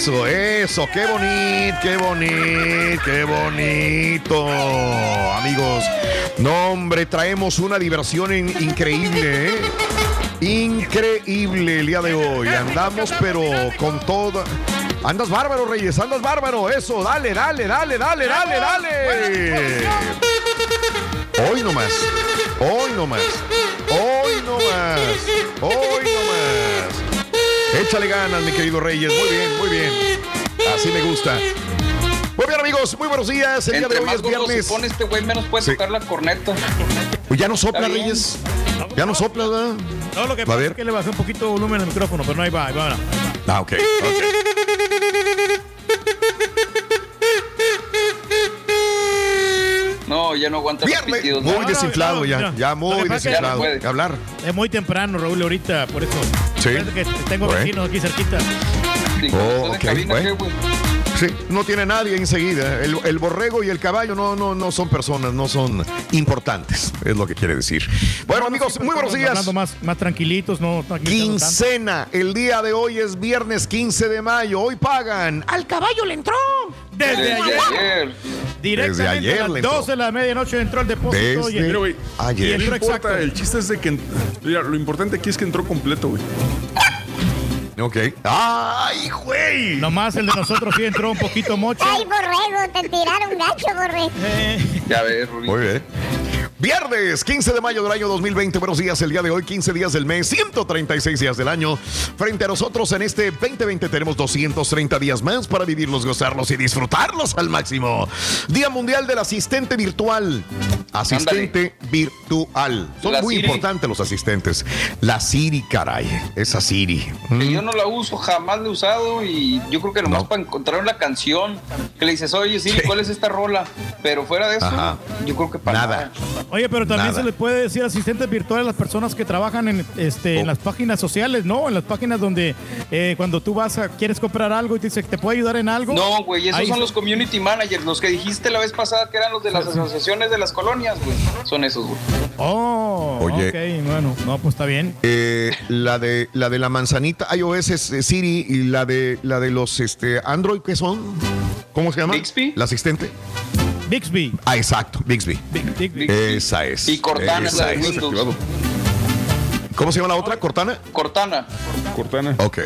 Eso, eso, qué bonito, qué bonito, qué bonito. Amigos, no hombre, traemos una diversión in- increíble, ¿eh? Increíble el día de hoy. Andamos, pero con toda. Andas bárbaro, Reyes, andas bárbaro. Eso, dale, dale, dale, dale, dale, dale. Hoy nomás, hoy nomás, hoy nomás, hoy. Échale ganas, mi querido Reyes. Muy bien, muy bien. Así me gusta. Muy bien, amigos, muy buenos días. El día de Entre hoy más es viernes. pone este güey, menos puede Sí. tocar la corneta. Pues ya no sopla. Reyes. Ya no sopla, ¿verdad? No, lo que A pasa ver. es que le bajé un poquito de volumen al micrófono, pero no, ahí va, ahí va. Ah, ok. ok. No, ya no aguanta los Viernes. pitidos. Muy ¿no? no, desinflado no, ya. Ya muy ya desinflado. Hablar. Es muy temprano, Raúl, ahorita, por eso. Sí. Que tengo vecinos aquí cerquita. Sí, Oh, ¿estás en ok, cabina, bueno. Sí, no tiene nadie enseguida. El, el borrego y el caballo no, no, no son personas, no son importantes, es lo que quiere decir. Bueno, amigos, muy buenos días. Hablando más, más tranquilitos, no. Quincena, el día de hoy es viernes 15 de mayo. Hoy pagan. Al caballo le entró. Desde Desde ayer, ayer. directamente Desde ayer a le las entró. 12 de la medianoche entró el depósito. y Desde y ayer. entró No importa, exacto. el chiste es de que. Mira, lo importante aquí es que entró completo, güey. Ok. ¡Ay, güey! Nomás el de nosotros sí entró un poquito mocho. Ay, borrego, te tiraron gacho, borrego. Eh, Ya ves, Rubí. Muy bien. Viernes 15 de mayo del año 2020. Buenos días, el día de hoy, 15 días del mes, 136 días del año. Frente a nosotros en este 2020 tenemos 230 días más para vivirlos, gozarlos y disfrutarlos al máximo. Día Mundial del Asistente Virtual. Asistente virtual. Son La muy Siri. importantes los asistentes. La Siri, caray. Esa Siri. Mm. Que yo no la uso, jamás la he usado y yo creo que nomás No. para encontrar una canción que le dices, oye, Siri. ¿cuál es esta rola? Pero fuera de eso, Ajá. yo creo que para Nada. nada. Oye, pero también Nada. se le puede decir asistentes virtuales a las personas que trabajan en, este, Oh. en las páginas sociales, ¿no? En las páginas donde eh, cuando tú vas a, quieres comprar algo y te dice que te puede ayudar en algo. No, güey, esos Ahí son los community managers, los que dijiste la vez pasada que eran los de las asociaciones de las colonias, güey. Son esos, güey. Oh, Oye. ok, bueno, no, pues está bien. Eh, la de la de la manzanita iOS es eh, Siri y la de la de los este Android ¿qué son? ¿Cómo se llama? Bixby. La asistente. Bixby. Ah, exacto, Bixby. Esa es. Y Cortana es la esa de es. Windows. ¿Cómo se llama la otra? ¿Cortana? Cortana. Cortana. Ok.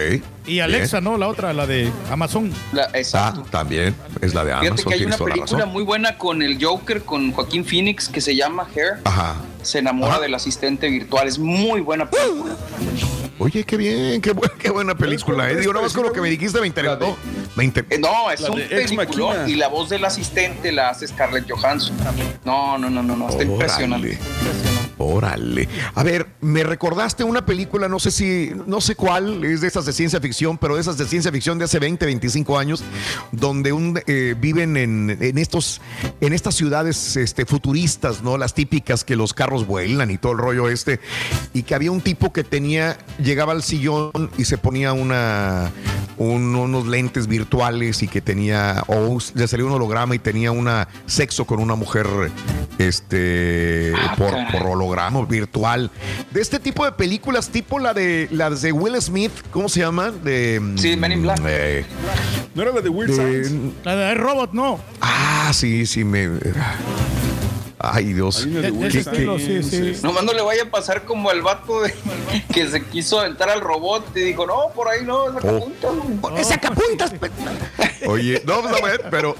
Y Alexa, ¿no? La otra, la de Amazon. La- Ah, exacto. también. Es la de Amazon. Fíjate que hay una película razón. muy buena con el Joker, con Joaquín Phoenix, que se llama Hair. Ajá. Se enamora Ajá. del asistente virtual. Es muy buena película. Oye, qué bien, qué, bu- qué buena película. Eh. Digo, nada más con lo que me dijiste me interesó. Me inter- no, es un peliculón. Y la voz del asistente la hace Scarlett Johansson. No, no, no, no, no. Está impresionante. Órale. A ver, me recordaste una película, no sé si, no sé cuál, es de esas de ciencia ficción, pero de esas de ciencia ficción de hace 20, 25 años, donde un, eh, viven en, en estos, en estas ciudades este, futuristas, ¿no? Las típicas que los carros vuelan y todo el rollo este, y que había un tipo que tenía, llegaba al sillón y se ponía una, un- unos lentes virtuales y que tenía, o le salió un holograma y tenía una sexo con una mujer, este, Ah, por, por holograma virtual. De este tipo de películas, tipo la de las de Will Smith, ¿cómo se llama? De, Sí, Men in Black. eh, ¿No era la de Weird de- Science? La de Robot, no. ah, sí, sí, me. Ay, Dios. Sí, Science. sí. Nomás no le vaya a pasar como al vato de- que se quiso aventar al robot y dijo, no, por ahí no, es la Oh. güey". sacapuntas. Oye, no, pues, a ver, pero,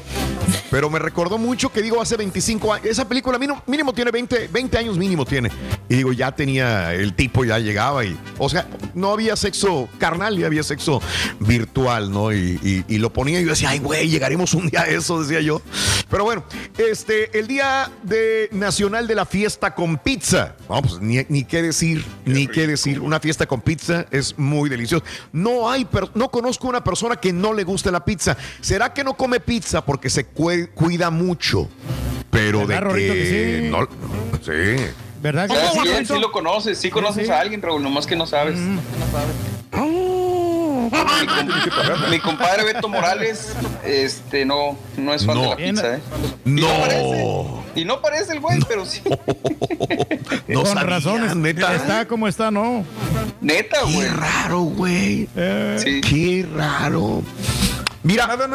pero me recordó mucho que digo hace 25 años. Esa película mínimo, mínimo tiene 20, 20 años mínimo tiene. Y digo, ya tenía, el tipo ya llegaba y, o sea, no había sexo carnal, ya había sexo virtual, ¿no? Y, y- y lo ponía y yo decía, ay, güey, llegaremos un día a eso, decía yo. Pero bueno, este, el día de nacional de la fiesta con pizza. No, pues ni, ni qué decir, ni qué decir. Una fiesta con pizza es muy delicioso. No hay, per- no conozco una persona que no le guste la pizza. ¿Será que no come pizza porque se cuida mucho? Pero de ¿Verdad, Rorrito, que, que sí? no, sí. ¿Verdad? que sí, sí, lo conoces, sí conoces sí. a alguien, Raúl, nomás que no sabes. Mi, com- mi compadre Beto Morales, este, no, no es fan No. de la pizza, ¿eh? Y No. parece, y no parece el güey, pero sí. No Con sabía, razones. neta. Está como está, ¿no? Neta, Qué güey. raro, güey. Eh, Sí. Qué raro. Mira, Nada,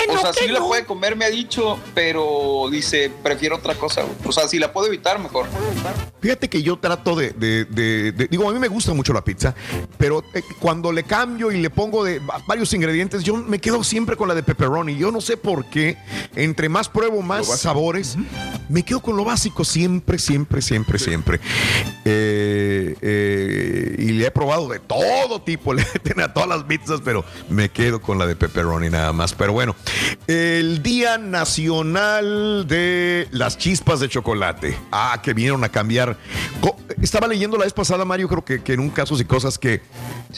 este. O sea, sí la puede comer, me ha dicho, pero dice, prefiero otra cosa, güey. O sea, si la puedo evitar, mejor. Fíjate que yo trato de, de- de- de- Digo, a mí me gusta mucho la pizza, pero eh, cuando le cambio y le pongo de va- varios ingredientes, yo me quedo siempre con la de pepperoni. Yo no sé por qué. Entre más pruebo, más sabores. Me quedo con lo básico siempre, siempre, siempre, siempre. Eh, eh, y le he probado de todo tipo, le meten a todas las pizzas, pero me quedo con la de pepperoni nada más. Pero bueno, el Día Nacional de las Chispas de Chocolate. Ah, que vinieron a cambiar. Estaba leyendo la vez pasada, Mario, creo que, que en un caso y cosas que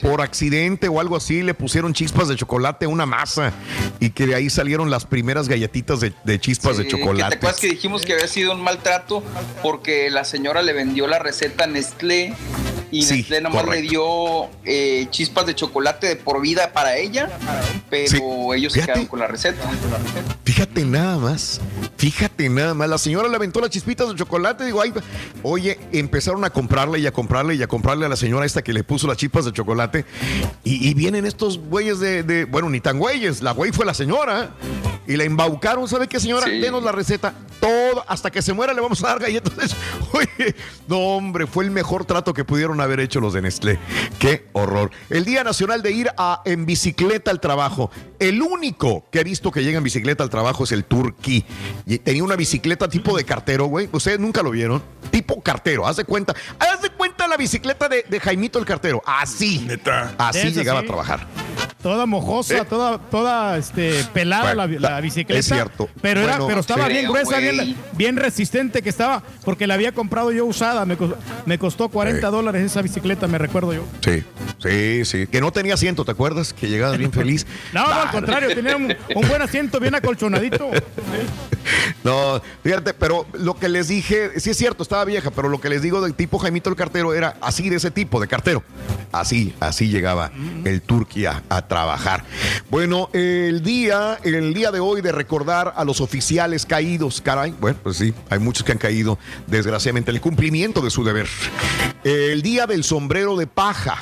por accidente o algo así le pusieron chispas de chocolate a una masa y que de ahí salieron las primeras galletitas de, de chispas Sí, de que ¿Te chocolate. acuerdas que dijimos que había sido un maltrato porque la señora le vendió la receta a Nestlé y Sí, Nestlé nomás correcto. le dio eh, chispas de chocolate de por vida para ella, pero Sí, ellos se quedaron con la receta. Fíjate nada más, fíjate nada más. La señora le aventó las chispitas de chocolate. Digo, ay, oye, empezaron a comprarle y a comprarle y a comprarle a la señora esta que le puso las chispas de chocolate. Y, y vienen estos güeyes de, de- bueno, ni tan güeyes. La güey fue la señora. Y la embaucaron. ¿Sabe qué, señora? Sí. Denos la receta. Todo, hasta que se muera le vamos a dar galletas. Oye, no, hombre, fue el mejor trato que pudieron haber hecho los de Nestlé. Qué horror. El Día Nacional de ir a, en bicicleta al trabajo. El único que he visto que llega en bicicleta al trabajo es el. Y tenía una bicicleta tipo de cartero, güey. Ustedes nunca lo vieron. Tipo cartero, haz de cuenta. Haz de cuenta bicicleta de, de Jaimito el cartero. Así. Neta. Así llegaba sí. a trabajar. Toda mojosa, ¿Eh? toda, toda este, pelada Bueno, la, la ta- bicicleta. es cierto. Pero, era, Bueno, pero estaba sí. bien gruesa, bien, bien resistente que estaba, porque la había comprado yo usada. Me, cos- me costó 40 Sí. dólares esa bicicleta, me recuerdo yo. Sí, sí, sí. Que no tenía asiento, ¿te acuerdas? Que llegabas bien feliz. No, no, al contrario, tenía un, un buen asiento, bien acolchonadito. No, fíjate, pero lo que les dije, sí es cierto, estaba vieja, pero lo que les digo del tipo Jaimito el cartero era así de ese tipo, de cartero. Así, así llegaba el Turquía a trabajar. Bueno, el día, el día de hoy de recordar a los oficiales caídos, caray, bueno, pues sí, hay muchos que han caído, desgraciadamente, en el cumplimiento de su deber. El día del sombrero de paja.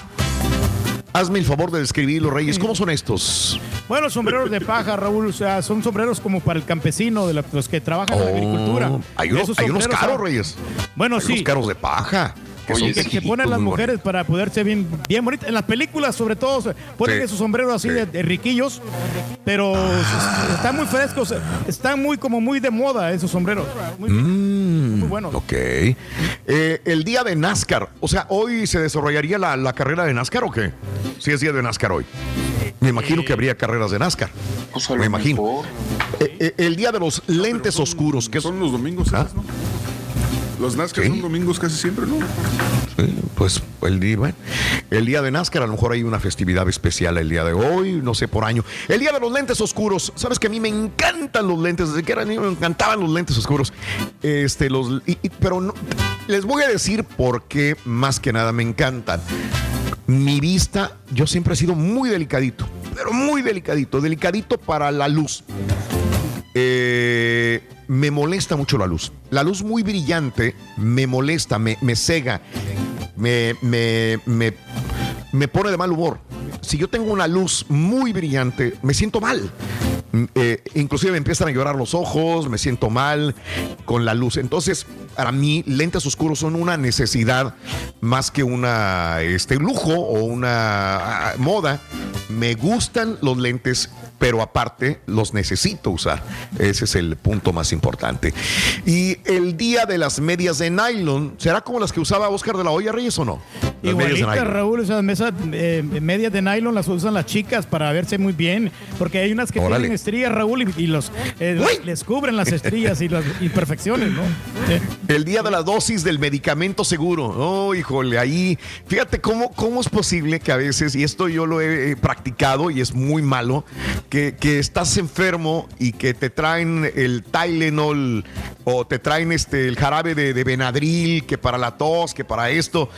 Hazme el favor de describirlo, Reyes. ¿Cómo son estos? Bueno, sombreros de paja, Raúl. O sea, son sombreros como para el campesino, de los que trabajan en la Oh, agricultura. Hay, unos- Esos hay unos sombreros, caros, Reyes. Bueno, Hay sí. unos caros de paja. Que Oye, son que, que viejitos, ponen las muy mujeres para poderse bien, bien bonitas. En las películas, sobre todo, ponen Sí. esos sombreros así Sí. de, de riquillos, pero s- están muy frescos, están muy como muy de moda esos sombreros. Muy, Mm, muy buenos. Ok. Eh, el día de NASCAR. O sea, ¿hoy se desarrollaría la, la carrera de NASCAR o qué? Sí, es día de NASCAR hoy. Me imagino que habría carreras de NASCAR. Pues Me imagino. Eh, eh, el día de los lentes oscuros. que Son los domingos, ¿Ah? ¿no? Los NASCAR Sí. son domingos casi siempre, ¿no? Sí, pues el día, bueno, el día de NASCAR, a lo mejor hay una festividad especial el día de hoy, no sé, por año. El día de los lentes oscuros. Sabes que a mí me encantan los lentes, desde que era niño me encantaban los lentes oscuros. Este, los, y- y- pero no- les voy a decir por qué más que nada me encantan. Mi vista, yo siempre he sido muy delicadito, pero muy delicadito, delicadito para la luz. Eh, me molesta mucho la luz. La luz muy brillante me molesta, me, me cega, me, me, me, pone de mal humor. Si yo tengo una luz muy brillante, me siento mal. Mm, eh, inclusive me empiezan a llorar los ojos, me siento mal con la luz. Entonces, para mí, lentes oscuros son una necesidad más que una este, lujo o una ah, moda. Me gustan los lentes, pero aparte los necesito usar. Ese es el punto más importante. Y el día de las medias de nylon, ¿será como las que usaba Oscar de la Hoya Reyes o no? Las medias de Igualitas, nylon. Raúl, esas mesas eh, medias de nylon las usan las chicas para verse muy bien, porque hay unas que Órale. tienen estrías, Raúl, y, y los eh, les cubren las estrías y las imperfecciones, ¿no? Eh, El día de la dosis del medicamento seguro. Oh, híjole, ahí. Fíjate cómo, cómo es posible que a veces, y esto yo lo he practicado y es muy malo, que, estás enfermo y que te traen el Tylenol o te traen este, el jarabe de, de Benadryl, que para la tos, que para esto,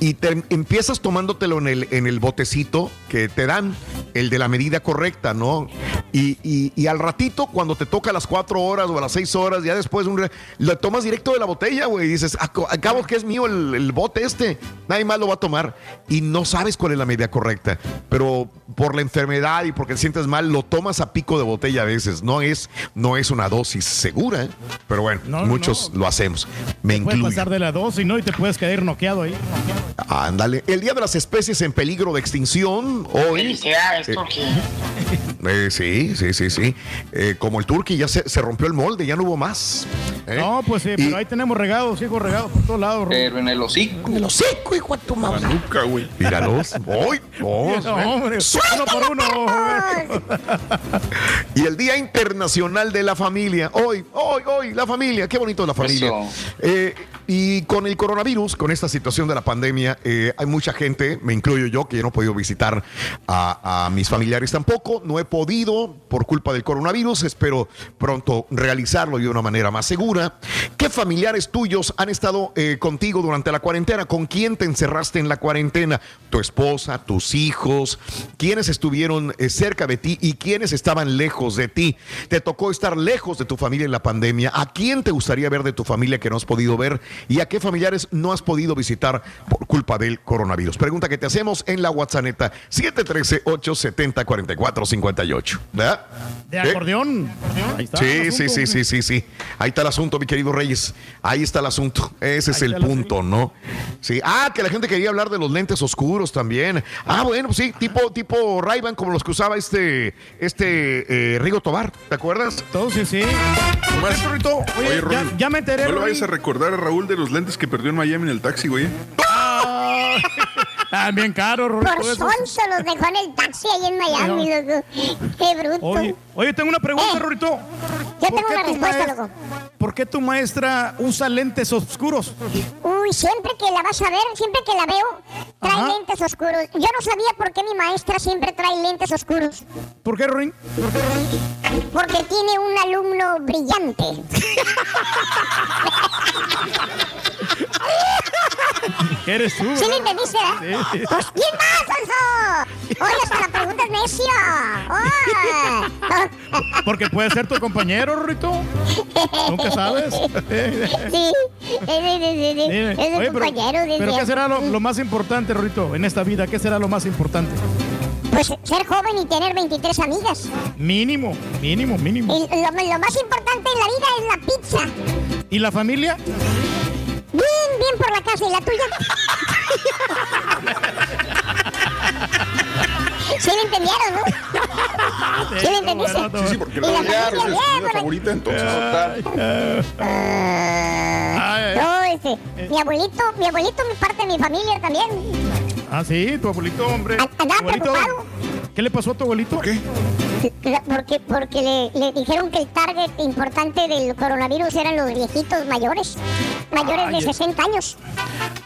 y te empiezas tomándotelo en el, en el botecito que te dan, el de la medida correcta, ¿no? Y, y- al ratito, cuando te toca a las cuatro horas o a las seis horas, ya después lo tomas directo de la botella, güey, y dices, "Aco- acabo que es mío el, el bote este, nadie más lo va a tomar, y no sabes cuál es la medida correcta, pero por la enfermedad y porque te sientes mal, lo tomas a pico de botella a veces, no es, no es una dosis segura, pero bueno, No, muchos no. lo hacemos, me puede incluyo. pasar de la dosis, ¿no? Y te puedes quedar noqueado ahí. Ándale, el día de las especies en peligro de extinción, hoy... Felicidades, Eh. Eh, sí, sí, sí, sí. Eh, como el turqui ya se, se rompió el molde, ya no hubo más. ¿eh? No, pues sí, Y- pero ahí tenemos regados, hijos regados por todos lados. Pero en el hocico. En el hocico, hijo de tu La madre. nuca, güey. Míralos. Voy. No, hombre, uno por uno. Y el Día Internacional de la Familia. Hoy, hoy, hoy, la familia. Qué bonito la familia. Eh, y con el coronavirus, con esta situación de la pandemia, eh, hay mucha gente, me incluyo yo, que yo no he podido visitar a, a mis familiares tampoco. No he podido por culpa del coronavirus. Espero pronto realizarlo de una manera más segura. ¿Qué familiares tuyos han estado eh, contigo durante la cuarentena? ¿Con quién te encerraste en la cuarentena? ¿Tu esposa, tus hijos? ¿Quiénes estuvieron eh, cerca de ti y quiénes estaban lejos de ti? ¿Te tocó estar lejos de tu familia en la pandemia? ¿A quién te gustaría ver de tu familia que no has podido ver? ¿Y a qué familiares no has podido visitar por culpa del coronavirus? Pregunta que te hacemos en la WhatsApp 713-870-4458. ¿Verdad? De ¿Eh? acordeón. Ahí está el Sí, sí, sí, sí, sí, sí. Ahí está el asunto, mi querido Reyes. Ahí está el asunto. Ese es Ahí el punto, ¿no? Sí. Ah, que la gente quería hablar de los lentes oscuros también. Ah, bueno, pues sí, tipo, tipo ray como los que usaba este, este eh, Rigo Tobar, ¿te acuerdas? Entonces, sí. Nomás- Oye, Oye, ya, me enteré, No le vayas a recordar a Raúl de los lentes que perdió en Miami en el taxi, güey. Están bien caros, Por eso. sonso los dejó en el taxi ahí en Miami, loco. Qué bruto. Oye, oye, tengo una pregunta, Eh, Rorito. Yo ¿Por tengo una respuesta, loco. ¿Por qué tu maestra usa lentes oscuros? Uy, siempre que la vas a ver, siempre que la veo, trae Ajá. lentes oscuros. Yo no sabía por qué mi maestra siempre trae lentes oscuros. ¿Por qué, Ronin? Porque tiene un alumno brillante. ¿Qué eres tú? Entendiste, verdad? Sí. Pues, ¿quién más, Alfonso? Oye, hasta la pregunta es necio. Porque puede ser tu compañero, Rito. Nunca sabes. Sí. Es pero, compañero. pero sí. ¿qué será lo, lo más importante, Rito, en esta vida? ¿Qué será lo más importante? Pues ser joven y tener 23 amigas. Mínimo, mínimo, mínimo. Y lo, lo más importante en la vida es la pizza. ¿Y la familia? Bien, bien por la casa. ¿Y la tuya? Sí me entendieron, ¿no? ¿Sí me entendiste? Sí, sí, porque la familia es la- favorita, entonces. Ah, no, este, mi abuelito, mi abuelito es parte de mi familia también. Ah, sí, tu abuelito, hombre. An- andaba preocupado. ¿Qué le pasó a tu abuelito? ¿Por qué? Porque, porque le, le dijeron que el target importante del coronavirus eran los viejitos mayores, mayores Ay, de eh. 60 años.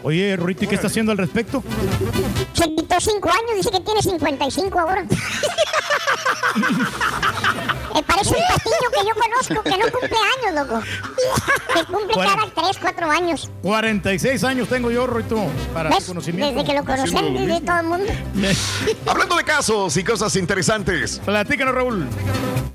Oye, Rito, ¿y qué está haciendo al respecto? Se quitó 5 años, dice que tiene 55 ahora. Me parece un patillo que yo conozco que no cumple años, loco. Que cumple Bueno. cada 3, 4 años. 46 años tengo yo, Rito, para tu ¿Ves? conocimiento. Desde que lo conocen, lo desde mismo. todo el mundo. Hablando de casos y cosas interesantes. Platícanos, Raúl.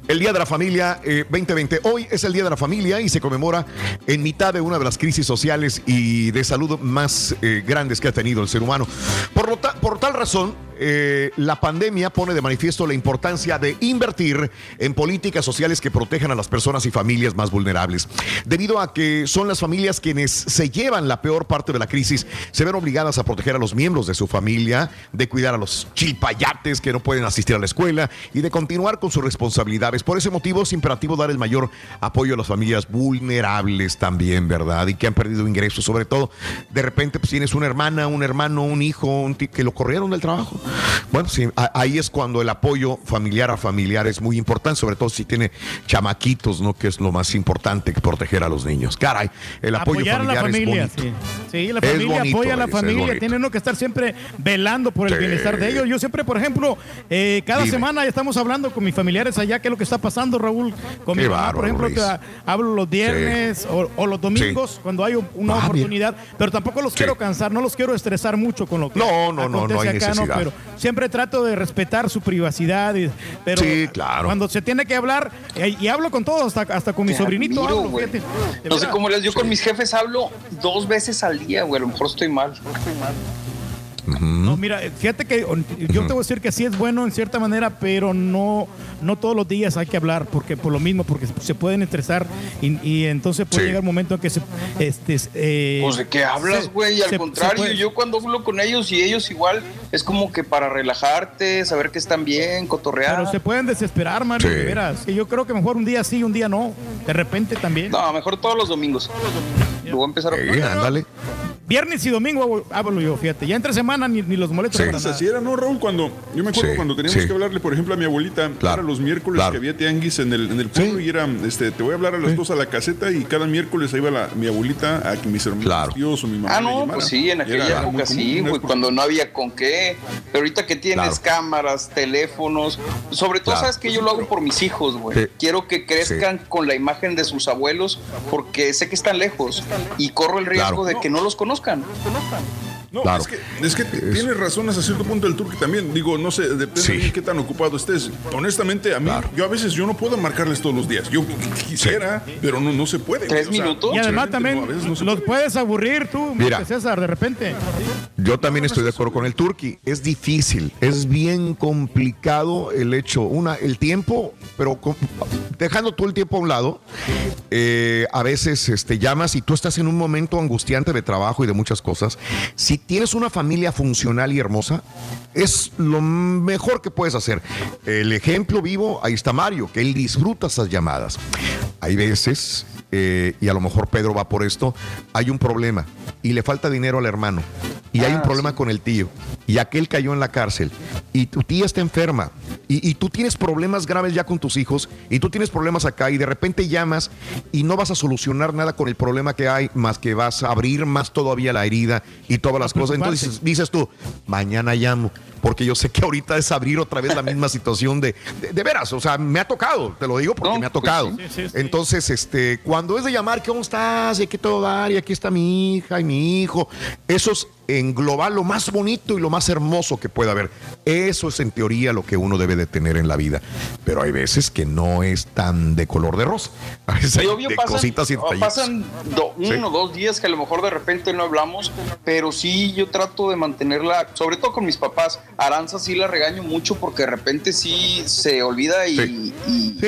El Día de la Familia eh, 2020. Hoy es el Día de la Familia y se conmemora en mitad de una de las crisis sociales y de salud más eh, grandes que ha tenido el ser humano. Por, lo ta- por tal razón, eh, la pandemia pone de manifiesto la importancia de invertir en políticas sociales que protejan a las personas y familias más vulnerables. Debido a que son las familias quienes se llevan la peor parte de la crisis, se ven obligadas a proteger a los miembros de su familia, de cuidar a los chilpayates que no pueden asistir a la escuela y de continuar con sus responsabilidades. Por ese motivo es imperativo dar el mayor apoyo a las familias vulnerables también, ¿verdad? Y que han perdido ingresos, sobre todo de repente pues tienes una hermana, un hermano, un hijo, un que lo corrieron del trabajo. Bueno, sí, ahí es cuando el apoyo familiar a familiar es muy importante, sobre todo si tiene chamaquitos, ¿no? Que es lo más importante que proteger a los niños. Caray, el apoyo Apoyar a la familiar familia, es bonito. sí. Sí, la Es familia bonito, apoya a la familia. Tiene uno que estar siempre velando por el Sí. bienestar de ellos. Yo siempre, por ejemplo, eh, cada Dime. semana estamos hablando con mis familiares allá, qué es lo que está pasando, Raúl. Con Qué mi mamá, bárbaro, por ejemplo, que hablo los viernes o, o los domingos, cuando hay una Ah, oportunidad. Pero tampoco los quiero cansar, no los quiero estresar mucho con lo que No, no, no, no hay acá, necesidad. Pero siempre trato de respetar su privacidad. y- pero Sí, claro. cuando se tiene que hablar, y hablo con todos, hasta, hasta con mi Te sobrinito. admiro, hablo, fíjate. No sé cómo les. Yo con mis jefes hablo dos veces al día, güey. A lo mejor estoy mal. No, mira, fíjate que yo te voy a decir que sí es bueno en cierta manera, pero no, no todos los días hay que hablar, porque por lo mismo, porque se pueden estresar y, y entonces puede Sí. llegar un momento en que se... Este, eh, Pues de qué hablas, güey. Y al se- contrario, se yo cuando hablo con ellos y ellos igual, es como que para relajarte, saber que están bien, cotorrear. Pero se pueden desesperar, man, Sí. de veras. Y yo creo que mejor un día sí, un día no. De repente también. No, mejor todos los domingos. Lo voy a empezar a Eh, ándale. Viernes y domingo hablo- yo, fíjate. Ya entre semana ni, ni los molesto Sí. para nada. así era, ¿no, Raúl? Cuando, yo me acuerdo Sí, cuando teníamos sí. que hablarle, por ejemplo, a mi abuelita, Claro, era los miércoles claro. que había tianguis en el, en el pueblo Sí. y era, este, te voy a hablar a las dos a la caseta y cada miércoles ahí iba la, mi abuelita a que mis hermanos Claro. mis tíos o mi mamá Ah, no, pues sí, en aquella era época sí, güey, por- cuando no había con qué. Pero ahorita que tienes Claro. cámaras, teléfonos, sobre todo, Claro. sabes que yo lo hago por mis hijos, güey. Sí. Quiero que crezcan con la imagen de sus abuelos porque sé que están lejos y corro el riesgo Claro. de que no los conozcan. No conozcan. No, Claro. es que, es que tienes razón hasta cierto punto el turque también. Digo, no sé, depende Sí. de qué tan ocupado estés. Honestamente, a mí, Claro. yo a veces yo no puedo marcarles todos los días. Yo qu- quisiera, pero no, no se puede. ¿Tres güey. O sea, minutos? Y además también no, a veces no se los puede. puedes aburrir tú, Mira. César, de repente. Yo también estoy de acuerdo con el Turqui. Es difícil, es bien complicado el hecho, una, el tiempo, pero con- dejando todo el tiempo a un lado, eh, a veces este, llamas y tú estás en un momento angustiante de trabajo y de muchas cosas. Si tienes una familia funcional y hermosa, es lo mejor que puedes hacer. El ejemplo vivo, ahí está Mario, que él disfruta esas llamadas. Hay veces, eh, y a lo mejor Pedro va por esto, hay un problema y le falta dinero al hermano. Y hay un Ah, problema sí. con el tío. Y aquel cayó en la cárcel. Y tu tía está enferma. Y, y tú tienes problemas graves ya con tus hijos. Y tú tienes problemas acá. Y de repente llamas y no vas a solucionar nada con el problema que hay. Más que vas a abrir más todavía la herida y todas las cosas. Entonces dices, dices tú, mañana llamo. Porque yo sé que ahorita es abrir otra vez la misma situación de, de, de veras. O sea, me ha tocado. Te lo digo porque No, me ha pues tocado. sí, sí. Entonces, este, cuando es de llamar, ¿cómo estás? Y aquí todo dar, y aquí está mi hija y mi hijo. Esos, englobar lo más bonito y lo más hermoso que pueda haber. Eso es en teoría lo que uno debe de tener en la vida. Pero hay veces que no es tan de color de rosa. A veces hay de pasan, cositas y Pasan uno o dos días que a lo mejor de repente no hablamos, pero sí yo trato de mantenerla, sobre todo con mis papás. Aranza sí la regaño mucho porque de repente sí se olvida y,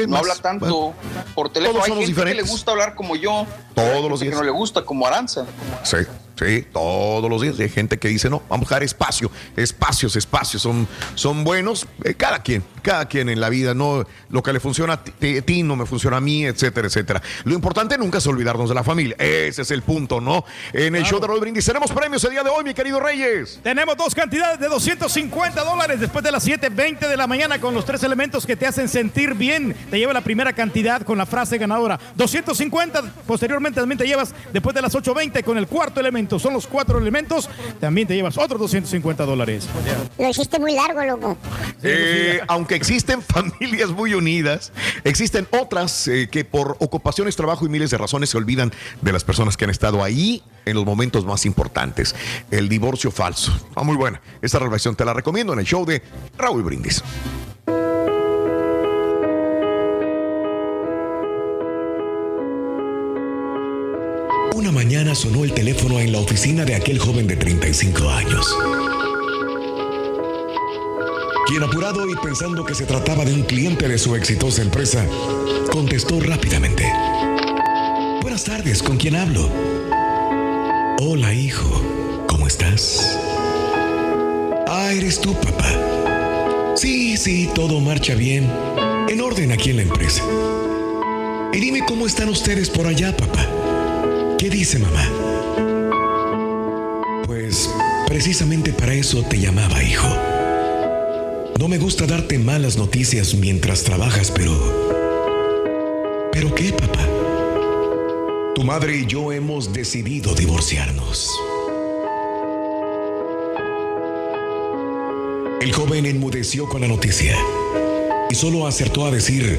no habla tanto por teléfono. Hay gente que le gusta hablar como yo. Todos los días. Que no le gusta como Aranza. Sí. Sí, todos los días hay gente que dice, no, vamos a dejar espacio, espacios, espacios, son, son buenos, eh, cada quien, cada quien en la vida, no lo que le funciona a ti, no me funciona a mí, etcétera, etcétera. Lo importante nunca es olvidarnos de la familia, ese es el punto, ¿no? En el show de Raúl Brindis tenemos premios el día de hoy, mi querido Reyes. Tenemos dos cantidades de 250 dólares después de las 7.20 de la mañana con los tres elementos que te hacen sentir bien. Te lleva la primera cantidad con la frase ganadora. 250, posteriormente también te llevas después de las 8.20 con el cuarto elemento son los cuatro elementos, también te llevas otros 250 dólares. Lo hiciste muy largo, loco. Eh, aunque existen familias muy unidas, existen otras eh, que por ocupaciones, trabajo y miles de razones se olvidan de las personas que han estado ahí en los momentos más importantes. El divorcio falso. Ah, muy buena. Esta relación te la recomiendo en el show de Raúl Brindis. Una mañana sonó el teléfono en la oficina de aquel joven de 35 años. Quien apurado y pensando que se trataba de un cliente de su exitosa empresa, contestó rápidamente. Buenas tardes, ¿con quién hablo? Hola, hijo, ¿cómo estás? Ah, eres tú, papá. Sí, sí, todo marcha bien. En orden aquí en la empresa. Y dime cómo están ustedes por allá, papá. ¿Qué dice mamá? Pues precisamente para eso te llamaba, hijo. No me gusta darte malas noticias mientras trabajas, pero... ¿Pero qué, papá? Tu madre y yo hemos decidido divorciarnos. El joven enmudeció con la noticia y solo acertó a decir,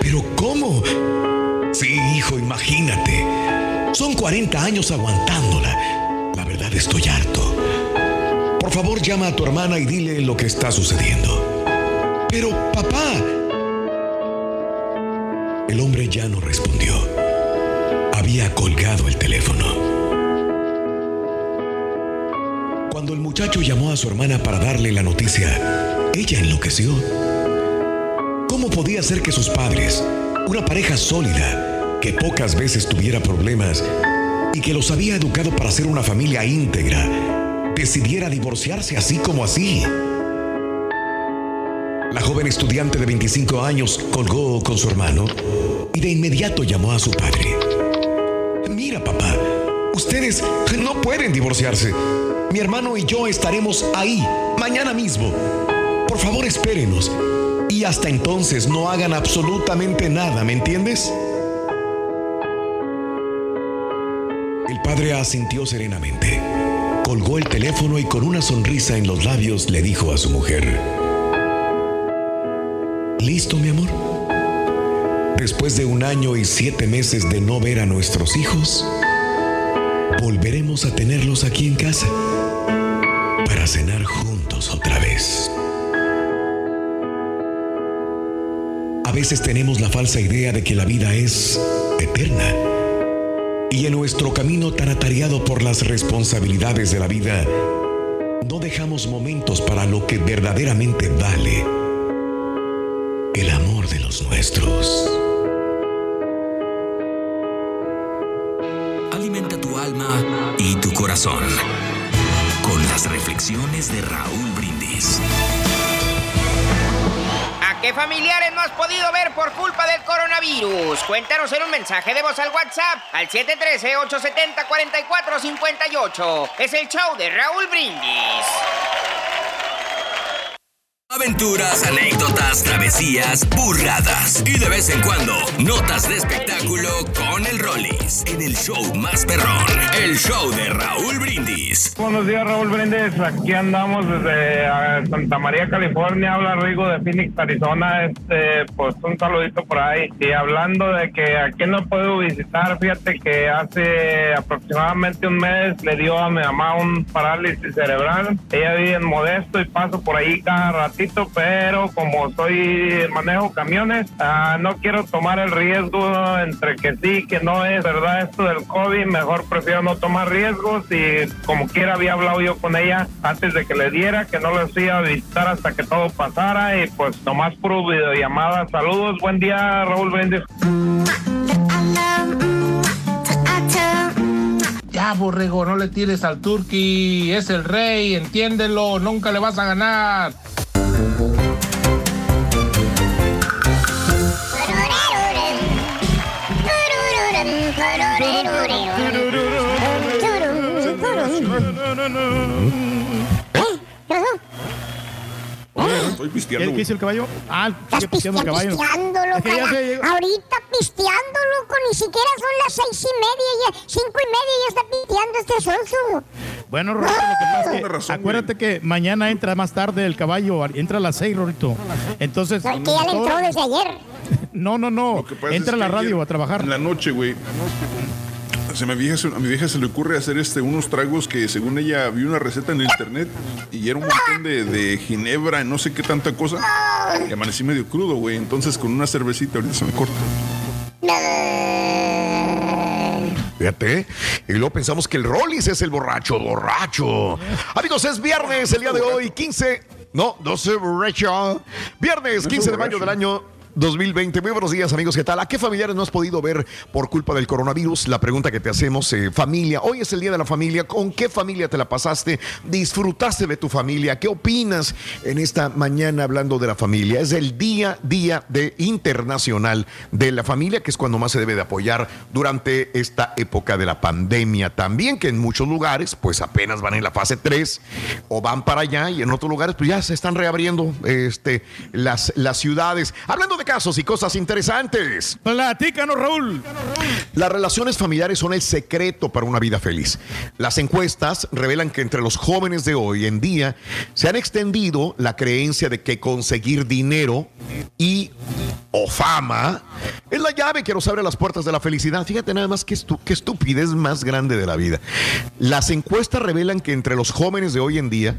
¿pero cómo? Sí, hijo, imagínate. Son 40 años aguantándola. La verdad estoy harto. Por favor, llama a tu hermana y dile lo que está sucediendo. Pero, papá... El hombre ya no respondió. Había colgado el teléfono. Cuando el muchacho llamó a su hermana para darle la noticia, ella enloqueció. ¿Cómo podía ser que sus padres, una pareja sólida, que pocas veces tuviera problemas y que los había educado para ser una familia íntegra, decidiera divorciarse así como así. La joven estudiante de 25 años colgó con su hermano y de inmediato llamó a su padre. Mira, papá, ustedes no pueden divorciarse. Mi hermano y yo estaremos ahí, mañana mismo. Por favor, espérenos. Y hasta entonces no hagan absolutamente nada, ¿me entiendes? Padre asintió serenamente. Colgó el teléfono y con una sonrisa en los labios le dijo a su mujer, ¿Listo, mi amor? Después de un año y siete meses de no ver a nuestros hijos, volveremos a tenerlos aquí en casa para cenar juntos otra vez. A veces tenemos la falsa idea de que la vida es eterna y en nuestro camino tan atareado por las responsabilidades de la vida, no dejamos momentos para lo que verdaderamente vale, el amor de los nuestros. Alimenta tu alma y tu corazón con las reflexiones de Raúl Brindis. ¿Qué familiares no has podido ver por culpa del coronavirus? Cuéntanos en un mensaje de voz al WhatsApp al 713-870-4458. Es el show de Raúl Brindis. Aventuras, anécdotas, travesías, burradas y de vez en cuando notas de espectáculo con el Rollis en el show más perrón, el show de Raúl Brindis. Buenos días, Raúl Brindis. Aquí andamos desde ah, Santa María, California. Habla Rigo de Phoenix, Arizona. Este, pues un saludito por ahí. Y hablando de que aquí no puedo visitar, fíjate que hace aproximadamente un mes le dio a mi mamá un parálisis cerebral. Ella vive en Modesto y paso por ahí cada ratito pero como soy manejo camiones, ah, no quiero tomar el riesgo entre que sí, que no es verdad esto del COVID, mejor prefiero no tomar riesgos y como quiera había hablado yo con ella antes de que le diera, que no les iba a visitar hasta que todo pasara y pues nomás por videollamada. Saludos, buen día Raúl Bendes. Ya, borrego, no le tires al turqui, es el rey, entiéndelo, nunca le vas a ganar. Mm-hmm. Estoy pisteando. ¿Qué, dice el caballo? Ah, Estás pisteando, el caballo. pisteándolo, Es que ya se Ahorita pisteando, loco. Ni siquiera son las seis y media, ya, cinco y media ya está pisteando este sonso. Bueno, Rorito, lo que pasa es que Tienes razón, acuérdate que mañana entra más tarde el caballo, entra a las seis, Rorito. Entonces, No, que ya le entró desde ayer. no, no, no, entra a la radio ayer, a trabajar. En la noche, güey. Vieja, a mi vieja se le ocurre hacer este unos tragos que según ella vio una receta en internet y era un montón de, de ginebra y no sé qué tanta cosa. Y amanecí medio crudo, güey. Entonces con una cervecita ahorita se me corta. Fíjate. Y luego pensamos que el Rollis es el borracho, borracho. Amigos, es viernes el día de hoy, 15. No, 12 borracho. Viernes, 15 de mayo del año 2020. Muy buenos días, amigos. ¿Qué tal? ¿A qué familiares no has podido ver por culpa del coronavirus? La pregunta que te hacemos, eh, familia. Hoy es el día de la familia. ¿Con qué familia te la pasaste? ¿Disfrutaste de tu familia? ¿Qué opinas en esta mañana hablando de la familia? Es el día, día de internacional de la familia, que es cuando más se debe de apoyar durante esta época de la pandemia. También que en muchos lugares, pues apenas van en la fase 3 o van para allá y en otros lugares, pues ya se están reabriendo este, las, las ciudades. Hablando de casos y cosas interesantes. Platícanos, Raúl. Las relaciones familiares son el secreto para una vida feliz. Las encuestas revelan que entre los jóvenes de hoy en día se han extendido la creencia de que conseguir dinero y o fama es la llave que nos abre las puertas de la felicidad. Fíjate nada más estu- qué estupidez más grande de la vida. Las encuestas revelan que entre los jóvenes de hoy en día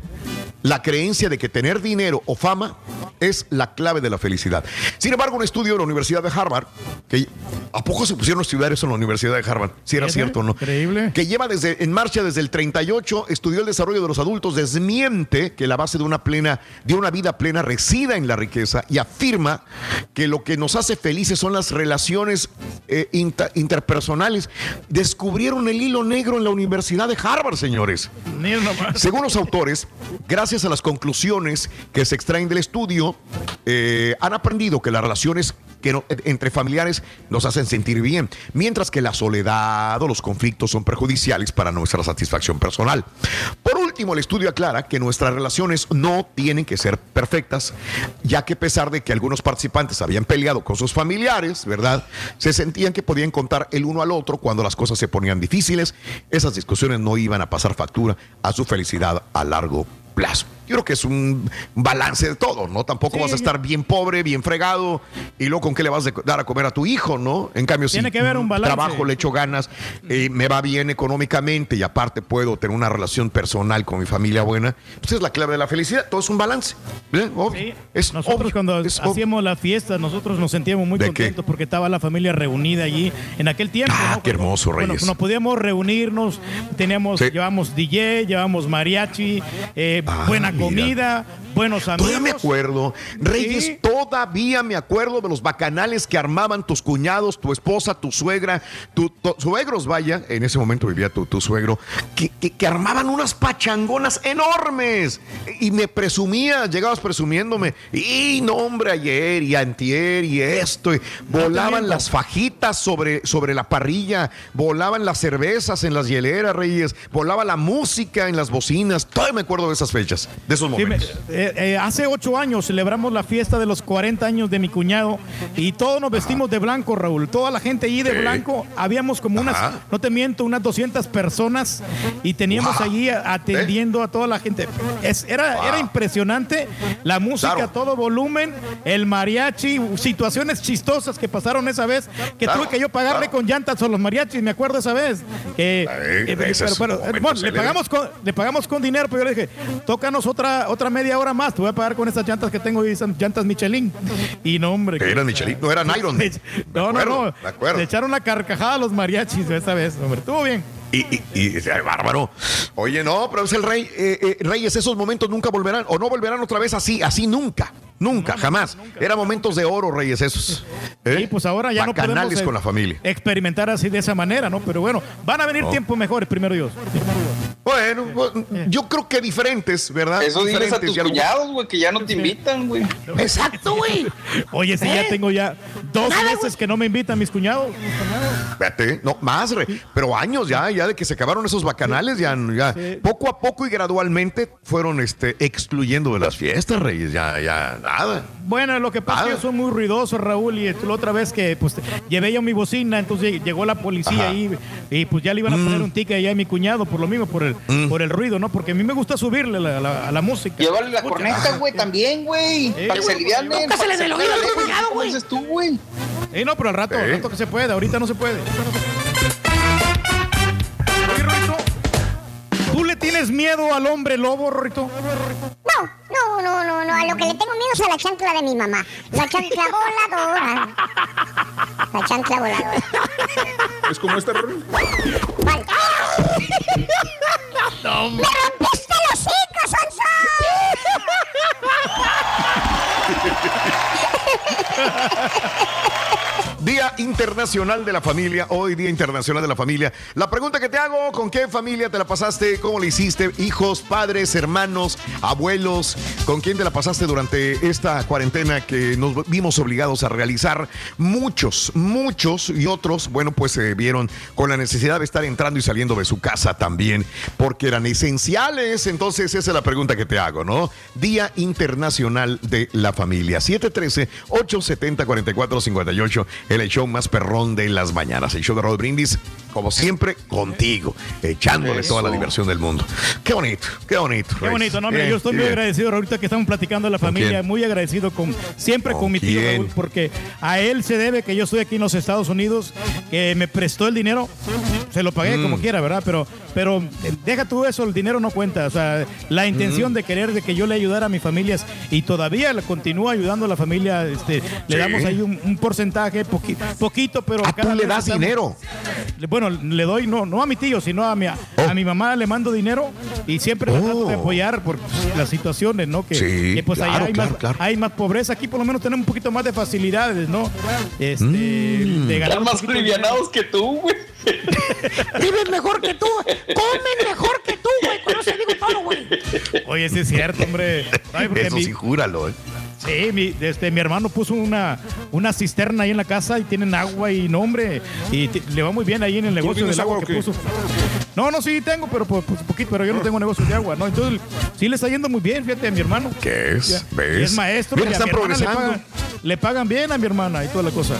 la creencia de que tener dinero o fama es la clave de la felicidad. Sin embargo, un estudio de la Universidad de Harvard, que ¿a poco se pusieron a estudiar eso en la Universidad de Harvard? Si era cierto o no. increíble. Que lleva desde, en marcha desde el 38, estudió el desarrollo de los adultos, desmiente que la base de una plena, de una vida plena resida en la riqueza y afirma que lo que nos hace felices son las relaciones eh, inter- interpersonales. Descubrieron el hilo negro en la Universidad de Harvard, señores. Según los autores, gracias a las conclusiones que se extraen del estudio, eh, han aprendido que las relaciones no- entre familiares nos hacen sentir bien, mientras que la soledad o los conflictos son perjudiciales para nuestra satisfacción personal. Por último, el estudio aclara que nuestras relaciones no tienen que ser perfectas, ya que a pesar de que algunos participantes habían peleado con sus familiares, ¿verdad? Se sentían que podían contar el uno al otro cuando las cosas se ponían difíciles. Esas discusiones no iban a pasar factura a su felicidad a largo plazo plazo. Yo creo que es un balance de todo, ¿no? Tampoco Sí, vas a estar bien pobre, bien fregado, y luego con qué le vas a dar a comer a tu hijo, ¿no? En cambio, si Tiene que haber un balance. trabajo, le echo ganas, eh, me va bien económicamente y aparte puedo tener una relación personal con mi familia buena, pues es la clave de la felicidad. Todo es un balance. ¿eh? Obvio. Sí. Es nosotros obvio, cuando es hacíamos la fiesta, nosotros nos sentíamos muy contentos porque estaba la familia reunida allí en aquel tiempo. Ah, ¿no? qué hermoso, bueno, Reyes. nos podíamos reunirnos, teníamos, Sí. llevamos DJ, llevamos mariachi, eh, Ah, buena. Comida, buenos amigos. Todavía me acuerdo, Reyes, Sí. todavía me acuerdo de los bacanales que armaban tus cuñados, tu esposa, tu suegra, tu, tu- suegros, vaya, en ese momento vivía tu, tu suegro, que, que- que armaban unas pachangonas enormes. Y me presumías, llegabas presumiéndome, y no hombre, ayer y antier y esto, y volaban las fajitas sobre, sobre la parrilla, volaban las cervezas en las hieleras, Reyes, volaba la música en las bocinas, todavía me acuerdo de esas fechas, de esos Sí, me- momentos. eh, Eh, eh, hace ocho años celebramos la fiesta de los 40 años de mi cuñado y todos nos vestimos de blanco, Raúl. Toda la gente allí de Sí. blanco. Habíamos como unas, Ajá. no te miento, unas 200 personas y teníamos Wow. allí a- atendiendo a toda la gente. Es- era, Wow. era impresionante. La música Claro. a todo volumen, el mariachi, situaciones chistosas que pasaron esa vez que Claro, tuve que yo pagarle claro. con llantas a los mariachis, me acuerdo esa vez. Que, Ay, eh, pero- pero, bueno, le pagamos con, le pagamos con dinero, pero yo le dije, tócanos otra, otra media hora más, te voy a pagar con esas llantas que tengo y esas llantas Michelin. Y no, hombre. Que eran Michelin, no eran Iron. No, no, acuerdo, no. acuerdo. Le echaron la carcajada a los mariachis esa vez, hombre. Estuvo bien. Y, y, y- ay, bárbaro. Oye, no, pero es el rey. eh, eh, Reyes, esos momentos nunca volverán, o no volverán otra vez así, así nunca. Nunca, jamás. Eran momentos de oro, Reyes, esos. ¿Eh? Sí, pues ahora ya no podemos eh, con la familia. experimentar así de esa manera, ¿no? Pero bueno, van a venir No. tiempos mejores, primero Dios. Bueno, bueno, yo creo que diferentes, ¿verdad? Eso diles a Diferentes, tus cuñados, güey, que ya no te invitan, güey. Exacto, güey. Oye, si ¿Eh? ya tengo ya dos Nada, meses que no me invitan mis cuñados. Espérate, no, más, re- pero años ya, ya de que se acabaron esos bacanales, ya, ya poco a poco y gradualmente fueron este, excluyendo de las fiestas, Reyes, ya, ya, nada. Bueno, lo que pasa es que yo soy muy ruidoso, Raúl, y la otra vez que pues llevé yo mi bocina, entonces llegó la policía ahí y pues ya le iban a poner un ticket allá a mi cuñado por lo mismo, por el, Mm. por el ruido, ¿no? Porque a mí me gusta subirle la- la- a la música. Llévale la Escucha. corneta, güey, también, güey. Eh, para que se alivianen. Tócasele para que en el se oído a tu cuñado, güey. dices tú, güey. Eh, no, pero al rato, al rato que se puede, ahorita no se puede. Le tienes miedo al hombre lobo, Rorito? No, no, no, no, no. A lo que le tengo miedo es a la chancla de mi mamá. La chancla voladora. La chancla voladora. Es como esta Rory. ¿Cuál? ¡Me rompiste los hocico, Sonso! Día Internacional de la Familia, hoy Día Internacional de la Familia. La pregunta que te hago, ¿con qué familia te la pasaste? ¿Cómo le hiciste? Hijos, padres, hermanos, abuelos, ¿con quién te la pasaste durante esta cuarentena que nos vimos obligados a realizar? Muchos, muchos y otros, bueno, pues se vieron con la necesidad de estar entrando y saliendo de su casa también, porque eran esenciales. Entonces, esa es la pregunta que te hago, ¿no? Día Internacional de la Familia. 713-870-4458, el show más perrón de las mañanas. El show de Rod Brindis, como siempre, contigo, echándole Eso. toda la diversión del mundo. Qué bonito, qué bonito. Qué bonito, ¿no? Mira, yo estoy muy agradecido ahorita que estamos platicando de la ¿Con familia, quién? muy agradecido con siempre ¿Con con mi tío? Raúl, porque a él se debe que yo estoy aquí en los Estados Unidos, que me prestó el dinero, se lo pagué Mm. como quiera, ¿verdad? Pero, pero deja tú eso, el dinero no cuenta, o sea, la intención Mm. de querer de que yo le ayudara a mi familia y todavía le continúa ayudando a la familia, este, le damos ahí un, un porcentaje, poqui- poquito, pero Ah, tú cada le vez das estamos- dinero. le- Bueno, le doy, no, no a mi tío, sino a mi, a, Oh. mi mamá le mando dinero y siempre le trato de Oh. apoyar por las situaciones, ¿no? Que, Sí, que, pues allá claro, hay, claro, más, claro. hay más pobreza. Aquí por lo menos tenemos un poquito más de facilidades, ¿no? Este, Mm. de ganar Están más alivianados que tú, güey. Viven mejor que tú. Comen mejor que tú, güey. Con eso digo todo, güey. Oye, sí es cierto, hombre. Ay, Eso mi- sí, júralo, ¿eh? Sí, mi, este, mi hermano puso una, una cisterna ahí en la casa y tienen agua y nombre. Y te- le va muy bien ahí en el negocio tienes del agua agua que qué? puso. No, no, sí tengo, pero pues, pues, poquito, pero yo no tengo negocio de agua, ¿no? Entonces, sí le está yendo muy bien, fíjate, a mi hermano. ¿Qué es? ¿Ves? Es maestro, Mira, y a están mi hermana le progresando. pagan, le pagan bien a mi hermana y toda la cosa.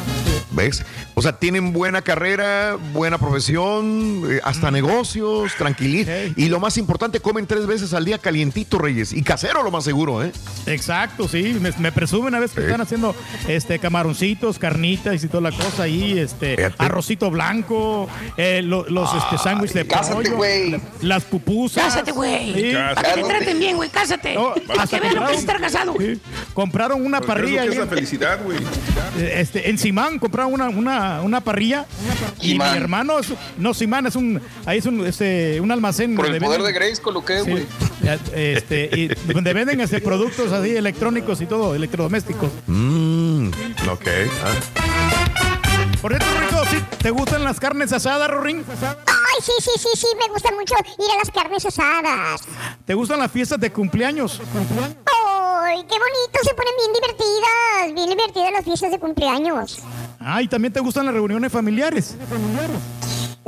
¿Ves? O sea, tienen buena carrera, buena profesión, eh, hasta negocios, tranquilidad. Hey. Y lo más importante, comen tres veces al día calientito, Reyes. Y casero, lo más seguro, ¿eh? Exacto, sí. Me, me presumen a veces que están haciendo este camaroncitos, carnitas y toda la cosa ahí, este Fíjate. arrocito blanco, eh, lo- los este, sándwiches de Cásate, pollo, güey. la- las pupusas. Cásate, güey. Sí. Cásate. Para que te traten bien, güey. Cásate. No, Para hasta que vean lo que es estar casado, güey. Sí. Compraron una Pero ¿qué es parrilla es la en- felicidad, güey. eh, este, en Simán compraron una, una, una parrilla y mi hermano es, no Simán es un ahí es un, este, un almacén Por el poder de venden- Grace coloqué, Sí. güey. Ya, Este, y donde venden este, productos así electrónicos y todo, electrodomésticos. Mmm, ok. ah. Por cierto, Rico, ¿sí ¿te gustan las carnes asadas, Rorín? Ay, sí, sí, sí, sí, me gusta mucho ir a las carnes asadas. ¿Te gustan las fiestas de cumpleaños? Ay, qué bonito, se ponen bien divertidas, bien divertidas las fiestas de cumpleaños. Ah, y también te gustan las reuniones familiares. La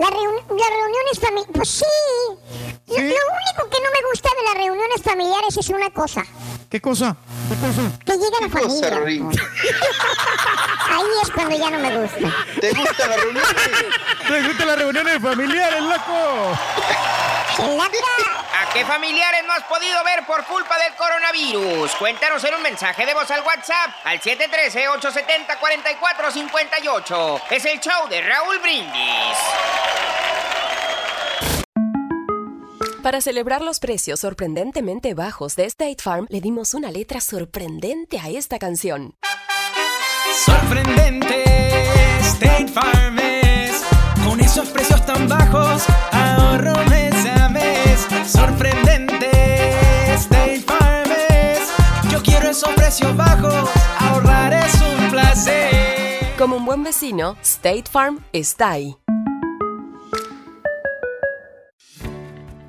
reun- las reuniones familiares, pues sí. Lo- Sí. Lo único que no me gusta de las reuniones familiares es una cosa. ¿Qué cosa? ¿Qué cosa? Que llega la ¿Qué cosa, familia. Ahí es cuando ya no me gusta. ¿Te gusta la reunión? ¿Te gustan las reuniones familiares, loco? ¿A qué familiares no has podido ver por culpa del coronavirus? Cuéntanos en un mensaje de voz al WhatsApp al 713-870-4458. Es el show de Raúl Brindis. Para celebrar los precios sorprendentemente bajos de State Farm, le dimos una letra sorprendente a esta canción. Sorprendente, State Farm es. Con esos precios tan bajos, ahorro precios bajos, ahorrar es un placer. Como un buen vecino, State Farm está ahí.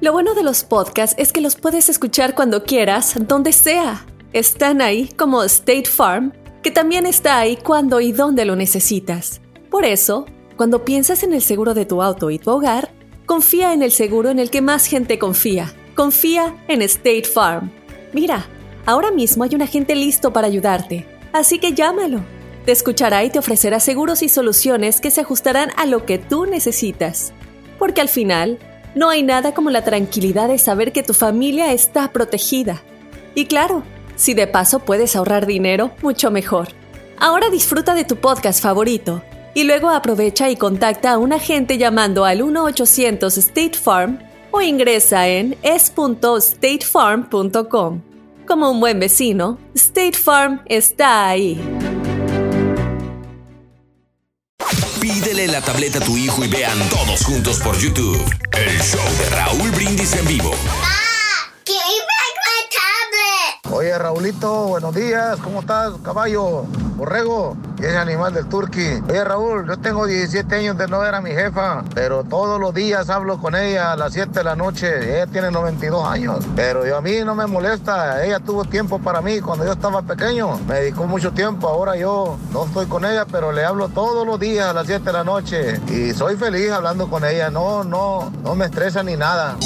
Lo bueno de los podcasts es que los puedes escuchar cuando quieras, donde sea. Están ahí como State Farm, que también está ahí cuando y donde lo necesitas. Por eso, cuando piensas en el seguro de tu auto y tu hogar, confía en el seguro en el que más gente confía. Confía en State Farm. Mira, ahora mismo hay un agente listo para ayudarte, así que llámalo. Te escuchará y te ofrecerá seguros y soluciones que se ajustarán a lo que tú necesitas. Porque al final, no hay nada como la tranquilidad de saber que tu familia está protegida. Y claro, si de paso puedes ahorrar dinero, mucho mejor. Ahora disfruta de tu podcast favorito y luego aprovecha y contacta a un agente llamando al 1-800 State Farm o ingresa en es.statefarm.com. Como un buen vecino, State Farm está ahí. Pídele la tableta a tu hijo y vean todos juntos por YouTube el show de Raúl Brindis en vivo. Oye, Raulito, buenos días. ¿Cómo estás, caballo? Borrego, y ese animal del turqui. Oye, Raúl, yo tengo 17 años de no ver a mi jefa, pero todos los días hablo con ella a las 7 de la noche. Ella tiene 92 años, pero yo, a mí no me molesta. Ella tuvo tiempo para mí cuando yo estaba pequeño. Me dedicó mucho tiempo. Ahora yo no estoy con ella, pero le hablo todos los días a las 7 de la noche. Y soy feliz hablando con ella. No, no, no me estresa ni nada.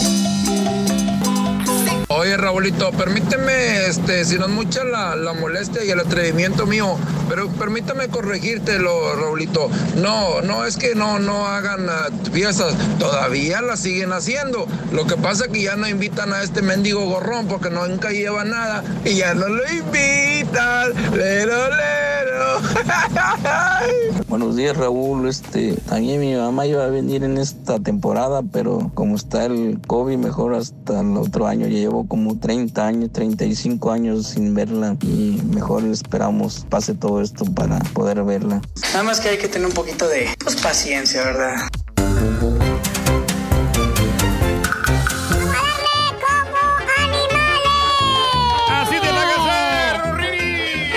Oye, Raulito, permíteme, este, si no es mucha la, la molestia y el atrevimiento mío, pero permítame corregírtelo, Raulito. No, no es que no, no hagan ah, fiestas, todavía las siguen haciendo. Lo que pasa es que ya no invitan a este mendigo gorrón porque nunca lleva nada y ya no lo invitan. Lero, lero. Buenos días, Raúl. Este, también mi mamá iba a venir en esta temporada, pero como está el COVID, mejor hasta el otro año. Ya llevo como 30 años, 35 años sin verla y mejor esperamos pase todo esto para poder verla. Nada más que hay que tener un poquito de pues, paciencia, ¿verdad? Así de la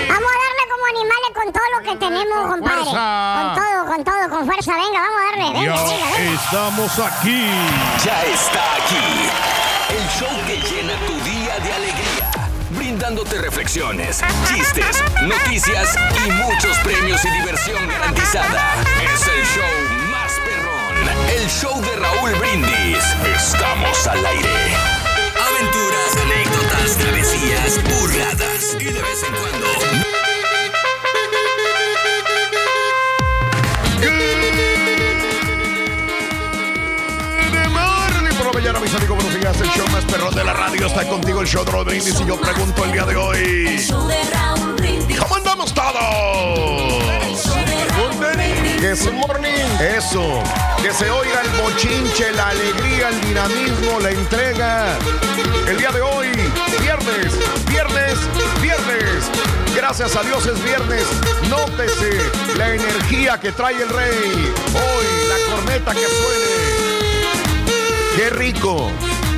Vamos a darle como animales con todo lo que tenemos, compadre. fuerza. Con todo, con todo, con fuerza. Venga, vamos a darle. Venga, Ya venga, venga. estamos aquí. Ya está aquí. Brindándote reflexiones, chistes, noticias y muchos premios y diversión garantizada. Es el show más perrón. El show de Raúl Brindis. Estamos al aire. Aventuras, anécdotas, travesías, burladas y de vez en cuando. Good morning por mis amigos. Días. El show más perrón de la radio está contigo. El show de Brindis. Y yo pregunto el día de hoy: ¿Cómo andamos todos? Good morning. Eso. Que se oiga el bochinche, la alegría, el dinamismo, la entrega. El día de hoy, viernes, viernes, viernes. Gracias a Dios es viernes. Nótese la energía que trae el rey. Hoy, la corneta que suene. Qué rico.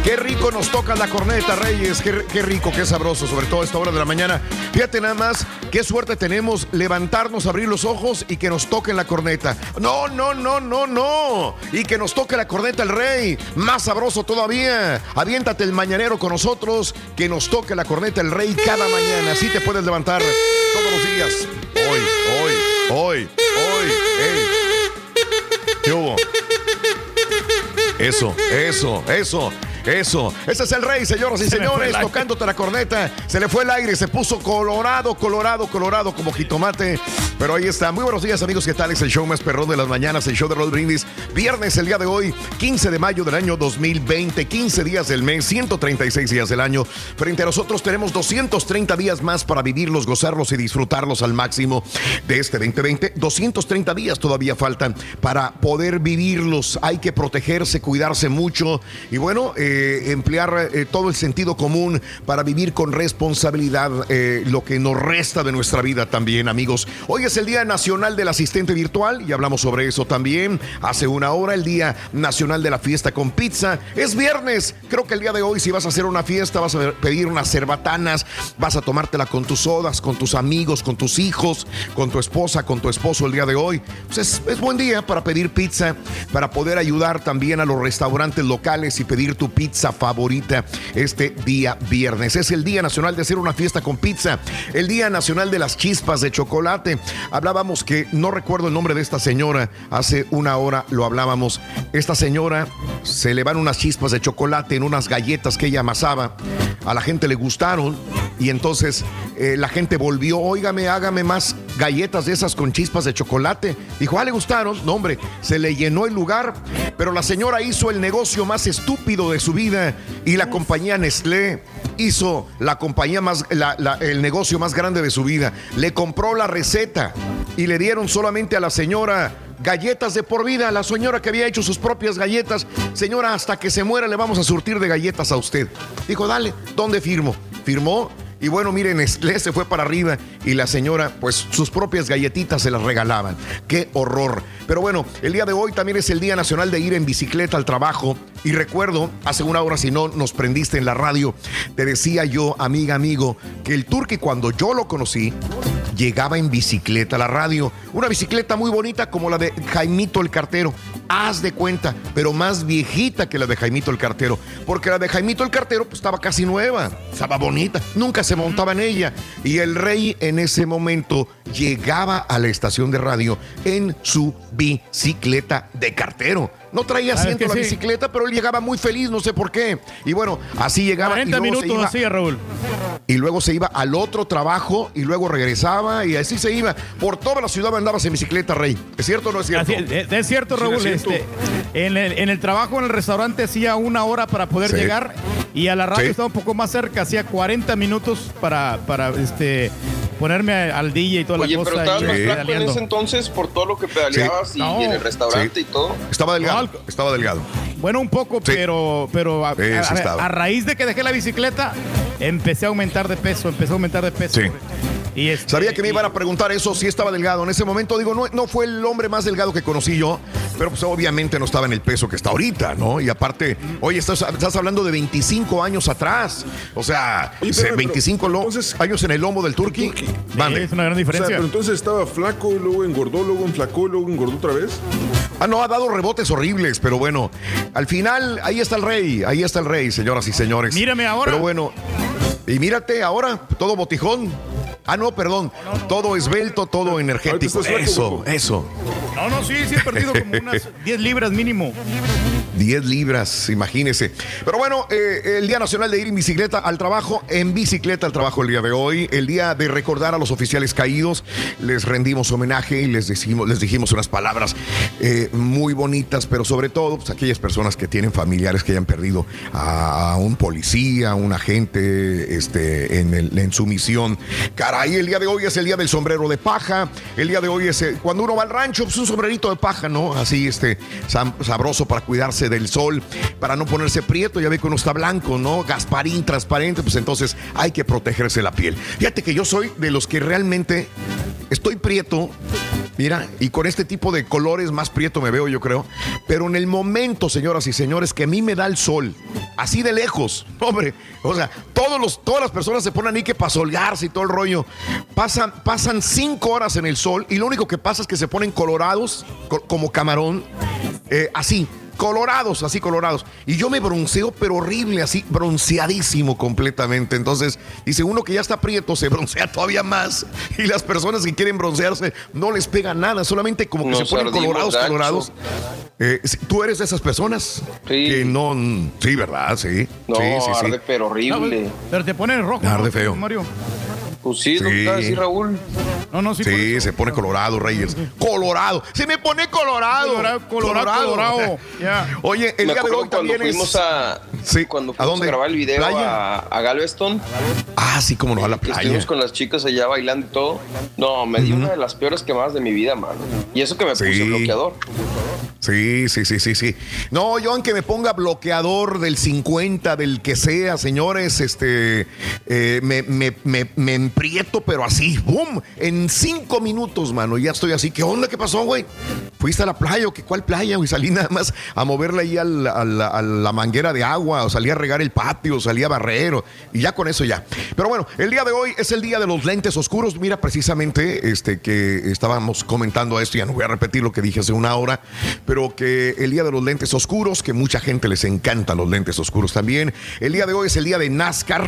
Qué rico nos toca la corneta, Reyes. Qué, rico, qué sabroso, sobre todo a esta hora de la mañana. Fíjate nada más, qué suerte tenemos levantarnos, abrir los ojos y que nos toque la corneta. No, no, no, no, no. Y que nos toque la corneta el rey. Más sabroso todavía. Aviéntate el mañanero con nosotros. Que nos toque la corneta el rey cada mañana. Así te puedes levantar todos los días. Hoy, hoy, hoy, hoy. Ey. ¿Qué hubo? Eso, eso, eso. Eso. Ese es el rey, señoras y Se señores, tocándote la corneta. Se le fue el aire, se puso colorado, colorado, colorado como jitomate. Pero ahí está. Muy buenos días, amigos. ¿Qué tal? Es el show más perrón de las mañanas, el show de Rod Brindis. Viernes, el día de hoy, 15 de mayo del año 2020, 15 días del mes, 136 días del año. Frente a nosotros tenemos 230 días más para vivirlos, gozarlos y disfrutarlos al máximo de este 2020. 230 días todavía faltan para poder vivirlos. Hay que protegerse, cuidarse mucho y bueno, eh, emplear eh, todo el sentido común para vivir con responsabilidad eh, lo que nos resta de nuestra vida también, amigos. Hoy es el Día Nacional del Asistente Virtual y hablamos sobre eso también. Hace una hora, el Día Nacional de la Fiesta con Pizza. Es viernes. Creo que el día de hoy, si vas a hacer una fiesta, vas a pedir unas cerbatanas, vas a tomártela con tus sodas, con tus amigos, con tus hijos, con tu esposa, con tu esposo el día de hoy. Pues es, es buen día para pedir pizza, para poder ayudar también a los restaurantes locales y pedir tu pizza favorita este día viernes. Es el Día Nacional de hacer una fiesta con pizza, el Día Nacional de las chispas de chocolate. Hablábamos que no recuerdo el nombre de esta señora, hace una hora lo hablábamos. Esta señora se le van unas chispas de chocolate en unas galletas que ella amasaba. A la gente le gustaron y entonces eh, la gente volvió, óigame, hágame más galletas de esas con chispas de chocolate. Dijo, ah, le gustaron. No, hombre, se le llenó el lugar, pero la señora hizo el negocio más estúpido de su vida y la compañía Nestlé hizo la compañía más, el negocio más grande de su vida. Le compró la receta y le dieron solamente a la señora galletas de por vida, la señora que había hecho sus propias galletas. Señora, hasta que se muera le vamos a surtir de galletas a usted. Dijo, dale, ¿dónde firmo? Firmó. Y bueno, miren, Nestlé se fue para arriba y la señora, pues sus propias galletitas se las regalaban. ¡Qué horror! Pero bueno, el día de hoy también es el Día Nacional de ir en bicicleta al trabajo. Y recuerdo, hace una hora, si no nos prendiste en la radio, te decía yo, amiga, amigo, que el turqui cuando yo lo conocí, llegaba en bicicleta a la radio. Una bicicleta muy bonita como la de Jaimito el Cartero. Haz de cuenta, pero más viejita que la de Jaimito el Cartero. Porque la de Jaimito el Cartero pues, estaba casi nueva, estaba bonita, nunca se montaba en ella. Y el rey en ese momento llegaba a la estación de radio en su bicicleta de cartero. No traía ¿Sabes asiento la sí? bicicleta, pero él llegaba muy feliz, no sé por qué. Y bueno, así llegaba. y 40 luego se minutos iba- así, Raúl. y luego se iba al otro trabajo y luego regresaba y así se iba. Por toda la ciudad andabas en bicicleta, Rey. ¿Es cierto o no es cierto? Así es, es cierto, Raúl. este, en, el, en el trabajo, en el restaurante, hacía una hora para poder Sí. llegar y a la radio Sí. estaba un poco más cerca, hacía 40 minutos para, para este, ponerme al DJ y toda Oye, la cosa. pero estabas y más flaco en ese entonces por todo lo que pedaleabas y No. en el restaurante Sí. y todo. Estaba delgado, No, estaba delgado. Bueno, un poco, pero, pero a, Sí, a- sí a- estaba. a raíz de que dejé la bicicleta, empecé a aumentar de peso, empecé a aumentar de peso. Sí. Y este, Sabía que me iban a preguntar eso, si estaba delgado. En ese momento, digo, no, no fue el hombre más delgado que conocí yo, pero pues obviamente no estaba en el peso que está ahorita, ¿no? Y aparte, oye, estás, estás hablando de 25 años atrás. O sea, Oye, se- pero- 25 lo- años en el lomo del turqui. Mande. es una gran O sea, diferencia. pero entonces estaba flaco, y luego engordó, luego enflacó, y luego engordó otra vez. Ah, no, ha dado rebotes horribles, pero bueno, al final, ahí está el rey, ahí está el rey, señoras y señores. Mírame ahora. Pero bueno, y mírate ahora, todo botijón. Ah, no, perdón, todo esbelto, todo energético. Eso, eso. No, no, sí, sí he perdido como unas 10 libras mínimo. 10 libras, imagínese. Pero bueno, eh, el Día Nacional de ir en bicicleta al trabajo, en bicicleta al trabajo el día de hoy, el día de recordar a los oficiales caídos, les rendimos homenaje y les dijimos, les dijimos unas palabras eh, muy bonitas, pero sobre todo pues, aquellas personas que tienen familiares que hayan perdido a, un policía, a un agente este, en, su misión. Caray, el día de hoy es el día del sombrero de paja, el día de hoy es eh, cuando uno va al rancho, pues un sombrerito de paja, ¿no? Así, este, sabroso para cuidarse del sol, para no ponerse prieto, ya ve que uno está blanco, ¿no? Gasparín, transparente, pues entonces hay que protegerse la piel. Fíjate que yo soy de los que realmente estoy prieto, mira, y con este tipo de colores más prieto me veo, yo creo, pero en el momento, señoras y señores, que a mí me da el sol, así de lejos, hombre, o sea, todos los, todas las personas se ponen ahí que para solgarse y todo el rollo, pasan, pasan cinco horas en el sol y lo único que pasa es que se ponen colorados, co- como camarón, eh, así. Colorados, así colorados. Y yo me bronceo, pero horrible, así bronceadísimo completamente. Entonces, dice uno que ya está prieto, se broncea todavía más. Y las personas que quieren broncearse no les pega nada, solamente como que Nos se ponen colorados, colorados. Eh, sí, ¿Tú eres de esas personas? Que no. Sí, ¿verdad? Sí. No, sí, sí, sí. pero horrible. Pero te ponen rojo. Arde ¿no, feo. Mario. Pues sí, decir Raúl. No, no, sí. Sí, se pone colorado, Reyes. Colorado. Se me pone colorado. Colorado, colorado. Oye, el Me día de hoy cuando también fuimos es. a cuando fuimos dónde? a grabar el video a, a Galveston. Ah, sí, como no, a la playa. Estuvimos con las chicas allá bailando y todo. No, me dio una de las peores quemadas de mi vida, mano. Y eso que me puse bloqueador. Sí, sí, sí, sí, sí. No, yo aunque me ponga bloqueador del 50, del que sea, señores, este, eh, me, me, me, me emprieto, pero así, ¡boom! En cinco minutos, mano, ya estoy así. ¿Qué onda? ¿Qué pasó, güey? ¿Fuiste a la playa o qué? ¿Cuál playa, güey? Salí nada más a moverla ahí a la, manguera de agua, o salí a regar el patio, salí a barrer, o- y ya con eso ya. Pero bueno, el día de hoy es el día de los lentes oscuros. Mira, precisamente, este, que estábamos comentando esto, ya no voy a repetir lo que dije hace una hora, pero que el día de los lentes oscuros, que mucha gente les encantan los lentes oscuros también. El día de hoy es el día de NASCAR.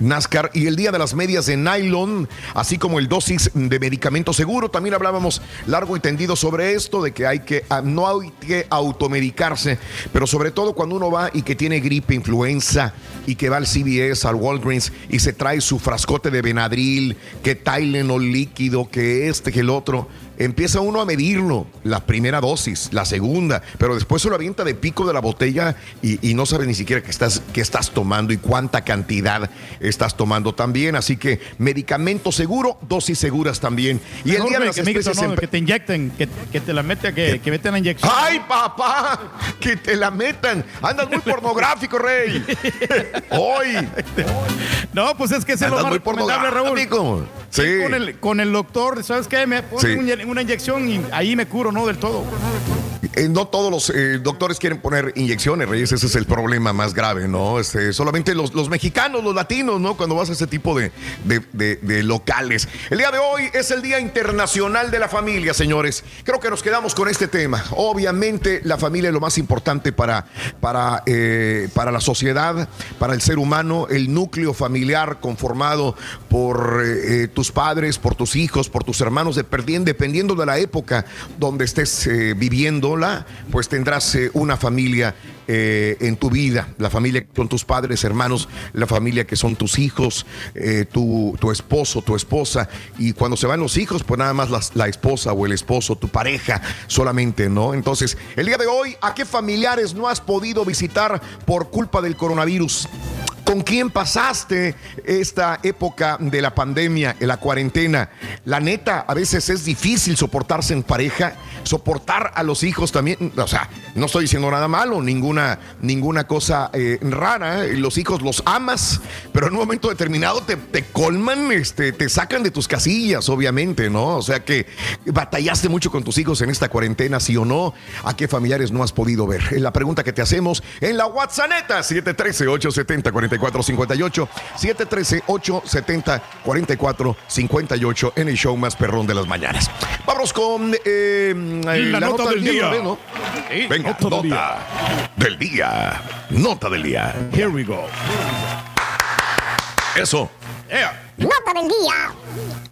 NASCAR y el día de las medias de nylon, así como el dosis de medicamento seguro. También hablábamos largo y tendido sobre esto, de que hay que, ah, no hay que automedicarse, pero sobre todo cuando uno va y que tiene gripe, influenza y que va al CVS, al Walgreens y se trae su frascote de Benadryl, que Tylenol líquido, que este, que el otro. Empieza uno a medirlo, la primera dosis, la segunda, pero después se lo avienta de pico de la botella y, y no sabe ni siquiera qué estás, qué estás tomando y cuánta cantidad estás tomando también. Así que medicamento seguro, dosis seguras también. Y el día de las que, especies no, que te inyecten, que, que te la mete, que, que meten la inyección. ¡Ay, papá! ¡Que te la metan! Andas muy pornográfico, Rey. Hoy. No, pues es que es lo más recomendable, Raúl. Sí. Con el, con el doctor, ¿sabes qué? Me pone Sí. un- una inyección y ahí me curo, ¿no? Del todo. Eh, no todos los eh, doctores quieren poner inyecciones, Reyes. Ese es el problema más grave, ¿no? Este, solamente los, mexicanos, los latinos, ¿no? Cuando vas a ese tipo de, locales. El día de hoy es el Día Internacional de la Familia, señores. Creo que nos quedamos con este tema. Obviamente, la familia es lo más importante para, para, eh, para la sociedad, para el ser humano. El núcleo familiar conformado por tus padres, por tus hijos, por tus hermanos, dependiendo, de la época donde estés eh, pues tendrás eh, una familia eh, en tu vida, la familia que son tus padres, hermanos, la familia que son tus hijos, eh, tu, tu esposo, tu esposa, y cuando se van los hijos, pues nada más las- la, esposa o el esposo, tu pareja solamente, ¿no? Entonces, el día de hoy, ¿a qué familiares no has podido visitar por culpa del coronavirus? ¿Con quién pasaste esta época de la pandemia, en la cuarentena? La neta, a veces es difícil soportarse en pareja, soportar a los hijos también. O sea, no estoy diciendo nada malo, ninguna, ninguna cosa eh, rara. eh, Los hijos los amas, pero en un momento determinado te, te colman, este, te sacan de tus casillas, obviamente, ¿no? O sea que batallaste mucho con tus hijos en esta cuarentena, sí o no. ¿A qué familiares no has podido ver? Es la pregunta que te hacemos en la WhatsApp 713-870-4458. 713-870-4458 en el show más perrón de las mañanas. Vamos con eh, La nota del día. vez, ¿no? Venga, nota, del día. Nota del día. Here we go. Eso. Nota del día.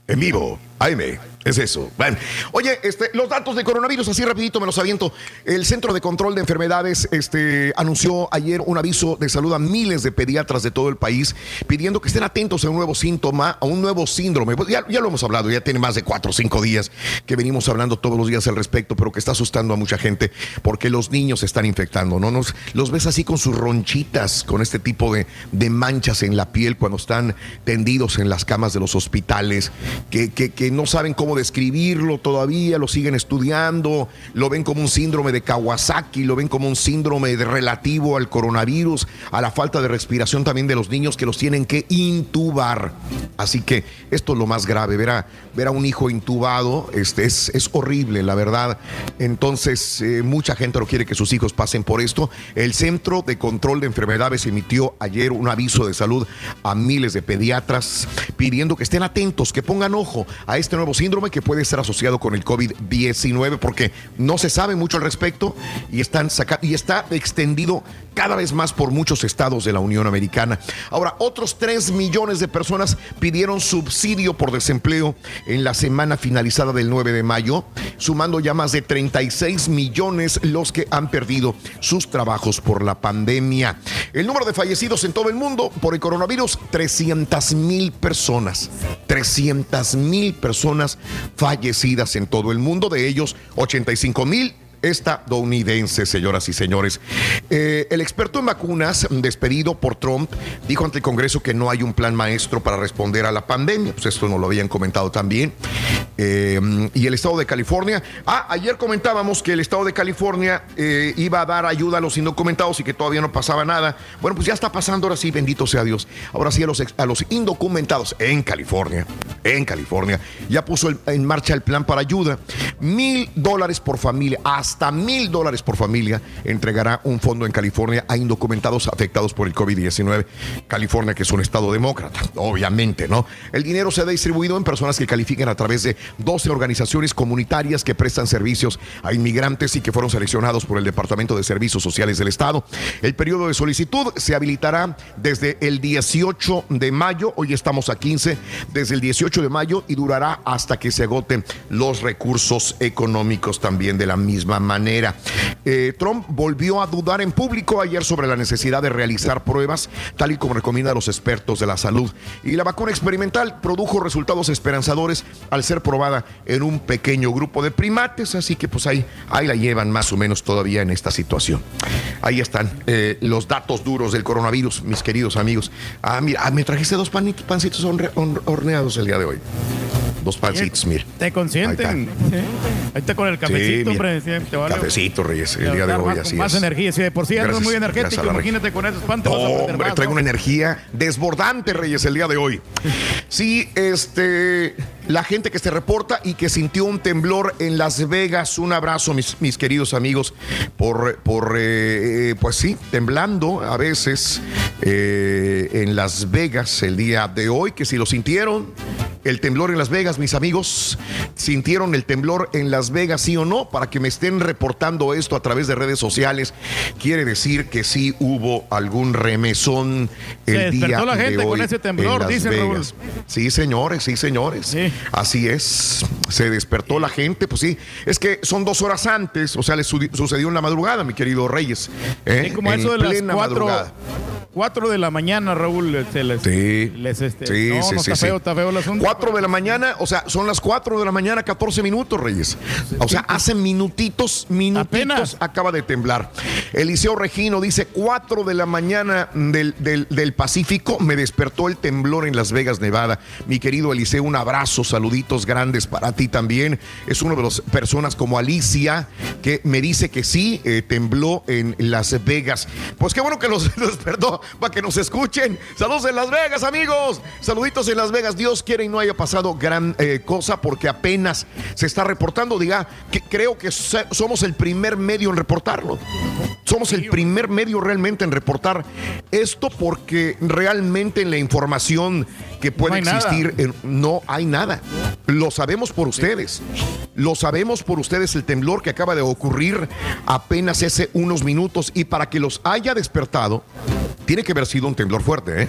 En vivo, AM, es eso. Oye, este, los datos de coronavirus, así rapidito me los aviento. El Centro de Control de Enfermedades este, anunció ayer un aviso de salud a miles de pediatras de todo el país, pidiendo que estén atentos a un nuevo síntoma, a un nuevo síndrome. Pues ya, lo hemos hablado, ya tiene más de cuatro o cinco días que venimos hablando todos los días al respecto, pero que está asustando a mucha gente porque los niños se están infectando, ¿no? Nos, los ves así con sus ronchitas, con este tipo de, manchas en la piel cuando están tendidos en las camas de los hospitales, que no saben cómo describirlo todavía, lo siguen estudiando, lo ven como un síndrome de Kawasaki, lo ven como un síndrome de relativo al coronavirus, a la falta de respiración también de los niños que los tienen que intubar. Así que esto es lo más grave, ver a, ver a un hijo intubado este, es, es horrible, la verdad. Entonces, eh, mucha gente no quiere que sus hijos pasen por esto. El Centro de Control de Enfermedades emitió ayer un aviso de salud a miles de pediatras pidiendo que estén atentos, que pongan ojo a este nuevo síndrome que puede ser asociado con el COVID-19 porque no se sabe mucho al respecto y, están y está extendido cada vez más por muchos estados de la Unión Americana. Ahora, otros 3 millones de personas pidieron subsidio por desempleo en la semana finalizada del 9 de mayo, sumando ya más de 36 millones los que han perdido sus trabajos por la pandemia. El número de fallecidos en todo el mundo por el coronavirus, 300 mil personas. 300 mil personas fallecidas en todo el mundo, de ellos 85 mil estadounidenses, señoras y señores. Eh, el experto en vacunas, despedido por Trump, dijo ante el Congreso que no hay un plan maestro para responder a la pandemia. Pues esto nos lo habían comentado también. Eh, y el estado de California. Ah, ayer comentábamos que el estado de California eh, iba a dar ayuda a los indocumentados y que todavía no pasaba nada. Bueno, pues ya está pasando ahora sí, bendito sea Dios. Ahora sí a los, a los indocumentados en California, en California, ya puso en marcha el plan para ayuda. Mil dólares por familia, hasta mil dólares por familia entregará un fondo en California a indocumentados afectados por el COVID-19. California, que es un estado demócrata, obviamente, ¿no? El dinero se ha distribuido en personas que califican a través de 12 organizaciones comunitarias que prestan servicios a inmigrantes y que fueron seleccionados por el Departamento de Servicios Sociales del Estado. El periodo de solicitud se habilitará desde el 18 de mayo, hoy estamos a 15, desde el 18 de mayo y durará hasta que se agoten los recursos económicos también de la misma manera. Eh, Trump volvió a dudar en público ayer sobre la necesidad de realizar pruebas, tal y como recomiendan los expertos de la salud. Y la vacuna experimental produjo resultados esperanzadores al ser probada en un pequeño grupo de primates, así que pues ahí, ahí la llevan más o menos todavía en esta situación. Ahí están eh, los datos duros del coronavirus, mis queridos amigos. Ah, mira, ah, me trajiste dos pani- pancitos honre- hon- horneados el día de hoy. Dos pancitos, mira. Te consienten. Sí. Ahí está con el cafecito, mira. hombre. sí, te vale- Cafecito, Reyes, el día de hoy, más, así Más es. energía, sí, de por sí Gracias, muy energético. Imagínate con esos a No, hombre, más, traigo ¿no? una energía desbordante, Reyes, el día de hoy. Sí, este, la gente que se reporta y que sintió un temblor en Las Vegas, un abrazo, mis, mis queridos amigos, por, por eh, eh, pues sí, temblando a veces eh, en Las Vegas el día de hoy, que si lo sintieron, el temblor en Las Vegas, mis amigos, sintieron el temblor en Las Vegas, sí o no, para que me estén reportando esto a través de redes sociales, quiere decir que sí hubo algún remesón el Se día la gente de con hoy ese temblor, en Las dicen, Raúl. Vegas. Sí, señores, sí, señores. Así es. Se despertó la gente, pues sí. Es que son dos horas antes, o sea, le su- sucedió en la madrugada, mi querido Reyes. ¿eh? Sí, como en eso de las plena cuatro, madrugada. cuatro de la mañana, Raúl. Se les, Sí. les, este, Sí, no, sí, no, sí, está feo, está feo el asunto. 4 de la mañana, o sea, son las 4 de la mañana, 14 minutos, Reyes. O sea, hace minutitos, minutitos acaba de temblar. Eliseo Regino dice 4 de la mañana del, del- del Pacífico, me despertó el temblor en Las Vegas, Nevada. Mi querido Eliseo, un abrazo, saluditos grandes para ti también. Es una de las personas como Alicia que me dice que sí, eh, tembló en Las Vegas. Pues qué bueno que los despertó para que nos escuchen. Saludos en Las Vegas, amigos. Saluditos en Las Vegas. Dios quiere y no haya pasado gran eh, cosa porque apenas se está reportando. Diga, que creo que somos el primer medio en reportarlo. Somos el primer medio realmente en reportar esto porque realmente en la información que puede No nada. existir no hay nada. Lo sabemos por ustedes. Lo sabemos por ustedes el temblor que acaba de ocurrir apenas hace unos minutos y para que los haya despertado tiene que haber sido un temblor fuerte, ¿eh?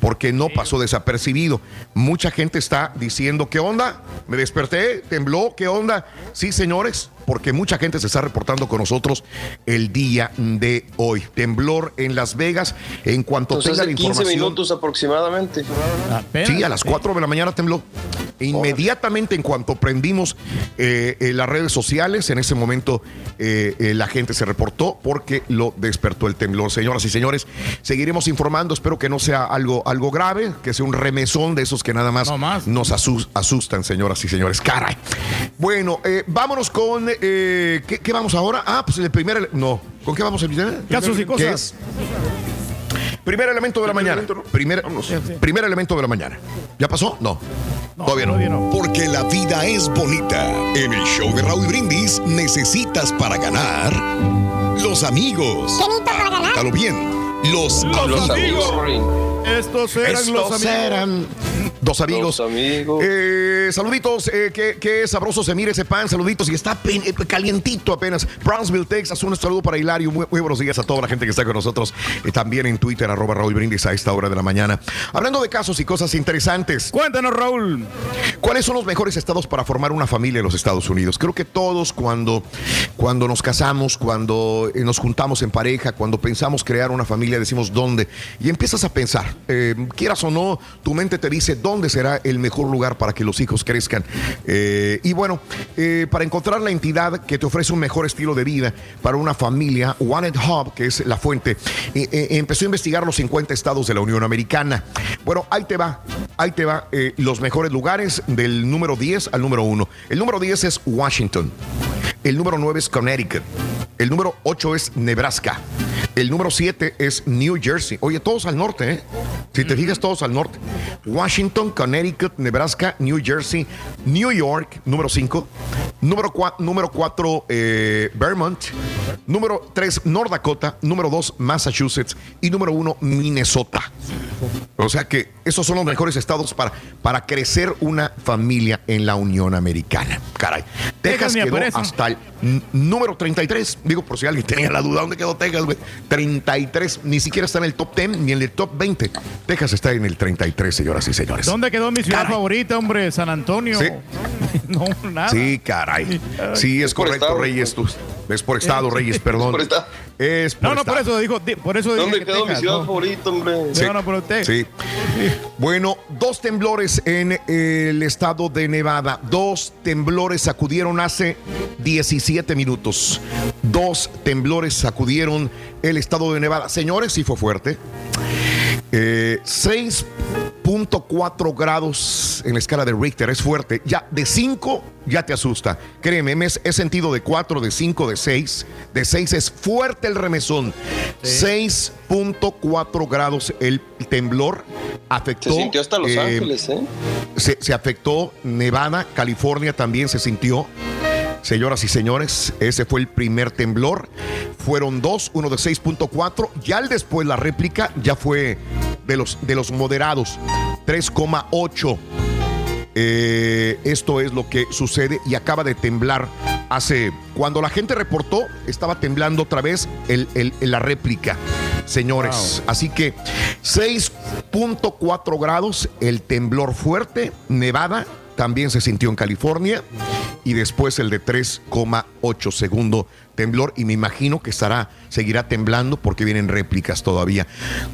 porque no pasó desapercibido. Mucha gente está diciendo, ¿qué onda? Me desperté, tembló, ¿qué onda? Sí, señores, porque mucha gente se está reportando con nosotros el día de hoy. Temblor en Las Vegas. En cuanto Entonces tenga la hace 15 información. minutos aproximadamente. Sí, a las 4 de la mañana tembló. Inmediatamente en cuanto prendimos eh, eh, las redes sociales, en ese momento eh, eh, la gente se reportó porque lo despertó el temblor. Señoras y señores, seguiremos informando. Espero que no sea algo, algo grave, que sea un remesón de esos que nada más, nos asus- asustan, señoras y señores. Caray. Bueno, eh, vámonos con. Eh, ¿qué, qué vamos ahora? Ah, pues el primer. No. ¿Con qué vamos a empezar? Casos y ¿Qué cosas. es? Primer elemento de la mañana. Primer, primer elemento de la mañana. ¿Ya pasó? No. todavía no. Porque la vida es bonita. En el show de Raúl Brindis necesitas para ganar los amigos. Anótalo bien. Los, Los amigos. amigos. Estos eran los Estos amigos. eran Dos amigos. Dos amigos. Eh, saluditos, eh, qué, qué sabroso se mira ese pan, saluditos, y está pen- eh, calientito apenas. Brownsville, Texas, un saludo para Hilario, muy, muy buenos días a toda la gente que está con nosotros, eh, también en Twitter, arroba Raúl Brindis a esta hora de la mañana. Hablando de casos y cosas interesantes. Cuéntanos, Raúl. ¿Cuáles son los mejores estados para formar una familia en los Estados Unidos? Creo que todos cuando, cuando nos casamos, cuando nos juntamos en pareja, cuando pensamos crear una familia, decimos dónde. Y empiezas a pensar, eh, quieras o no, tu mente te dice dónde será el mejor lugar para que los hijos crezcan. Eh, y bueno, eh, para encontrar la entidad que te ofrece un mejor estilo de vida para una familia, Wanted Hub, que es la fuente, empezó a investigar los 50 estados de la Unión Americana. Bueno, ahí te va, ahí te va los mejores lugares del número 10 al número 1. El número 10 es Washington. El número 9 es Connecticut. El número 8 es Nebraska. El número 7 es New Jersey. Oye, todos al norte, ¿eh? Si te fijas, todos al norte. Washington, Connecticut, Nebraska, New Jersey, New York, número 5. Número 4, número cuatro, eh, Vermont. Número 3, North Dakota. Número 2, Massachusetts. Y número 1, Minnesota. O sea que esos son los mejores estados para, para crecer una familia en la Unión Americana. Caray. Texas ni quedó hasta n- número 33. Digo, por si alguien tenía la duda, ¿dónde quedó Texas, güey? 33. Ni siquiera está en el top 10 ni en el top 20. Texas está en el 33, señoras y señores. ¿Dónde quedó mi ciudad Caray. favorita, hombre? San Antonio. Sí. no, nada. Sí, caray. Sí, es por correcto, estado, Reyes. Tú. Es por estado, Reyes, perdón. por estado. Es por No, no, por estado. eso dijo, di- por eso dije ¿Dónde que quedó mi Texas, ciudad ¿no? favorita, hombre? Sí. No, no, pero usted. Sí. Bueno, dos temblores en el estado de Nevada. Dos temblores sacudieron hace 17 minutos. Dos temblores sacudieron el estado de Nevada. Señores, sí fue fuerte. Eh, 6.4 grados en la escala de Richter es fuerte. Ya de 5 ya te asusta. Créeme, me he sentido de 4, de 5, de 6. De 6 es fuerte el remesón. 6.4 grados el temblor afectó. Se sintió hasta Los eh, Ángeles, ¿eh? se, se afectó Nevada, California también se sintió. Señoras y señores, ese fue el primer temblor. Fueron dos, uno de 6.4. Ya el después la réplica ya fue de los, de los moderados, 3,8. Eh, esto es lo que sucede y acaba de temblar hace. Cuando la gente reportó, estaba temblando otra vez el, el- la réplica. Señores, así que 6.4 grados, el temblor fuerte, Nevada, también se sintió en California y después el de 3,8 segundo temblor y me imagino que estará, seguirá temblando porque vienen réplicas todavía.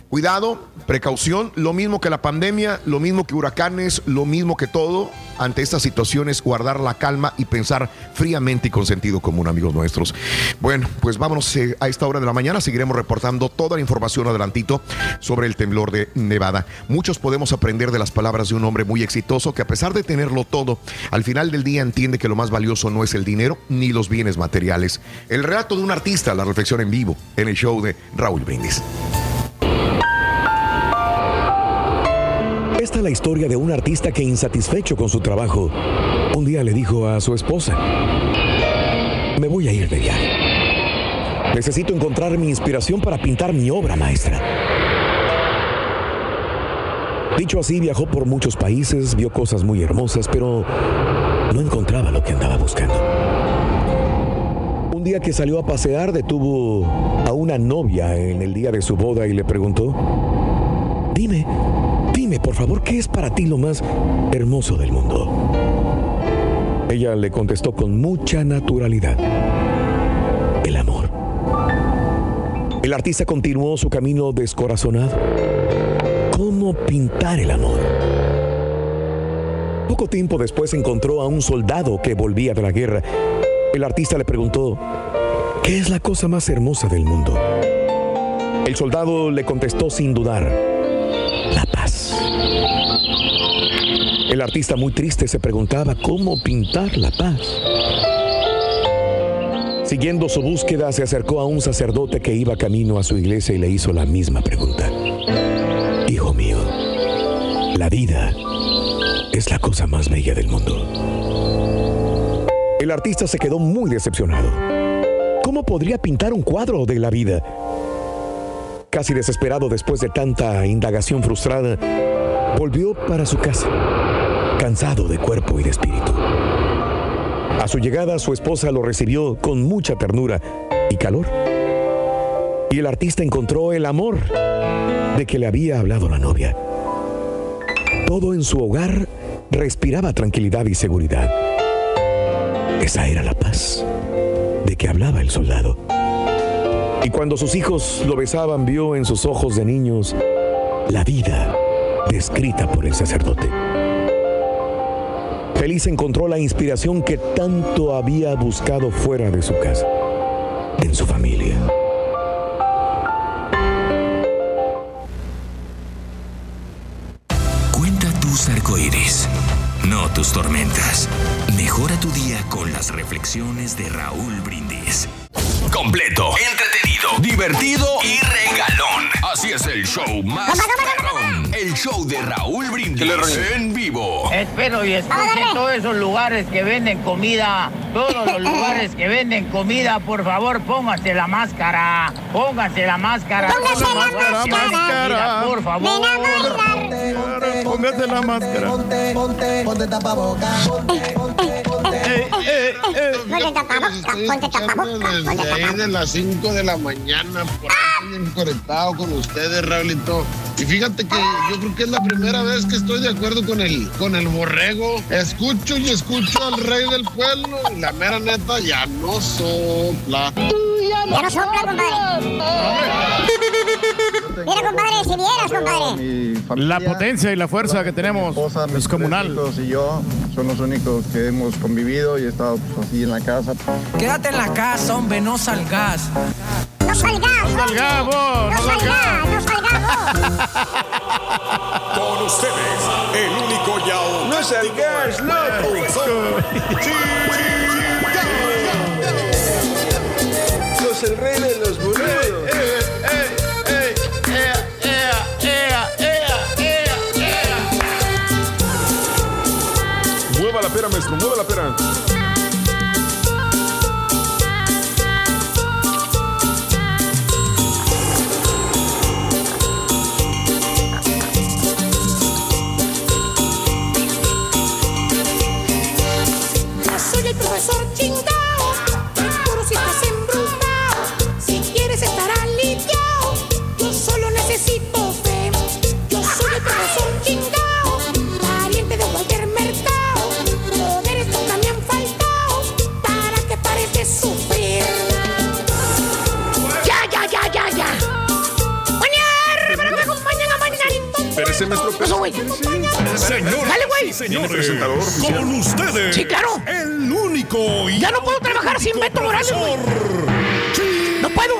Cuidado, precaución, lo mismo que la pandemia, lo mismo que huracanes, lo mismo que todo. Ante estas situaciones, guardar la calma y pensar fríamente y con sentido común, amigos nuestros. Bueno, pues vámonos eh, a esta hora de la mañana. Seguiremos reportando toda la información adelantito sobre el temblor de Nevada. Muchos podemos aprender de las palabras de un hombre muy exitoso que a pesar de tenerlo todo, al final del día entiende que lo más valioso no es el dinero ni los bienes materiales. El relato de un artista, la reflexión en vivo en el show de Raúl Brindis. Esta es la historia de un artista que insatisfecho con su trabajo, un día le dijo a su esposa, me voy a ir de viaje. Necesito encontrar mi inspiración para pintar mi obra maestra. Dicho así, viajó por muchos países, vio cosas muy hermosas, pero no encontraba lo que andaba buscando. Día que salió a pasear, detuvo a una novia en el día de su boda y le preguntó, dime, dime por favor, ¿qué es para ti lo más hermoso del mundo? Ella le contestó con mucha naturalidad, el amor. El artista continuó su camino descorazonado. ¿Cómo pintar el amor? Poco tiempo después encontró a un soldado que volvía de la guerra. El artista le preguntó, ¿qué es la cosa más hermosa del mundo? El soldado le contestó sin dudar, la paz. El artista muy triste se preguntaba cómo pintar la paz. Siguiendo su búsqueda, se acercó a un sacerdote que iba camino a su iglesia y le hizo la misma pregunta. Hijo mío, la vida es la cosa más bella del mundo. El artista se quedó muy decepcionado. ¿Cómo podría pintar un cuadro de la vida? Casi desesperado después de tanta indagación frustrada, volvió para su casa, cansado de cuerpo y de espíritu. A su llegada, su esposa lo recibió con mucha ternura y calor. Y el artista encontró el amor de que le había hablado la novia. Todo en su hogar respiraba tranquilidad y seguridad. Esa era la paz de que hablaba el soldado. Y cuando sus hijos lo besaban, vio en sus ojos de niños la vida descrita por el sacerdote. Feliz encontró la inspiración que tanto había buscado fuera de su casa, en su familia. Las reflexiones de Raúl Brindis. Completo, entretenido, divertido y regalón. Así es el show más perrón. El show de Raúl Brindis en vivo. Espero y escuchen todos esos lugares que venden comida. Todos los lugares que venden comida, por favor, pónganse la máscara. Pónganse la máscara. Póngase la Pónganse máscara. Por favor. Póngase la máscara. Ponte, ponte, ponte tapabocas. Ponte, ponte, ponte. Ponte tapabocas, ponte tapabocas, ponte Desde ahí de las 5 de la mañana, por ahí bien conectado con ustedes, Raulito. Y fíjate que yo creo que es la primera vez que estoy de acuerdo con el, con el borrego. Escucho y escucho al rey del pueblo. Y la mera neta ya no sopla. Ya no sopla, compadre. Mira, compadre, si vieras, compadre. La potencia y la fuerza que tenemos es comunal. y yo son los únicos que hemos convivido y he estado pues, así en la casa. Quédate en la casa, hombre, no salgas. No salgas. No salgamos, no salgas, no salgamos. Con ustedes, el único y No salgas, loco. Sos el rey de pera, maestro, mueva la pera. Soy el profesor chingao, güey. Señor, Dale, güey. señores, con ustedes. Sí, claro. El único y Ya no puedo trabajar sin Beto Morales, güey. No puedo.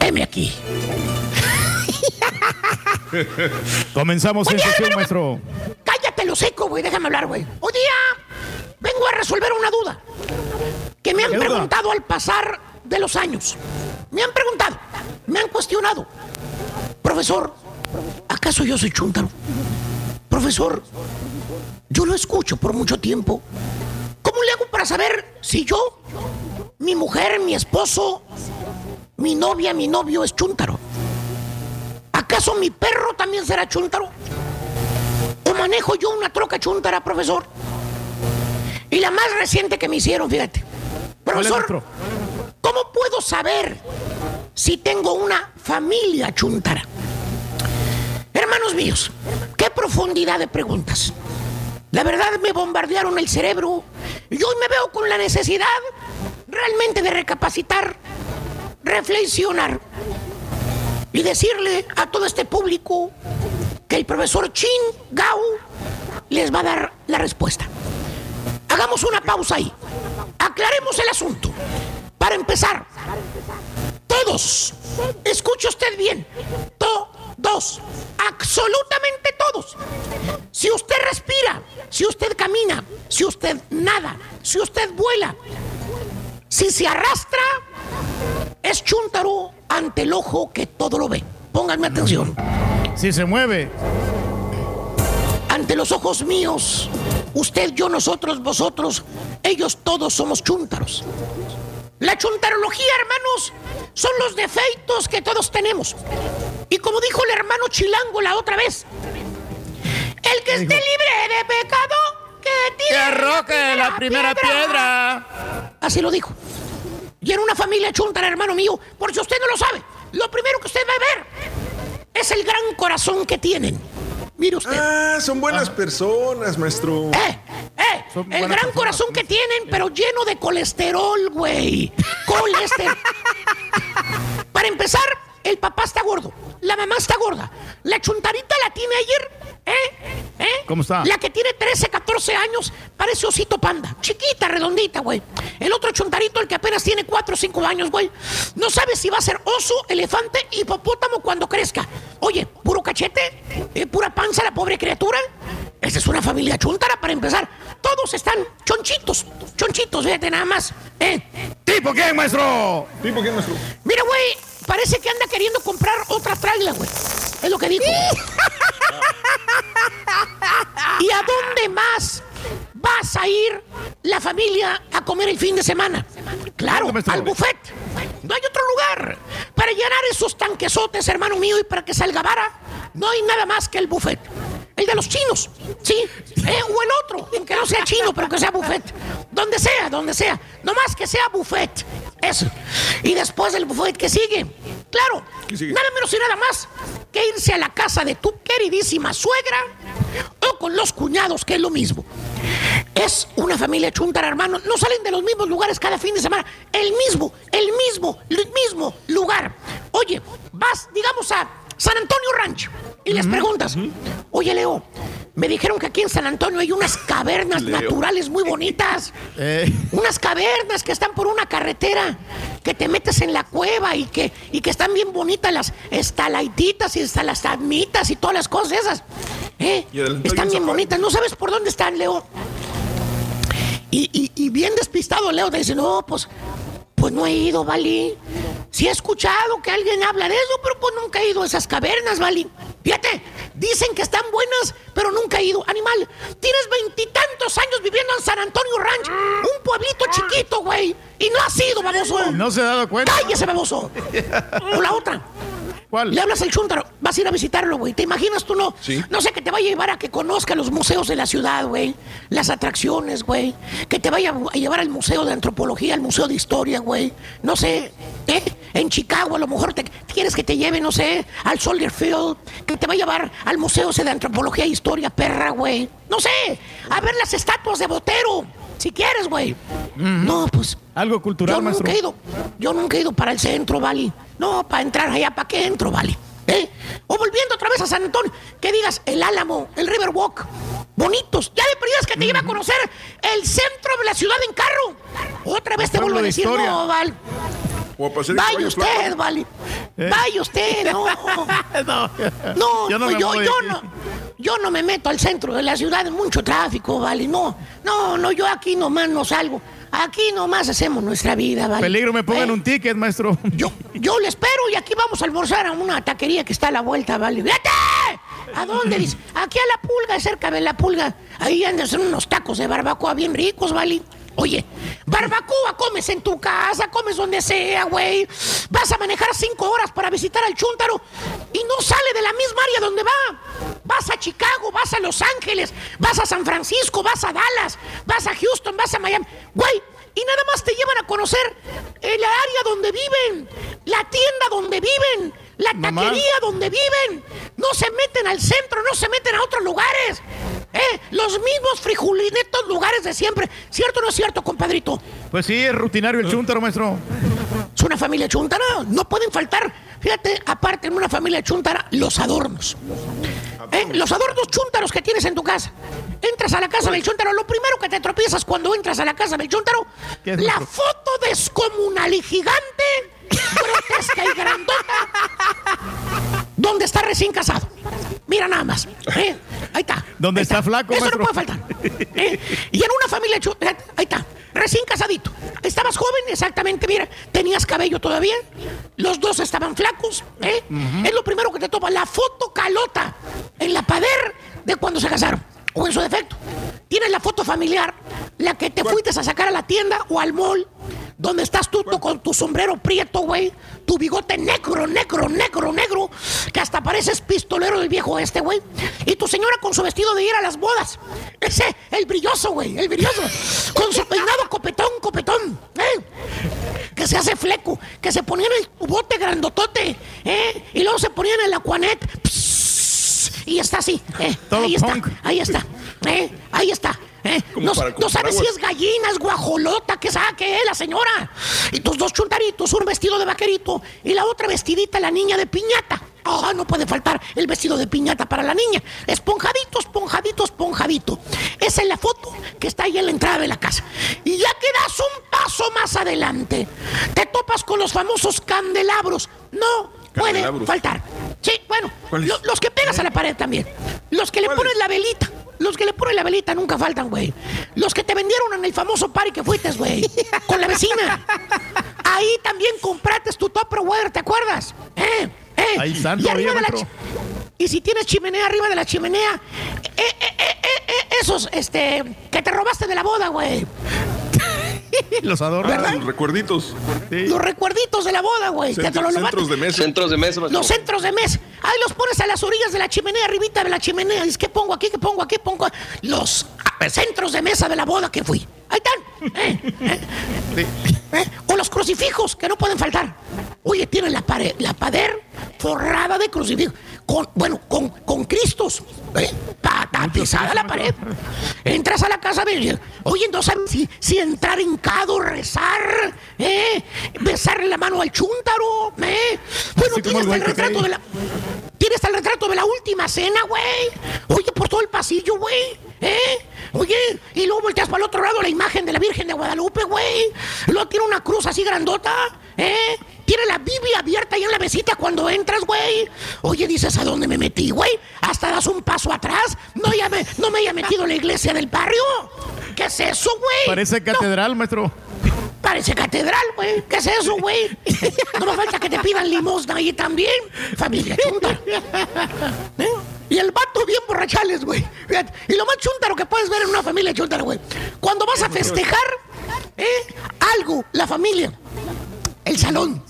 Heme aquí. Comenzamos en sesión, maestro. Cállate lo seco, güey. Déjame hablar, güey. Hoy día a resolver una duda que me han preguntado al pasar de los años. Me han preguntado, me han cuestionado. Profesor, ¿acaso yo soy chúntaro? Profesor, yo lo escucho por mucho tiempo. ¿Cómo le hago para saber si yo, mi mujer, mi esposo, mi novia, mi novio es chúntaro? ¿Acaso mi perro también será chúntaro? ¿O manejo yo una troca chúntara, profesor? Y la más reciente que me hicieron, fíjate. ¿Cuál es, Profesor? ¿cómo puedo saber si tengo una familia chúntara? Hermanos míos, qué profundidad de preguntas. La verdad me bombardearon el cerebro y hoy me veo con la necesidad realmente de recapacitar, reflexionar y decirle a todo este público que el profesor Chin Gao les va a dar la respuesta. Hagamos una pausa ahí. Aclaremos el asunto. Para empezar, todos, escuche usted bien, todos, absolutamente todos. Si usted respira, si usted camina, si usted nada, si usted vuela, si se arrastra, es chúntaro ante el ojo que todo lo ve. Pónganme atención. Si se mueve. Ante los ojos míos, Usted, yo, nosotros, vosotros, ellos todos somos chúntaros. La chuntarología, hermanos, son los defectos que todos tenemos. Y como dijo el hermano Chilango la otra vez, el que esté libre de pecado, que tire Que arroje la primera piedra. Así lo dijo. Y en una familia chuntara, hermano mío, por si usted no lo sabe, lo primero que usted va a ver es el gran corazón que tienen. Mire usted. Ah, son buenas personas, maestro. ¡Eh! El gran corazón que tienen, pero lleno de colesterol, güey. Colesterol. Para empezar, el papá está gordo. La mamá está gorda. La chuntarita la tiene ayer. ¿Eh? ¿Eh? ¿Cómo está? La que tiene 13, 14 años, parece osito panda. Chiquita, redondita, güey. El otro chuntarito, el que apenas tiene 4 o 5 años, güey. No sabe si va a ser oso, elefante, hipopótamo cuando crezca. Oye, puro cachete, eh, pura panza la pobre criatura. Esa es una familia chuntara para empezar. Todos están chonchitos, chonchitos, fíjate nada más. ¿Eh? ¿Tipo quién, maestro? ¿Tipo quién, maestro? Mira, güey, parece que anda queriendo comprar otra trailer, güey. Es lo que dijo. ¿Y a dónde más vas a ir la familia a comer el fin de semana? Claro, al buffet. No hay otro lugar para llenar esos tanquesotes, hermano mío, y para que salga vara. No hay nada más que el buffet. El de los chinos, ¿sí? Eh, o el otro, aunque no sea chino, pero que sea buffet. Donde sea, donde sea. No más que sea buffet. Eso. Y después del buffet que sigue. Claro, nada menos y nada más que irse a la casa de tu queridísima suegra o con los cuñados, que es lo mismo. Es una familia chuntara, hermano. No salen de los mismos lugares cada fin de semana. El mismo, el mismo, el mismo lugar. Oye, vas, digamos, a San Antonio Ranch y les preguntas, oye, Leo, me dijeron que aquí en San Antonio hay unas cavernas Leo. naturales muy bonitas. Unas cavernas que están por una carretera, que te metes en la cueva y que, y que están bien bonitas las estalaititas y estalagmitas y todas las cosas esas. ¿Eh? Están bien bonitas. No sabes por dónde están, Leo. Y, y- y bien despistado, Leo te dice, no, pues, pues no he ido, ¿vale? Sí he escuchado que alguien habla de eso, pero pues nunca he ido a esas cavernas, ¿vale? Fíjate, dicen que están buenas, pero nunca he ido. Animal, tienes veintitantos años viviendo en San Antonio Ranch, un pueblito chiquito, güey, y no has ido, baboso. No se ha dado cuenta. ¡Cállese, baboso! O la otra. ¿Cuál? Le hablas al chúntaro, vas a ir a visitarlo, güey. ¿Te imaginas tú no? Sí. No sé, que te vaya a llevar a que conozca los museos de la ciudad, güey. Las atracciones, güey. Que te vaya a llevar al Museo de Antropología, al Museo de Historia, güey. No sé, ¿eh? En Chicago a lo mejor te quieres que te lleve, no sé, al Soldier Field. Que te vaya a llevar al Museo de Antropología e Historia, perra, güey. No sé, a ver las estatuas de Botero. Si quieres, güey. No, pues. Algo cultural, Yo maestro. nunca he ido. Yo nunca he ido para el centro, ¿vale? No, para entrar allá, ¿para qué entro, ¿vale? ¿Eh? O volviendo otra vez a San Antonio, que digas el Álamo, el Riverwalk. Bonitos. Ya de perdidas que te iba a conocer el centro de la ciudad en carro. Otra vez te vuelvo a de decir, historia. no, Val. En Vaya usted. Vale. ¿Eh? Vaya usted, no. no, No, yo no pues me yo, de yo no, yo no me meto al centro de la ciudad, mucho tráfico, vale. No, no, no, yo aquí nomás no salgo. Aquí nomás hacemos nuestra vida, vale. Peligro, me pongan ¿Eh? un ticket, maestro. Yo, yo le espero y aquí vamos a almorzar a una taquería que está a la vuelta, ¿vale? ¡Vete! ¿A dónde? Dice, aquí a la pulga, cerca de la pulga. Ahí andan unos tacos de barbacoa bien ricos, ¿vale? Oye, barbacoa comes en tu casa, comes donde sea, güey. Vas a manejar cinco horas para visitar al chúntaro y no sale de la misma área donde va. Vas a Chicago, vas a Los Ángeles, vas a San Francisco, vas a Dallas, vas a Houston, vas a Miami. Güey, y nada más te llevan a conocer el área donde viven, la tienda donde viven, la Mamá. taquería donde viven. No se meten al centro, no se meten a otros lugares. ¿Eh? Los mismos frijulinetos lugares de siempre. ¿Cierto o no es cierto, compadrito? Pues sí, es rutinario el chúntaro, maestro. Es una familia chuntara. No pueden faltar, fíjate, aparte en una familia chuntara, los adornos. ¿Eh? Los adornos chúntaros que tienes en tu casa. Entras a la casa del chúntaro, lo primero que te tropiezas cuando entras a la casa del chúntaro, ¿Qué es, la foto descomunal y gigante, grotesca y grandota, donde está recién casado. Mira nada más. ¿eh? Ahí está. ¿Dónde Ahí está flaco, Eso maestro? no puede faltar. ¿eh? Y en una familia eh, Ahí está. Recién casadito. Estabas joven, exactamente, mira. Tenías cabello todavía. Los dos estaban flacos. ¿eh? Es lo primero que te toma. La foto calota en la pader de cuando se casaron. O en su defecto. tienes la foto familiar, la que te fuiste a sacar a la tienda o al mall, donde estás tú, tú con tu sombrero prieto, güey, tu bigote negro, negro, negro, negro, que hasta pareces pistolero del viejo este, güey, y tu señora con su vestido de ir a las bodas, ese, el brilloso, güey, el brilloso, con su peinado copetón, copetón, ¿eh? que se hace fleco, que se ponían el bote grandotote, ¿eh? y luego se ponían el aquanet, pss, y está así, ¿eh? Ahí está, ahí está, ¿eh? ahí está. ¿Eh? No, no sabes si es gallina, es guajolota, que sabe que es la señora. Y tus dos chuntaritos, un vestido de vaquerito y la otra vestidita, la niña de piñata. Ah, no puede faltar el vestido de piñata para la niña. Esponjadito, esponjadito, esponjadito. Esa es la foto que está ahí en la entrada de la casa. Y ya que das un paso más adelante, te topas con los famosos candelabros. No puede faltar. Sí, bueno, los que pegas a la pared también. Los que le pones la velita. Los que le ponen la velita nunca faltan, güey. Los que te vendieron en el famoso party que fuiste, güey. Con la vecina. Ahí también compraste tu Tupperware, ¿te acuerdas? ¿Eh? ¿Eh? Ahí están y arriba de la Y si tienes chimenea arriba de la chimenea, eh, eh, eh, eh, esos, este, que te robaste de la boda, güey. Los adornos. ¿Verdad? Los recuerditos. Los recuerditos de la boda, güey. que te Centro- lo centros de mesa. Centros de mesa. Los centros de mesa. Ahí los pones a las orillas de la chimenea, arribita de la chimenea. Dices, ¿qué pongo aquí? ¿Qué pongo aquí? Pongo los ah, centros de mesa de la boda que fui. Ahí están. ¿eh? ¿eh? ¿eh? O los crucifijos, que no pueden faltar. Oye, tienen la pared, la pader forrada de crucifijos. Con, bueno, con, con Cristos. ¿eh? Pa- Tapizada la pared. Entras a la casa de... Oye, no sabes si, si entrar hincado, rezar, ¿eh? besarle la mano al chúntaro, ¿eh? Bueno, tienes el el retrato de la... Tienes el retrato de la última cena, güey. Oye, por todo el pasillo, güey. ¿Eh? Oye, y luego volteas para el otro lado la imagen de la Virgen de Guadalupe, güey. Luego tiene una cruz así grandota, ¿eh? Tiene la Biblia abierta ahí en la mesita cuando entras, güey. Oye, dices, ¿a dónde me metí, güey? Hasta das un paso atrás. No, ya me, no me haya metido en la iglesia del barrio. ¿Qué es eso, güey? Parece No, catedral, maestro. Parece catedral, güey. ¿Qué es eso, güey? No me falta que te pidan limosna ahí también. Familia chunta. ¿Eh? Y el vato bien borrachales, güey. Y lo más chuntaro que puedes ver en una familia chuntara, güey. Cuando vas a festejar, ¿eh? Algo, la familia. El salón.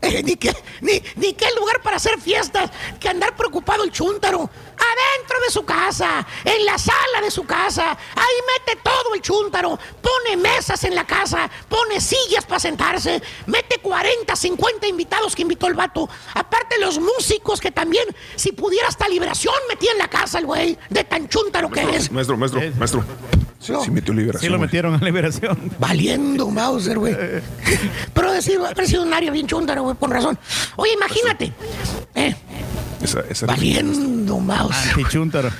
Eh, ni, que, ni, ni qué lugar para hacer fiestas que andar preocupado el chúntaro. Adentro de su casa, en la sala de su casa. Ahí mete todo el chúntaro. Pone mesas en la casa, pone sillas para sentarse. Mete 40, 50 invitados que invitó el vato. Aparte los músicos que también, si pudiera hasta liberación, metía en la casa el güey. De tan chúntaro que es. Maestro, maestro, maestro. Sí metió liberación. Sí lo metieron a liberación. Valiendo Mauser, güey. Pero decir, haber sido un área bien chúntaro, güey, con razón. Oye, imagínate. Eh, Esa, esa valiendo Mauser. Antichuntaro.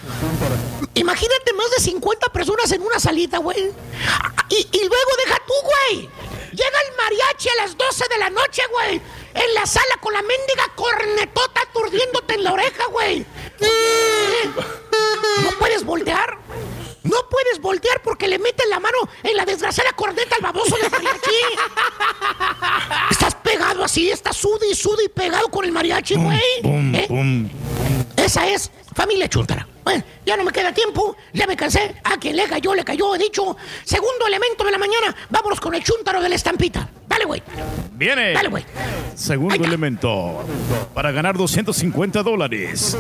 Imagínate más de 50 personas en una salita, güey. Y, y luego deja tú, güey. Llega el mariachi a las 12 de la noche, güey. En la sala con la mendiga cornetota aturdiéndote en la oreja, güey. No puedes voltear. No puedes voltear porque le meten la mano en la desgraciada corneta al baboso del mariachi. Estás pegado así, estás sudi y sudi pegado con el mariachi, güey. ¿Eh? Esa es familia chuntara. Bueno, ya no me queda tiempo, ya me cansé. A quien le cayó, le cayó, he dicho. Segundo elemento de la mañana, vámonos con el chuntaro de la estampita. Dale, güey. Viene. Dale, güey. Segundo elemento. Para ganar 250 dólares.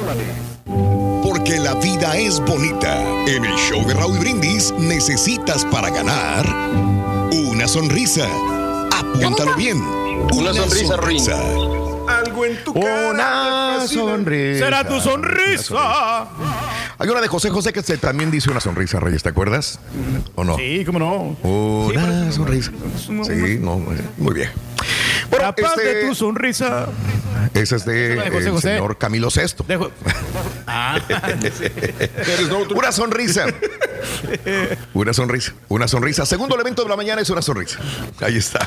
Porque la vida es bonita. En el show de Raúl Brindis necesitas para ganar una sonrisa. Apúntalo bien. Una sonrisa, Ruin. Algo en tu cara. Una sonrisa. Será tu sonrisa. Hay una de José José que se- también dice una sonrisa, Reyes, ¿te acuerdas? ¿O no? Sí, cómo no. Una sonrisa. Sí, no, eh, muy bien. Bueno, Aparte este, tu sonrisa. ese es de, de José el José. señor Camilo VI. Dejo. Ah, Una sonrisa. Una sonrisa. Una sonrisa. Segundo elemento de la mañana es una sonrisa. Ahí está.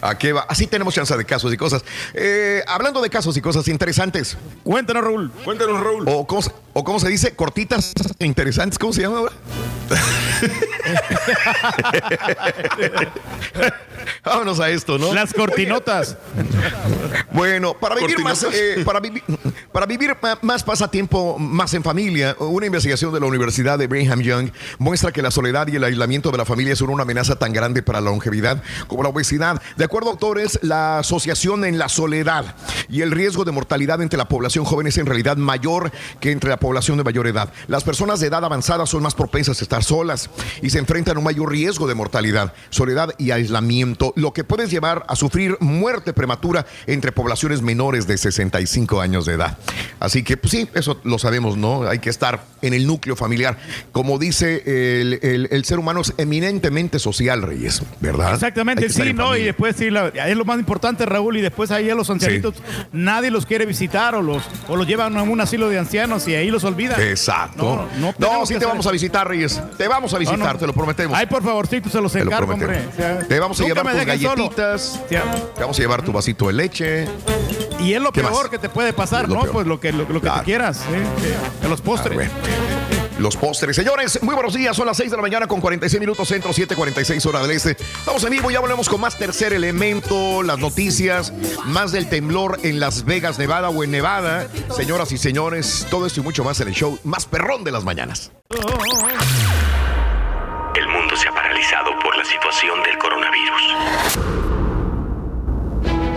¿A qué va? Así tenemos chance de casos y cosas. Eh, hablando de casos y cosas interesantes. cuéntanos, Raúl. Cuéntanos, Raúl. O se- o cómo se dice, cortitas e interesantes. ¿Cómo se llama ahora? Vámonos a esto, ¿no? Las cortinotas. Bueno, para vivir, más, eh, para, vivi- para vivir más pasatiempo, más en familia, una investigación de la Universidad de Brigham Young muestra que la soledad y el aislamiento de la familia son una amenaza tan grande para la longevidad como la obesidad. De acuerdo a autores, la asociación en la soledad y el riesgo de mortalidad entre la población joven es en realidad mayor que entre la población de mayor edad. Las personas de edad avanzada son más propensas a estar solas y se enfrentan a un mayor riesgo de mortalidad, soledad y aislamiento, lo que puede llevar a sufrir muerte prematura entre poblaciones menores de 65 años de edad. Así que, pues sí, eso lo sabemos, ¿no? Hay que estar en el núcleo familiar. Como dice el, el- el ser humano es eminentemente social, Reyes, ¿verdad? Exactamente, sí, ¿no? Y después sí, la- es lo más importante, Raúl, y después ahí a los ancianitos nadie los quiere visitar o los, o los llevan a un asilo de ancianos y ahí los olvidan. Exacto. No, No, sí te hacer vamos a visitar, Reyes. Te vamos a visitar, No, te lo prometemos. Ay, por favorcito, se los Te lo encargo, hombre. prometemos. O sea, Te vamos a llevar tus galletitas. Te vamos a llevar tu vasito de leche. Y es lo ¿Qué peor más? que te puede pasar, ¿no? peor. Pues lo que, lo, lo que Claro. tú quieras, ¿eh? Que los postres. Los postres. Señores, muy buenos días. Son las 6 de la mañana con 46 minutos centro, 7:46 hora del este. Estamos en vivo. Ya volvemos con más tercer elemento, las noticias, más del temblor en Las Vegas, Nevada o en Nevada. Señoras y señores, todo esto y mucho más en el show más perrón de las mañanas. El mundo se ha paralizado por la situación del coronavirus.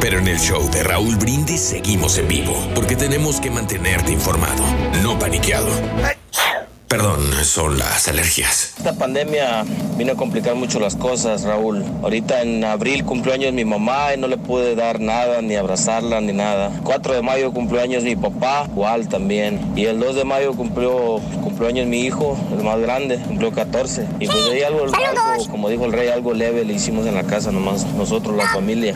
Pero en el show de Raúl Brindis seguimos en vivo, porque tenemos que mantenerte informado, no paniqueado. Perdón, son las alergias. Esta pandemia vino a complicar mucho las cosas, Raúl. Ahorita en abril cumplió años mi mamá y no le pude dar nada, ni abrazarla, ni nada. 4 de mayo cumplió años mi papá, igual también. Y el 2 de mayo cumplió, cumplió años mi hijo, el más grande, cumplió 14. Y pues de ahí algo, algo, como dijo el rey, algo leve le hicimos en la casa nomás, nosotros, la familia.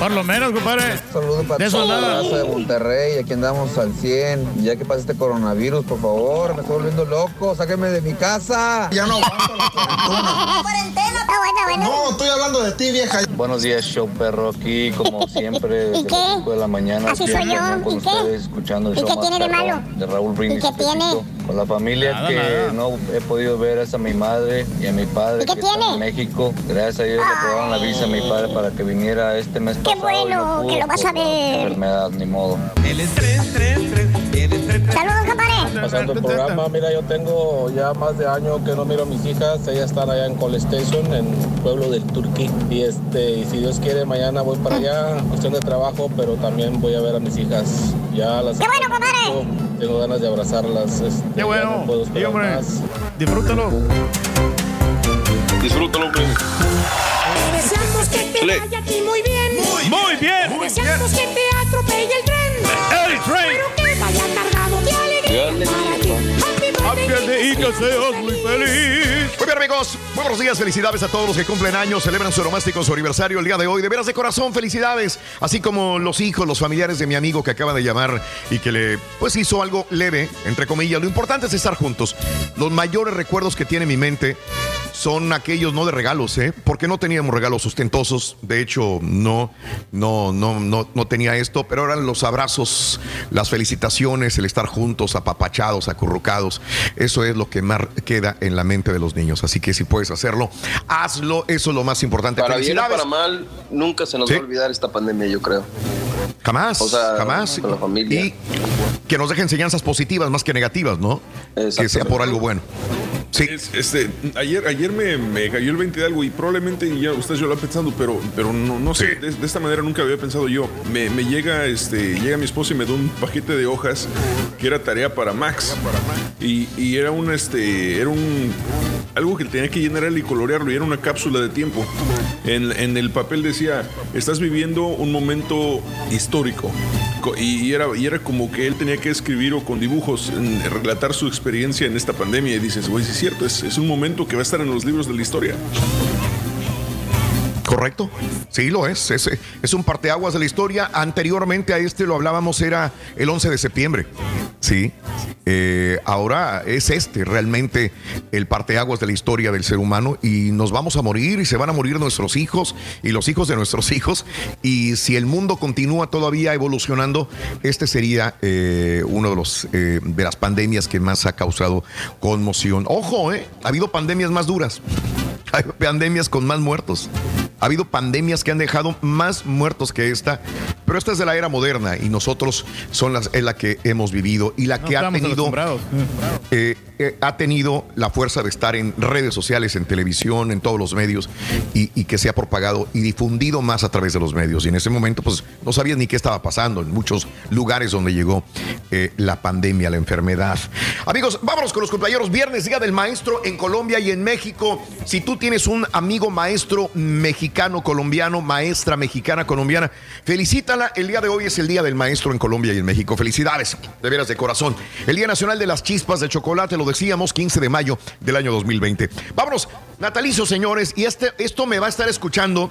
Por lo menos, compadre. Saludos para De toda la raza de Monterrey, aquí andamos al 100. Ya que pasa este coronavirus, por favor, me estoy volviendo loco, sáquenme de mi casa. Ya no aguanto la cuarentena. Está bueno, bueno. No, estoy hablando de ti, vieja. Buenos días, show perro, aquí como siempre, desde qué? las 5 de la mañana. Así soy yo. con ¿Y qué? escuchando el ¿Y show qué tiene de malo? de Raúl Brindis. ¿Y qué tiene? Con la familia Nada, que nada. no he podido ver es a mi madre y a mi padre ¿Y qué que están tiene? en México. Gracias a Dios le aprobaron la visa a mi padre para que viniera este mes Qué pasado. no bueno, pudo que lo vas a ver. Enfermedad, ni modo. Saludos, compadre. Pasando el programa, mira, yo tengo ya más de año que no miro a mis hijas, ellas están allá en Cole Station, en pueblo del Turquí, y este, y si Dios quiere, mañana voy para allá, cuestión de trabajo, pero también voy a ver a mis hijas, ya las ¡Qué bueno, compadre! tengo ganas de abrazarlas, este, Qué bueno. no puedo Sí, esperar hombre. más. Disfrútalo. Disfrútalo, hombre. Deseamos que te vaya a ti muy bien. Muy bien. Deseamos que te atropelle el tren. El tren. Pero que vaya cargado de alegría muy feliz. Muy bien, amigos. Buenos días. Felicidades a todos los que cumplen años, celebran su romástico, su aniversario el día de hoy. De veras de corazón, felicidades. Así como los hijos, los familiares de mi amigo que acaba de llamar y que le pues hizo algo leve, entre comillas. Lo importante es estar juntos. Los mayores recuerdos que tiene mi mente son aquellos no de regalos, ¿eh? Porque no teníamos regalos ostentosos. De hecho, no, no, no, no, no tenía esto, pero eran los abrazos, las felicitaciones, el estar juntos, apapachados, acurrucados. Eso es lo que más queda en la mente de los niños. Así que si puedes hacerlo, hazlo. Eso es lo más importante. Para bien o para mal, nunca se nos Sí. va a olvidar esta pandemia, yo creo. Jamás, O sea, jamás. con la familia. Y que nos deje enseñanzas positivas más que negativas, ¿no? Que sea por algo bueno. Sí. este, ayer ayer me, me cayó el 20 de algo y probablemente ya ustedes yo lo han pensado, pero, pero no, no sé, de, de esta manera nunca había pensado yo. Me, me llega este llega mi esposa y me da un paquete de hojas que era tarea para Max. Y, y era un este era un algo que tenía que llenar y colorearlo y era una cápsula de tiempo. En, en el papel decía, estás viviendo un momento histórico. Co- Y y era, y era como que él tenía que escribir o con dibujos, en- relatar su experiencia en esta pandemia. Y dices, güey, sí es cierto, es, es un momento que va a estar en los libros de la historia. Correcto. Sí, lo es. Es, un parteaguas de la historia. Anteriormente a este lo hablábamos, era el 11 de septiembre. Sí. Eh, ahora es este realmente el parteaguas de la historia del ser humano y nos vamos a morir y se van a morir nuestros hijos y los hijos de nuestros hijos. Y si el mundo continúa todavía evolucionando, este sería eh, uno de los eh, de las pandemias que más ha causado conmoción. Ojo, ha habido pandemias más duras. Hay pandemias con más muertos. Ha habido pandemias que han dejado más muertos que esta, pero esta es de la era moderna y nosotros son las, es la que hemos vivido y la No que ha tenido, eh, eh, ha tenido la fuerza de estar en redes sociales, en televisión, en todos los medios y, y que se ha propagado y difundido más a través de los medios. Y en ese momento, pues no sabías ni qué estaba pasando en muchos lugares donde llegó eh, la pandemia, la enfermedad. Amigos, vámonos con los compañeros. Viernes, Día del Maestro en Colombia y en México. Si tú tienes un amigo maestro mexicano, colombiano, maestra mexicana, colombiana, felicítala. El día de hoy es el Día del Maestro en Colombia y en México. Felicidades, de veras de corazón. El Día Nacional de las Chispas de Chocolate, lo decíamos, 15 de mayo del año 2020. Vámonos, natalicio, señores, y este, esto me va a estar escuchando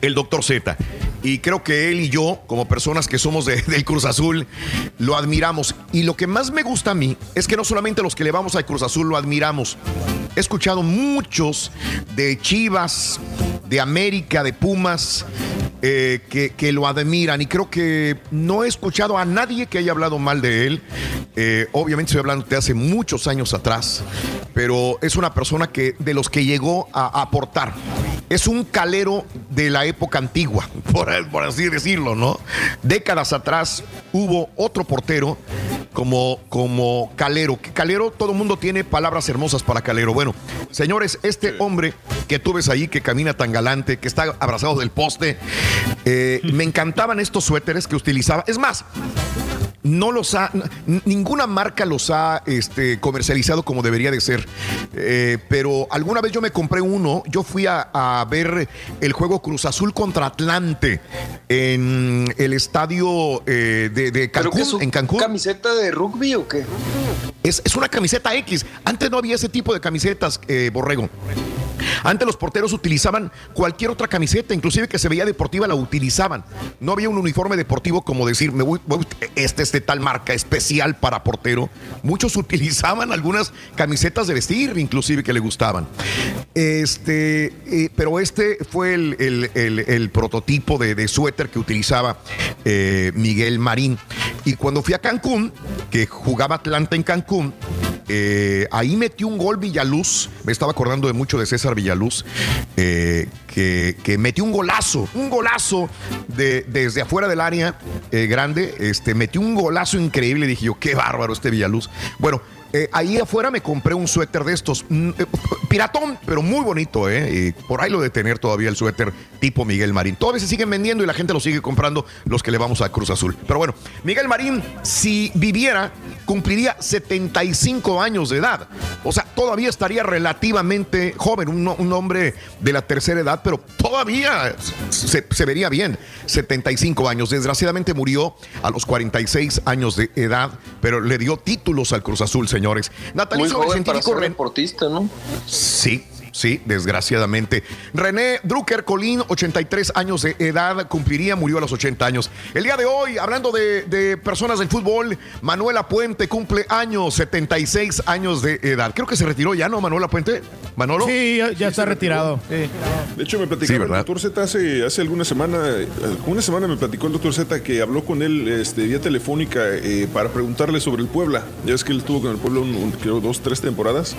el doctor Z. Y creo que él y yo, como personas que somos de- del Cruz Azul, lo admiramos. Y lo que más me gusta a mí es que no solamente los que le vamos al Cruz Azul lo admiramos. He escuchado muchos de Chivas, de América, de Pumas, eh, que, que lo admiran. Y creo que no he escuchado a nadie que haya hablado mal de él. Eh, obviamente estoy hablando de hace muchos años atrás, pero es una persona que de los que llegó a, aportar. Es un calero de la época antigua, por, por así decirlo, ¿no? Décadas atrás hubo otro portero como, como Calero. Calero, todo el mundo tiene palabras hermosas para Calero. Bueno, señores, este hombre que tú ves ahí, que camina tan galante, que está abrazado del poste, eh, me encantaban estos suéteres que utilizaba. Es más, no los ha, ninguna marca los ha este, comercializado como debería de ser. Eh, pero alguna vez yo me compré uno, yo fui a, a ver el juego Cruz Azul contra Atlante en el estadio eh, de, de ¿Pero Cancún, es en Cancún. camiseta de rugby o qué? Es, es una camiseta X. Antes no había ese tipo de camisetas, eh, Borrego. Antes los porteros utilizaban cualquier otra camiseta, inclusive que se veía deportiva, la utilizaban. No había un uniforme deportivo como decir, me voy, voy- este es de tal marca especial para portero. Muchos utilizaban algunas camisetas de vestir, inclusive que le gustaban. Este, eh, pero este fue el, el- el- prototipo de, de suéter que utilizaba eh, Miguel Marín. Y cuando fui a Cancún, que jugaba Atlanta en Cancún, eh, ahí metió un gol Villaluz. Me estaba acordando de mucho de César Villaluz, eh, que, que metió un golazo, un golazo de- desde afuera del área eh, grande. Este, metió un golazo increíble. Dije yo, qué bárbaro este Villaluz. Bueno. Eh, ahí afuera me compré un suéter de estos, mm, eh, piratón, pero muy bonito, ¿eh? Y por ahí lo de tener todavía el suéter tipo Miguel Marín. Todavía se siguen vendiendo y la gente lo sigue comprando los que le vamos a Cruz Azul. Pero bueno, Miguel Marín, si viviera, cumpliría 75 años de edad. O sea, todavía estaría relativamente joven, un, hombre de la tercera edad, pero todavía se, se vería bien. 75 años. Desgraciadamente murió a los 46 años de edad, pero le dio títulos al Cruz Azul, señores. Muy para científico ser Ren- deportista, ¿no? Sí, sí, desgraciadamente. René Drucker Colín, 83 años de edad, cumpliría, murió a los 80 años. El día de hoy, hablando de, de personas del fútbol, Manuela Puente cumple años, 76 años de edad. Creo que se retiró ya, ¿no, Manuela Puente? ¿Manolo? Sí, ya, ya está retirado. Sí. De hecho, me platicó Sí, el doctor Z hace, hace alguna semana, eh, una semana me platicó el doctor Z que habló con él este, vía telefónica eh, para preguntarle sobre el Puebla. Ya es que él estuvo con el Puebla un- un- creo dos, tres temporadas.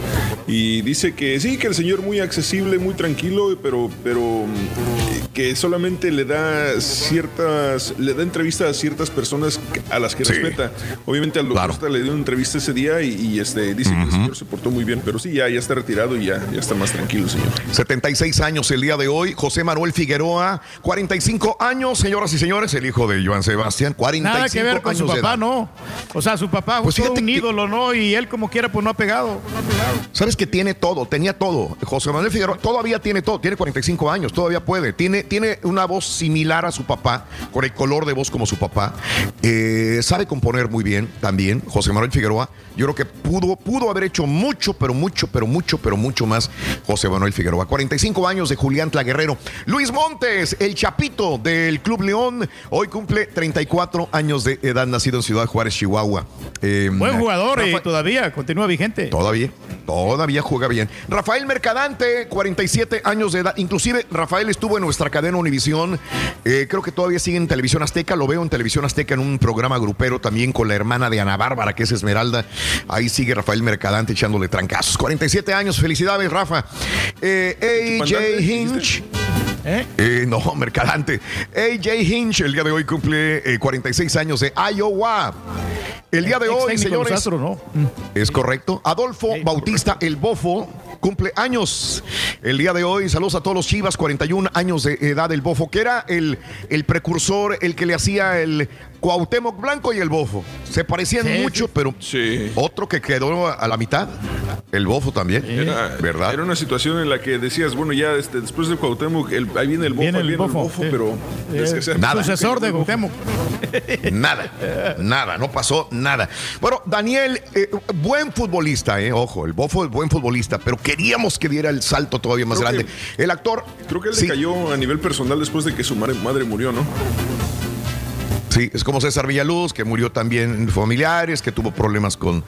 Y dice que sí, que el señor muy accesible, muy tranquilo, pero, pero mm, que solamente le da ciertas, le da entrevistas a ciertas personas a las que Sí. respeta. Obviamente al doctor Z le dio una entrevista ese día y, y, este, dice que el señor se portó muy bien, pero sí, ya, ya está retirado y ya, ya está más tranquilo, señor. 76 años el día de hoy. José Manuel Figueroa, 45 años, señoras y señores, el hijo de Joan Sebastián, 45 Nada que ver con su papá, no. O sea, su papá Pues fue un que- ídolo, ¿no? Y él como quiera, pues no ha pegado. Sabes que tiene todo, tenía todo. José Manuel Figueroa todavía tiene todo, tiene 45 años, todavía puede. Tiene, tiene una voz similar a su papá, con el color de voz como su papá. Eh, sabe componer muy bien también, José Manuel Figueroa. Yo creo que pudo, pudo haber hecho mucho, pero mucho, pero mucho, pero mucho más José Manuel Figueroa. 45 años de Julián Tlaguerrero. Luis Montes, el chapito del Club León, hoy cumple 34 años de edad, nacido en Ciudad Juárez, Chihuahua. Eh, Buen jugador y Rafa- todavía continúa vigente. Todavía, todavía juega bien. Rafael Mercadante, 47 años de edad. Inclusive Rafael estuvo en nuestra cadena Univisión. Eh, creo que todavía sigue en Televisión Azteca. Lo veo en Televisión Azteca en un programa grupero también con la hermana de Ana Bárbara, que es Esmeralda. Ahí sigue Rafael Mercadante echándole trancazos. 47 años. Felicidades, Rafa. Eh, AJ Hinch. Eh, no, Mercadante. AJ Hinch el día de hoy cumple eh, 46 años de Iowa. El día de hoy, señores. ¿no? Es correcto. Adolfo Bautista El Bofo cumple años. El día de hoy, saludos a todos los Chivas, 41 años de edad el Bofo, que era el, el precursor, el que le hacía el Cuauhtémoc Blanco y el Bofo. Se parecían Sí, mucho, pero otro que quedó a la mitad, el Bofo también, Era, ¿verdad? Era una situación en la que decías, bueno, ya este, después de Cuauhtémoc, el- ahí viene el bofo, Viene el viene Bofo, sí. pero Eh, Nada. Sucesor de Cuauhtémoc. Nada, nada, no pasó nada. Bueno, Daniel, eh, buen futbolista, eh, ojo, el Bofo es buen futbolista, pero queríamos que diera el salto todavía más Creo grande. El actor. Creo que él Sí. decayó a nivel personal después de que su madre, madre murió, ¿no? Sí, es como César Villaluz, que murió también familiares, que tuvo problemas con,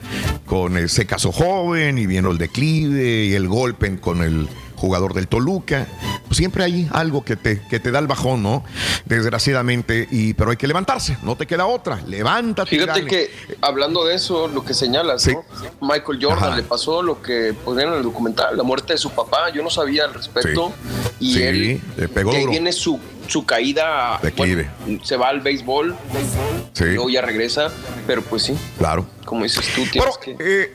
con eh, se casó joven y vino el declive y el golpe con el jugador del Toluca. Pues siempre hay algo que te, que te da el bajón, ¿no? Desgraciadamente, y, pero hay que levantarse, no te queda otra. Levántate. y Fíjate que hablando de eso, lo que señalas, ¿no? Michael Jordan Ajá. le pasó lo que ponían en el documental, la muerte de su papá. Yo no sabía al respecto. Y Sí, él, le pegó duro. viene su, su caída. Bueno, se va al béisbol, Sí. luego ya regresa, pero pues sí, Claro. como dices tú, tienes Bueno, que. eh,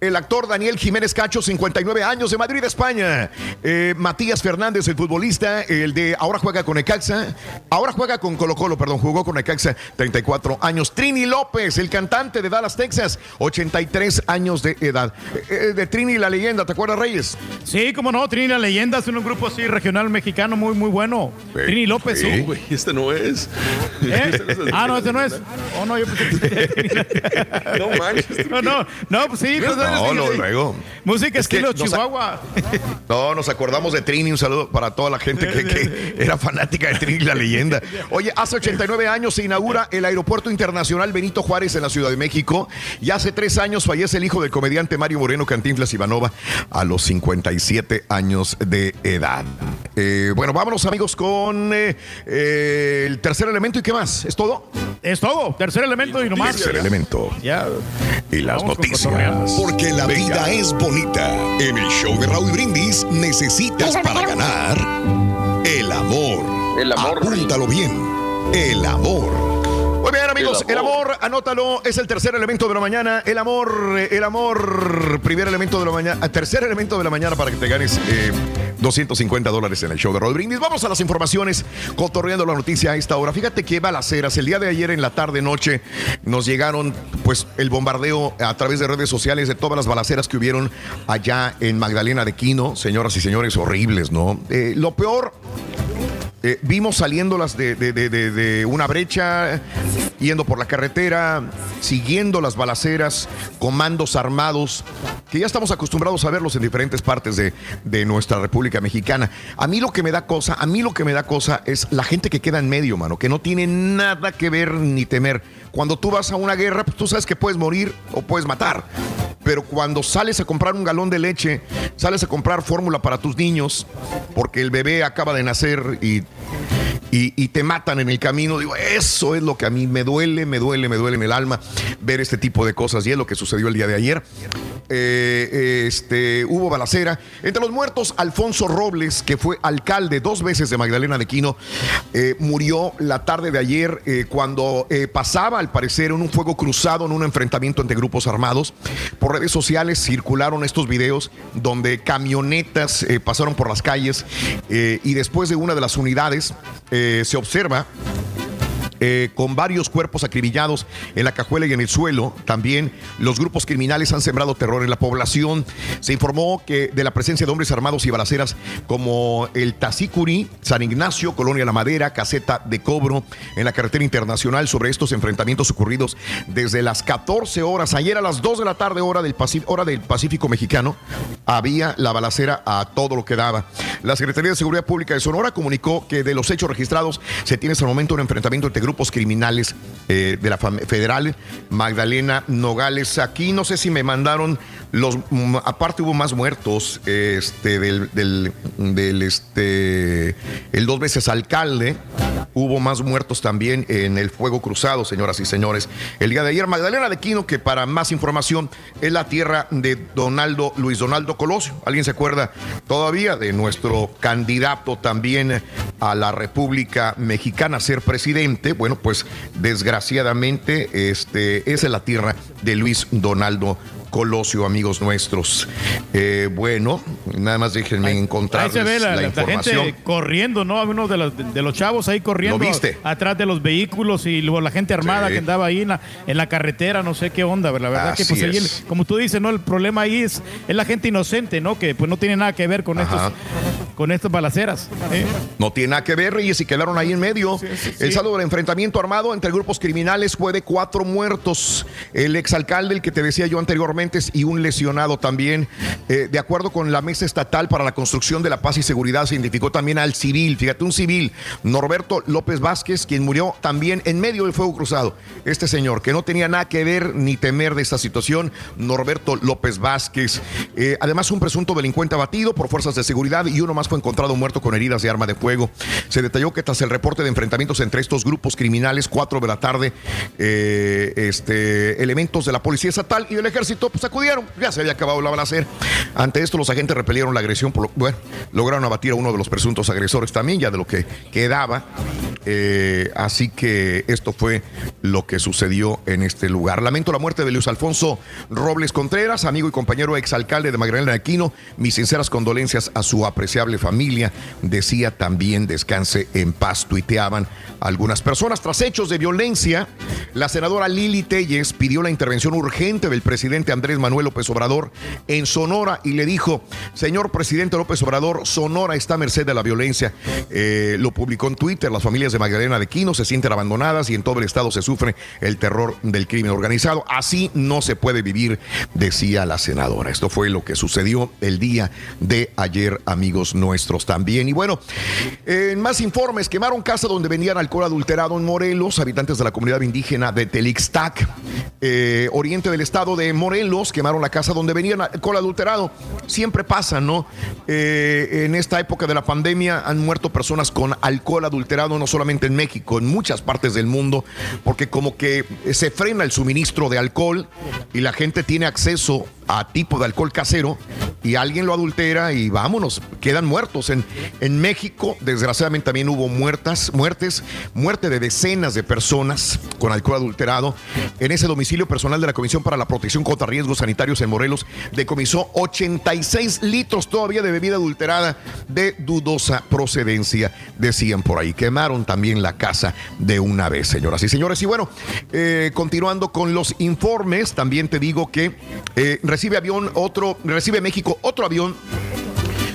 el actor Daniel Jiménez Cacho, 59 años, de Madrid, España. Eh, Matías Fernández, el futbolista, el de ahora juega con Ecaxa, ahora juega con Colo Colo, perdón, jugó con Ecaxa, 34 años. Trini López, el cantante de Dallas, Texas, 83 años de edad. Eh, eh, de Trini la leyenda, ¿te acuerdas, Reyes? Sí, como no, Trini la leyenda es un grupo así regional mexicano muy, muy bueno. Trini López, No, sí. güey, este no es. ¿Eh? Ah, no, este no es. Oh, no, yo pensé que No manches. No, no, no, pues sí. pues, No, no, luego. Música Es que estilo Chihuahua. No, nos acordamos de Trini. Un saludo para toda la gente que, que era fanática de Trini, la leyenda. Oye, hace 89 años se inaugura el Aeropuerto Internacional Benito Juárez en la Ciudad de México. Y hace tres años fallece el hijo del comediante Mario Moreno Cantinflas Ivanova a los 57 años de edad. Eh, bueno, vámonos, amigos, con eh, eh, el tercer elemento. ¿Y qué más? ¿Es todo? Es todo. Tercer elemento y nomás. Tercer elemento. Ya. Y las Vamos noticias. Porque la Venga. vida es bonita. En el show de Raúl Brindis necesitas para ganar el amor. El amor. Apúntalo bien. El amor. Muy bien, amigos, el El amor. anótalo, es el tercer elemento de la mañana. El amor, eh, el amor, primer elemento de la mañana, tercer elemento de la mañana para que te ganes eh, 250 dólares en el show de Roll Brindis. Vamos a las informaciones, cotorreando la noticia a esta hora. Fíjate que balaceras, el día de ayer en la tarde noche nos llegaron pues el bombardeo a través de redes sociales de todas las balaceras que hubieron allá en Magdalena de Quino, señoras y señores, horribles, ¿no? Eh, lo peor eh, vimos saliéndolas de, de- de- de- una brecha, yendo por la carretera, siguiendo las balaceras, comandos armados, que ya estamos acostumbrados a verlos en diferentes partes de, de nuestra República Mexicana. A mí lo que me da cosa, a mí lo que me da cosa es la gente que queda en medio, mano, que no tiene nada que ver ni temer. Cuando tú vas a una guerra, pues tú sabes que puedes morir o puedes matar. Pero cuando sales a comprar un galón de leche, sales a comprar fórmula para tus niños, porque el bebé acaba de nacer y, y, te matan en el camino, digo, eso es lo que a mí me duele, me duele, me duele en el alma ver este tipo de cosas. Y es lo que sucedió el día de ayer. Eh, este, hubo balacera. Entre los muertos, Alfonso Robles, que fue alcalde dos veces de Magdalena de Quino, eh, murió la tarde de ayer eh, cuando eh, pasaba, al parecer, en un fuego cruzado, en un enfrentamiento entre grupos armados. Por redes sociales circularon estos videos donde camionetas eh, pasaron por las calles eh, y después de una de las unidades eh, se observa eh, con varios cuerpos acribillados en la cajuela y en el suelo. También los grupos criminales han sembrado terror en la población. Se informó que de la presencia de hombres armados y balaceras como el Tacicuri, San Ignacio, Colonia La Madera, Caseta de Cobro, en la carretera internacional sobre estos enfrentamientos ocurridos desde las 14 horas. Ayer a las 2 de la tarde, hora del, Pacífico, hora del Pacífico mexicano, había la balacera a todo lo que daba. La Secretaría de Seguridad Pública de Sonora comunicó que de los hechos registrados se tiene hasta el momento un enfrentamiento entre grupos criminales eh, de la federal, Magdalena Nogales. Aquí no sé si me mandaron los, mm, aparte hubo más muertos, este, del, este, el dos veces alcalde. Hubo más muertos también en el fuego cruzado, señoras y señores. El día de ayer, Magdalena de Quino, que para más información es la tierra de Donaldo, Luis Donaldo Colosio. ¿Alguien se acuerda todavía de nuestro candidato también a la República Mexicana a ser presidente? Bueno, pues desgraciadamente este, esa es la tierra de Luis Donaldo Colosio, amigos nuestros. Eh, bueno, nada más déjenme encontrar la, la, la información. gente corriendo, ¿no? Uno de los, de los chavos ahí corriendo. ¿Lo viste? Atrás de los vehículos y luego la gente armada Sí. que andaba ahí en la, en la carretera, no sé qué onda. La verdad que, pues, ahí el- es. como tú dices, ¿no? El problema ahí es, es la gente inocente, ¿no? Que pues no tiene nada que ver con estos con estas balaceras. ¿eh? No tiene nada que ver, Reyes, y quedaron ahí en medio. El saldo del enfrentamiento armado entre grupos criminales fue de cuatro muertos. El exalcalde, el que te decía yo anteriormente, y un lesionado también. Eh, de acuerdo con la Mesa Estatal para la Construcción de la Paz y Seguridad, se identificó también al civil, fíjate, un civil, Norberto López Vázquez, quien murió también en medio del fuego cruzado. Este señor, que no tenía nada que ver ni temer de esta situación, Norberto López Vázquez. Eh, además, un presunto delincuente abatido por fuerzas de seguridad y uno más fue encontrado muerto con heridas de arma de fuego. Se detalló que tras el reporte de enfrentamientos entre estos grupos criminales, 4 de la tarde, eh, este, elementos de la Policía Estatal y del Ejército pues, acudieron. Ya se había acabado la balacera. Ante esto, los agentes repelieron la agresión. Por lo- bueno, lograron abatir a uno de los presuntos agresores también, ya de lo que quedaba. Eh, así que esto fue lo que sucedió en este lugar. Lamento la muerte de Luis Alfonso Robles Contreras, amigo y compañero exalcalde de Magdalena Aquino. Mis sinceras condolencias a su apreciable familia. Decía también descanse en paz, tuiteaban algunas personas. Tras hechos de violencia, la senadora Lili Telles pidió la intervención urgente del presidente Andrés Manuel López Obrador en Sonora y le dijo, señor presidente López Obrador, Sonora está a merced de la violencia. Eh, lo publicó en Twitter, las familias de Magdalena de Quino se sienten abandonadas y en todo el estado se sufre el terror del crimen organizado. Así no se puede vivir, decía la senadora. Esto fue lo que sucedió el día de ayer, amigos nuestros también. Y bueno, en más informes, quemaron casa donde vendían alcohol adulterado en Morelos, habitantes de la comunidad indígena de Telixtac, eh, oriente del estado de Morelos, quemaron la casa donde vendían alcohol adulterado. Siempre pasa, ¿no? Eh, en esta época de la pandemia han muerto personas con alcohol adulterado, no solamente en México, en muchas partes del mundo, porque como que se frena el suministro de alcohol y la gente tiene acceso a tipo de alcohol casero y alguien lo adultera y vámonos, quedan muertos. En, en México, desgraciadamente, también hubo muertas, muertes, muerte de decenas de personas con alcohol adulterado. En ese domicilio personal de la Comisión para la Protección contra Riesgos Sanitarios en Morelos decomisó 86 litros todavía de bebida adulterada de dudosa procedencia, decían por ahí. Quemaron también la casa de una vez, señoras y señores. Y bueno, eh, continuando con los informes, también te digo que eh, recibe avión otro, recibe México otro avión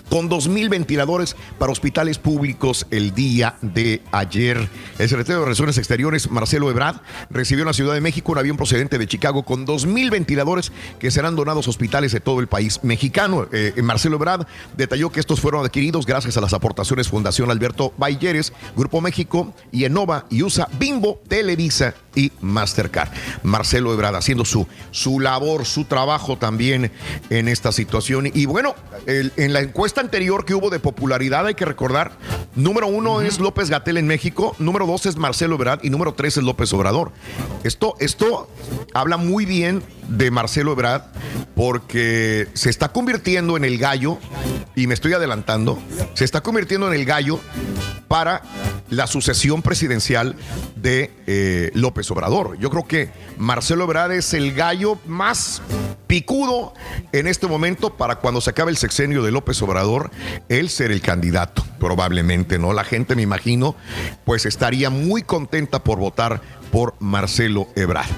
con 2.000 ventiladores para hospitales públicos el día de ayer. El secretario de Relaciones Exteriores, Marcelo Ebrard, recibió en la Ciudad de México un avión procedente de Chicago con 2.000 ventiladores que serán donados a hospitales de todo el país mexicano. Eh, Marcelo Ebrard detalló que estos fueron adquiridos gracias a las aportaciones Fundación Alberto Balleres, Grupo México, y Enova, y USA, Bimbo, Televisa y Mastercard. Marcelo Ebrard haciendo su, su labor, su trabajo también en esta situación. Y bueno, en la encuesta anterior que hubo de popularidad, hay que recordar, número uno es López Gatel en México, número dos es Marcelo Ebrard y número tres es López Obrador. Esto, esto habla muy bien de Marcelo Ebrard porque se está convirtiendo en el gallo, y me estoy adelantando, se está convirtiendo en el gallo para la sucesión presidencial de eh, López Obrador. Yo creo que Marcelo Ebrard es el gallo más picudo en este momento para cuando se acabe el sexenio de López Obrador, él ser el candidato, probablemente, ¿no? La gente, me imagino, pues estaría muy contenta por votar por Marcelo Ebrard.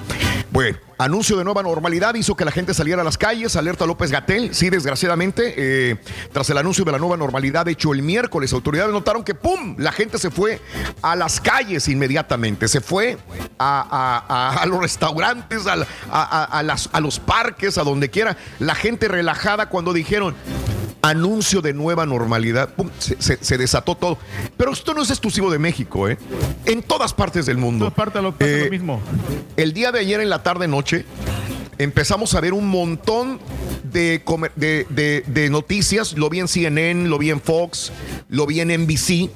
Bueno, anuncio de nueva normalidad hizo que la gente saliera a las calles, alerta López Gatel, sí, desgraciadamente, eh, tras el anuncio de la nueva normalidad hecho el miércoles, autoridades notaron que ¡pum! La gente se fue a las calles inmediatamente, se fue a, a- a- a los restaurantes, a, las- los parques, a donde quiera, la gente relajada cuando dijeron, anuncio de nueva normalidad, ¡pum! se, se- se desató todo. Pero esto no es exclusivo de México, ¿eh? En todas partes del mundo. Lo, Eh, lo mismo. El día de ayer en la empezamos a ver un montón de, comer- de, de- de noticias. Lo vi en CNN, lo vi en Fox, lo vi en NBC.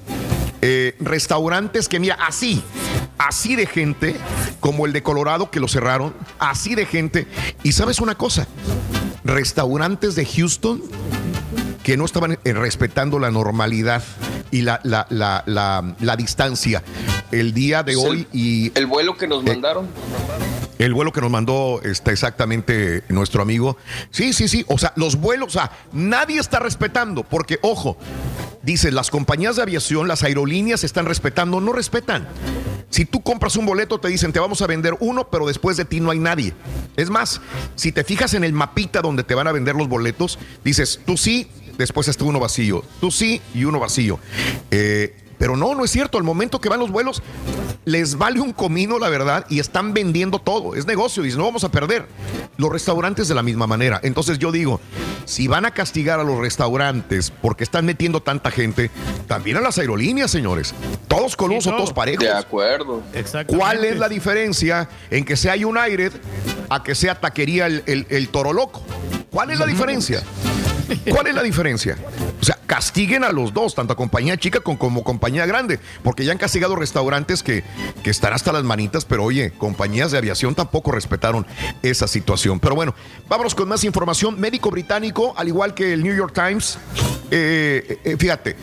Eh, restaurantes que, mira, así, así de gente, como el de Colorado que lo cerraron, así de gente. Y sabes una cosa, restaurantes de Houston que no estaban eh, respetando la normalidad y la, la, la, la- la distancia. El día de Es el- hoy y El vuelo que nos mandaron. El vuelo que nos mandó está exactamente nuestro amigo. Sí, sí, sí. O sea, los vuelos, o sea, nadie está respetando. Porque, ojo, dice, las compañías de aviación, las aerolíneas están respetando, no respetan. Si tú compras un boleto, te dicen, te vamos a vender uno, pero después de ti no hay nadie. Es más, si te fijas en el mapita donde te van a vender los boletos, dices, tú sí, después está uno vacío. Tú sí y uno vacío. Eh, pero no, no es cierto. Al momento que van los vuelos, les vale un comino, la verdad, y están vendiendo todo. Es negocio, dicen, no vamos a perder. Los restaurantes de la misma manera. Entonces yo digo, si van a castigar a los restaurantes porque están metiendo tanta gente, también a las aerolíneas, señores. Todos colusos, todos parejos. De acuerdo. ¿Cuál es la diferencia en que sea United a que sea taquería el, el- el Toro Loco? ¿Cuál es la diferencia? ¿Cuál es la diferencia? O sea, castiguen a los dos, tanto a compañía chica como, compañía grande, porque ya han castigado restaurantes que, que están hasta las manitas, pero oye, compañías de aviación tampoco respetaron esa situación. Pero bueno, vámonos con más información. Médico británico, al igual que el New York Times, eh, eh, fíjate,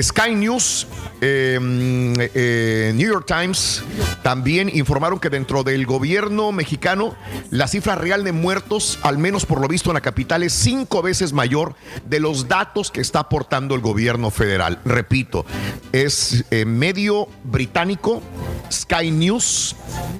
Sky News, mm, eh, New York Times también informaron que dentro del gobierno mexicano la cifra real de muertos, al menos por lo visto en la capital, es cinco veces mayor de los datos que está aportando el gobierno federal. Repito, es eh, medio británico, Sky News,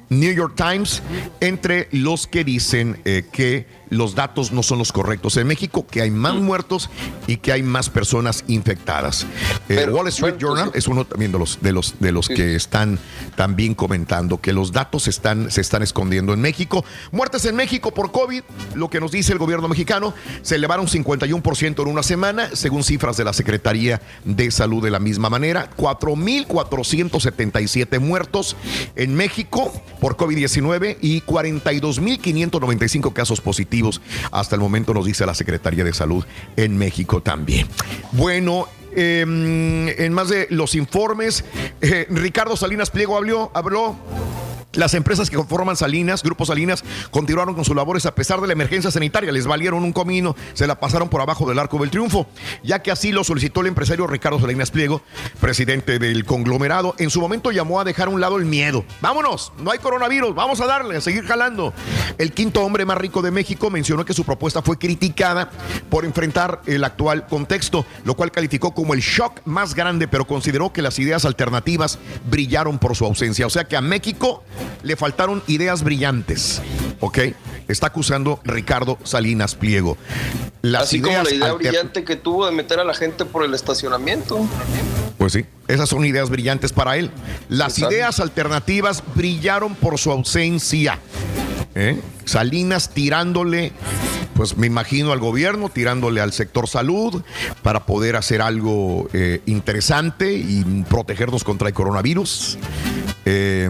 New York Times, entre los que dicen eh, que los datos no son los correctos en México, que hay más muertos y que hay más personas infectadas. Eh, Wall Street Journal es uno también de los de los de los que están también comentando que los datos están se están escondiendo en México. Muertes en México por COVID, lo que nos dice el gobierno mexicano, se elevaron 51% en una semana, según cifras de la Secretaría de Salud de la misma manera, 4.477 muertos en México por COVID-19 y 42.595 casos positivos hasta el momento, nos dice la Secretaría de Salud en México también. Bueno, eh, en más de los informes, eh, Ricardo Salinas Pliego habló, habló las empresas que conforman Salinas, Grupo Salinas, continuaron con sus labores a pesar de la emergencia sanitaria. Les valieron un comino, se la pasaron por abajo del arco del triunfo, ya que así lo solicitó el empresario Ricardo Salinas Pliego, presidente del conglomerado. En su momento llamó a dejar a un lado el miedo. Vámonos, no hay coronavirus, vamos a darle, a seguir jalando. El quinto hombre más rico de México mencionó que su propuesta fue criticada por enfrentar el actual contexto, lo cual calificó como el shock más grande, pero consideró que las ideas alternativas brillaron por su ausencia. O sea que a México le faltaron ideas brillantes. ¿Ok? Está acusando Ricardo Salinas Pliego. Las Así como ideas la idea brillante que tuvo de meter a la gente por el estacionamiento. Pues sí, esas son ideas brillantes para él. Las Exacto. ideas alternativas brillaron por su ausencia. ¿Eh? Salinas tirándole, pues me imagino al gobierno, tirándole al sector salud para poder hacer algo eh, interesante y protegernos contra el coronavirus. Eh,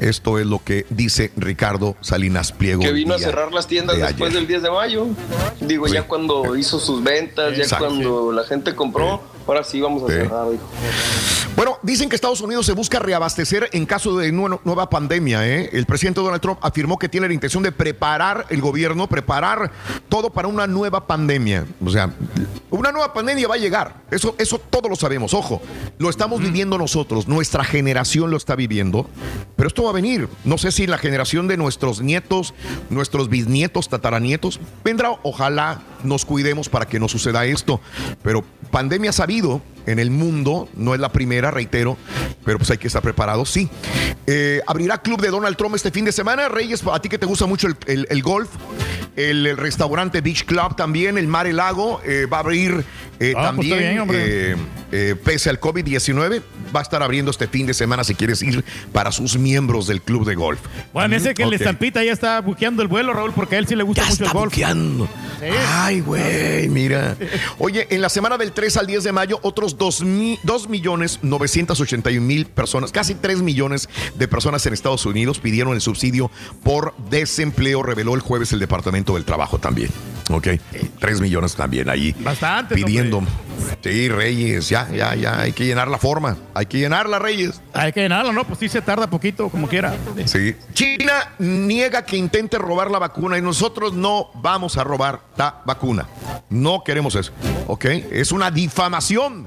esto es lo que dice Ricardo Salinas Pliego. Que vino a cerrar las tiendas de después ayer. del 10 de mayo. Digo, ya cuando hizo sus ventas, ya Exacto. cuando la gente compró, ahora sí vamos a cerrar, dijo. Bueno, dicen que Estados Unidos se busca reabastecer en caso de nue- nueva pandemia. ¿eh? El presidente Donald Trump afirmó que tiene la intención de preparar el gobierno, preparar todo para una nueva pandemia. O sea, una nueva pandemia va a llegar. Eso, eso todos lo sabemos. Ojo, lo estamos viviendo nosotros. Nuestra generación lo está viviendo. Pero esto va a venir. No sé si la generación de nuestros nietos, nuestros bisnietos, tataranietos, vendrá. Ojalá nos cuidemos para que no suceda esto. Pero pandemia ha habido en el mundo, no es la primera, reitero, pero pues hay que estar preparados, sí. Eh, abrirá Club de Donald Trump este fin de semana. Reyes, a ti que te gusta mucho el, el- el golf, el, el restaurante Beach Club también, el Mar el Lago, eh, va a abrir eh, Ah, pues también, bien, pese al COVID-19, va a estar abriendo este fin de semana si quieres ir para sus miembros del club de golf. Bueno, ese que Ok. el estampita ya está buqueando el vuelo, Raúl, porque a él sí le gusta mucho el golf. Ay, güey, mira. Oye, en la semana del 3 al 10 de mayo, otros 2 millones 981 mil personas, casi 3 millones de personas en Estados Unidos pidieron el subsidio por desempleo, reveló el jueves el Departamento del Trabajo también. Ok, 3 millones también ahí. Bastante. Pidiendo. Sí, Reyes, ya, ya, ya, hay que llenar la forma. Hay que llenarla, Reyes. Hay que llenarlo, ¿no? Pues sí se tarda poquito, como quiera. Sí. China niega que intente robar la vacuna y nosotros no vamos a robar la vacuna. No queremos eso. ¿Ok? Es una difamación,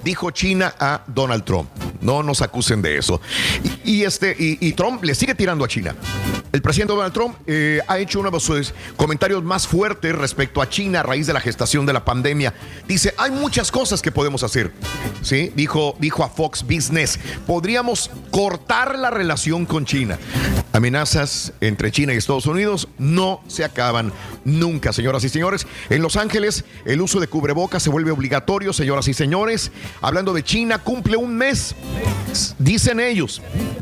dijo China a Donald Trump. No nos acusen de eso. Y, este, y, y Trump le sigue tirando a China. El presidente Donald Trump eh, ha hecho uno de sus comentarios más fuertes respecto a China a raíz de la gestación de la pandemia. Dice, hay muchas cosas que podemos hacer. ¿Sí? Dijo, dijo a Fox Business, podríamos cortar la relación con China. Amenazas entre China y Estados Unidos no se acaban nunca, señoras y señores. En Los Ángeles, el uso de cubrebocas se vuelve obligatorio, señoras y señores. Hablando de China, cumple un mes, dicen ellos,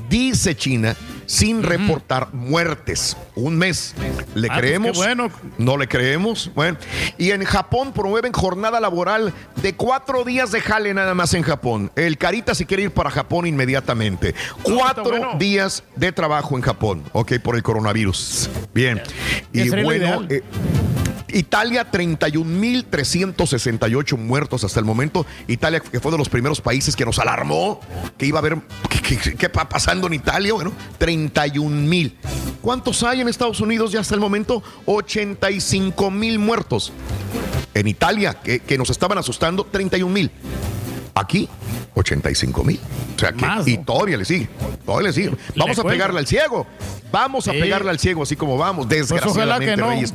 dice China, sin reportar muertes. Un mes. ¿Le Ah, pues, creemos? bueno. No le creemos. Bueno, y en Japón promueven jornada laboral de cuatro días de jale nada más en Japón. El Carita se quiere ir para Japón inmediatamente. Cuatro bueno. días de trabajo en Japón, ok, por el coronavirus. Bien. Y bueno, eh, Italia, 31.368 muertos hasta el momento. Italia, que fue de los primeros países que nos alarmó que iba a haber. ¿Qué, va pasando en Italia? Bueno, 31.000. ¿Cuántos hay en Estados Unidos ya hasta el momento? 85 mil muertos. En Italia, que, que nos estaban asustando, 31 mil. Aquí, 85 mil. O sea que, Más, y todavía le sigue, todavía le sigue. Vamos a pegarle al ciego. Vamos a pegarle al ciego, así como vamos, Pues ojalá desgraciadamente, que no. Reyes.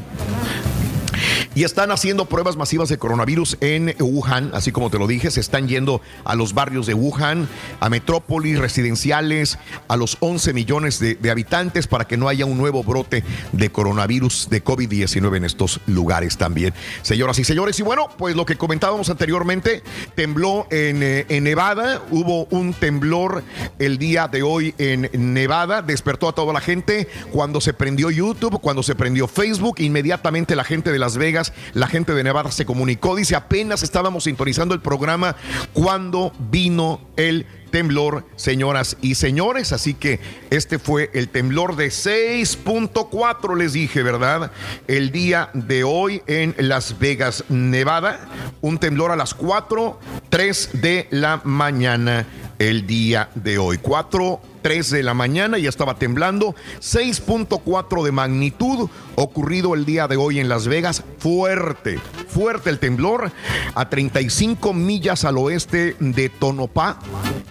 Y están haciendo pruebas masivas de coronavirus en Wuhan, así como te lo dije, se están yendo a los barrios de Wuhan, a metrópolis residenciales, a los 11 millones de, habitantes para que no haya un nuevo brote de coronavirus de COVID-19 en estos lugares también. Señoras y señores, y bueno, pues lo que comentábamos anteriormente, tembló en, eh, en Nevada, hubo un temblor el día de hoy en Nevada, despertó a toda la gente cuando se prendió YouTube, cuando se prendió Facebook, inmediatamente la gente de Las Vegas, la gente de Nevada se comunicó, dice apenas estábamos sintonizando el programa cuando vino el temblor, señoras y señores. Así que este fue el temblor de 6.4, les dije, ¿verdad? El día de hoy en Las Vegas, Nevada. Un temblor a las 4, 3 de la mañana el día de hoy. 4, 3 de la mañana ya estaba temblando. 6.4 de magnitud ocurrido el día de hoy en Las Vegas. Fuerte, fuerte el temblor a 35 millas al oeste de Tonopah,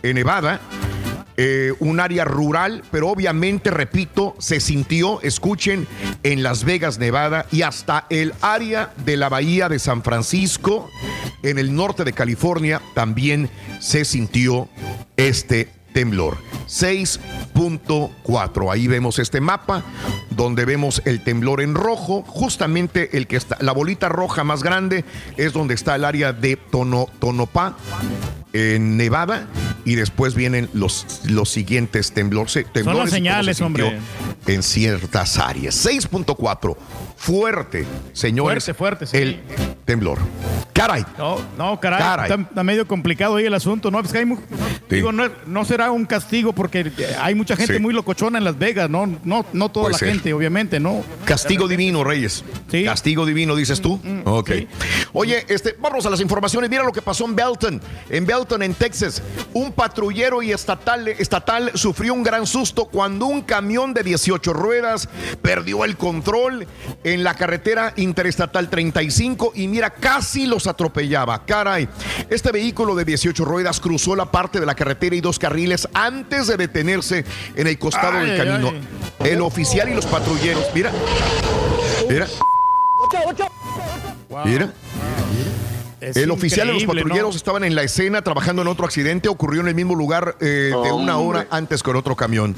en Nevada. Eh, un área rural, pero obviamente, repito, se sintió, escuchen, en Las Vegas, Nevada, y hasta el área de la bahía de San Francisco, en el norte de California, también se sintió este temblor. 6.4. Ahí vemos este mapa donde vemos el temblor en rojo, justamente el que está, la bolita roja más grande es donde está el área de Tono, Tonopah, en Nevada, y después vienen los, los siguientes temblores. cómo se señales, hombre. En ciertas áreas. 6.4. Fuerte, señores. Fuerte, fuerte, sí. El temblor. Caray. No, no, caray, Caray. Está, está medio complicado ahí el asunto, ¿no? Pues hay digo, no, no será un castigo porque hay mucha gente Sí. muy locochona en Las Vegas, ¿no? No, no toda Puede la ser. gente, obviamente, ¿no? Castigo divino, Reyes. Castigo divino, dices tú. ok. Oye, este, vamos a las informaciones. Mira lo que pasó en Belton. En Belton, en Texas. Un patrullero y estatal, estatal sufrió un gran susto cuando un camión de 18 ruedas perdió el control en la carretera interestatal 35 y mira, casi lo los atropellaba. Caray, este vehículo de 18 ruedas cruzó la parte de la carretera y dos carriles antes de detenerse en el costado Ay, del ay, camino. El oficial y los patrulleros, mira, mira, mira. Es el oficial y los patrulleros ¿no? estaban en la escena trabajando en otro accidente. Ocurrió en el mismo lugar eh, de una hora antes con otro camión.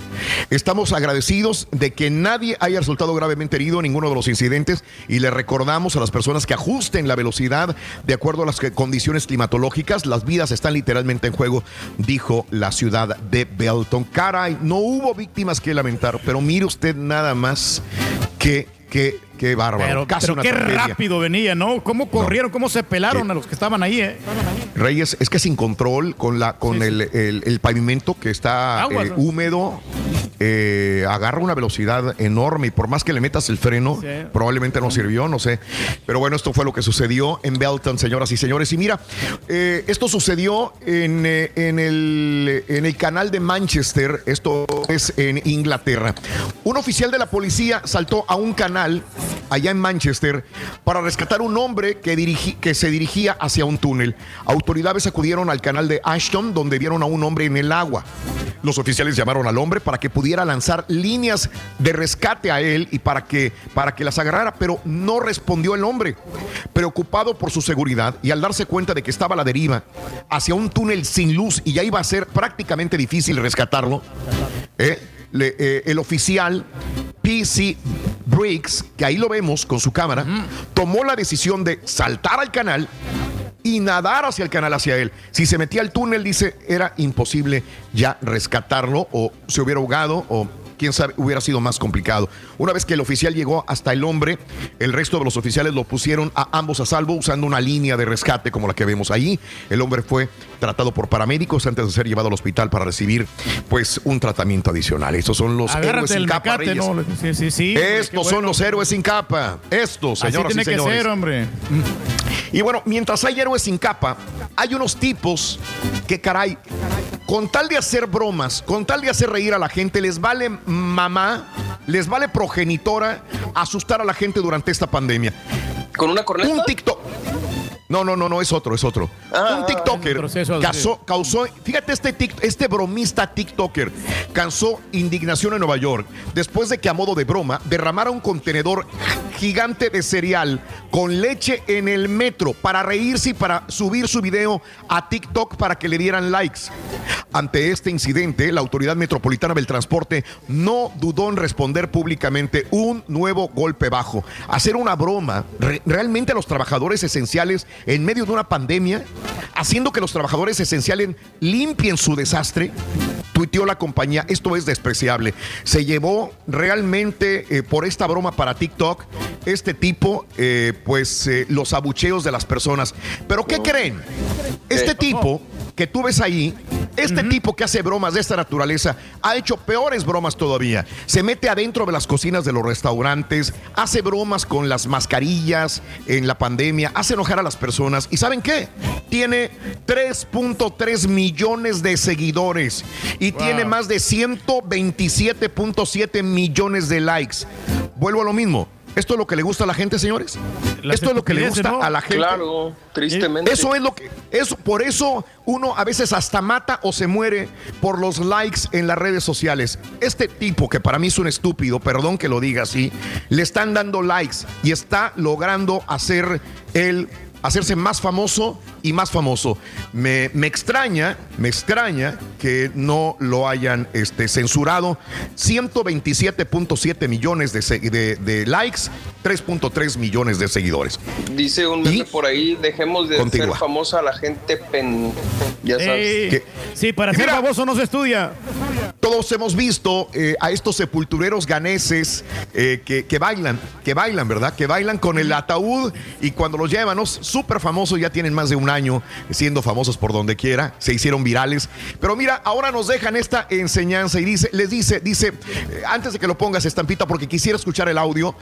Estamos agradecidos de que nadie haya resultado gravemente herido en ninguno de los incidentes y le recordamos a las personas que ajusten la velocidad de acuerdo a las condiciones climatológicas. Las vidas están literalmente en juego, dijo la ciudad de Belton. Caray, no hubo víctimas que lamentar, pero mire usted nada más que, que, que bárbaro. Pero, Casi pero una qué tragedia. rápido venía, ¿no? ¿Cómo corrieron? ¿Cómo se pelaron a los que estaban ahí, eh? Reyes, es que sin control, con la con el, el- el pavimento que está Aguas, eh, húmedo, eh, agarra una velocidad enorme y por más que le metas el freno, Sí. probablemente no sirvió, no sé. Pero bueno, esto fue lo que sucedió en Belton, señoras y señores. Y mira, eh, esto sucedió en, en, el, en el canal de Manchester, esto es en Inglaterra. Un oficial de la policía saltó a un canal allá en Manchester para rescatar un hombre que, que se dirigía hacia un túnel. Autoridades acudieron al canal de Ashton donde vieron a un hombre en el agua. Los oficiales llamaron al hombre para que pudiera lanzar líneas de rescate a él y para que, para que las agarrara, pero no respondió el hombre. Preocupado por su seguridad y al darse cuenta de que estaba a la deriva hacia un túnel sin luz y ya iba a ser prácticamente difícil rescatarlo, eh, eh, el oficial PC Briggs, que ahí lo vemos con su cámara, tomó la decisión de saltar al canal y nadar hacia el canal hacia él. Si se metía al túnel, dice, era imposible ya rescatarlo o se hubiera ahogado o quién sabe, hubiera sido más complicado. Una vez que el oficial llegó hasta el hombre, el resto de los oficiales lo pusieron a ambos a salvo usando una línea de rescate como la que vemos ahí. El hombre fue tratado por paramédicos antes de ser llevado al hospital para recibir pues un tratamiento adicional. Estos son los héroes sin capa, mecate, Reyes. ¿no? Sí, sí, sí. Estos son bueno. los héroes sin capa. Estos, Así señoras tiene y que señores. ser, hombre. Y bueno, mientras hay héroes sin capa, hay unos tipos que, caray, con tal de hacer bromas, con tal de hacer reír a la gente, les vale mamá, les vale progenitora asustar a la gente durante esta pandemia. ¿Con una corneta? Un TikTok. No, no, no, no, es otro, es otro. Ah, un TikToker proceso, causó, causó, fíjate, este, tic- este bromista TikToker causó indignación en Nueva York después de que a modo de broma derramara un contenedor gigante de cereal con leche en el metro para reírse y para subir su video a TikTok para que le dieran likes. Ante este incidente, la Autoridad Metropolitana del Transporte no dudó en responder públicamente un nuevo golpe bajo. Hacer una broma re- realmente a los trabajadores esenciales en medio de una pandemia, haciendo que los trabajadores esenciales limpien su desastre, tuiteó la compañía, esto es despreciable. Se llevó realmente eh, por esta broma para TikTok, este tipo, eh, pues eh, los abucheos de las personas. Pero ¿qué creen? Este tipo que tú ves ahí, este tipo que hace bromas de esta naturaleza, ha hecho peores bromas todavía. Se mete adentro de las cocinas de los restaurantes, hace bromas con las mascarillas en la pandemia, hace enojar a las personas. ¿Y saben qué? Tiene 3.3 millones de seguidores y tiene más de 127.7 millones de likes. Vuelvo a lo mismo. ¿Esto es lo que le gusta a la gente, señores? Las Esto es lo que le gusta ¿no? a la gente. Claro, tristemente. Eso es lo que, eso, por eso uno a veces hasta mata o se muere por los likes en las redes sociales. Este tipo, que para mí es un estúpido, perdón que lo diga así, le están dando likes y está logrando hacer el hacerse más famoso y más famoso. Me, me extraña, me extraña que no lo hayan este, censurado. 127.7 millones de, de- de likes, 3.3 millones de seguidores. Dice un meme por ahí, dejemos de Continúa. ser famosa a la gente pen... Ya sabes. Que- sí, para ser Mira. famoso no se estudia. Todos hemos visto eh, a estos sepultureros ganeses eh, que, que bailan, que bailan, ¿verdad? Que bailan con el ataúd y cuando los llevan, ¿no? súper famosos, ya tienen más de un año siendo famosos por donde quiera, se hicieron virales. Pero mira, ahora nos dejan esta enseñanza y dice, les dice, dice, eh, antes de que lo pongas estampita, porque quisiera escuchar el audio,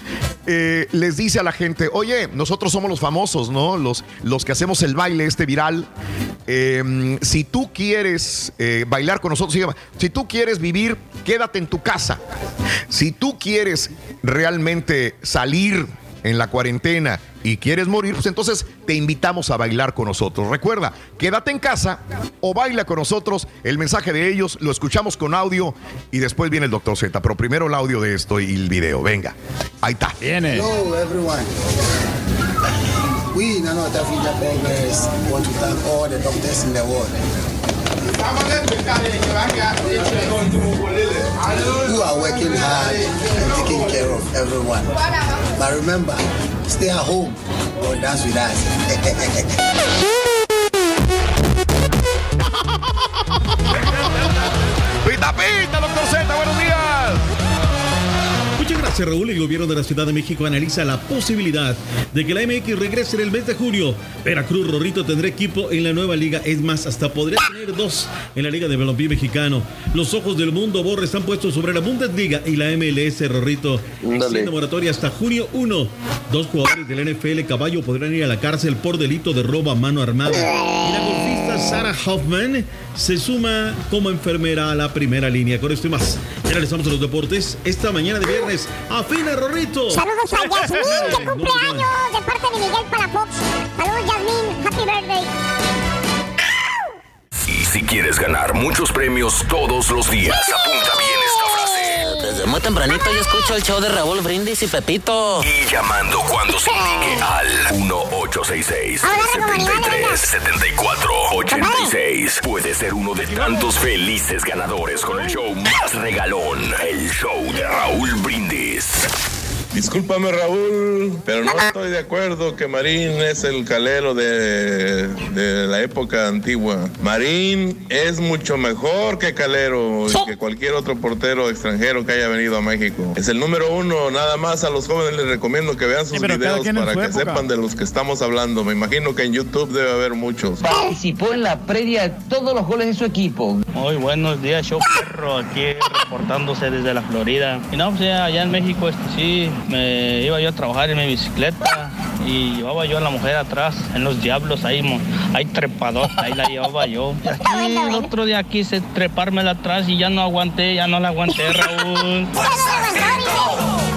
eh, les dice a la gente, oye, nosotros somos los famosos, ¿no? Los, los que hacemos el baile este viral. Eh, si tú quieres eh, bailar con nosotros, si tú quieres vivir, quédate en tu casa. Si tú quieres realmente salir en la cuarentena, y quieres morir, pues entonces te invitamos a bailar con nosotros. Recuerda, quédate en casa o baila con nosotros. El mensaje de ellos lo escuchamos con audio y después viene el doctor Z. Pero primero el audio de esto y el video. Venga, ahí está. Viene. Hello, everyone. We, Nano Africa Progress, want to thank all the doctors in the world who are working hard and taking care of everyone. But remember, stay at home or dance with us. Pita, pita, doctor Z, buenos días. Muchas gracias, Raúl. El gobierno de la Ciudad de México analiza la posibilidad de que la MX regrese en el mes de junio. Veracruz Rorrito tendrá equipo en la nueva liga. Es más, hasta podría tener dos en la Liga de Balompié Mexicano. Los ojos del mundo, Borre, están puestos sobre la Bundesliga y la MLS, Rorrito. Extiende moratoria hasta junio 1. Dos jugadores del NFL Caballo podrán ir a la cárcel por delito de robo a mano armada. Y la golfista Sarah Hoffman se suma como enfermera a la primera línea. Con esto y más, ya regresamos a los deportes. Esta mañana de viernes, afina Rorrito. Saludos a Yasmín, que cumple años de parte de Miguel Palafox. Saludos, Yasmín. Happy birthday. Y si quieres ganar muchos premios todos los días, apunta bien. Desde muy tempranito yo escucho el show de Raúl Brindis y Pepito. Y llamando cuando se indique al 1-866-73-74-86. Puede ser uno de tantos felices ganadores con el show más regalón, el show de Raúl Brindis. Discúlpame Raúl, pero no estoy de acuerdo que Marín es el calero de, de la época antigua. Marín es mucho mejor que calero y que cualquier otro portero extranjero que haya venido a México. Es el número uno, nada más a los jóvenes les recomiendo que vean sus cada videos para su que época. sepan de los que estamos hablando. Me imagino que en YouTube debe haber muchos. Participó en la previa de todos los goles de su equipo. Muy buenos días, show perro, aquí reportándose desde la Florida. Y no, pues allá en México, este, sí, me iba yo a trabajar en mi bicicleta y llevaba yo a la mujer atrás, en los diablos, ahí, ahí trepador, ahí la llevaba yo. Y aquí, el otro día quise trepármela atrás y ya no aguanté, ya no la aguanté, Raúl.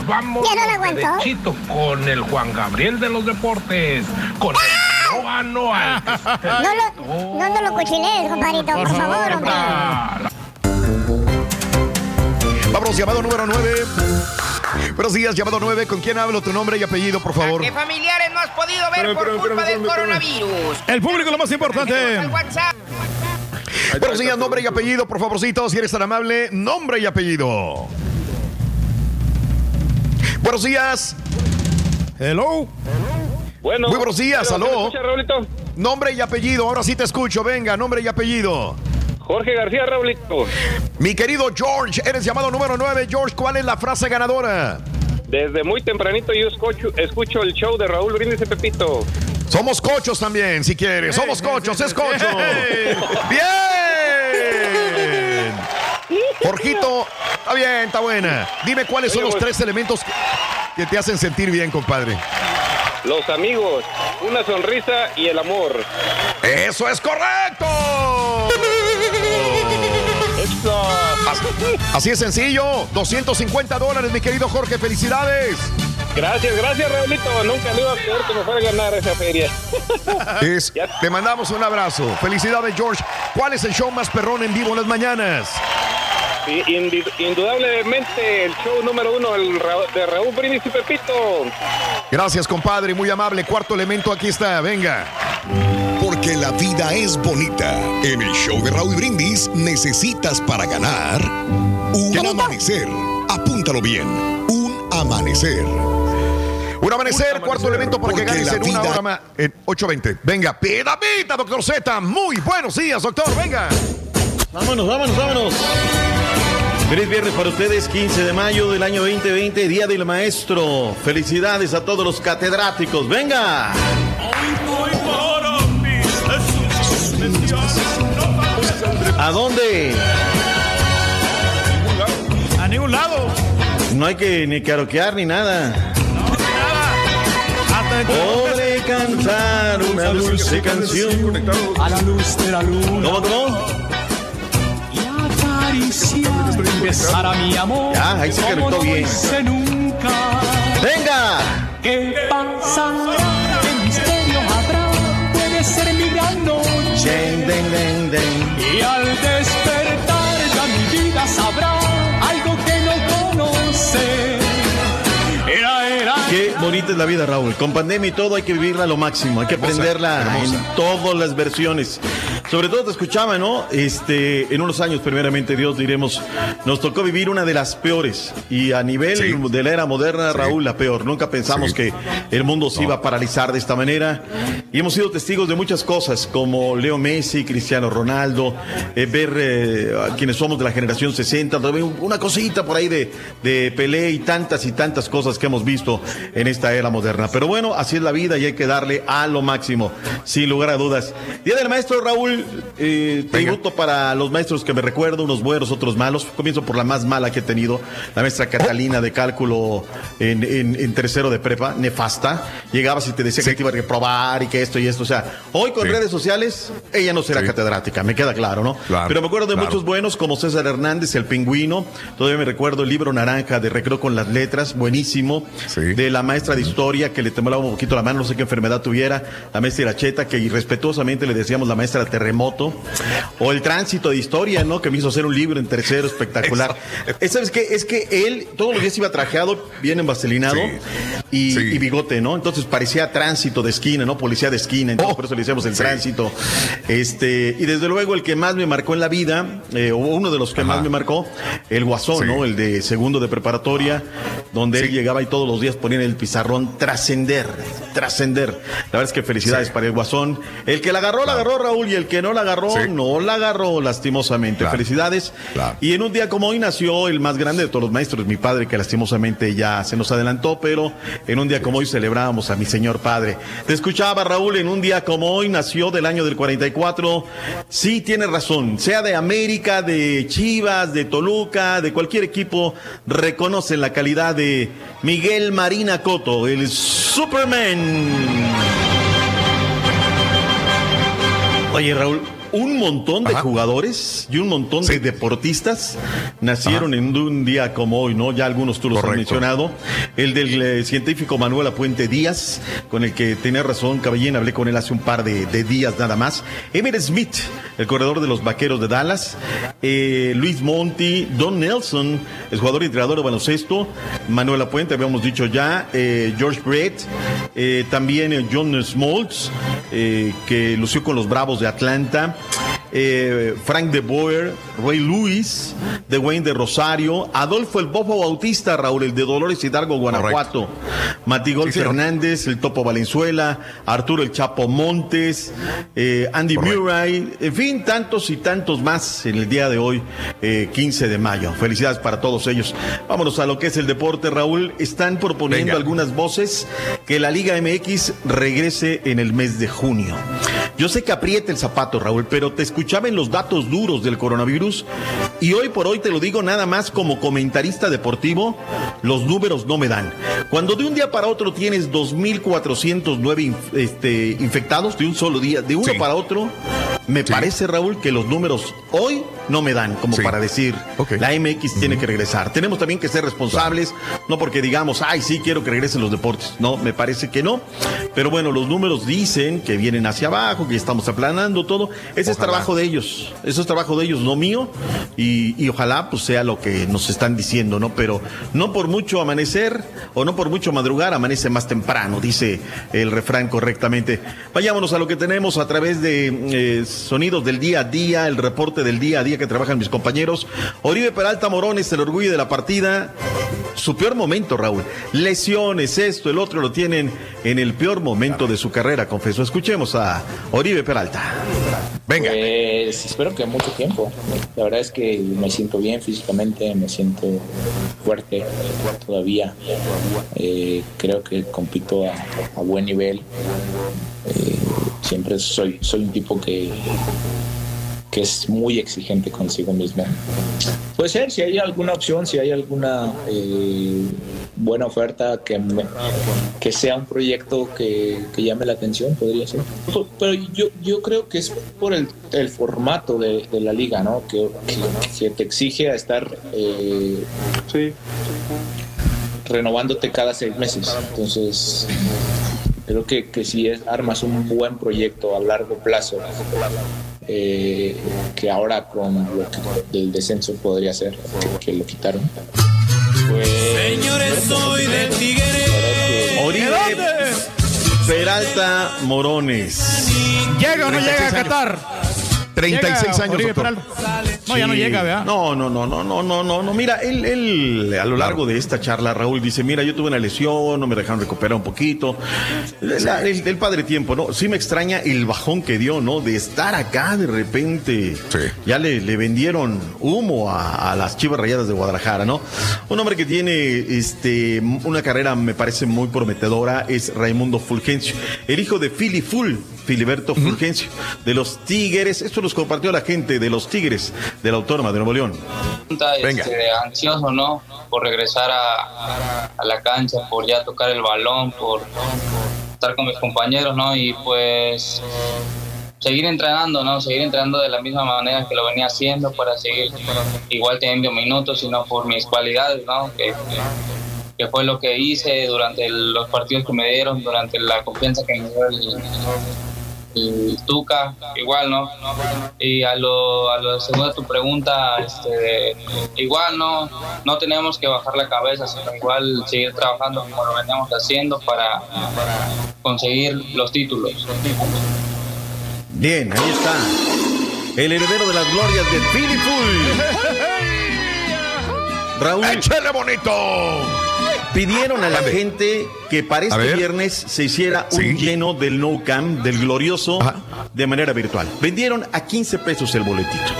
Vamos Ya no la aguantó. derechito con el Juan Gabriel de los deportes, con el Noa Noa. No lo, no, no lo cochinees, compadrito, por favor, hombre. Vámonos, llamado número 9. Buenos días, llamado 9. ¿Con quién hablo? Tu nombre y apellido, por favor. ¿Qué familiares no has podido ver por culpa del coronavirus? El público lo más importante. Buenos días, nombre y apellido, por favorcito, si eres tan amable, nombre y apellido. Buenos días. Hello. Bueno. Muy buenos días, Bueno, ¿me aló. Nombre y apellido, ahora sí te escucho, venga, nombre y apellido. Jorge García, Raulito. Mi querido George, eres llamado número 9. George, ¿cuál es la frase ganadora? Desde muy tempranito yo escucho, escucho el show de Raúl Brindis y Pepito. Somos cochos también, si quieres. Somos cochos, es cocho. Bien. Jorgito, está bien, está buena. Dime cuáles son los pues- tres elementos que te hacen sentir bien, compadre. Los amigos, una sonrisa y el amor. ¡Eso es correcto! Así es sencillo. 250 dólares, mi querido Jorge. Felicidades. Gracias, gracias, Raulito. Nunca me iba a creer que me fuera a ganar esa feria. Es- te mandamos un abrazo. Felicidades, George. ¿Cuál es el show más perrón en vivo en las mañanas? Sí, indudablemente el show número uno el Ra- de Raúl Brindis y Pepito. Gracias, compadre. Muy amable. Cuarto elemento, aquí está. Venga. Porque la vida es bonita. En el show de Raúl Brindis necesitas para ganar un amanecer. Apúntalo bien. Un amanecer. Un amanecer, cuarto elemento para que Porque ganes en una hora más. En 8.20. Venga, pida, pida, doctor Z. Muy buenos días, doctor. Venga. Vámonos, vámonos, vámonos. Feliz viernes para ustedes, 15 de mayo del año 2020, Día del Maestro. Felicidades a todos los catedráticos. ¡Venga! ¿A dónde? A ningún lado. No hay que ni karaokear ni nada. Podré cantar una dulce canción. A la luz de la luna. ¿Cómo, cómo? caricia, mi amor. Ahí se bien. Nunca. ¡Venga! ¿Qué pasará? ¿Qué misterio habrá? Puede ser mi y al bonita es la vida, Raúl. Con pandemia y todo hay que vivirla a lo máximo, hay que Hermosa, aprenderla hermosa. en todas las versiones. Sobre todo te escuchaba, ¿no? Este, en unos años, primeramente Dios, diremos, nos tocó vivir una de las peores. Y a nivel Sí. de la era moderna, Raúl, la peor. Nunca pensamos Sí. que el mundo se iba a paralizar de esta manera. Y hemos sido testigos de muchas cosas, como Leo Messi, Cristiano Ronaldo, eh, ver eh, a quienes somos de la generación 60, también una cosita por ahí de, de Pelé y tantas y tantas cosas que hemos visto en esta era moderna. Pero bueno, así es la vida y hay que darle a lo máximo, sin lugar a dudas. Día del maestro Raúl, eh, tributo para los maestros que me recuerdo, unos buenos, otros malos. Comienzo por la más mala que he tenido, la maestra Catalina de cálculo en, en- en tercero de prepa, nefasta. Llegabas y te decía que te iba a reprobar y que esto y esto. O sea, hoy con Sí. redes sociales, ella no será Sí. catedrática, me queda claro, ¿no? Claro, Pero me acuerdo de claro. muchos buenos como César Hernández, el pingüino. Todavía me recuerdo el libro Naranja de Recreo con las letras, buenísimo. De la maestra de historia que le temblaba un poquito la mano, no sé qué enfermedad tuviera. La maestra Iracheta, que irrespetuosamente le decíamos la maestra terremoto. O el tránsito de historia, ¿no? Que me hizo hacer un libro en tercero espectacular. Eh, ¿Sabes qué? Es que él todos los días iba trajeado, bien envaselinado y, Sí. y bigote, ¿no? Entonces parecía tránsito de esquina, ¿no? Policía de esquina. Entonces Oh. por eso le decíamos el Sí. tránsito. Este, y desde luego el que más me marcó en la vida, eh, o uno de los que Ajá. más me marcó, el Guasón. ¿no? El de segundo de preparatoria, donde él llegaba y todos los días ponía en el trascender, trascender. La verdad es que felicidades Sí. para el Guasón. El que la agarró, la agarró Raúl, y el que no la agarró, Sí. no la agarró lastimosamente. Claro. Felicidades. Claro. Y en un día como hoy nació el más grande de todos los maestros, mi padre, que lastimosamente ya se nos adelantó, pero en un día como hoy celebrábamos a mi señor padre. Te escuchaba, Raúl, en un día como hoy nació del año del 44. Sí, tiene razón. Sea de América, de Chivas, de Toluca, de cualquier equipo, reconocen la calidad de Miguel Marina Coto, el Superman. Oye, Raúl, un montón de Ajá. jugadores y un montón de deportistas nacieron en un día como hoy, ¿no? Ya algunos tú los has mencionado. El del eh, científico Manuel Apuente Díaz, con el que tenía razón Caballín, hablé con él hace un par de, de días nada más. Emmitt Smith, el corredor de los vaqueros de Dallas. Eh, Luis Monti, Don Nelson, el jugador y entrenador de baloncesto. Manuel Apuente, habíamos dicho ya. eh, George Brett, también John Smoltz, que lució con los Bravos de Atlanta. Yeah. Eh, Frank de Boer, Ray Lewis, de Wayne de Rosario, Adolfo el Bofo Bautista, Raúl, el de Dolores Hidalgo, Guanajuato, Matigol Sí. Fernández, el Topo Valenzuela, Arturo el Chapo Montes, eh, Andy Correcto. Murray, en fin, tantos y tantos más en el día de hoy, eh, 15 de mayo. Felicidades para todos ellos. Vámonos a lo que es el deporte, Raúl. Están proponiendo Venga. algunas voces que la Liga MX regrese en el mes de junio. Yo sé que aprieta el zapato, Raúl, pero te escuchaba en los datos duros del coronavirus y hoy por hoy te lo digo nada más como comentarista deportivo, los números no me dan. Cuando de un día para otro tienes 2.409 inf- este, infectados de un solo día, de uno Sí. para otro, me Sí. parece, Raúl, que los números hoy no me dan como Sí. para decir la MX tiene que regresar. Tenemos también que ser responsables, no porque digamos, ay, sí, quiero que regresen los deportes. No, me parece que no. Pero bueno, los números dicen que vienen hacia abajo, que estamos aplanando todo. Ese es trabajo de ellos. Eso es trabajo de ellos, no mío. Y, y ojalá pues sea lo que nos están diciendo, ¿no? Pero no por mucho amanecer o no por mucho madrugar, amanece más temprano, dice el refrán correctamente. Vayámonos a lo que tenemos a través de eh, sonidos del día a día, el reporte del día a día que trabajan mis compañeros. Oribe Peralta Morones, el orgullo de la partida. Su peor momento, Raúl. Lesiones, esto, el otro lo tienen en el peor momento de su carrera, confesó. Escuchemos a Oribe Peralta. Venga. Pues espero que mucho tiempo. La verdad es que me siento bien físicamente, me siento fuerte todavía. Eh, creo que compito a, buen nivel. Eh, siempre soy, soy un tipo que, que es muy exigente consigo mismo. Puede ser, si hay alguna opción, si hay alguna eh, buena oferta que, me- que sea un proyecto que, que llame la atención, podría ser. Pero- Pero yo, yo creo que es por el, el formato de, de la liga, ¿no? Que, que- que te exige a estar eh, renovándote cada seis meses. Entonces, Creo que, que si es, armas un buen proyecto a largo plazo, eh, que ahora con lo que del descenso podría ser, que, que lo quitaron. Pues, Señores, soy de Tigre. Oribe Peralta Morones. ¿Llega o no 36 llega a años. Qatar? 36 Llega años, Oribe doctor. No, ya no Sí. llega, ¿verdad? No, no, no, no, no, no, no, no. Mira, él, él a lo largo de esta charla, Raúl dice, mira, yo tuve una lesión, no me dejaron recuperar un poquito. La- el, el padre tiempo, ¿no? Sí me extraña el bajón que dio, ¿no? De estar acá de repente. Ya le, le vendieron humo a, a las Chivas Rayadas de Guadalajara, ¿no? Un hombre que tiene este, una carrera, me parece muy prometedora, es Raimundo Fulgencio, el hijo de Fili Ful. Filiberto Fulgencio, de los Tigres, esto nos compartió la gente de los Tigres, de la Autónoma de Nuevo León. Venga. Este, ansioso, ¿no? Por regresar a, a la cancha, por ya tocar el balón, por estar con mis compañeros, ¿no? Y pues seguir entrenando, ¿no? Seguir entrenando de la misma manera que lo venía haciendo para seguir igual teniendo minutos, sino por mis cualidades, ¿no? Que, que fue lo que hice durante los partidos que me dieron, durante la confianza que me dio el, el Tuca, igual, ¿no? Y a lo, a lo segundo de tu pregunta, este, igual, ¿no? No tenemos que bajar la cabeza, sino igual seguir trabajando como lo veníamos haciendo para conseguir los títulos. Bien, ahí está. El heredero de las glorias de Philly Raúl. ¡Échale bonito! Pidieron a la gente que para este viernes se hiciera un lleno del No Camp, del glorioso, de manera virtual. Vendieron a 15 pesos el boletito.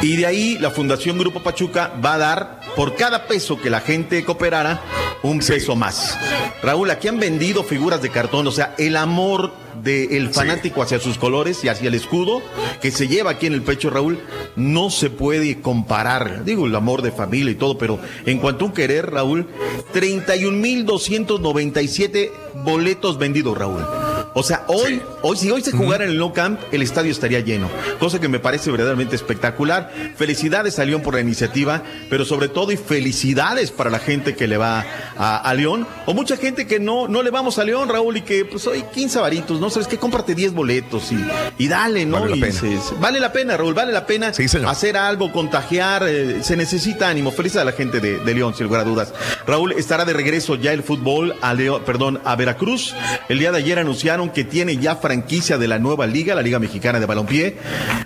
Y de ahí la Fundación Grupo Pachuca va a dar por cada peso que la gente cooperara un peso más. Raúl, aquí han vendido figuras de cartón, o sea, el amor del fanático hacia sus colores y hacia el escudo que se lleva aquí en el pecho, Raúl, no se puede comparar. Digo, el amor de familia y todo, pero en cuanto a un querer, Raúl, 31.297 boletos vendidos, Raúl. O sea, hoy, hoy, si hoy se jugara en el No Camp, el estadio estaría lleno. Cosa que me parece verdaderamente espectacular. Felicidades a León por la iniciativa, pero sobre todo y felicidades para la gente que le va a, a León. O mucha gente que no, no le vamos a León, Raúl, y que pues hoy 15 varitos, ¿no? ¿Sabes qué? Cómprate 10 boletos y, y dale, ¿no? Vale la Y pena. se- se- vale la pena, Raúl, vale la pena hacer algo, contagiar. eh, se necesita ánimo. Felicidades a la gente de, de León, sin lugar a dudas. Raúl, estará de regreso ya el fútbol a León, perdón, a Veracruz. El día de ayer anunciaron que tiene ya franquicia de la nueva liga, la Liga Mexicana de Balompié.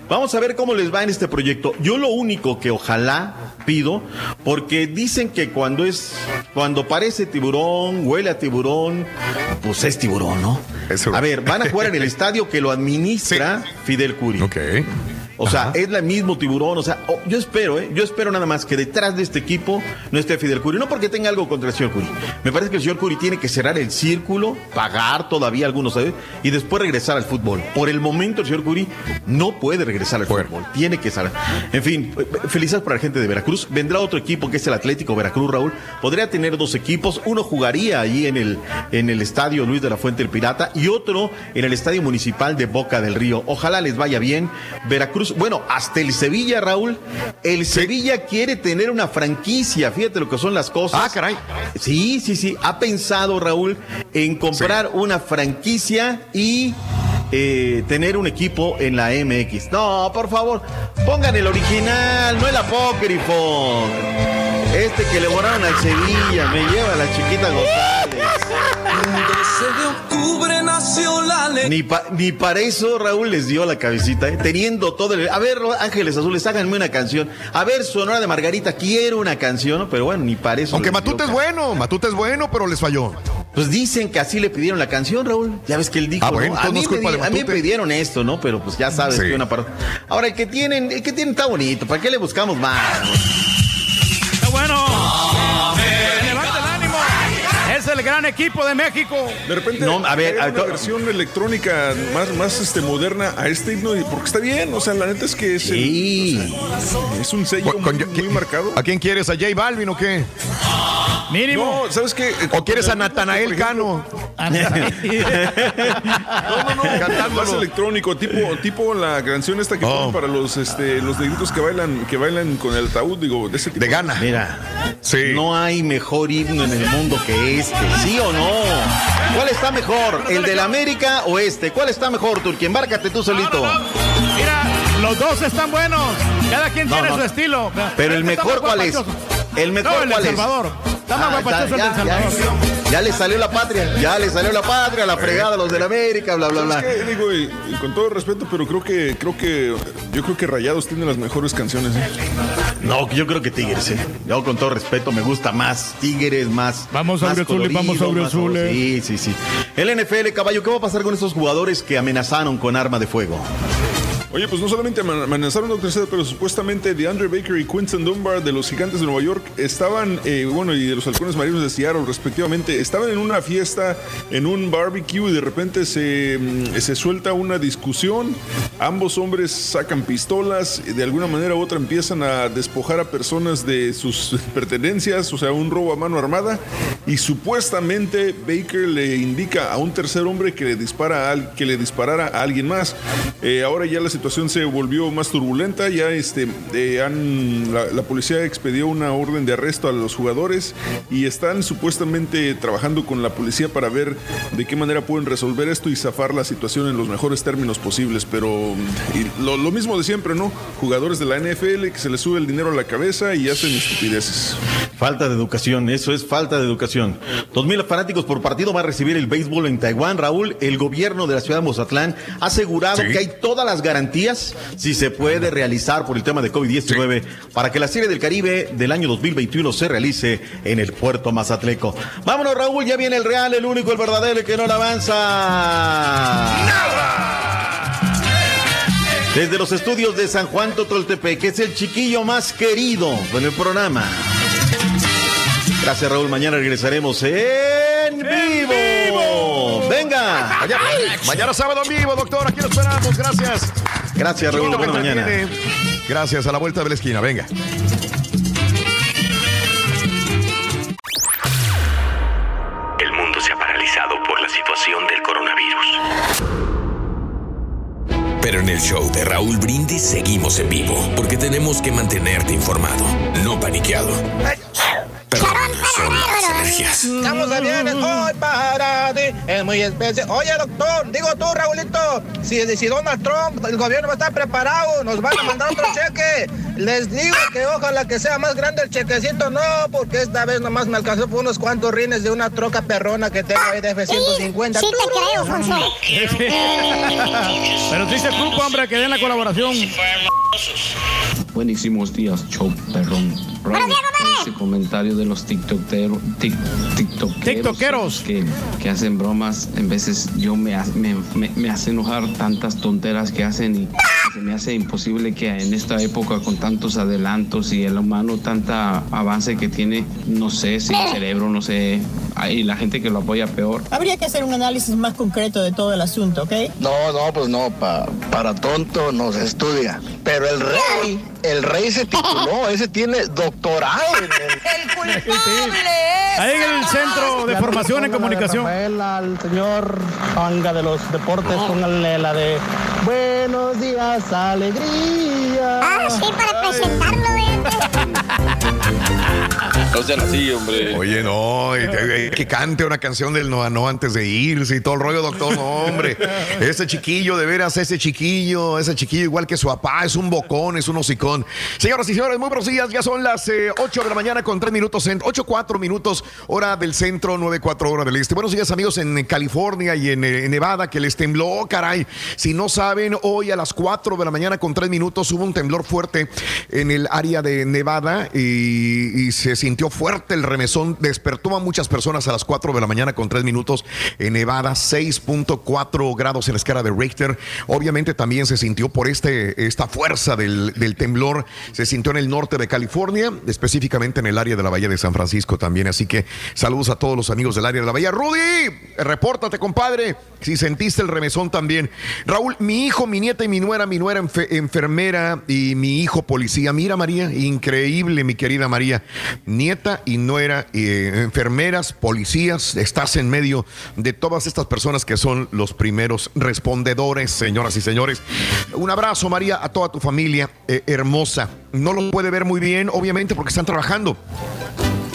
Vamos a ver cómo les va en este proyecto. Yo lo único que ojalá pido, porque dicen que cuando es, cuando parece tiburón, huele a tiburón, pues es tiburón, ¿no? A ver, van a jugar en el estadio que lo administra Fidel Curi. Ok. O sea, es la mismo tiburón. O sea, oh, yo espero, ¿eh? Yo espero nada más que detrás de este equipo no esté Fidel Curi. No porque tenga algo contra el señor Curi. Me parece que el señor Curi tiene que cerrar el círculo, pagar todavía algunos, ¿sabes? Y después regresar al fútbol. Por el momento, el señor Curi no puede regresar al fútbol. Tiene que salir. En fin, eh, felicidades para la gente de Veracruz. Vendrá otro equipo que es el Atlético Veracruz, Raúl. Podría tener dos equipos. Uno jugaría allí en el, en el estadio Luis de la Fuente el Pirata y otro en el estadio municipal de Boca del Río. Ojalá les vaya bien. Veracruz, bueno, hasta el Sevilla, Raúl. El Sevilla quiere tener una franquicia. Fíjate lo que son las cosas. Ah, caray. Sí, sí, sí. Ha pensado, Raúl, en comprar una franquicia y eh, tener un equipo en la MX. No, por favor, pongan el original, no el apócrifo. Este que le borraron al Sevilla, me lleva la chiquita González. Ni, pa- ni para eso Raúl les dio la cabecita, ¿eh? teniendo todo el... A ver, Ángeles Azules, háganme una canción. A ver, Sonora de Margarita, quiero una canción, pero bueno, ni para eso. Aunque Matute es bueno, Matute es bueno, pero les falló. Pues dicen que así le pidieron la canción, Raúl. Ya ves que él dijo, Ah, bueno, ¿no? A mí, no es culpa me, de di- a mí me Matute. pidieron esto, ¿no? Pero pues ya sabes Sí. que una parte. Ahora, el que tienen, el que tienen está bonito. ¿Para qué le buscamos más? ¡Está bueno! El gran equipo de México. De repente, No, a ver, hay a- una versión electrónica más, más este, moderna a este himno, y- porque está bien, o sea, la neta es que es, el- o sea, es un sello Con- con- muy, muy marcado. ¿A quién quieres? ¿A J Balvin o qué? Mínimo. No, ¿sabes qué? ¿O quieres a Natanael Cano? No, no, no. Más electrónico, tipo, tipo la canción esta que ponen para los, este, los negritos que bailan, que bailan con el ataúd, digo, de ese tipo. De gana. Mira, no hay mejor himno en el mundo que este, ¿sí o no? ¿Cuál está mejor, el del América o este? ¿Cuál está mejor, Turquía? Embárcate tú solito. Mira, los dos están buenos. Cada quien tiene su estilo. Pero el Está mejor, ¿cuál es? El mejor, el ¿cuál es? Salvador. Está más Ah, guapachoso el ya, de Salvador. ya, ya le salió la patria, ya le salió la patria, la fregada a los del América, bla, bla, bla. Y, y con todo respeto, pero creo que, creo que, yo creo que Rayados tiene las mejores canciones. ¿eh? No, yo creo que Tigres, ¿eh? Yo con todo respeto me gusta más Tigres, más. Vamos, más Auriazul, colorido, vamos, Auriazul, más- eh. Sí, sí, sí. El NFL, caballo, ¿qué va a pasar con estos jugadores que amenazaron con arma de fuego? Oye, pues no solamente amenazaron a Tercera, pero supuestamente DeAndre Baker y Quinton Dunbar de los Gigantes de Nueva York estaban, eh, bueno, y de los Halcones Marinos de Seattle, respectivamente, estaban en una fiesta, en un barbecue, y de repente se, mm, se suelta una discusión. Ambos hombres sacan pistolas, y de alguna manera u otra empiezan a despojar a personas de sus pertenencias, o sea, un robo a mano armada, y supuestamente Baker le indica a un tercer hombre que le, dispara a que le disparara a alguien más. Eh, ahora ya la se volvió más turbulenta, ya este, eh, han, la, la policía expedió una orden de arresto a los jugadores y están supuestamente trabajando con la policía para ver de qué manera pueden resolver esto y zafar la situación en los mejores términos posibles. Pero y lo, lo mismo de siempre, ¿no? Jugadores de la NFL que se les sube el dinero a la cabeza y hacen estupideces. Falta de educación, eso es falta de educación. Dos mil fanáticos por partido va a recibir el béisbol en Taiwán. Raúl, el gobierno de la ciudad de Mozatlán ha asegurado que hay todas las garantías si se puede realizar por el tema de COVID-19 para que la Serie del Caribe del año 2021 se realice en el puerto Mazatleco. Vámonos, Raúl, ya viene el real, el único, el verdadero, el que no le avanza. Desde los estudios de San Juan Totoltepec, que es el chiquillo más querido en el programa. Gracias, Raúl. Mañana regresaremos en vivo. Venga. Mañana, mañana sábado en vivo, doctor. Aquí lo esperamos. Gracias. Gracias, Raúl. Buena mañana. Gracias. A la vuelta de la esquina. Venga. El mundo se ha paralizado por la situación del coronavirus. Pero en el show de Raúl Brindis seguimos en vivo, porque tenemos que mantenerte informado, no paniqueado. Pero son las energías. Estamos de bienes hoy para ti. Es muy especial. Oye, doctor, digo tú, Raulito, si, si Donald Trump, el gobierno va a estar preparado, nos van a mandar otro cheque. Les digo que ojalá que sea más grande el chequecito, no, porque esta vez nomás me alcanzó por unos cuantos rines de una troca perrona que tengo ahí de F-150. Sí, te creo, Fonso. Pero sí se ocupa, hombre, que den la colaboración. Buenísimos días, show perrón. Raúl, ese comentario de los tiktokeros, tic- tiktokeros, Tiktokeros. Que, que hacen bromas, en veces yo me, me, me- me hace enojar tantas tonteras que hacen y se me hace imposible que en esta época con tantos adelantos y el humano tanta avance que tiene, no sé, sin cerebro, no sé, y la gente que lo apoya peor. Habría que hacer un análisis más concreto de todo el asunto, ¿ok? No, no, pues no, pa- para tonto no se estudia. Pero el rey, el rey se tituló, ese tiene doctorado en el... Ahí en el Centro de Formación en Comunicación. al señor Panga de los deportes, póngale la de Buenos días, alegría. Ah, sí, para presentarlo, No sean así, hombre. Oye, no, que, cante una canción del Noa No antes de irse y todo el rollo, doctor. No, hombre. Ese chiquillo, de veras, ese chiquillo, ese chiquillo, igual que su papá, es un bocón, es un hocicón. Señoras y señores, muy buenos días. Ya son las eh, 8 de la mañana con 3 minutos, en 8, 4 minutos, hora del centro, 9, 4 hora del este. Buenos días, amigos, en California y en, eh, en Nevada, que les tembló, caray. Si no saben, hoy a las 4 de la mañana con 3 minutos hubo un temblor fuerte en el área de Nevada y, y se sintió fuerte el remesón. Despertó a muchas personas a las 4 de la mañana con 3 minutos en Nevada, 6.4 grados en la escala de Richter. Obviamente también se sintió por este, esta fuerza del, temblor, se sintió en el norte de California, específicamente en el área de la Bahía de San Francisco también. Así que saludos a todos los amigos del área de la Bahía. Rudy, repórtate, compadre, si sentiste el remesón también. Raúl, mi hijo, mi nieta y mi nuera, mi nuera enfe- enfermera y mi hijo policía. Mira, María, increíble, mi querida María. Nieta y nuera, eh, enfermeras, policías, estás en medio de todas estas personas que son los primeros respondedores, señoras y señores. Un abrazo, María, a toda tu familia eh, hermosa. No lo puede ver muy bien, obviamente, porque están trabajando.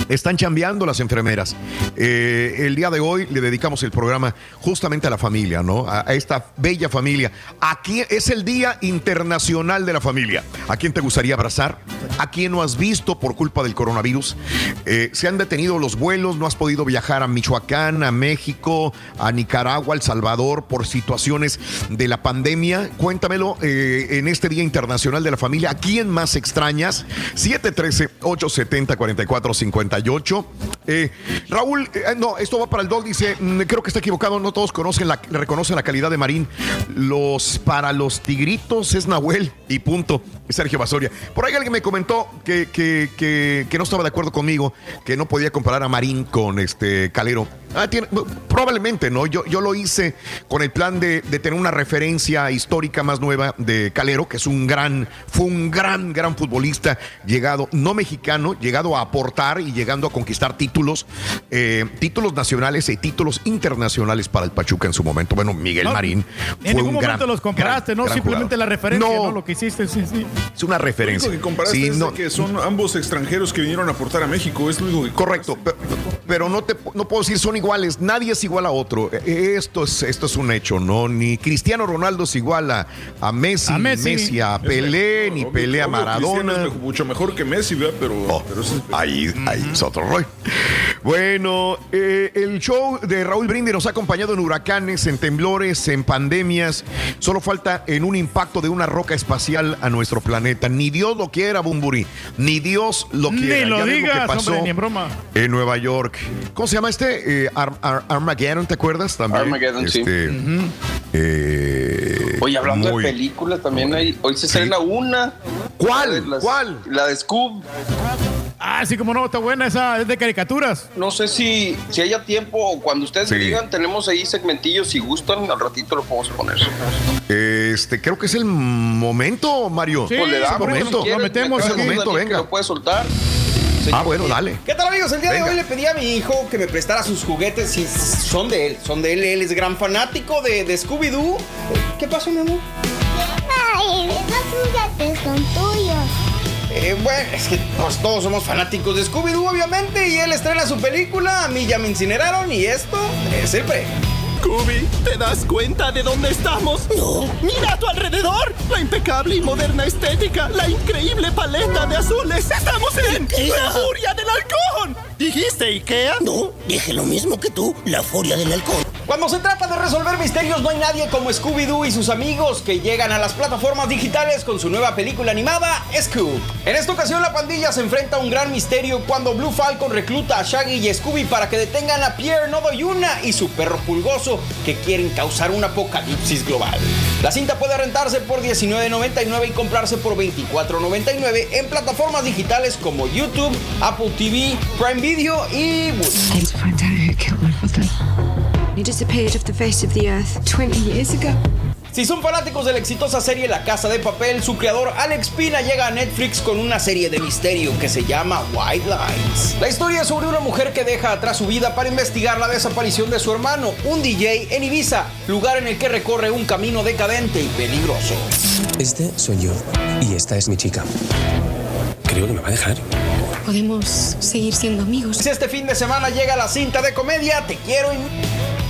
Están chambeando las enfermeras. Eh, el día de hoy le dedicamos el programa justamente a la familia, ¿no? A, esta bella familia. Aquí es el Día Internacional de la Familia. ¿A quién te gustaría abrazar? ¿A quién no has visto por culpa del coronavirus? Eh, se han detenido los vuelos, no has podido viajar a Michoacán, a México, a Nicaragua, El Salvador por situaciones de la pandemia. Cuéntamelo eh, en este Día Internacional de la Familia. ¿A quién más extrañas? 713-870-4458. Eh, Raúl, eh, no, esto va para el Dog, dice, mm, creo que está equivocado, no todos conocen la, reconocen la calidad de Marín. Los para los tigritos es Nahuel y punto. Sergio Basoria. Por ahí alguien me comentó que, que, que, que no estaba de acuerdo conmigo, que no podía comparar a Marín con este Calero. Ah, tiene- probablemente, ¿no? Yo, yo lo hice con el plan de, de tener una referencia histórica más nueva de Calero, que es un gran, fue un gran, gran futbolista, llegado, no mexicano, llegado a aportar y llegando a conquistar títulos, eh, títulos nacionales y títulos internacionales para el Pachuca en su momento. Bueno, Miguel No, Marín En fue ningún un momento gran, los comparaste, gran, ¿no? gran Simplemente jugador. la referencia, No. ¿no? Lo que hiciste, sí, sí. Es una Lo referencia. único que comparaste Sí, es no- que son ambos extranjeros que vinieron a aportar a México. Es lo único que Correcto, pe- pero no te no puedo decir son iguales, nadie es igual a otro. Eh, Esto es esto es un hecho, no ni Cristiano Ronaldo es igual a, a Messi, A ni Messi. Messi a Pelé, ni Pelé a obvio, Cristiano Maradona. es mucho mejor que Messi, ¿verdad? Pero, es- Ahí, ahí es otro rollo. Bueno, eh, el show de Raúl Brinde nos ha acompañado en huracanes, en temblores, en pandemias. Solo falta en un impacto de una roca espacial a nuestro planeta. Ni Dios lo quiera, Bumburi. Ni Dios lo Ni quiera. lo Ya ves digas, que pasó hombre, ni en broma. en Nueva York. ¿Cómo se llama este? Eh, Ar- Ar- Armageddon, ¿te acuerdas también? Armageddon, sí. Eh, Oye, hablando muy- de películas, también hay, hoy se estrena una. ¿Cuál? ¿Cuál? La de Scoob. Ah, sí, como no, está buena esa, es de caricaturas. No sé si, si haya tiempo o cuando ustedes me Sí. digan, tenemos ahí segmentillos, si gustan, al ratito lo podemos poner. Este, creo que es el momento, Mario. pues le Es el damos, momento. si quieres, me Es el momento, venga. Lo puedes soltar. Ah, bueno, dale. ¿Qué tal amigos? El día Venga. de hoy le pedí a mi hijo que me prestara sus juguetes y son de él, son de él, él es gran fanático de, de Scooby-Doo. ¿Qué pasó, mi amor? Ay, esos juguetes son tuyos. Eh, bueno, es que pues, todos somos fanáticos de Scooby-Doo, obviamente, y él estrena su película, a mí ya me incineraron y esto es el premio. Scooby, ¿te das cuenta de dónde estamos? No. Mira a tu alrededor. La impecable y moderna estética, la increíble paleta de azules. Estamos en la furia del halcón. ¿Dijiste Ikea? No, dije lo mismo que tú, la furia del halcón. Cuando se trata de resolver misterios, no hay nadie como Scooby-Doo y sus amigos que llegan a las plataformas digitales con su nueva película animada, Scoob. En esta ocasión, la pandilla se enfrenta a un gran misterio cuando Blue Falcon recluta a Shaggy y Scooby para que detengan a Pierre Nodoyuna y su perro pulgoso que quieren causar un apocalipsis global. La cinta puede rentarse por $19.99 y comprarse por $24.99 en plataformas digitales como YouTube, Apple TV, Prime Video y. He disappeared off the face of the earth 20 years ago. Si son fanáticos de la exitosa serie La Casa de Papel, su creador Alex Pina llega a Netflix con una serie de misterio que se llama White Lines. La historia es sobre una mujer que deja atrás su vida para investigar la desaparición de su hermano, un DJ en Ibiza, lugar en el que recorre un camino decadente y peligroso. Este soy yo y esta es mi chica. Creo que me va a dejar. Podemos seguir siendo amigos. Si este fin de semana llega la cinta de comedia Te quiero y...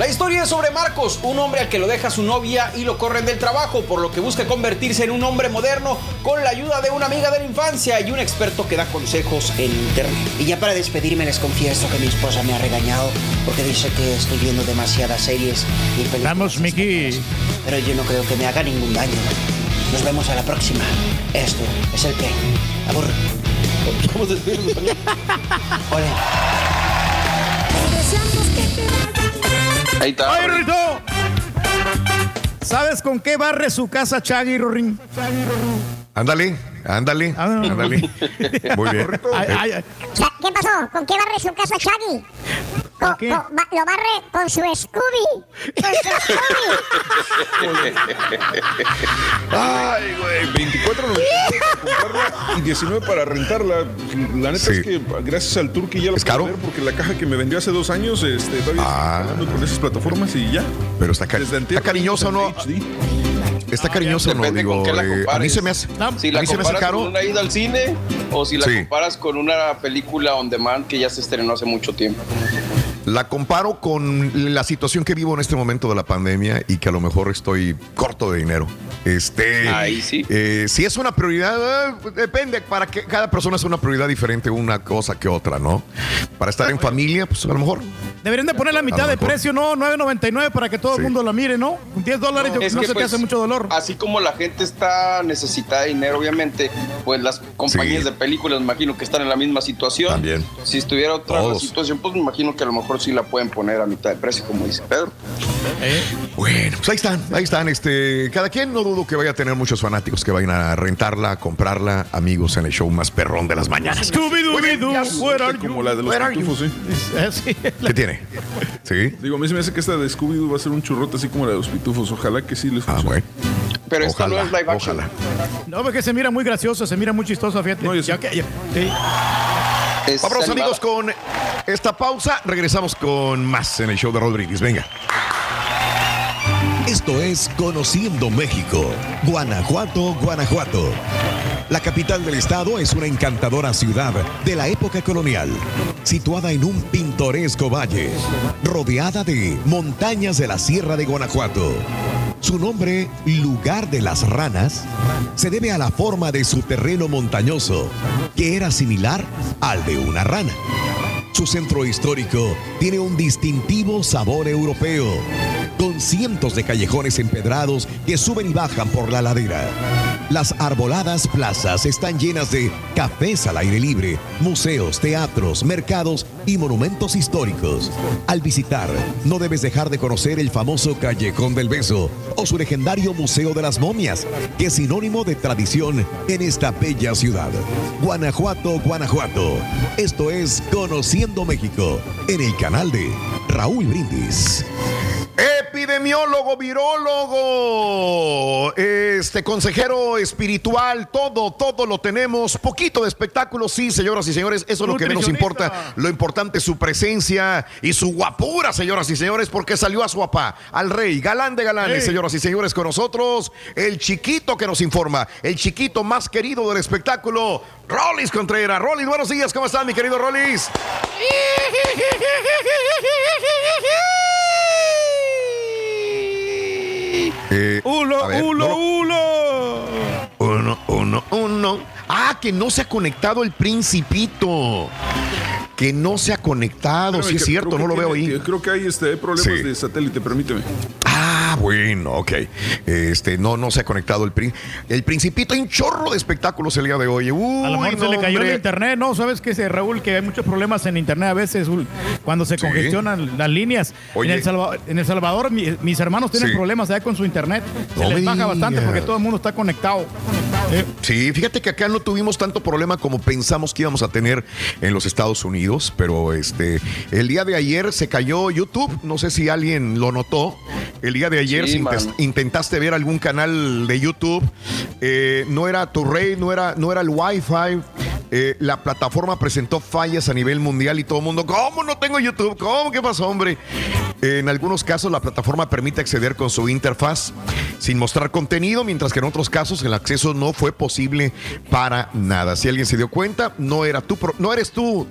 La historia es sobre Marcos, un hombre al que lo deja su novia y lo corren del trabajo, por lo que busca convertirse en un hombre moderno con la ayuda de una amiga de la infancia y un experto que da consejos en internet. Y ya para despedirme les confieso que mi esposa me ha regañado porque dice que estoy viendo demasiadas series y películas. Vamos, Mickey. Pero yo no creo que me haga ningún daño. Nos vemos a la próxima. Esto es el premio. Abur. ¿Cómo se despide su película? Ahí está. ¡Ay, Rorrito! ¿Sabes con qué barre su casa Chaggy, Rorín? Ándale, ándale, ándale. Muy bien. Ay, ay, ay. ¿Qué pasó? ¿Con qué barre su casa Shaggy? Con- qué? lo barre con su Scooby. Con su Scooby. Ay, güey, 24 comprarla y 19 para rentarla. La neta es que gracias al tour que ya lo ¿Es caro? ver porque la caja que me vendió hace dos años este, todavía Ah. con esas plataformas y ya. Pero está, cari- está cariñoso o no. Está cariñoso o no, Depende digo. con qué la eh, a mí se me hace, Si a la mí se me hace comparas caro. con una ida al cine o si la Sí. comparas con una película on demand que ya se estrenó hace mucho tiempo. La comparo con la situación que vivo en este momento de la pandemia y que a lo mejor estoy corto de dinero. Este, Ahí sí. eh, si es una prioridad, eh, depende. Para que cada persona es una prioridad diferente, una cosa que otra, ¿no? Para estar en familia, pues a lo mejor. Deberían de poner la mitad de precio, ¿no? 9.99 para que todo el mundo la mire, ¿no? 10 dólares yo- Es no que, se te pues, hace mucho dolor. Así como la gente está necesitada de dinero, obviamente, pues las compañías de películas me imagino que están en la misma situación. También. Si estuviera otra Todos. situación, pues me imagino que a lo mejor sí la pueden poner a mitad de precio, como dice Pedro. Bueno, pues ahí están, ahí están. Este, cada quien no dudo que vaya a tener muchos fanáticos que vayan a rentarla, a comprarla, amigos en el show más perrón de las mañanas. Scooby-Doo? Como la de los pitufos, ¿eh? Eh, sí. ¿Qué tiene? Sí. Digo, a mí se me hace que esta de Scooby-Doo va a ser un churrote así como la de los pitufos. Ojalá que sí les Ah, funcione. Pero esta no Ojalá, es live action. ojalá. No, porque se mira muy gracioso, se mira muy chistoso, fíjate. Ya que- ya- sí. Es Vámonos animada. amigos con esta pausa. Regresamos con más en el show de Rodríguez. Venga. Esto es Conociendo México, Guanajuato, Guanajuato. La capital del estado es una encantadora ciudad de la época colonial, situada en un pintoresco valle, rodeada de montañas de la Sierra de Guanajuato. Su nombre, Lugar de las Ranas, se debe a la forma de su terreno montañoso, que era similar al de una rana. Su centro histórico tiene un distintivo sabor europeo, con cientos de callejones empedrados que suben y bajan por la ladera. Las arboladas plazas están llenas de cafés al aire libre, museos, teatros, mercados y monumentos históricos. Al visitar, no debes dejar de conocer el famoso Callejón del Beso o su legendario Museo de las Momias, que es sinónimo de tradición en esta bella ciudad. Guanajuato, Guanajuato. Esto es Conociendo México en el canal de Raúl Brindis. Epidemiólogo, virólogo, este consejero espiritual, todo, todo lo tenemos. Poquito de espectáculo, sí, señoras y señores, eso es lo que menos importa. Lo importante es su presencia y su guapura, señoras y señores, porque salió a su papá, al rey, galán de galanes, Ey. señoras y señores, con nosotros, el chiquito que nos informa, el chiquito más querido del espectáculo, Rolis Contreras. Rolis, buenos días, ¿cómo estás, mi querido Rolis? Eh, Ulo, a ver, ulo, no- ulo. Uno, uno, uno. Ah, que no se ha conectado el principito. Que no se ha conectado, Espérame, sí es que cierto, no lo veo tiene- ahí. Creo que hay este, problemas Sí. de satélite, permíteme. Ah, bueno, ok. Este, no, no se ha conectado el príncipe. El principito, hay un chorro de espectáculos el día de hoy. Uy, A lo mejor se le cayó el hombre. internet, ¿no? ¿Sabes qué, Raúl? Que hay muchos problemas en internet a veces cuando se Sí. congestionan las líneas. Oye. En El Salvador, en El Salvador mi- mis hermanos tienen Sí. problemas allá con su internet. Se No les baja bastante porque todo el mundo está conectado. Eh, Sí, fíjate que acá no tuvimos tanto problema como pensamos que íbamos a tener en los Estados Unidos, pero este, el día de ayer se cayó YouTube, no sé si alguien lo notó. El día de ayer Sí, si intes- mano. intentaste ver algún canal de YouTube, eh, no era tu rey, no era, no era el Wi-Fi. eh, la plataforma presentó fallas a nivel mundial y todo el mundo, ¿cómo no tengo YouTube? ¿Cómo? ¿Qué pasó, hombre? En algunos casos la plataforma permite acceder con su interfaz sin mostrar contenido, mientras que en otros casos el acceso no fue posible para nada. Si alguien se dio cuenta, no era tú, no eres tú,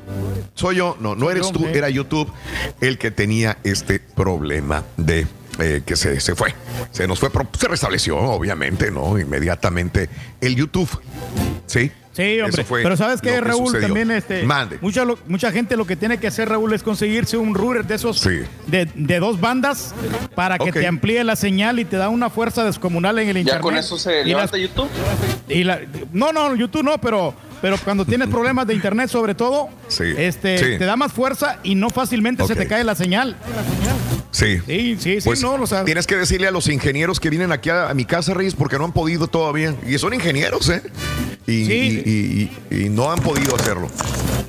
soy yo, no, no eres tú, era YouTube el que tenía este problema de eh, que se, se fue, se nos fue, pero se restableció, obviamente, ¿no? Inmediatamente el YouTube, ¿sí? Sí, hombre. Pero ¿sabes qué, Raúl? sucedió. También este, Mande. Mucha, lo- mucha gente lo que tiene que hacer, Raúl, es conseguirse un router de esos Sí. de, de dos bandas para que te amplíe la señal y te da una fuerza descomunal en el ¿Ya internet. con eso se Y levanta las- YouTube? y la- no, no, YouTube no, pero, pero cuando tienes problemas de internet, sobre todo, Sí. este, Sí. te da más fuerza y no fácilmente se te cae la señal. Sí. Sí, sí, sí, Pues no, o sea, tienes que decirle a los ingenieros que vienen aquí a, a mi casa, Reyes, porque no han podido todavía. Y son ingenieros, ¿eh? Y, Sí. y- y- y- y no han podido hacerlo.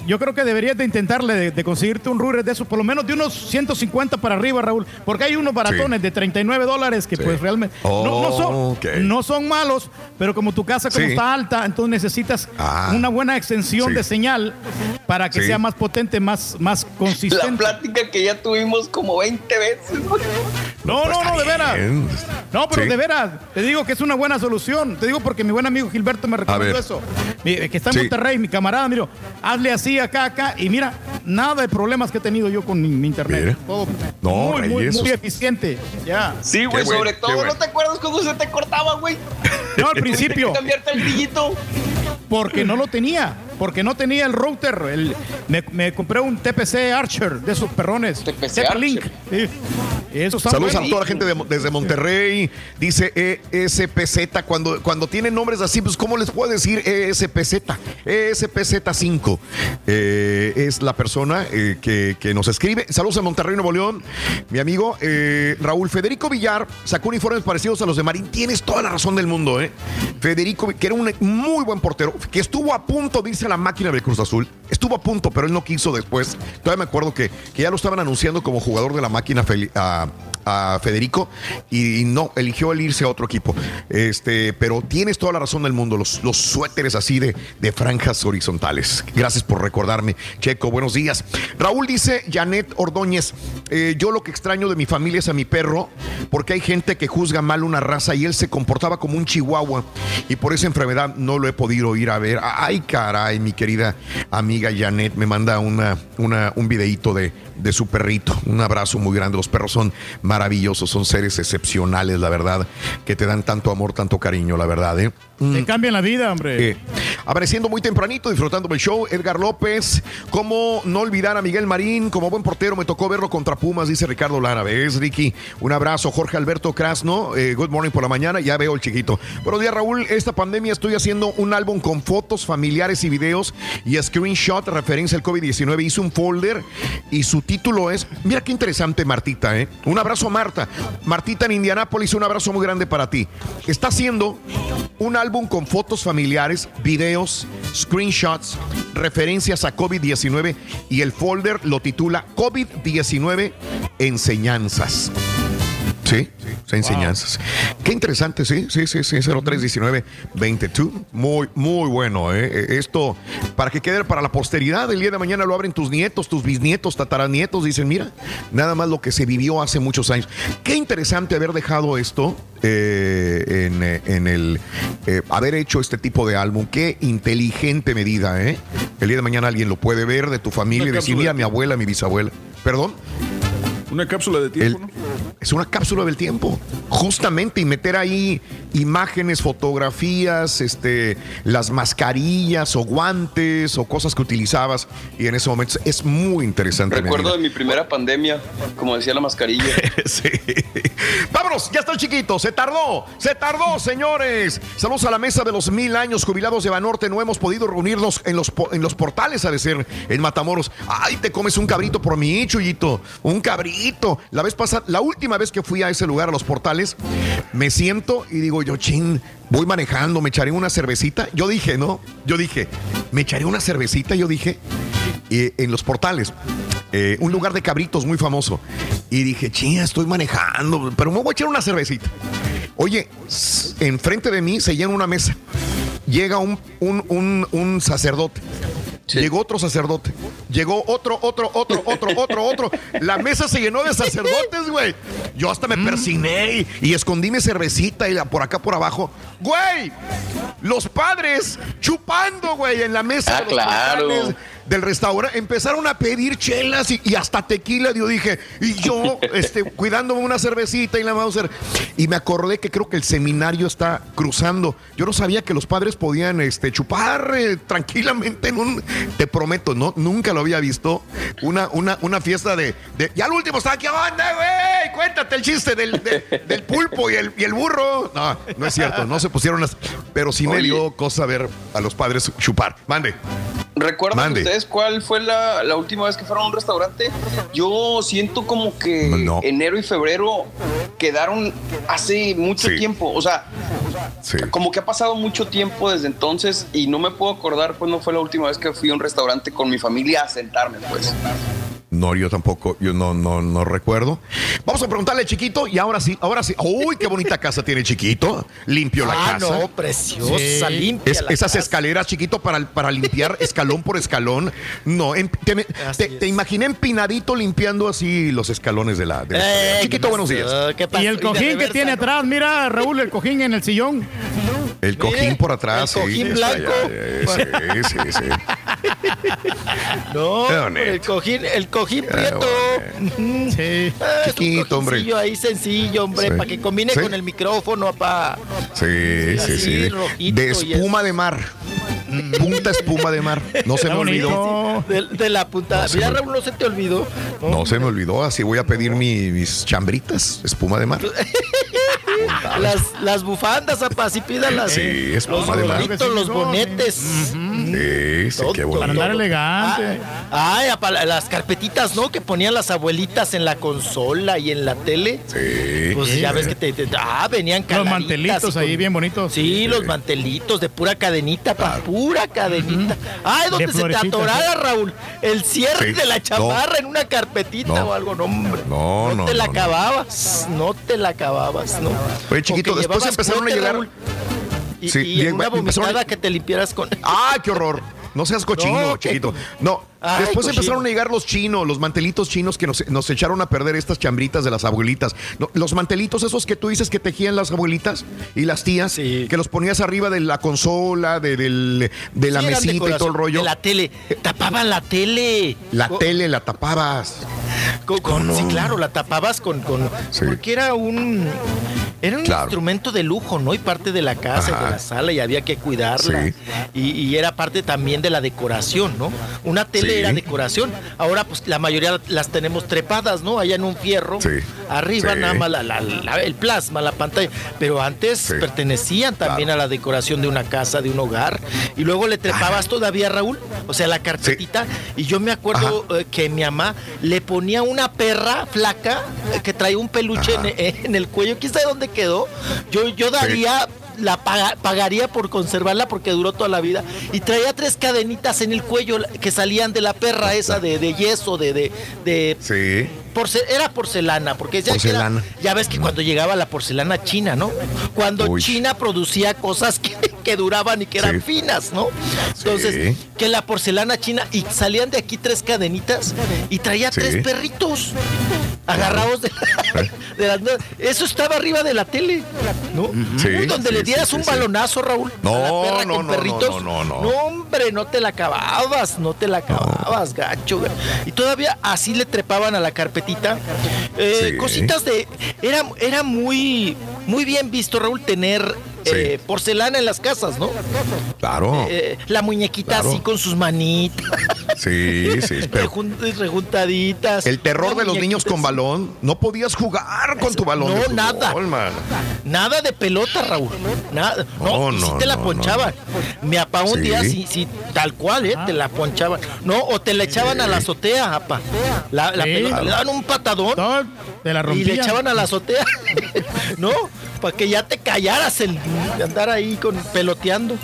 yo creo que deberías de intentarle de, de conseguirte un router de esos, por lo menos de unos 150 para arriba, Raúl, porque hay unos baratones de 39 dólares que Sí. pues realmente no, no son, Ok. no son malos, pero como tu casa como Sí. está alta, entonces necesitas Ah. Una buena extensión Sí. de señal para que Sí. sea más potente, más, más La consistente. plática que ya tuvimos como 20 veces. No, no, no, de veras. No, pero Sí. de veras, te digo que es una buena solución. Te digo porque mi buen amigo Gilberto me recomendó eso. Que está en Sí. Monterrey, mi camarada, mira, hazle así acá, acá, y mira, nada de problemas que he tenido yo con mi, mi internet. Mira. Todo No, muy, muy, muy eficiente. Ya. Sí, güey, bueno, sobre todo, bueno. ¿no te acuerdas cuando se te cortaba, güey? No, al principio. cambiarte el. Porque no lo tenía. Porque no tenía el router. El- me, me compré un TPC Archer de esos perrones. TPC TP-Link. Sí. Eso está Saludos a toda la gente de- desde Monterrey. Dice ESPZ. Cuando, cuando tienen nombres así, pues, ¿cómo les puedo decir ESPZ? ESPZ5 eh, es la persona eh, que, que nos escribe. Saludos a Monterrey, Nuevo León. Mi amigo eh, Raúl Federico Villar sacó uniformes parecidos a los de Marín. Tienes toda la razón del mundo, ¿eh? Federico, que era un muy buen portero, que estuvo a punto de irse a la máquina del Cruz Azul. Estuvo a punto, pero él no quiso después. Todavía me acuerdo que, que ya lo estaban anunciando como jugador de la máquina a, a Federico y no, eligió el irse a otro equipo. Este, pero tienes toda la razón del mundo, los, los suéteres así de, de franjas horizontales. Gracias por recordarme, Checo. Buenos días. Raúl dice, Janet Ordóñez, eh, yo lo que extraño de mi familia es a mi perro, porque hay gente que juzga mal una raza y él se comportaba como un chihuahua y por esa enfermedad no lo he podido ir a ver. Ay, caray, mi querida amiga Janet me manda una, un videíto de, de su perrito. Un abrazo muy grande. Los perros son maravillosos, son seres excepcionales, la verdad, que te dan tanto amor, tanto cariño, la verdad. ¿eh? Te cambian la vida, hombre. Eh, apareciendo muy tempranito, disfrutando del show, Edgar López. ¿Cómo no olvidar a Miguel Marín? Como buen portero me tocó verlo contra Pumas, dice Ricardo Lara. ¿Ves, Ricky? Un abrazo. Jorge Alberto Krasno, eh, good morning por la mañana. Ya veo el chiquito. Buenos días, Raúl. Esta pandemia estoy haciendo un álbum con fotos familiares y videos y screenshot referencia al COVID-19. Hice un folder y su título es, mira qué interesante, Martita, ¿eh? Un abrazo, Marta. Martita en Indianápolis, un abrazo muy grande para ti. Está haciendo un álbum con fotos familiares, videos, screenshots, referencias a COVID-19 y el folder lo titula COVID-19 Enseñanzas. Sí, enseñanzas. Qué interesante, sí, sí, sí, sí, 0319 22. Muy, muy bueno, ¿eh? Eh, Esto, para que quede para la posteridad, el día de mañana lo abren tus nietos, tus bisnietos, tataranietos, dicen, mira, nada más lo que se vivió hace muchos años. Qué interesante haber dejado esto eh, en, eh, en el, eh, haber hecho este tipo de álbum. Qué inteligente medida, ¿eh? El día de mañana alguien lo puede ver de tu familia y decir, mira, mi abuela, mi bisabuela. ¿Perdón? Una cápsula de tiempo, El- ¿no? Es una cápsula del tiempo, justamente, y meter ahí imágenes, fotografías, este, las mascarillas o guantes o cosas que utilizabas, y en ese momento es muy interesante. mi Recuerdo de mi primera pandemia, como decía la mascarilla. Sí. Vámonos, ya está el chiquito. Se tardó, se tardó, señores. Saludos a la mesa de los mil años jubilados de Banorte. No hemos podido reunirnos en los, po- en los portales, a decir, en Matamoros. Ay, te comes un cabrito por mí, Chuyito. Un cabrito. La vez pasada, la última vez que fui a ese lugar, a los portales, me siento y digo yo, chin, voy manejando, me echaré una cervecita. Yo dije, ¿no? Yo dije, me echaré una cervecita, yo dije, en los portales. eh, un lugar de cabritos muy famoso. Y dije, chinga, estoy manejando, pero me voy a echar una cervecita. Oye, enfrente de mí se llena una mesa. Llega un, un- un sacerdote. Llegó otro sacerdote. Llegó otro, otro, otro, otro, otro, otro. La mesa se llenó de sacerdotes, güey. Yo hasta me persigné y, y escondí mi cervecita y la por acá por abajo. Güey, los padres chupando, güey, en la mesa Ah, de los claro. portales del restaurante empezaron a pedir chelas y, y hasta tequila. Yo dije, y yo este, cuidándome una cervecita y la Mauser. Y me acordé que creo que el seminario está cruzando. Yo no sabía que los padres podían este, chupar eh, tranquilamente en un. Te prometo, no, nunca lo había visto. Una, una, una fiesta de, de- Ya al último estaba aquí, onda, güey! Cuéntate el chiste del, de- del pulpo y el, y el burro. No, no es cierto, no se pusieron las. Pero sí me dio cosa ver a los padres chupar. Mande. ¿Recuerdan ustedes cuál fue la, la última vez que fueron a un restaurante? Yo siento como que No. enero y febrero quedaron hace mucho Sí. tiempo. O sea, Sí. como que ha pasado mucho tiempo desde entonces y no me puedo acordar cuándo fue la última vez que fui a un restaurante con mi familia a sentarme, pues. No, yo tampoco, yo no, no, no recuerdo. Vamos a preguntarle al chiquito y ahora sí, ahora sí. Uy, qué bonita casa tiene chiquito. Limpio la Ah, casa. no, preciosa, limpia Es- la esas casa. escaleras, chiquito, para, para limpiar escalón por escalón. No, em- te, me- te- te imaginé empinadito limpiando así los escalones de la. de la. Eh, chiquito, ¿qué buenos días. Y el cojín que reversa, tiene ¿no? atrás, mira, Raúl, el cojín en el sillón. El cojín por atrás. el sí, cojín está blanco. allá, Sí, sí, sí. No, el cojín, el cojín Qué prieto. Ujú. Sí. Ah, Chiquito, hombre. ahí sencillo, hombre, Sí. para que combine Sí. con el micrófono, papá. Sí, sí, sí. De, espuma de mar. Punta espuma de mar. No se me olvidó. De, de la puntada. No, se Mira, me- Raúl, no se te olvidó. No se me olvidó. Así voy a pedir mi- mis chambritas. Espuma de mar. Las, las bufandas, papá, así pídalas. Sí, Los espuma de mar. gorritos, los bonetes. Sí, sí, qué bonito. Para andar elegante. Ay, apa, las carpetitas, ¿no? Que ponían las abuelitas en la consola y en la tele. Sí. Pues ya ves que te, te- ah, venían Los mantelitos ahí bien bonitos. Sí, los mantelitos de pura cadenita, pa, pura cadenita. Ay, donde De se te atorara, Raúl, el cierre Sí. de la chamarra No. en una carpetita No. o algo, no, hombre. No, no, te la no, no. acababas, no te la acababas, ¿no? Oye, chiquito, después empezaron a llegar- Raúl, Y, Sí, y bien, una a- que te limpiaras con... ¡Ah, qué horror! No seas cochino, No, chiquito. No. Ay, Después cochino. empezaron a llegar los chinos, los mantelitos chinos que nos, nos echaron a perder estas chambritas de las abuelitas. No, los mantelitos esos que tú dices que tejían las abuelitas y las tías, que los ponías arriba de la consola, de, del- de la Sí, mesita y todo el rollo. De la tele, tapaban la tele. La tele la tapabas. Con- con- sí, claro, la tapabas con, con porque era un era un Claro. instrumento de lujo, ¿no? Y parte de la casa, Ajá. de la sala, y había que cuidarla. Sí. Y, y era parte también de la decoración, ¿no? Una tele Sí. era decoración. Ahora, pues la mayoría las tenemos trepadas, ¿no? Allá en un fierro. Sí. Arriba nada más la- la- la- el plasma, la pantalla. Pero antes pertenecían también a la decoración de una casa, de un hogar. Y luego le trepabas todavía, Raúl, o sea, la carpetita. Y yo me acuerdo eh, que mi mamá le ponía una perra flaca eh, que traía un peluche en, en el cuello. ¿Quién sabe dónde quedó? Yo, yo daría. La paga- pagaría por conservarla porque duró toda la vida. Y traía tres cadenitas en el cuello que salían de la perra esa de, de yeso, de, de, de Sí. Porce- era porcelana, porque ya, que era- Porcelana. ya ves que cuando llegaba la porcelana china, ¿no? Cuando Uy. China producía cosas que, que duraban y que eran Sí. finas, ¿no? Entonces, Sí. que la porcelana china y salían de aquí tres cadenitas y traía Sí. tres perritos agarrados de, de las Eso estaba arriba de la tele, ¿no? Donde le dieras un balonazo, Raúl. No, a la perra no, con no, perritos. no, no, no, no. hombre, no te la acababas, no te la acababas, gacho. gacho. Y todavía así le trepaban a la carpetita. Eh, Sí. Cositas de. Era, era muy, muy bien visto, Raúl, tener eh, porcelana en las casas, ¿no? Claro. Eh, la muñequita Claro. así con sus manitas. Sí, sí. Pero rejun- rejuntaditas. el terror de los niños con balón, no podías jugar con tu balón. de No, fútbol, nada. man. Nada de pelota, Raúl. Nada. No, No, no, te la no, ponchaban. Mi papá un Sí. día sí, sí, tal cual, ¿eh? Te la ponchaban. No, o te la echaban a la azotea, apa. La, la Sí. pelota, le daban un patadón Te la y le rompían. echaban a la azotea. no, para que ya te callaras el de andar ahí con peloteando.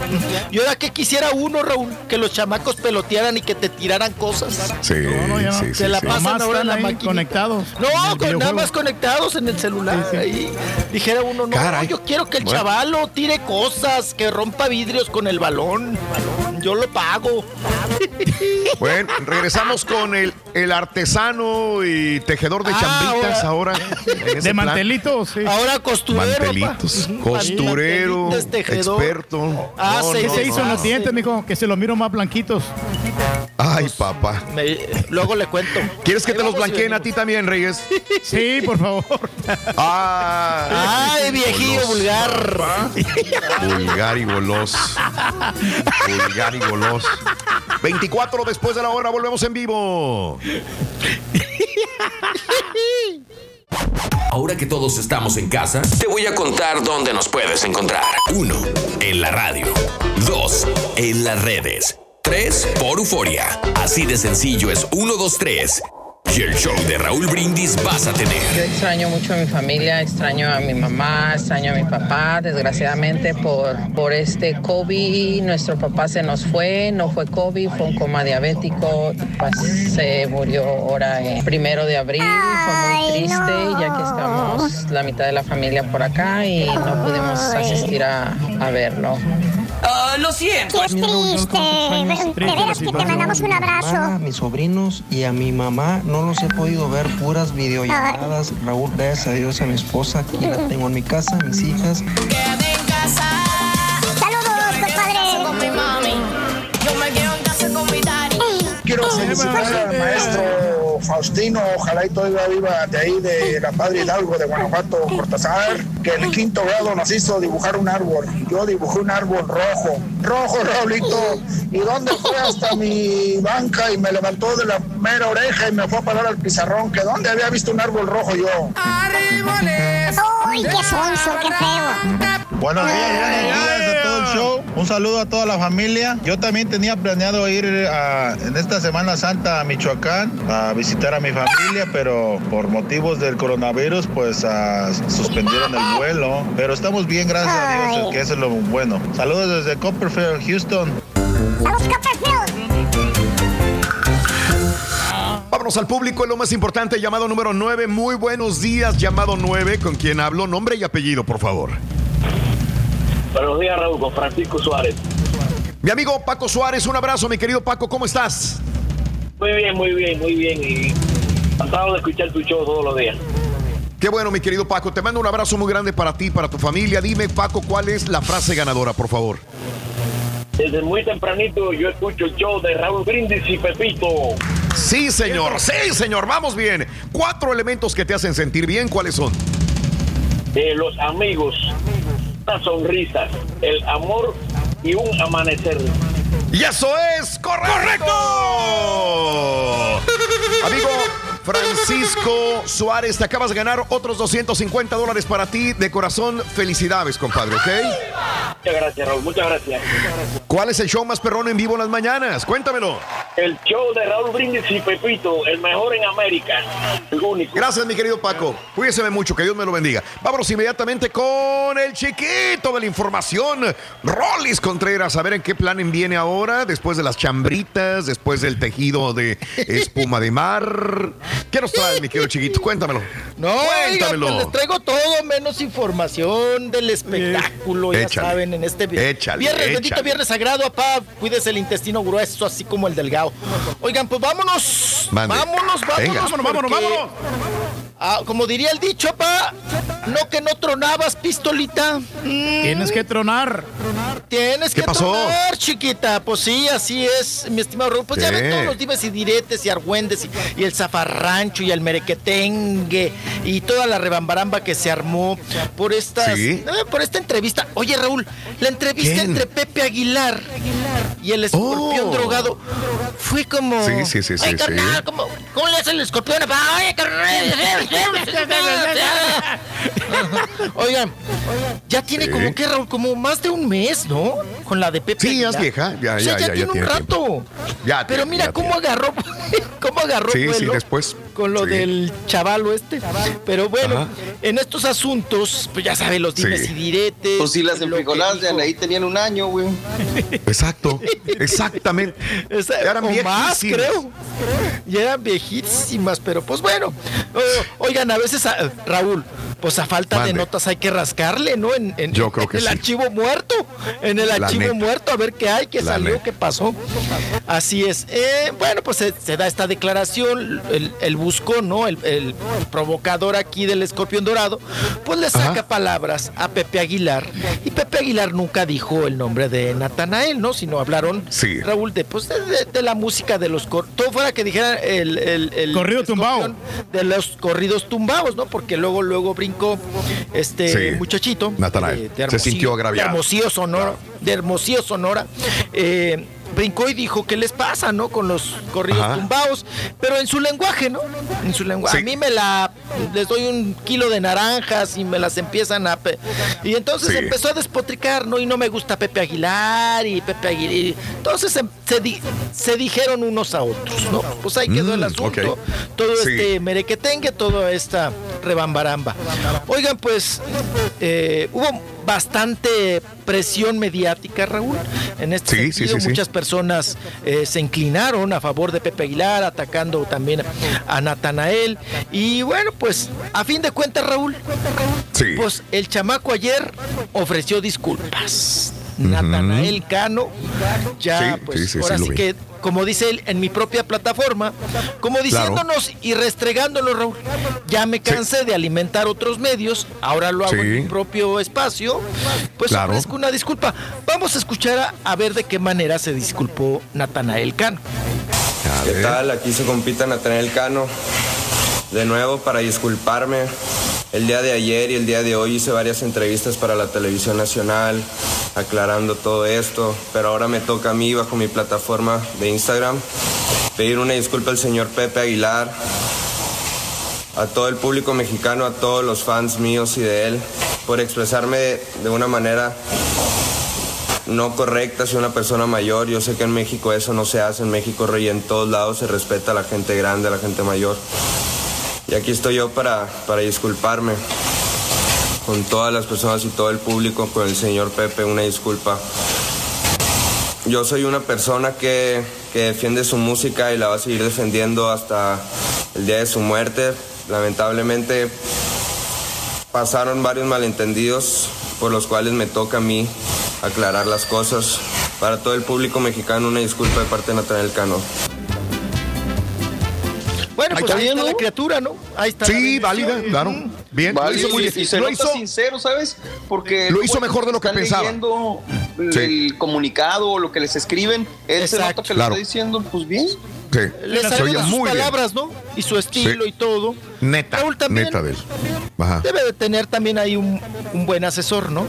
Y ahora que quisiera uno, Raúl, que los chamacos pelotearan y que te tiraran cosas. Sí, no, ya no. sí, Se sí, la sí. pasan ahora en la máquina. conectados No, con nada más conectados en el celular. Ahí dijera uno, no, Caray. yo quiero que el Bueno. chavalo tire cosas, que rompa vidrios con el balón. Yo lo pago. Bueno, regresamos con el, el artesano y tejedor de Ah, chambritas ahora. en ese De plan. mantelitos, sí. Ahora costurero. Papá. costurero, experto. Ah, No, sí, ¿Qué no, se hizo en los dientes, mijo? Que se los miro más blanquitos. Ay, papá. Me- luego le cuento. ¿Quieres que Ahí te los blanqueen a ti también, Reyes? Sí, por favor. Ah, Ay, viejillo goloso. vulgar. Vulgar y goloso. Vulgar y goloso. 24 después de la hora, volvemos en vivo. Ahora que todos estamos en casa, te voy a contar dónde nos puedes encontrar. 1. En la radio. 2. En las redes. 3. Por Euforia. Así de sencillo es 1, 2, 3. Y el show de Raúl Brindis vas a Yo tener. extraño mucho a mi familia, extraño a mi mamá, extraño a mi papá. Desgraciadamente por, por este COVID, nuestro papá se nos fue, no fue COVID, fue un coma diabético, pues, se murió ahora en primero de abril, fue muy triste, ya que estamos la mitad de la familia por acá y no pudimos asistir a, a verlo. Lo siento. Qué triste. De veras que te mandamos un abrazo. a mis sobrinos y a mi mamá no los he podido ver puras videollamadas. Raúl, gracias a Dios a mi esposa, aquí la tengo en mi casa, mis hijas. Saludos, compadre. Quiero felicitar al maestro Faustino, ojalá y todavía viva de ahí, de la Padre Hidalgo de Guanajuato, Cortázar, que en el quinto grado nos hizo dibujar un árbol. Yo dibujé un árbol rojo, rojo, Raulito. ¿Y dónde fue hasta mi banca y me levantó de la mera oreja y me fue a parar al pizarrón? Que dónde había visto un árbol rojo yo. Uy, qué sonso, qué feo. Buenos días, buenos días a todo el show. Un saludo a toda la familia. Yo también tenía planeado ir a- en esta Semana Santa a Michoacán a visitar a mi familia, pero por motivos del coronavirus, pues ah, suspendieron el vuelo. Pero estamos bien, gracias a Dios, que eso es lo bueno. Saludos desde Copperfield, Houston. Vámonos al público, es lo más importante, llamado número 9. Muy buenos días, llamado 9. ¿Con quién hablo? Nombre y apellido, por favor. Buenos días, Raúl, con Francisco Suárez. Mi amigo Paco Suárez, un abrazo, mi querido Paco, ¿cómo estás? Muy bien, muy bien, muy bien. Y encantado de escuchar tu show todos los días. Qué bueno, mi querido Paco. Te mando un abrazo muy grande para ti, para tu familia. Dime, Paco, ¿cuál es la frase ganadora, por favor? Desde muy tempranito yo escucho el show de Raúl Brindis y Pepito. Sí, señor, sí, señor, vamos bien. Cuatro elementos que te hacen sentir bien, ¿cuáles son? De los amigos, una sonrisa, el amor y un amanecer. Y eso es correcto. Amigo Francisco Suárez, te acabas de ganar otros 250 dólares para ti. De corazón, felicidades, compadre, ¿ok? Muchas gracias, Raúl, muchas gracias. ¿Cuál es el show más perrón en vivo en las mañanas? Cuéntamelo. El show de Raúl Brindis y Pepito, el mejor en América. El único. Gracias, mi querido Paco. Cuídese mucho, que Dios me lo bendiga. Vámonos inmediatamente con el chiquito de la información, Rollis Contreras. A ver en qué plan viene ahora, después de las chambritas, después del tejido de espuma de mar. ¿Qué nos trae, mi querido chiquito? Cuéntamelo. No, oiga, Cuéntamelo. pues les traigo todo menos información del espectáculo, ya Échale. saben, en este vi- Échale, viernes, bendito viernes sagrado, papá, cuídese el intestino grueso, así como el delgado. Oigan, pues vámonos, Mande. vámonos, vámonos, Venga. Vámonos, vámonos, vámonos. Ah, como diría el dicho, papá, no que no tronabas, pistolita. Mm, Tienes que tronar. Tienes ¿Qué que pasó? tronar, chiquita. Pues sí, así es, mi estimado Raúl. Pues ya ven todos los dimes y diretes y argüendes y, y el zafarrancho y el merequetengue y toda la rebambaramba que se armó por estas, Sí. eh, por esta entrevista. Oye, Raúl, la entrevista ¿Quién? entre Pepe Aguilar y el escorpión Oh. drogado fue como. Sí, sí, sí, sí, Ay, sí. carnal, ¿cómo, cómo le hace el escorpión? Oye, carnal. Oigan, ya tiene como que Raúl, como más de un mes, ¿no? Con la de Pepe. Sí, ya es vieja, ya, O sea, ya, ya, ya tiene un tiene rato. Ya Pero mira ya cómo agarró, cómo agarró Sí, sí, vuelo después. con lo Sí. del chavalo este. Pero bueno, Ajá. en estos asuntos, pues ya saben, los dimes Sí. y diretes. Pues si las enfrijoladas de. Anaí tenían un año, güey. Exacto, exactamente. Esa- Eran o más, viejísimas. creo. Ya eran viejísimas, pero pues bueno. Oigan, a veces, a- Raúl, pues a falta de notas hay que rascarle, ¿no? En, en- Yo creo que en el sí. archivo muerto. En el La archivo neta. muerto, a ver qué hay, qué La salió, neta. qué pasó. Así es. Eh, bueno, pues se, se da esta declaración, el, el buscón, ¿no? El, el provocador aquí del escorpión dorado, pues le saca Ajá. palabras a Pepe Aguilar. Y Pepe Aguilar nunca dijo el nombre de Natanael, ¿no? Sino hablaron, Sí. Raúl, de, pues, de, de- de la música de los... cor- Todo fuera que dijera el... el, el Corrido escorpión De los corridos tumbados, ¿no? Porque luego, luego brincó este Sí. muchachito. Natanael. de- de Se sintió agraviado. De Hermosillo, Sonora. De Hermosillo, Sonora. eh, brincó y dijo, ¿qué les pasa, no? Con los corridos Ajá. tumbados, pero en su lenguaje, ¿no? En su lenguaje. Sí. A mí me la, les doy un kilo de naranjas y me las empiezan a... pe- Y entonces Sí. empezó a despotricar, ¿no? Y no me gusta Pepe Aguilar y Pepe Aguilar. y- Entonces em- se, di- se dijeron unos a otros, ¿no? Pues ahí quedó el Mm, asunto. Todo Sí. este merequetengue, toda esta rebambaramba. Oigan, pues eh, hubo bastante presión mediática, Raúl. En este Sí, sentido, sí, sí. muchas personas eh, se inclinaron a favor de Pepe Aguilar, atacando también a Natanael. Y bueno, pues a fin de cuentas, Raúl, pues el chamaco ayer ofreció disculpas. Natanael Cano, ya Sí, pues sí, sí, ahora sí, que, como dice él en mi propia plataforma, como diciéndonos y restregándonos, Raúl, ya me cansé de alimentar otros medios, ahora lo hago Sí. en mi propio espacio, pues Claro. ofrezco una disculpa. Vamos a escuchar a, a ver de qué manera se disculpó Natanael Cano. ¿Qué tal? Aquí se compita Natanael Cano. De nuevo para disculparme. El día de ayer y el día de hoy hice varias entrevistas para la televisión nacional aclarando todo esto, pero ahora me toca a mí bajo mi plataforma de Instagram pedir una disculpa al señor Pepe Aguilar, a todo el público mexicano, a todos los fans míos y de él, por expresarme de, una manera no correcta, soy una persona mayor, yo sé que en México eso no se hace, en México rey en todos lados se respeta a la gente grande, a la gente mayor. Y aquí estoy yo para, para disculparme con todas las personas y todo el público, con el señor Pepe, una disculpa. Yo soy una persona que, que defiende su música y la va a seguir defendiendo hasta el día de su muerte. Lamentablemente pasaron varios malentendidos por los cuales me toca a mí aclarar las cosas. Para todo el público mexicano, una disculpa de parte de Natanael Cano. Ahí pues está ahí está la ¿no? criatura, ¿no? Ahí está. Sí, la válida, claro. Bien, lo hizo muy y- bien. y se Lo nota hizo- sincero, ¿sabes? Porque Lo hizo mejor de lo que pensaba. leyendo Sí. el comunicado o lo que les escriben, él se Exacto. nota que Claro. lo está diciendo, pues bien. Sí. Le de sus muy bien. palabras, ¿no? Y su estilo Sí. y todo. Neta, Raúl también neta de él. Ajá. Debe de tener también ahí un, un buen asesor, ¿no?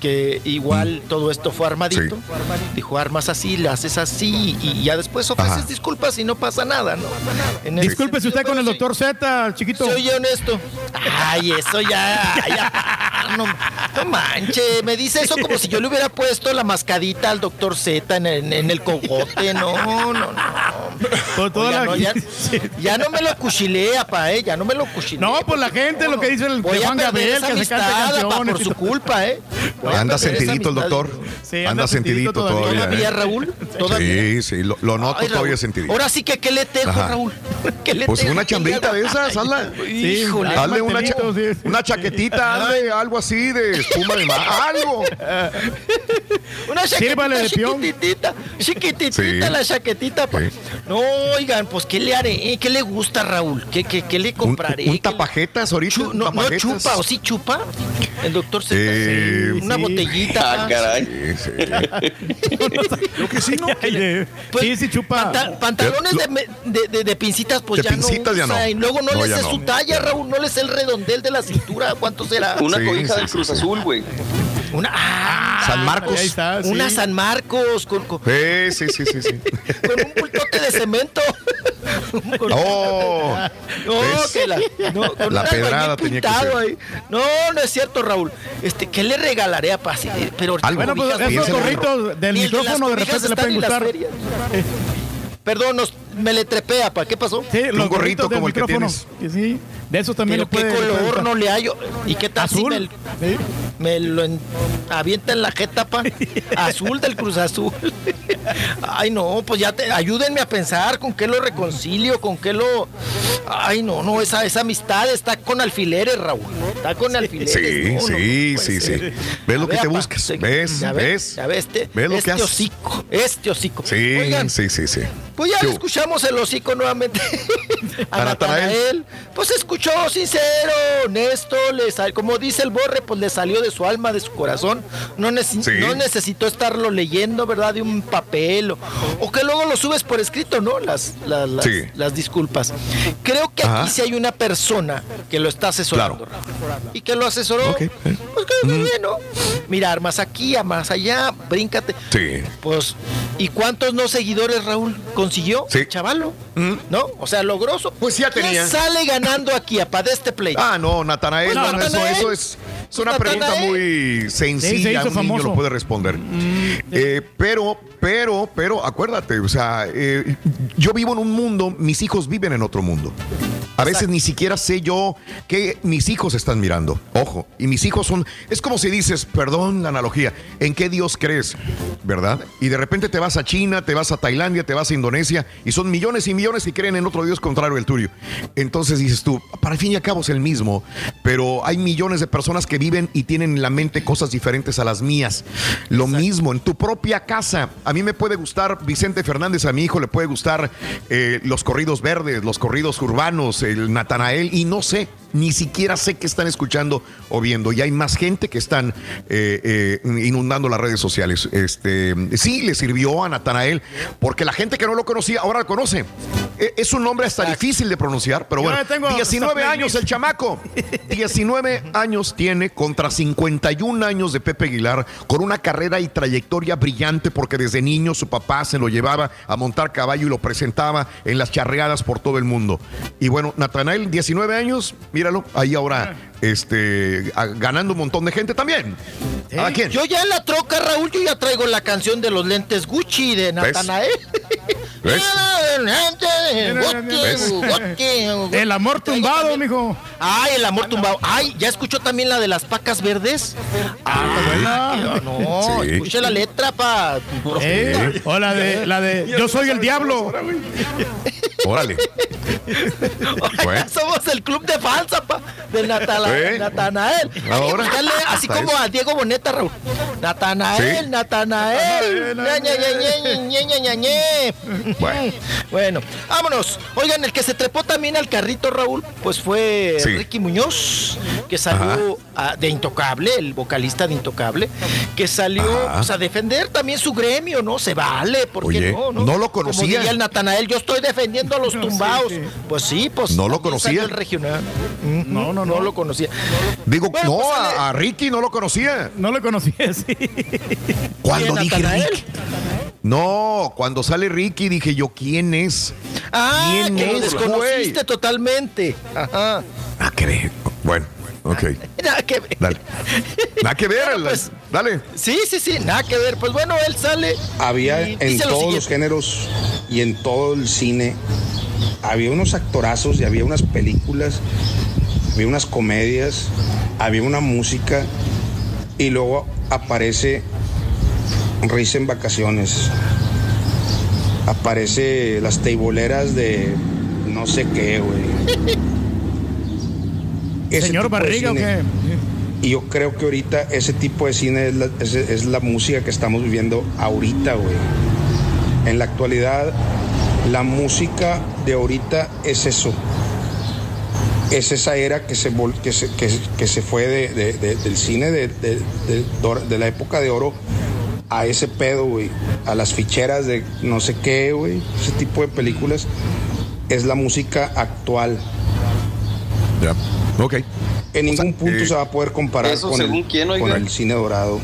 Que igual todo esto fue armadito. Dijo, armas así, le haces así y ya después ofreces Ajá. disculpas y no pasa nada, ¿no? En ese Discúlpese usted con el doctor Z, chiquito. Soy honesto. Ay, eso ya, ya. No, no manche, me dice eso como si yo le hubiera puesto la mascadita al doctor Z en, el- en el cogote. No, no, no. Toda Oiga, la- no, ya, ya no me lo cuchilea, pa, eh, ya no me lo cuchilea. No, pues la gente, lo que dice el Voy de a Juan perder Gabriel, que se canta pa, canciones. por su culpa, ¿eh? Voy a Anda sentidito el doctor. Sí, anda anda sentidito todavía. todavía. ¿Todavía, ¿eh? Raúl? ¿Todavía? Sí, sí, lo, lo noto Ay, todavía sentidito. Ahora sí que, ¿qué le tejo, Ajá. Raúl? ¿Qué le Pues tejo? una chambita de esas, hazla. Sí, Híjole. Hazle una, cha- sí. una chaquetita, hazle algo así de espuma de mar, algo. Una chaquetita Sírvale de chiquititita, chiquititita Sí. la chaquetita. pa- Sí. No, oigan, pues ¿qué le haré? ¿Qué le gusta, Raúl? ¿Qué, qué, qué le Un, compraré? un ¿Qué le- tapajetas ahorita. Chu- un no, chupa, ¿o sí chupa? El doctor se Eh, una sí. botellita. Ah, caray. Sí, sí. Creo que sí, ¿no? Eh, Pues, sí, sí, chupa. panta- pantalones Lo- de, de, de- de pincitas, pues De ya pincitas no. ya no. Y luego no, No, le sé no. su talla. Raúl. No le sé el redondel de la cintura. ¿Cuánto será? Una Sí, cobija sí, del sí, Cruz sí. Azul, güey. Una. ah, San Marcos. Ahí está, sí. Una San Marcos con, con, Sí, sí, sí, sí, sí. con un bultote de cemento. Con- No, ¿ves? que la, no, con La un pedrada tenía que ser. ahí. No, no es cierto, Raúl. Este, ¿qué le regalaré a Paz? Pero Algo. Bueno, pues esos gorritos del micrófono de repente le pueden gustar. Perdón, nos- me le trepea, ¿para qué pasó? Sí, los Un gorrito como el que tienes. Que sí, de esos también Pero le qué puede. puede color no le hallo. ¿Y qué tal si Azul. me, Sí. me lo en- avienta en la jeta, pa? Azul del Cruz Azul. Ay, no, pues ya te, ayúdenme a pensar con qué lo reconcilio, con qué lo. Ay, no, no, esa, esa amistad está con alfileres, Raúl. Está con alfileres. Sí, no, sí, no sí, sí. Ves lo que te buscas. ¿Ves? ¿Ves? Ya ves, este, ¿Ves lo que este haces? hocico, este hocico. Sí, Oigan, sí, sí, sí. pues ya ¿Qué el hocico nuevamente a A Natanael. Pues escuchó sincero, honesto, le sal- como dice el borre, pues le salió de su alma, de su corazón. No, no necesitó estarlo leyendo, ¿verdad? De un papel o, que luego lo subes por escrito, ¿no? Las, las, las, disculpas. Creo que aquí sí hay una persona que lo está asesorando. Y que lo asesoró. Pues que bien, ¿no? Mirar más aquí, más allá, bríncate. Sí. Pues, ¿y cuántos no seguidores Raúl consiguió? Sí. Chavalo. ¿No? O sea, logroso. Pues ya tenía. sale ganando aquí a de este play? Ah, no, Natanael, pues Eso, es, es una pregunta muy sencilla. un niño lo puede responder. Mm, eh, pero, pero, pero, acuérdate, o sea, eh, yo vivo en un mundo, mis hijos viven en otro mundo. A veces ni siquiera sé yo que mis hijos están mirando. Ojo, y mis hijos son. Es como si dices, perdón la analogía, ¿en qué Dios crees? ¿Verdad? Y de repente te vas a China, te vas a Tailandia, te vas a Indonesia, y son millones y millones que creen en otro Dios contrario al tuyo. Entonces dices tú, para el fin y al cabo es el mismo, pero hay millones de personas que viven y tienen en la mente cosas diferentes a las mías. Lo mismo en tu propia casa. A mí me puede gustar Vicente Fernández, a mi hijo le puede gustar eh, los corridos verdes, los corridos urbanos el Natanael, y no sé, ni siquiera sé qué están escuchando o viendo. Y hay más gente que están eh, eh, inundando las redes sociales. Este, sí, le sirvió a Natanael, porque la gente que no lo conocía ahora lo conoce. E, es un nombre hasta difícil de pronunciar, pero bueno. 19 años el chamaco. 19 años tiene contra 51 años de Pepe Aguilar, con una carrera y trayectoria brillante, porque desde niño su papá se lo llevaba a montar caballo y lo presentaba en las charreadas por todo el mundo. Y bueno, Natanael, 19 años, míralo, ahí ahora este, ganando un montón de gente también. ¿A quién? Yo ya en la troca, Raúl, yo ya traigo la canción de los lentes Gucci de Natanael. ¿Ves? El amor tumbado, mijo. Ay, el amor tumbado. Ay, ¿ya escuchó también la de las pacas verdes? Ah, no, escuche la letra, pa. Eh, o la de, la de Yo soy el diablo. Órale. Somos el club de fans, pa, de Natanael. Ahora. así como a Diego Boneta, Raúl. Natanael, Natanael. Bueno. bueno, vámonos. Oigan, el que se trepó también al carrito, Raúl, pues fue Ricky Muñoz, que salió de Intocable, el vocalista de Intocable, que salió pues, a defender también su gremio, ¿no? Se vale, porque no, no? No lo conocía. Como diría el Natanael, yo estoy defendiendo a los tumbados. Pues sí, pues. No lo conocía. El regional. No, no, no, lo conocía. Digo, no, pues, a, Ricky no lo conocía. No lo conocía, sí. Cuando dije Ricky. No, cuando sale Ricky dije yo, ¿quién es? Ah, ¿Quién que es, lo desconociste totalmente. Ajá. Ah, que ver. Bueno. Ok. Nada que ver. Dale. Nada que ver. Pues, dale. Sí, sí, sí, nada que ver. Pues bueno, él sale. Había en todos los géneros y en todo el cine, había unos actorazos y había unas películas, había unas comedias, había una música y luego aparece Risa en vacaciones. Aparece las teiboleras de no sé qué, güey. Señor Barriga, ¿o qué? Y yo creo que ahorita ese tipo de cine es la, es la música que estamos viviendo ahorita, güey. En la actualidad, la música de ahorita es eso. Es esa era que se, que se, que, se fue de, del cine de, de, la época de oro a ese pedo, güey. A las ficheras de no sé qué, güey. Ese tipo de películas es la música actual. Ya, ok. En ningún punto eh, se va a poder comparar con, el, con el cine dorado.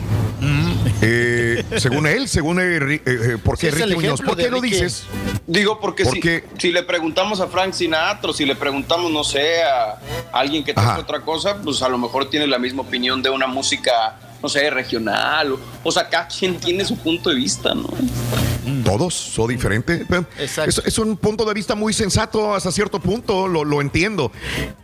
Eh, según él, según eh, eh, ¿por qué Ricky Muñoz? ¿Por qué lo dices? Digo, porque, si, si, le preguntamos a Frank Sinatra, si le preguntamos, no sé, a alguien que toca otra cosa, pues a lo mejor tiene la misma opinión de una música no sé, regional. O, sea, cada quien tiene su punto de vista, ¿no? Todos son diferentes. Es, un punto de vista muy sensato hasta cierto punto, lo, entiendo.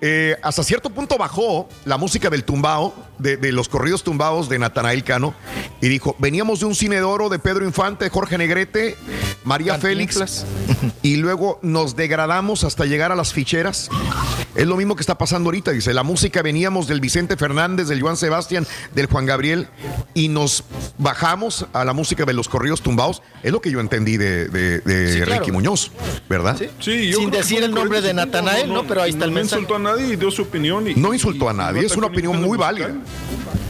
Eh, hasta cierto punto bajó la música del tumbao, de, los corridos tumbados de Natanael Cano, y dijo, veníamos de un cine de oro de Pedro Infante, Jorge Negrete, María Félix, y luego nos degradamos hasta llegar a las ficheras. Es lo mismo que está pasando ahorita, dice, la música veníamos del Vicente Fernández, del Joan Sebastián, del Juan Gabriel y nos bajamos a la música de los corridos tumbados. Es lo que yo entendí de, Ricky Muñoz, ¿verdad? Sí, Sin decir el nombre de Natanael, ¿no? Pero ahí está el mensaje. No insultó a nadie y dio su opinión. no insultó a nadie, es una opinión muy válida. Goodbye.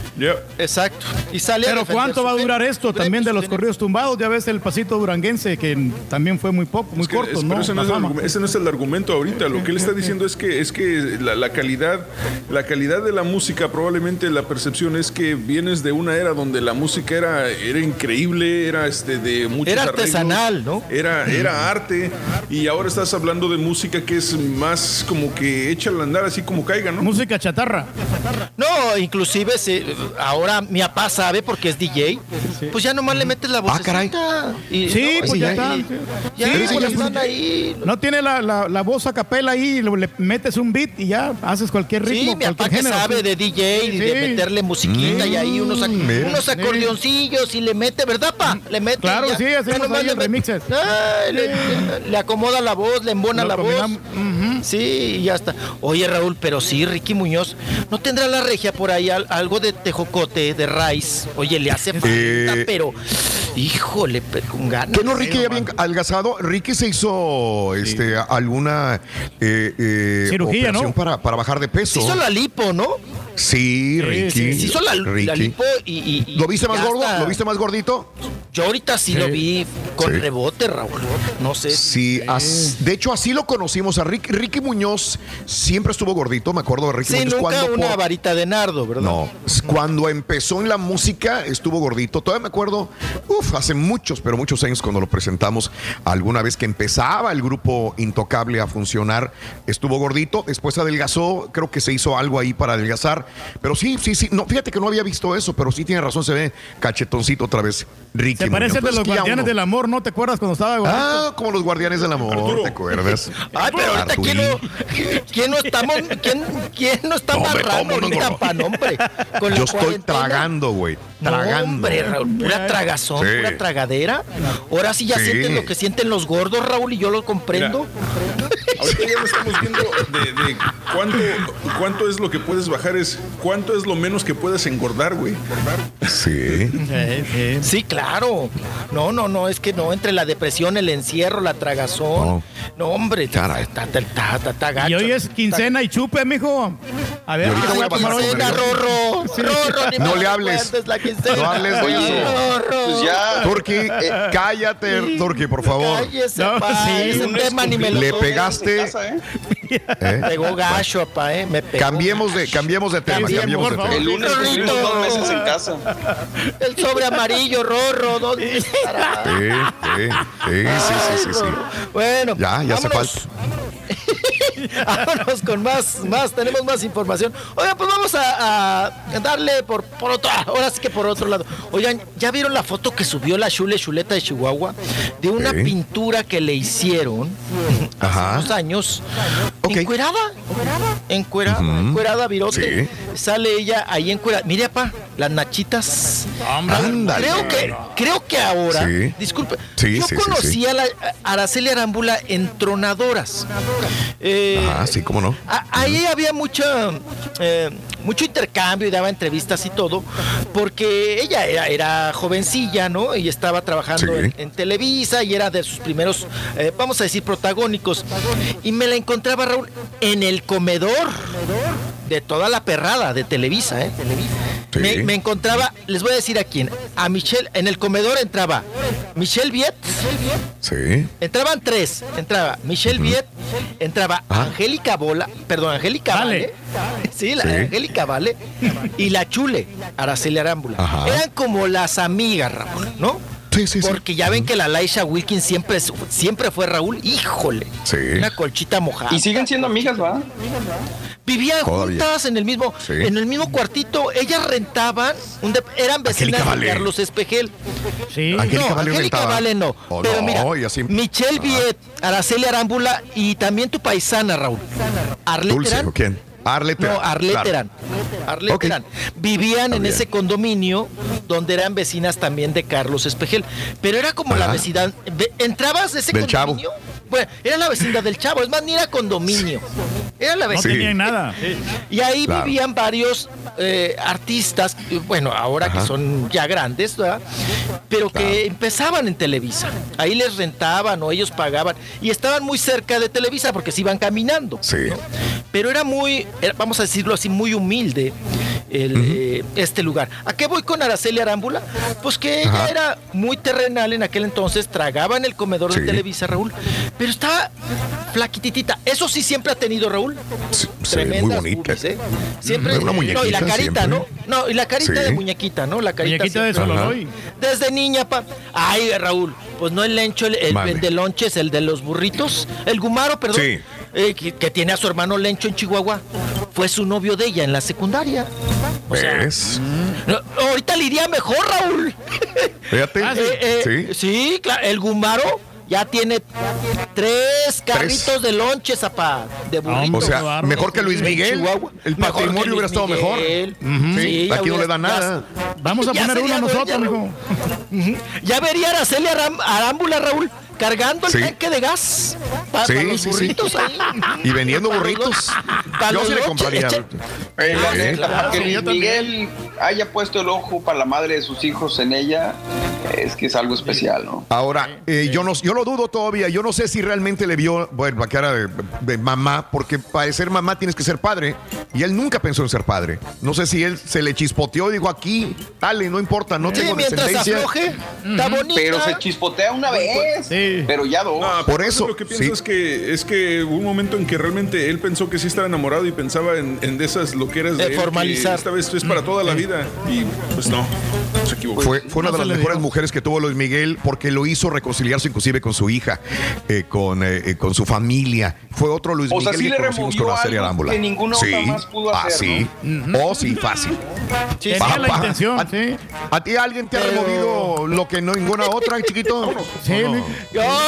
Exacto. Y sale Pero ¿cuánto va a durar esto también de los tiene- corridos tumbados? Ya ves el pasito duranguense que también fue muy poco, muy Es que- corto, es- ¿no? ese, no es el, argumento- ese no es el argumento ahorita. Lo que él está diciendo es que es que la, la calidad, la calidad de la música, probablemente la percepción es que vienes de una era donde la música era, era increíble, era este de muchos Era arreglos, artesanal, ¿no? Era, era arte. Y ahora estás hablando de música que es más como que echa al andar así como caiga, ¿no? Música chatarra. No, inclusive se- ahora mi papá sabe porque es DJ, pues ya nomás le metes la voz. caray. Y, Sí, no, pues ya está. Ya, Sí, pues están ahí. No tiene la, la, la voz a capela ahí, le metes un beat y ya haces cualquier ritmo. Sí, mi papá que sabe de DJ y de meterle musiquita y ahí unos, ac- mira. unos acordeoncillos y le mete, ¿verdad, pa? Le mete. Claro, ya. sí, hacemos ahí le remixes. Ay, le, le- le acomoda la voz, le embona la voz. Sí, y ya está. Oye, Raúl, pero sí, Ricky Muñoz, ¿no tendrá la regia por ahí al- algo de tejocote, de raíz? Oye, le hace falta, Eh, pero, híjole, pero con ganas. ¿Qué no, Ricky ya bien algazado? Ricky se hizo este, alguna eh, eh, Cirugía, operación ¿no? para, para bajar de peso. Se hizo la lipo, ¿no? Sí, Ricky. sí, se hizo la- la lipo y- y- y ¿Lo viste más gordo? está. ¿Lo viste más gordito? Yo ahorita sí, lo vi con Sí. rebote, Raúl. No sé. Sí, as- de hecho así lo conocimos a Ricky. Ricky Muñoz siempre estuvo gordito, me acuerdo de Ricky Sí, Muñoz nunca cuando una por- varita de nardo, ¿verdad? No, cuando empezó en la música estuvo gordito. Todavía me acuerdo, hace muchos, pero muchos años cuando lo presentamos, alguna vez que empezaba el grupo Intocable a funcionar, estuvo gordito, después adelgazó, creo que se hizo algo ahí para adelgazar. Pero sí, sí, sí, no, fíjate que no había visto eso, pero sí tiene razón, se ve cachetoncito otra vez. Ricky Se parece de los guardianes uno- del amor, ¿no te acuerdas cuando estaba gordito? Ah, como los guardianes del amor, ¿te acuerdas? Ay, pero ahorita quién no, quién no estamos, quién, quién no está Hombre, amarrando ¿cómo no, ahorita, no? pa' nombre? Con la Yo estoy cuarentena. tragando, güey. No, Tragando. hombre, Raúl, pura tragazón, Sí. pura tragadera. Ahora sí ya Sí. sienten lo que sienten los gordos, Raúl, y yo lo comprendo. Ahorita ya lo estamos viendo de, de cuánto, cuánto es lo que puedes bajar, es cuánto es lo menos que puedes engordar, güey. Sí. Sí, claro. No, no, no, es que no, entre la depresión, el encierro, la tragazón. No, hombre, está, está, está, está, está, está gacho. Y hoy es quincena y chupe, mijo. A ver, Y ahorita ¿qué voy a tomar hoy? por el- Rorro, Rorro, ni No le hables. la. No hables de eso. Rorro. Pues ya. Turki, eh, cállate, Turki, por favor. Cállese, No, pa, sí. ese Lunes tema ni me lo Le pegaste. ¿eh? Pegó gacho, pa, eh. Me pegó. Cambiemos de, cambiemos de tema, Cambiemos, cambiemos de por tema. El lunes dos meses en casa. El sobre amarillo, Rorro, ¿dónde estará? Sí, sí, sí, sí, sí, sí, sí. Bueno, Ya, ya vámonos. falta. Vámonos con más, más, tenemos más información. Oigan, pues vamos a, a darle por, por otro, ahora sí que por otro lado. Oigan, ¿ya vieron la foto que subió la Chule Chuleta de Chihuahua? De una pintura que le hicieron Ajá. hace unos años. Ok. Encuerada. Encuerada, Ujú. encuerada, virote. Sí. Sale ella ahí encuerada. Mire, apa, las nachitas. Ándale. Creo que, creo que ahora, Sí. disculpe, Sí, yo sí, sí, conocí sí. a la a Araceli Arámbula en Tronadoras. Eh, Ah, sí, cómo no. a- ahí había mucha, eh, mucho intercambio y daba entrevistas y todo, porque ella era, era jovencilla, ¿no? Y estaba trabajando Sí. en, en Televisa y era de sus primeros, eh, vamos a decir, protagónicos. Y me la encontraba, Raúl, en el comedor de toda la perrada de Televisa, ¿eh? Sí. Me, me encontraba, les voy a decir a quién, a Michelle, en el comedor entraba Michelle Viet, Sí. entraban tres, entraba Michelle Viet, entraba Ah. Angélica Bola, perdón, Angélica Vale, sí, la Sí. Angélica Vale, y la Chule, Araceli Arámbula. Ajá. Eran como las amigas, Raúl, ¿no? Sí, sí, sí. Porque ya ven que la Laisha Wilkins siempre, siempre fue Raúl, híjole, Sí. una colchita mojada. Y siguen siendo amigas, ¿va? Vivían Todavía. juntas en el mismo, Sí. en el mismo cuartito. Ellas rentaban, un eran vecinas Angélica de Vale. Carlos Espejel. Sí. Angélica no, Vale Angélica. Vale no. Oh, pero no, mira, así- Michelle Ah. Viet, Araceli Arámbula y también tu paisana, Raúl. Arlet Dulce, Terán. ¿o quién? Arlet No, Terán, Arlet claro. Vivían en bien. ese condominio donde eran vecinas también de Carlos Espejel. Pero era como la vecindad. ve- ¿Entrabas a ese Del Chavo. condominio? Bueno, era la vecindad del Chavo. Es más, ni era condominio. Era la No vecindad. tenían nada. Y ahí Claro. vivían varios eh, artistas, bueno, ahora Ajá. que son ya grandes, ¿verdad? Pero que empezaban en Televisa. Ahí les rentaban o ellos pagaban y estaban muy cerca de Televisa porque se iban caminando. Sí. ¿no? Pero era muy, era- vamos a decirlo así, muy humilde. eh, este lugar. ¿A qué voy con Araceli Arámbula? Pues que ella era muy terrenal en aquel entonces, tragaba en el comedor de Televisa, Raúl, pero estaba flaquititita. Eso sí siempre ha tenido Raúl. muy bonita. ¿eh? Siempre. no, y la carita, ¿no? No, y la carita de muñequita, ¿no? La carita muñequita de Sololoy. Desde niña, pa. Ay, Raúl, pues no el lencho, el, el, de lonches, el de los burritos, el gumaro, perdón. Sí. Eh, que, tiene a su hermano Lencho en Chihuahua, fue su novio de ella en la secundaria. ¿Ves? Mm, ahorita le iría mejor, Raúl. Fíjate. Ah, eh, sí. sí, claro. El gumaro ya tiene tres carritos de lonches, zapá, de burrito. O sea, mejor que Luis Miguel. El patrimonio hubiera estado mejor. sí, aquí no le da nada. Vamos a poner uno nosotros, mijo. Ya vería Araceli Arámbula, Raúl cargando el tanque de gas para, sí, los burritos ahí. Y vendiendo burritos. Yo sí le compraría. que Miguel haya puesto el ojo para la madre de sus hijos en ella, es que es algo especial, ¿no? Ahora, eh, yo no yo lo dudo todavía. Yo no sé si realmente le vio, bueno, la cara de, mamá, porque para ser mamá tienes que ser padre. Y él nunca pensó en ser padre. No sé si él se le chispoteó y dijo aquí, dale, no importa, no tengo descendencia. Afloje, está bonita. Pero se chispotea una vez. Sí. Pero ya dos. por eso. Lo que pienso es que es que hubo un momento en que realmente él pensó que sí estaba enamorado y pensaba en, de esas loqueras de, de formalizar. esta vez es para toda la vida. Y pues no, se equivocó. Fue, una de las mejores mujeres que tuvo Luis Miguel porque lo hizo reconciliarse inclusive con su hija, eh, con, eh, con su familia. Fue otro Luis o Miguel sea, sí que conocimos con la serie Arámbula. Que ninguno sí. más pudo ah, hacer. sí. Oh, sí, fácil. Sí, la intención, a, sí. ¿A ti alguien te ha removido lo que no ninguna otra, chiquito? Sí. No?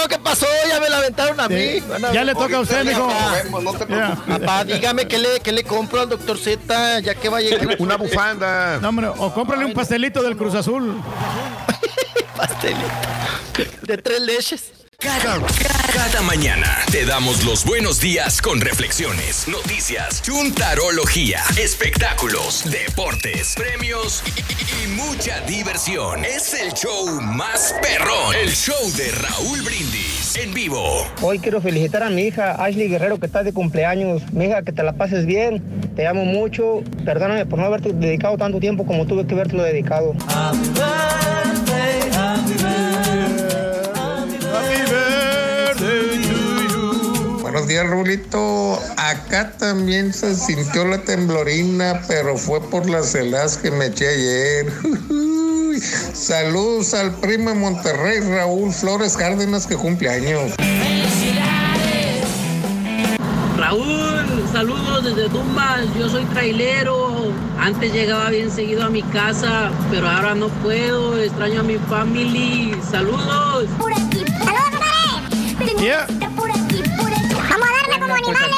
¿Qué pasó? Ya me la aventaron a mí. ya le toca a usted, mijo. No. Papá, dígame qué le, qué le compro al doctor Z, ya que va a llegar. Una bufanda. No, hombre, o cómprale un pastelito del Cruz Azul. pastelito. De tres leches. Cada, cada, mañana te damos los buenos días con reflexiones, noticias, chuntarología, espectáculos, deportes, premios y, mucha diversión. Es el show más perrón, el show de Raúl Brindis en vivo. Hoy quiero felicitar a mi hija Ashley Guerrero que está de cumpleaños. Mi hija, que te la pases bien. Te amo mucho. Perdóname por no haberte dedicado tanto tiempo como tuve que haberte dedicado. Buenos días, Rulito. Acá también se sintió la temblorina, pero fue por las heladas que me eché ayer. Saludos al primo de Monterrey, Raúl Flores Cárdenas, que cumple años. Raúl, saludos desde Tumbas. Yo soy trailero. Antes llegaba bien seguido a mi casa, pero ahora no puedo. Extraño a mi family. Saludos. Por aquí. Saludos, Yeah.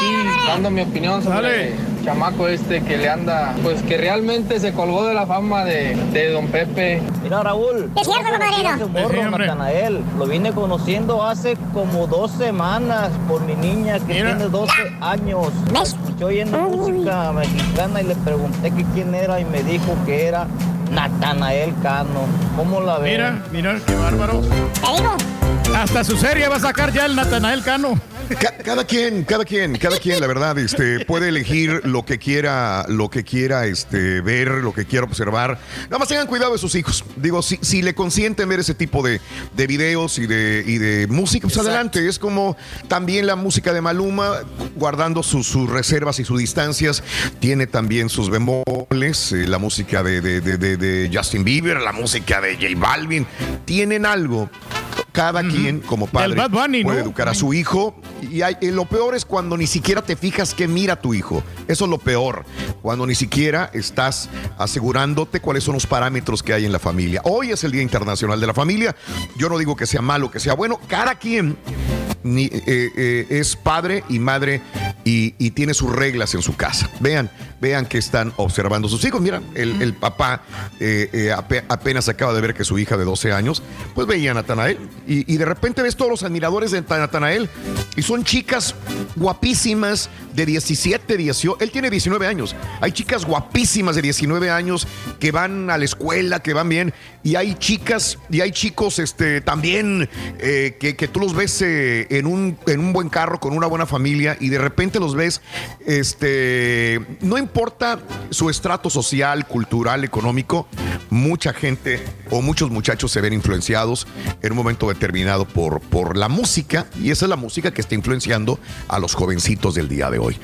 Aquí dando mi opinión sobre Dale. el chamaco este que le anda, pues que realmente se colgó de la fama de, de Don Pepe. Mira, Raúl. Es cierto, compadrino. morro. Natanael. Lo vine conociendo hace como dos semanas por mi niña que Mira. tiene 12 años. ¿Ves? Yo oyendo música mexicana y le pregunté que quién era y me dijo que era Natanael Cano. ¿Cómo la ves? Mira, mira, qué bárbaro. Te digo. Hasta su serie va a sacar ya el Natanael Cano. Ca- cada quien, cada quien, cada quien, la verdad, este, puede elegir lo que quiera, lo que quiera, este, ver, lo que quiera observar. Nada más tengan cuidado de sus hijos. Digo, si, si le consienten ver ese tipo de, de videos y de, y de música, pues adelante. Es como también la música de Maluma, guardando sus, sus reservas y sus distancias, tiene también sus bemoles. eh, la música de, de- Justin Bieber, la música de J Balvin, tienen algo. Cada quien, como padre, Bunny, puede ¿no? educar a su hijo. Y lo peor es cuando ni siquiera te fijas que mira tu hijo. Eso es lo peor. Cuando ni siquiera estás asegurándote cuáles son los parámetros que hay en la familia. Hoy es el Día Internacional de la Familia. Yo no digo que sea malo, que sea bueno. Cada quien ni- eh, eh, es padre y madre y, y tiene sus reglas en su casa. Vean, vean que están observando sus hijos. Mira, el, el papá eh, ape- apenas acaba de ver que su hija de 12 años, pues veía a Natanael. Y, y de repente ves todos los admiradores de Natanael y son chicas guapísimas de 17, 18. Él tiene 19 años. Hay chicas guapísimas de 19 años que van a la escuela, que van bien. Y hay chicas y hay chicos este, también eh, que, que tú los ves eh, en, un, en un buen carro con una buena familia y de repente los ves, este, no importa su estrato social, cultural, económico, mucha gente o muchos muchachos se ven influenciados en un momento determinado por, por la música y esa es la música que está influenciando a los jovencitos del día de hoy.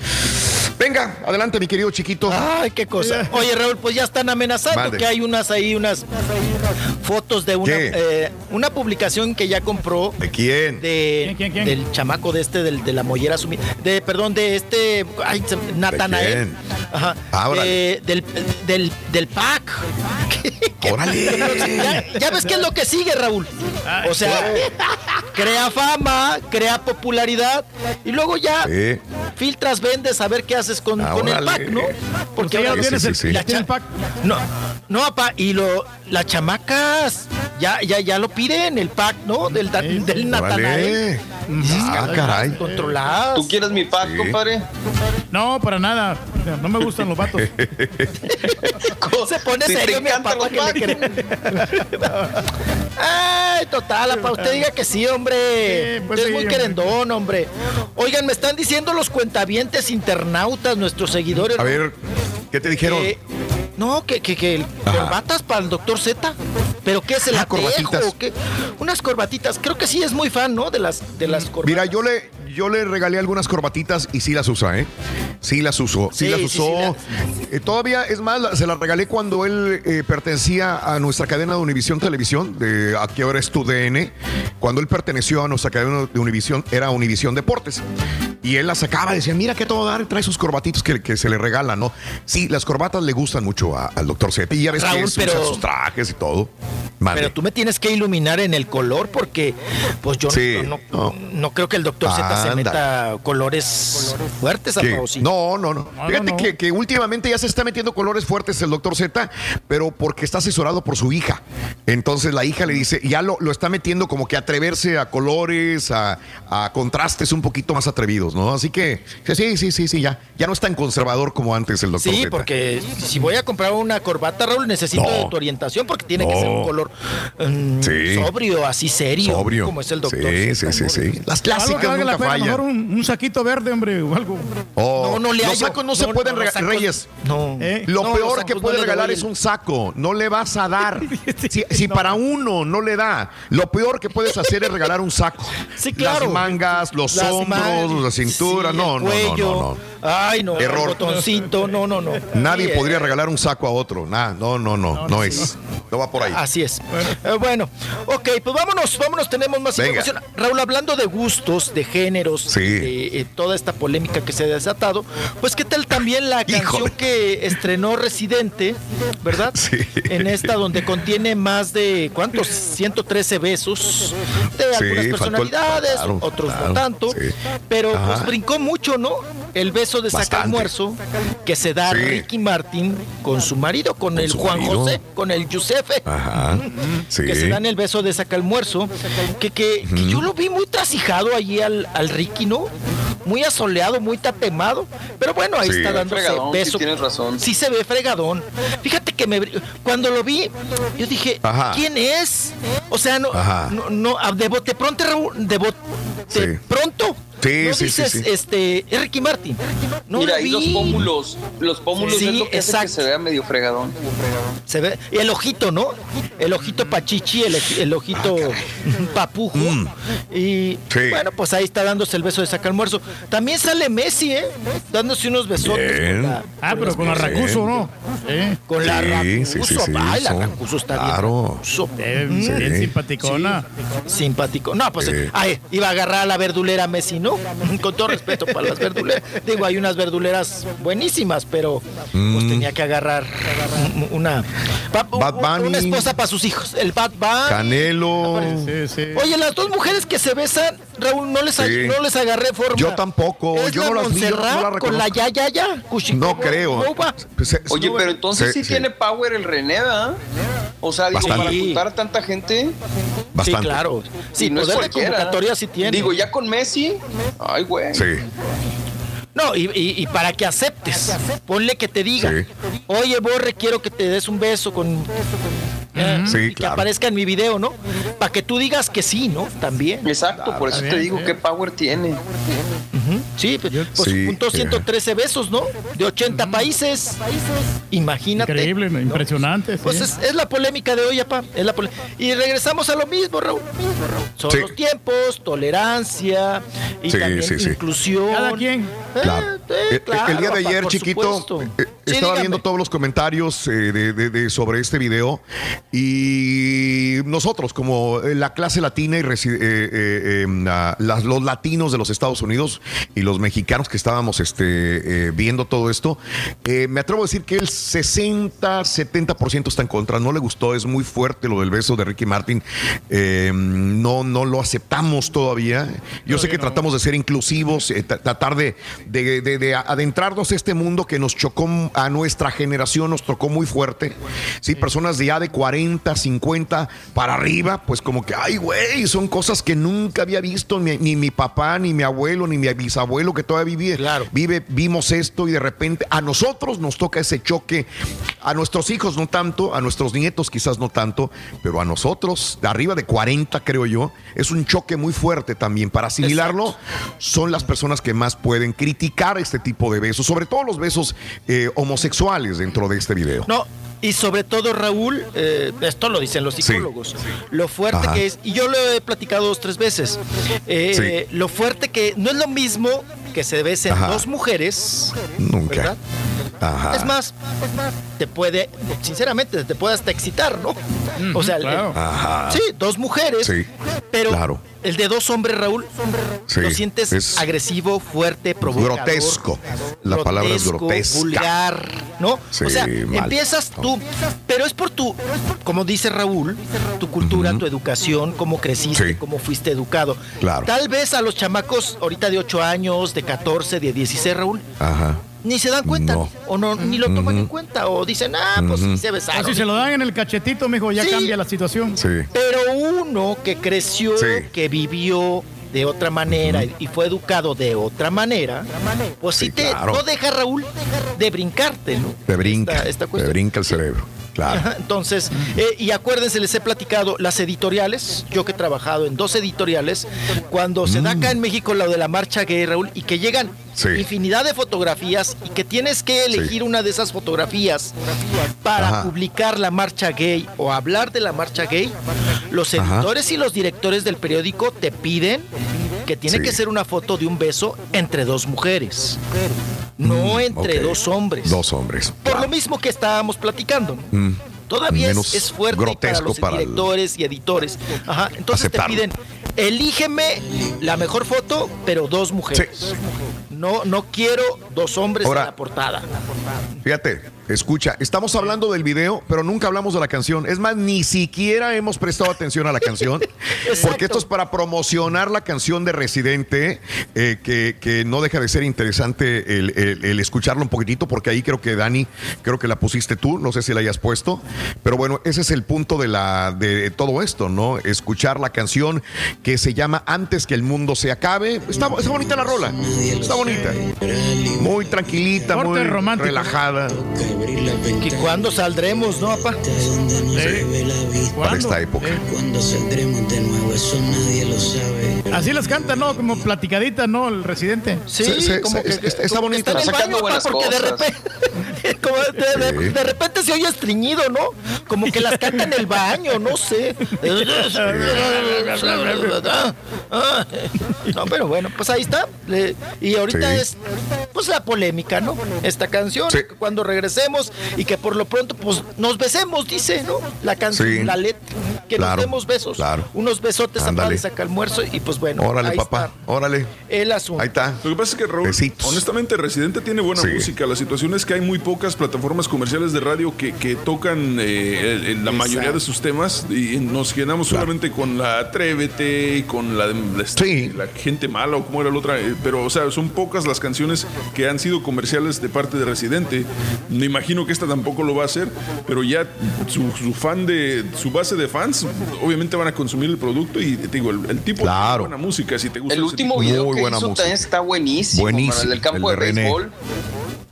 Venga, adelante mi querido chiquito. Ay, qué cosa. Oye, Raúl, pues ya están amenazando que hay unas ahí, unas fotos de una, eh, una publicación que ya compró. ¿De quién? De, Del chamaco de este, del, de la mollera sumida. De, perdón, de este, ay, se- Natanael. quién? Ajá. Ah. De- del, del, del pack. Órale. Ya, ya ves qué es lo que sigue, Raúl. O sea, crea fama, crea popularidad y luego ya Sí. filtras, vendes, a ver qué haces con, Ah, con el pack, ¿no? Porque Usted ya ahora tienes sí, el, sí, sí. ya tiene el pack. no, no, papá, y lo, las chamacas ya, ya, ya lo piden, el pack, ¿no? Del, da- del Natanael. Ah, caray. Controladas. ¿Tú quieres mi pack, Sí. compadre? No, para nada. No me gustan los vatos. Se pone Si serio mi papá los que le cree. Ay, total, papá, usted diga que sí, hombre. Sí, pues usted sí, es muy hombre. querendón, hombre. Oigan, me están diciendo los cuentavientes internautas, nuestros seguidores. A ver, ¿qué te dijeron? que- no, que, que, que el- corbatas para el doctor Z. ¿Pero qué es el Ah, atejo corbatitas. o qué? Unas corbatitas. Creo que sí es muy fan, ¿no? De las, de las corbatas. Mira, yo le, yo le regalé algunas corbatitas y sí las usa, ¿eh? Sí las usó, sí, Sí, las sí, usó. Eh, todavía, es más, se las regalé cuando él eh, pertenecía a nuestra cadena de Univisión Televisión, de aquí ahora es tu DN. Cuando él perteneció a nuestra cadena de Univisión, era Univisión Deportes. Y él las sacaba, decía, mira qué todo dar, trae sus corbatitos que, que se le regalan, ¿no? Sí, las corbatas le gustan mucho a- al doctor Z. Y ya ves Raúl, que es- usa pero- sus trajes y todo. Pero tú me tienes que iluminar en el color porque, pues yo Sí, no, no. no creo que el doctor Z se Anda. meta colores fuertes, sí. No, no, no. No, Fíjate no, no. Que, que últimamente ya se está metiendo colores fuertes el doctor Z, pero porque está asesorado por su hija. Entonces la hija le dice, ya lo, lo está metiendo como que a atreverse a colores, a, a contrastes un poquito más atrevidos, ¿no? Así que sí, sí, sí, sí, ya, ya no es tan conservador como antes el doctor Sí, Z. porque si voy a comprar una corbata, Raúl, necesito No. de tu orientación porque tiene que ser un color mm, Sí. sobrio, así serio, Sobrio. como es el doctor. Sí, Z, sí, sí, sí. Las clásicas valga la nunca mejor un, un saquito verde, hombre, o algo. Oh, No, no le los sacos no, se No, pueden no, regalar, Reyes. No. ¿Eh? Lo No, los peor que no puede le regalar es un saco, no le vas a dar. Si, si para uno no le da, lo peor que puedes hacer es regalar un saco. Sí, claro. Las mangas, los Las hombros, man- la cintura, sí, no, el no, no, no, no. Ay, no, Error. el botoncito, no, no, no. Nadie Sí, podría eh, regalar un saco a otro. Nah, no, no, no, no, es. No va por ahí. Así es. Eh, bueno, ok, pues vámonos, vámonos, tenemos más Venga. información. Raúl, hablando de gustos, de géneros, Sí. de eh, toda esta polémica que se ha desatado, pues qué tal también la canción que estrenó Residente, ¿verdad? Sí. En esta donde contiene más de, ¿cuántos? 113 besos de Sí, algunas el- personalidades, claro, otros claro, no tanto, sí. pero Ajá. pues brincó mucho, ¿no? El beso de Bastante. saca almuerzo que se da. Ricky Martin con su marido, con, el Juan marido. José, con el Giuseppe Ajá. Sí. que se dan el beso de saca almuerzo, que, que, que yo lo vi muy trasijado allí al, al Ricky, ¿no? Muy asoleado, muy tatemado, pero bueno, ahí Sí. está dándose Fregadón, sí beso. tienes razón. Sí se ve fregadón. Fíjate que me cuando lo vi, yo dije, Ajá. ¿quién es? O sea, no, Ajá. no, no, a- de bote pronto, Raúl, de bote Sí. pronto. Sí, no sí, sí, dices, sí. este, es Ricky Martin. No Mira, lo ahí los vi. pómulos, los pómulos Sí, es lo que hace exacto. que se vea medio fregadón. Se ve y el ojito, ¿no? El ojito pachichi, el, el ojito papujo. Y Sí. bueno, pues ahí está dándose el beso de saca almuerzo. También sale Messi, ¿eh? Dándose unos besotes Bien. con la, Ah, pero con Arracuzo, ¿no? Sí. con la Sí, Racuso. sí, sí, sí, Ay, la Racuso está claro. bien. Racuso. Eh, Mm. Bien Sí. simpaticona. Simpático. No, pues Sí. ay, iba a agarrar a la verdulera Messi, ¿no? Con todo respeto para las verduleras. Digo, hay unas verduleras buenísimas, pero pues tenía que agarrar un- una Mm. Una esposa para sus hijos. El Bad Bunny. Canelo. Sí, sí. Oye, las dos mujeres que se besan, Raúl, no les, Sí. no les agarré forma. Yo tampoco, ¿Es yo la no las vi, yo no- no Montserrat las con la ya, ya, ya. No creo. Pues, eh, Oye, pero entonces sí, sí. tiene power el René, ¿verdad? O sea, digo, Bastante. para juntar a tanta gente. Bastante. Sí, claro. Sí, no es de cualquiera. convocatoria sí tiene. Digo, ya con Messi. Ay, güey. Sí. No, y, y- y para que aceptes, ponle que te diga, Sí. oye, Borre, quiero que te des un beso con... eh, Sí, y que claro. aparezca en mi video, ¿no? Para que tú digas que sí, ¿no? También. Exacto, por eso te digo qué power tiene. Sí, pues, pues Sí, juntó eh. 113 besos, ¿no? De 80 países. Imagínate. Increíble, ¿no? impresionante. Pues sí. es, es la polémica de hoy, apá. Es la y regresamos a lo mismo, Raúl. Son Sí. los tiempos, tolerancia y Sí, también sí, sí. inclusión. Cada quien. Eh, Claro. eh, El- día de ayer, chiquito, eh, estaba viendo todos los comentarios eh, de, de- de- sobre este video y nosotros, como eh, la clase latina y eh, eh, eh, la- las- los latinos de los Estados Unidos y los mexicanos que estábamos este, eh, viendo todo esto, eh, me atrevo a decir que el 60-70% está en contra. No le gustó, es muy fuerte lo del beso de Ricky Martin. Eh, no, no lo aceptamos todavía. Yo sé que tratamos de ser inclusivos, tra- tratar de, de- de- de adentrarnos a este mundo que nos chocó a nuestra generación, nos tocó muy fuerte. Sí, personas de ya de 40, 50 para arriba, pues como que, ay, güey, son cosas que nunca había visto ni, ni mi papá, ni mi abuelo, ni mi bisabuelo que todavía vive. Vive, vimos esto y de repente a nosotros nos toca ese choque. A nuestros hijos no tanto, a nuestros nietos quizás no tanto, pero a nosotros, de arriba de 40 creo yo, es un choque muy fuerte también. Para asimilarlo, son las personas que más pueden criticar este tipo de besos, sobre todo los besos eh, homosexuales dentro de este video. No, y sobre todo, Raúl, eh, esto lo dicen los psicólogos, lo fuerte Ajá. que es, y yo lo he platicado dos, tres veces, eh, lo fuerte que no es lo mismo que se besen Ajá. dos mujeres, Nunca. ¿verdad? Ajá. Es más, te puede, sinceramente, te puede hasta excitar, ¿no? O sea, el-. Ajá. sí, dos mujeres, Sí, pero claro. el de dos hombres, Raúl, Sí, lo sientes es agresivo, fuerte, provocador. grotesco. La palabra es grotesco, grotesca. vulgar, ¿no? Sí, o sea, mal. empiezas tú, pero es por tu, como dice Raúl, tu cultura, tu educación, cómo creciste, Sí. cómo fuiste educado. Claro. Tal vez a los chamacos ahorita de 8 años, de 14, de 16, Raúl, Ajá. Ni se dan cuenta, No. o no, ni lo toman en cuenta, o dicen, ah, pues Ujú. sí se besaron. O si se lo dan en el cachetito, mijo, ya Sí. cambia la situación. Sí. Pero uno que creció, Sí. que vivió de otra manera y- y fue educado de otra manera, pues sí, te claro. no deja Raúl de brincarte, ¿no? Te brinca, Esta- esta te brinca el cerebro. Claro. Ajá, Entonces, eh, y acuérdense, les he platicado las editoriales, yo que he trabajado en dos editoriales, cuando se da acá en México lo de la marcha gay, Raúl, y que llegan Mm. Sí. infinidad de fotografías y que tienes que elegir una de esas fotografías para Ajá. publicar la marcha gay o hablar de la marcha gay, los Ajá. editores y los directores del periódico te piden que tiene Sí. que ser una foto de un beso entre dos mujeres, no Mm, entre dos hombres. Dos hombres. Por lo mismo que estábamos platicando. Mm. Todavía es, Menos es fuerte para los para el- directores y editores. Ajá. Entonces Aceptarlo. te piden, elígeme la mejor foto, pero dos mujeres. No, no quiero dos hombres Ahora- en la portada. Fíjate, escucha, estamos hablando del video, pero nunca hablamos de la canción. Es más, ni siquiera hemos prestado atención a la canción, porque esto es para promocionar la canción de Residente, eh, que, que no deja de ser interesante el, el- el escucharlo un poquitito, porque ahí creo que Dani, creo que la pusiste tú, no sé si la hayas puesto, pero bueno, ese es el punto de, la, de todo esto, ¿no? Escuchar la canción que se llama Antes que el mundo se acabe. Está, está bonita la rola, está bonita, muy tranquilita, Corte ¿Y cuándo saldremos, no, papá? para esta época. Cuando saldremos de nuevo, eso nadie lo sabe. Así las canta, ¿no? Como platicadita, ¿no? El residente. Sí, Sí, sí, como sí, que, es- está- está bonita. está en el Sacando baño, buenas papá, porque de repente, como de, de- Sí. de repente se oye estreñido, ¿no? Como que las canta en el baño, no sé. No, pero bueno, pues ahí está. Y ahorita Sí. es pues la polémica, ¿no? Esta canción, cuando regresemos y que por lo pronto pues nos besemos, dice, ¿no? La canción, Sí. la letra, que Claro, nos demos besos, claro. unos besotes a Ándale. de saca almuerzo y pues bueno, Órale, ahí papá, está órale. el asunto. Ahí está. Lo que pasa es que Raúl, Besitos. honestamente, Residente tiene buena Sí. música. La situación es que hay muy pocas plataformas comerciales de radio que, que tocan eh, el- el- la mayoría de sus temas y nos quedamos solamente con la Atrévete y con la, la, Sí. la gente mala o como era la otra. eh, Pero, o sea, son pocas las canciones que han sido comerciales de parte de Residente. Me imagino que esta tampoco lo va a hacer, pero ya su, su fan de su base de fans, obviamente van a consumir el producto y te digo, el, el tipo Claro. de buena música. Si te gusta El último video Muy que buena hizo música. también está buenísimo, Buenísimo, mano, el del campo el de, de béisbol.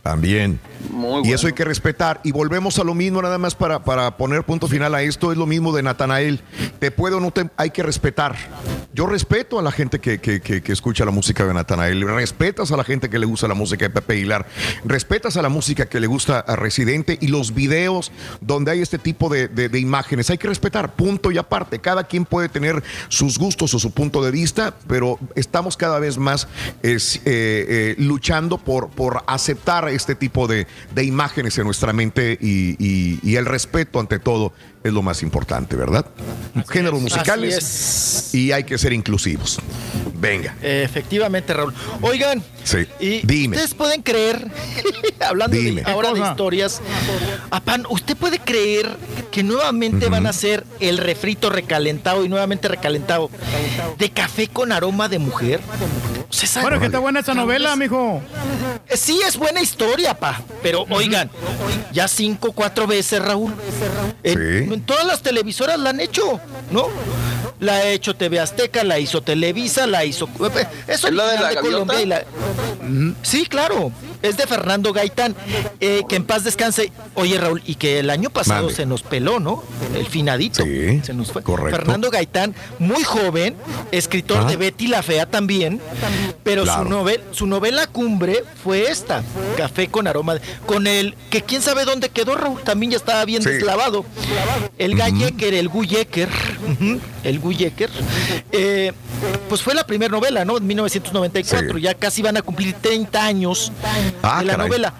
También. Muy Y eso hay que respetar. Y volvemos a lo mismo, nada más para, para poner punto final a esto. Es lo mismo de Natanael. Te puedo o no te hay que respetar. yo respeto a la gente que, que, que, escucha la música de Natanael, respetas a la gente que le gusta la música de Pepe Aguilar, respetas a la música que le gusta a Residente y los videos donde hay este tipo de, de, imágenes. Hay que respetar, punto y aparte. Cada quien puede tener sus gustos o su punto de vista, pero estamos cada vez más es, eh, eh, luchando por, por aceptar este tipo de, de imágenes en nuestra mente y, y, y el respeto ante todo es lo más importante, ¿verdad? Géneros musicales y hay que ser inclusivos. Venga. Efectivamente, Raúl. Oigan, sí. y Dime. ustedes pueden creer, hablando ahora de historias, Apan, ¿usted puede creer que nuevamente van a hacer el refrito recalentado y nuevamente recalentado de café con aroma de mujer? Bueno, que está buena esa novela, mijo. Eh, sí, es buena historia, pa. Pero oigan, ya cinco, cuatro veces, Raúl. sí en todas las televisoras la han hecho, ¿no? La ha hecho TV Azteca, la hizo Televisa, la hizo. Eso es la de la Colombia Sí, claro. Es de Fernando Gaitán. Eh, que en paz descanse. Oye, Raúl, y que el año pasado se nos peló, ¿no? El finadito. Sí, se nos fue. Correcto. Fernando Gaitán, muy joven, escritor de Betty la Fea también. Pero su, novel, su novela cumbre fue esta: Café con aroma. con el que quién sabe dónde quedó, Raúl. También ya estaba bien deslavado. El Gallecker, el Guyecker. el Guyecker. Eh, pues fue la primera novela, ¿no? En 1994. Ya casi van a cumplir 30 años ah, de la novela.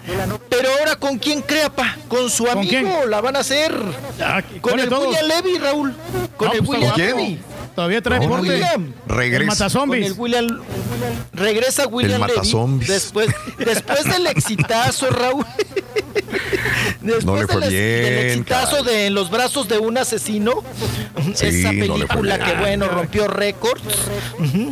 Pero ahora, ¿con quién crea, pa? Con su amigo, la van a hacer. Ah, con el William Levy, Raúl. Con el pues, William Levy. Todavía trae por William. Regresa. Con el William, regresa William Levy. Después, después del exitazo, Raúl. Después no le fue del, bien, del exitazo de En los brazos de un asesino, esa película que bueno rompió récords.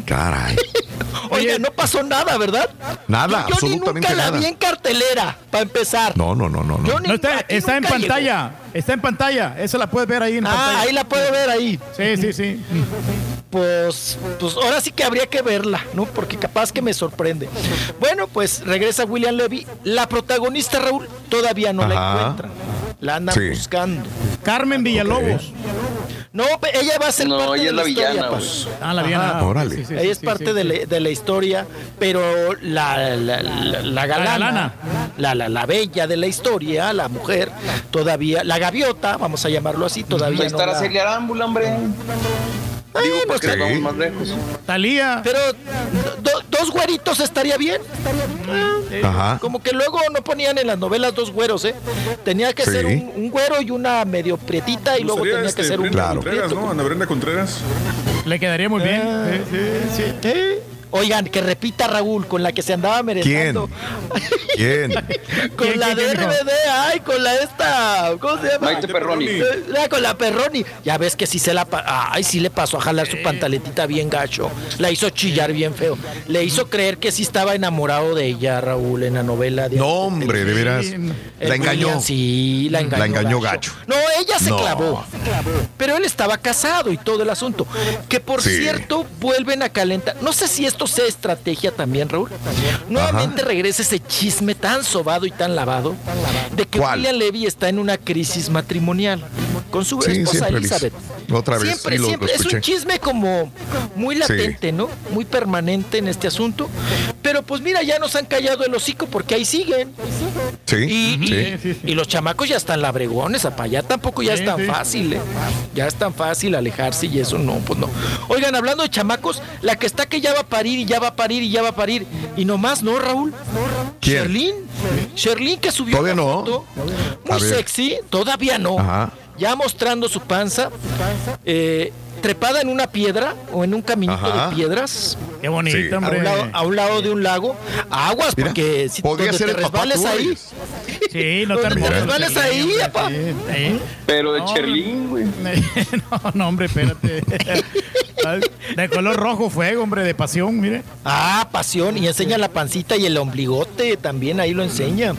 Caray. Oye, no pasó nada, ¿verdad? Nada, yo, absolutamente nunca nada. la vi en cartelera, para empezar. No, no, no, no. no. no está, está en pantalla. Está en pantalla. Esa la puedes ver ahí en ah, pantalla. ahí la puedo ver ahí. Sí, sí, sí. Pues, pues ahora sí que habría que verla, ¿no? Porque capaz que me sorprende. Bueno, pues regresa William Levy. La protagonista, Raúl, todavía no la encuentran. La andan buscando. Carmen Villalobos. No, ella va a ser no, parte ella de es la, villana. Pues. Ah, la villana. Órale. ella es parte de, la, de, la, historia, pero la, la, la galana, la, la, la, bella de la historia, la mujer, todavía, la gaviota, vamos a llamarlo así, todavía. Va a estar no a Celia Arámbula, hombre. Digo, porque vamos más lejos. Talía. Pero do, dos güeritos estaría bien. Ajá. Como que luego no ponían en las novelas dos güeros, ¿eh? Tenía que Sí. ser un, un güero y una medio prietita y luego tenía este, que ser un Brenda Claro. Contreras, ¿no? Ana Brenda Contreras. Le quedaría muy bien. Sí, sí, sí. Oigan, que repita Raúl, con la que se andaba mereciendo. ¿Quién? con ¿Quién, la quién, de quién? RBD, ay, con la esta, ¿cómo se llama? Maite Perroni. Eh, ah, con la Perroni. Ya ves que sí se la pa- ay, sí le pasó a jalar su pantaletita bien gacho. La hizo chillar bien feo. Le hizo creer que sí estaba enamorado de ella, Raúl, en la novela de No, hombre, de veras. El La engañó. William, sí, la engañó. La engañó gacho. No, ella se No. clavó. Pero él estaba casado y todo el asunto. Que por Sí. cierto, vuelven a calentar. No sé si esto sea estrategia también, Raúl. Nuevamente regresa ese chisme tan sobado y tan lavado de que ¿Cuál? William Levy está en una crisis matrimonial con su Sí, esposa Elizabeth. Otra vez, Siempre, lo- lo siempre. es un chisme como muy latente, ¿no? Muy permanente en este asunto. Pero pues mira, ya nos han callado el hocico porque ahí siguen. Sí, Y, sí. y- y los chamacos ya están labregones, apa, ya tampoco ya Sí, es tan sí. fácil, ¿eh? Ya es tan fácil alejarse y eso no, pues no. Oigan, hablando de chamacos, la que está que ya va a parir y ya va a parir y ya va a parir. Y nomás, ¿no, Raúl? ¿Quién? Sherlyn. Sherlyn que subió Todavía una no. foto muy sexy, todavía no. Ajá. Ya mostrando su panza. eh, trepada en una piedra o en un caminito Ajá. de piedras Qué bonito, Sí. a hombre. un, lado, a un lado de un lago. Aguas, Mira, porque si podría donde ser te papá resbales ahí. Sí, no te Donde te resbales ahí. Sí, sí. Pero de No, Cherlín, güey. no, no, hombre, espérate. De color rojo fuego, hombre, de pasión, mire. Ah, pasión. Y enseña la pancita y el ombligote también, ahí lo enseña.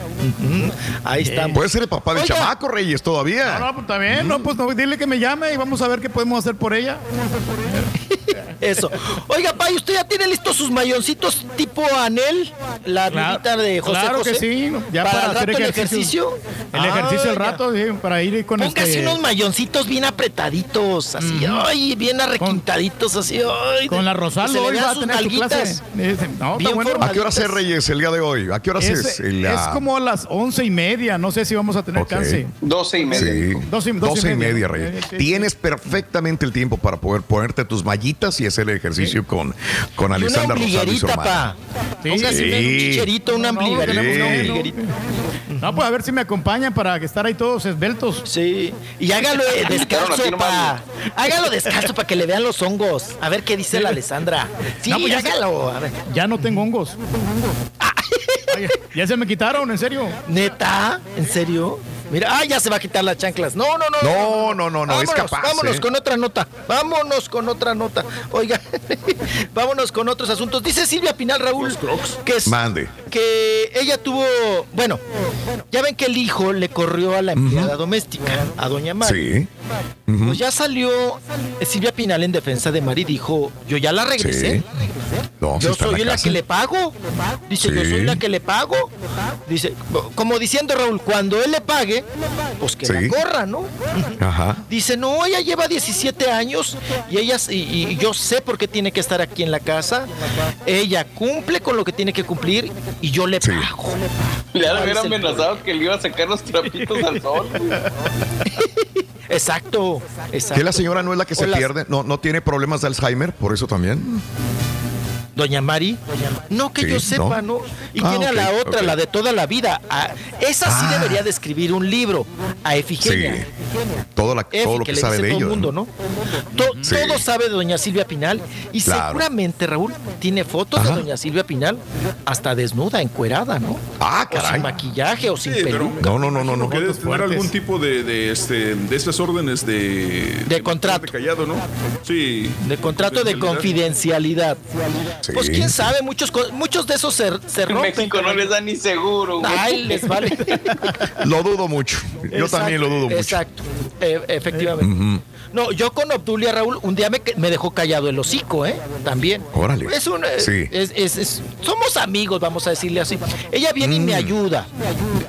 Ahí está. Puede ser el papá de Oiga. chamaco, Reyes, todavía. No, no, pues bien, no, pues no, dile que me llame y vamos a ver qué podemos hacer por ella. Eso. Oiga, Pay, ¿usted ya tiene listos sus mayoncitos tipo Anel? La Claro, de José claro José. que sí. Ya para, para, el hacer rato el ejercicio. ejercicio. El ejercicio Ah, al rato, sí, para ir con Póngase este. unos mayoncitos bien apretaditos, así, ay, bien arrequintaditos, así, ay. Con la que Rosaldo se le hoy vean va a tener su clase. No, Bien bueno. ¿A qué hora es Reyes el día de hoy? ¿A qué hora es? Es, el, es como a las once y media. No sé si vamos a tener Ok. chance. Doce y media. Sí. Doce y- Doce y media, media. Reyes. Eh, sí, Tienes perfectamente el tiempo para poder ponerte tus mallitas y hacer el ejercicio con, con Alessandra Rosaldo y su ombliguerita, hermana. pa. Póngase un Sí. chicherito, una No, ombliguerita. No, pues a ver si me acompañan para que estar ahí todos esbeltos. Sí. Y hágalo descalzo, pa. Hágalo descalzo para que le vean los hongos. A ver qué dice la Alessandra. Sí, No, pues ya hágalo. A ver. Ya no tengo hongos. Ay, ya se me quitaron, en serio. ¿Neta? ¿En serio? Mira, ah, ya se va a quitar las chanclas. No, no, no. No, no, no, no, es Vámonos, capaz, Vámonos ¿eh? con otra nota. Vámonos con otra nota. Oiga, vámonos con otros asuntos. Dice Silvia Pinal Raúl que es Mande. que ella tuvo, bueno, ya ven que el hijo le corrió a la empleada doméstica, a doña Mari. Sí. Pues ya salió eh, Silvia Pinal en defensa de Mari dijo, yo ya la regresé. Sí. No, sí Yo soy la, que le pago. Dice, yo soy la que le pago. Dice, como diciendo Raúl, cuando él le pague, pues que Sí. la corra, ¿no? Ajá. Dice, no, ella lleva 17 años y ella y, y yo sé por qué tiene que estar aquí en la casa. Ella cumple con lo que tiene que cumplir y yo le pago. Le ¿Cuál han amenazado que le iba a sacar los trapitos al sol. Exacto, exacto. Que la señora no es la que se las- pierde, no, no tiene problemas de Alzheimer, por eso también. Doña Mari, no que Sí, yo sepa, ¿no? ¿no? Y Ah, tiene a la otra, la de toda la vida. A- esa sí Ah. debería de escribir un libro, a Efigenia. Sí. Todo, la- Efi, todo lo que, le sabe de todo ello. el mundo, ¿no? To- Sí. Todo sabe de doña Silvia Pinal y Claro. seguramente, Raúl, tiene fotos Ajá. de doña Silvia Pinal hasta desnuda, encuerada, ¿no? Ah, O sin caray. maquillaje o sin peluca. No, no, no, no, no. Que debes tener algún tipo de, de, este, de estas órdenes de... De contrato. De callado, ¿no? Sí. De contrato de confidencialidad. Sí. Pues quién sabe, muchos, co- muchos de esos se, se En rompen. México no les da ni seguro, güey. Ay, les vale. Lo dudo mucho. Yo también lo dudo mucho. Exacto, Eh, efectivamente. No, yo con Obdulia Raúl un día me, dejó callado el hocico, ¿eh? También. Órale. Es un, eh, Sí. es- es- es- somos amigos, vamos a decirle así. Ella viene y me ayuda.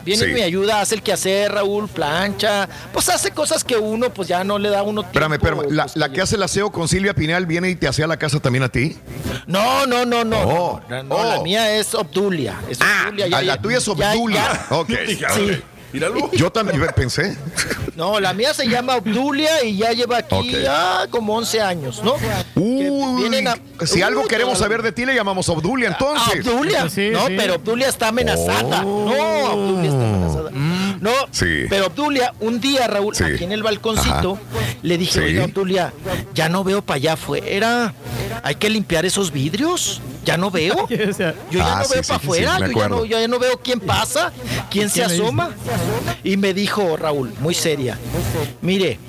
Viene Mm. Sí. y me ayuda, hace el quehacer, Raúl, plancha. Pues hace cosas que uno, pues ya no le da uno tiempo. Espérame, espérame. La, pues, la que hace el aseo con Silvia Pinal viene y te hacía la casa también a ti. No, no, no, no. Oh, no, no, la oh. mía es Obdulia. Es Ah, ya- la ya- tuya es Obdulia. ya- Ok. Sí. Míralo. Yo también pensé. No, la mía se llama Obdulia y ya lleva aquí ah, como 11 años, ¿no? Uy, vienen a- si algo Uy, queremos saber de ti, le llamamos Obdulia, entonces. Obdulia. Sí, no, sí. pero Obdulia está amenazada. Oh. No, Obdulia está amenazada. No, Sí. pero Obdulia, un día, Raúl, Sí. aquí en el balconcito, le dije, Sí. oiga, Obdulia, ya no veo para allá afuera. Hay que limpiar esos vidrios. Ya no veo. Yo ya Ah, no sí, veo sí, para sí, afuera, yo, ya no, yo ya no veo quién pasa, quién se asoma. Y me dijo Raúl, muy seria, mire,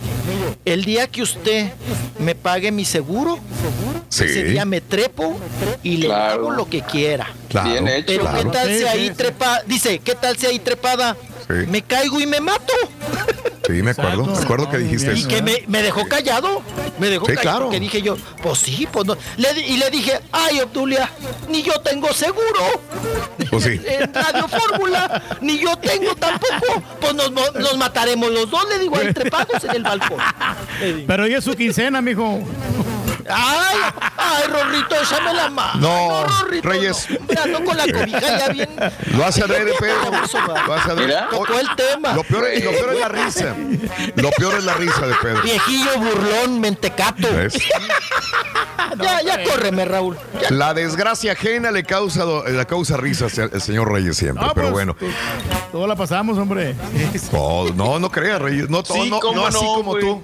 el día que usted me pague mi seguro, Sí. ese día me trepo y le Claro. hago lo que quiera. Claro, Bien hecho. Pero claro. qué tal si ahí trepa, dice, ¿qué tal si ahí trepada Sí. me caigo y me mato? Sí, me acuerdo. Exacto. Me acuerdo que dijiste bien. Y eso. que me, me dejó callado, me dejó Sí, callado claro. porque dije yo, pues sí, pues no. Le y le dije, ay, Obdulia, ni yo tengo seguro. Pues sí. En Radio Fórmula, ni yo tengo tampoco. Pues nos, mo- nos mataremos los dos, le digo, ahí trepados en el balcón. Pero ya es su quincena, mijo. Ay, ay, Rorrito, échame la mano. No, Rorrito, Reyes. no. Mira, ando con la cobija ya bien. Lo hace adrede, Pedro. Lo hace adrede. Tocó el tema. Lo peor, lo peor es la risa. Lo peor es la risa de Pedro. Viejillo burlón, mentecato. ¿Ves? Ya, ya córreme, Raúl. Ya. La desgracia ajena le causa, le causa risas al señor Reyes siempre, No, pero pues, bueno. Todo la pasamos, hombre. No, no, no creas, Reyes. No, Sí, no, no así no, como güey. tú.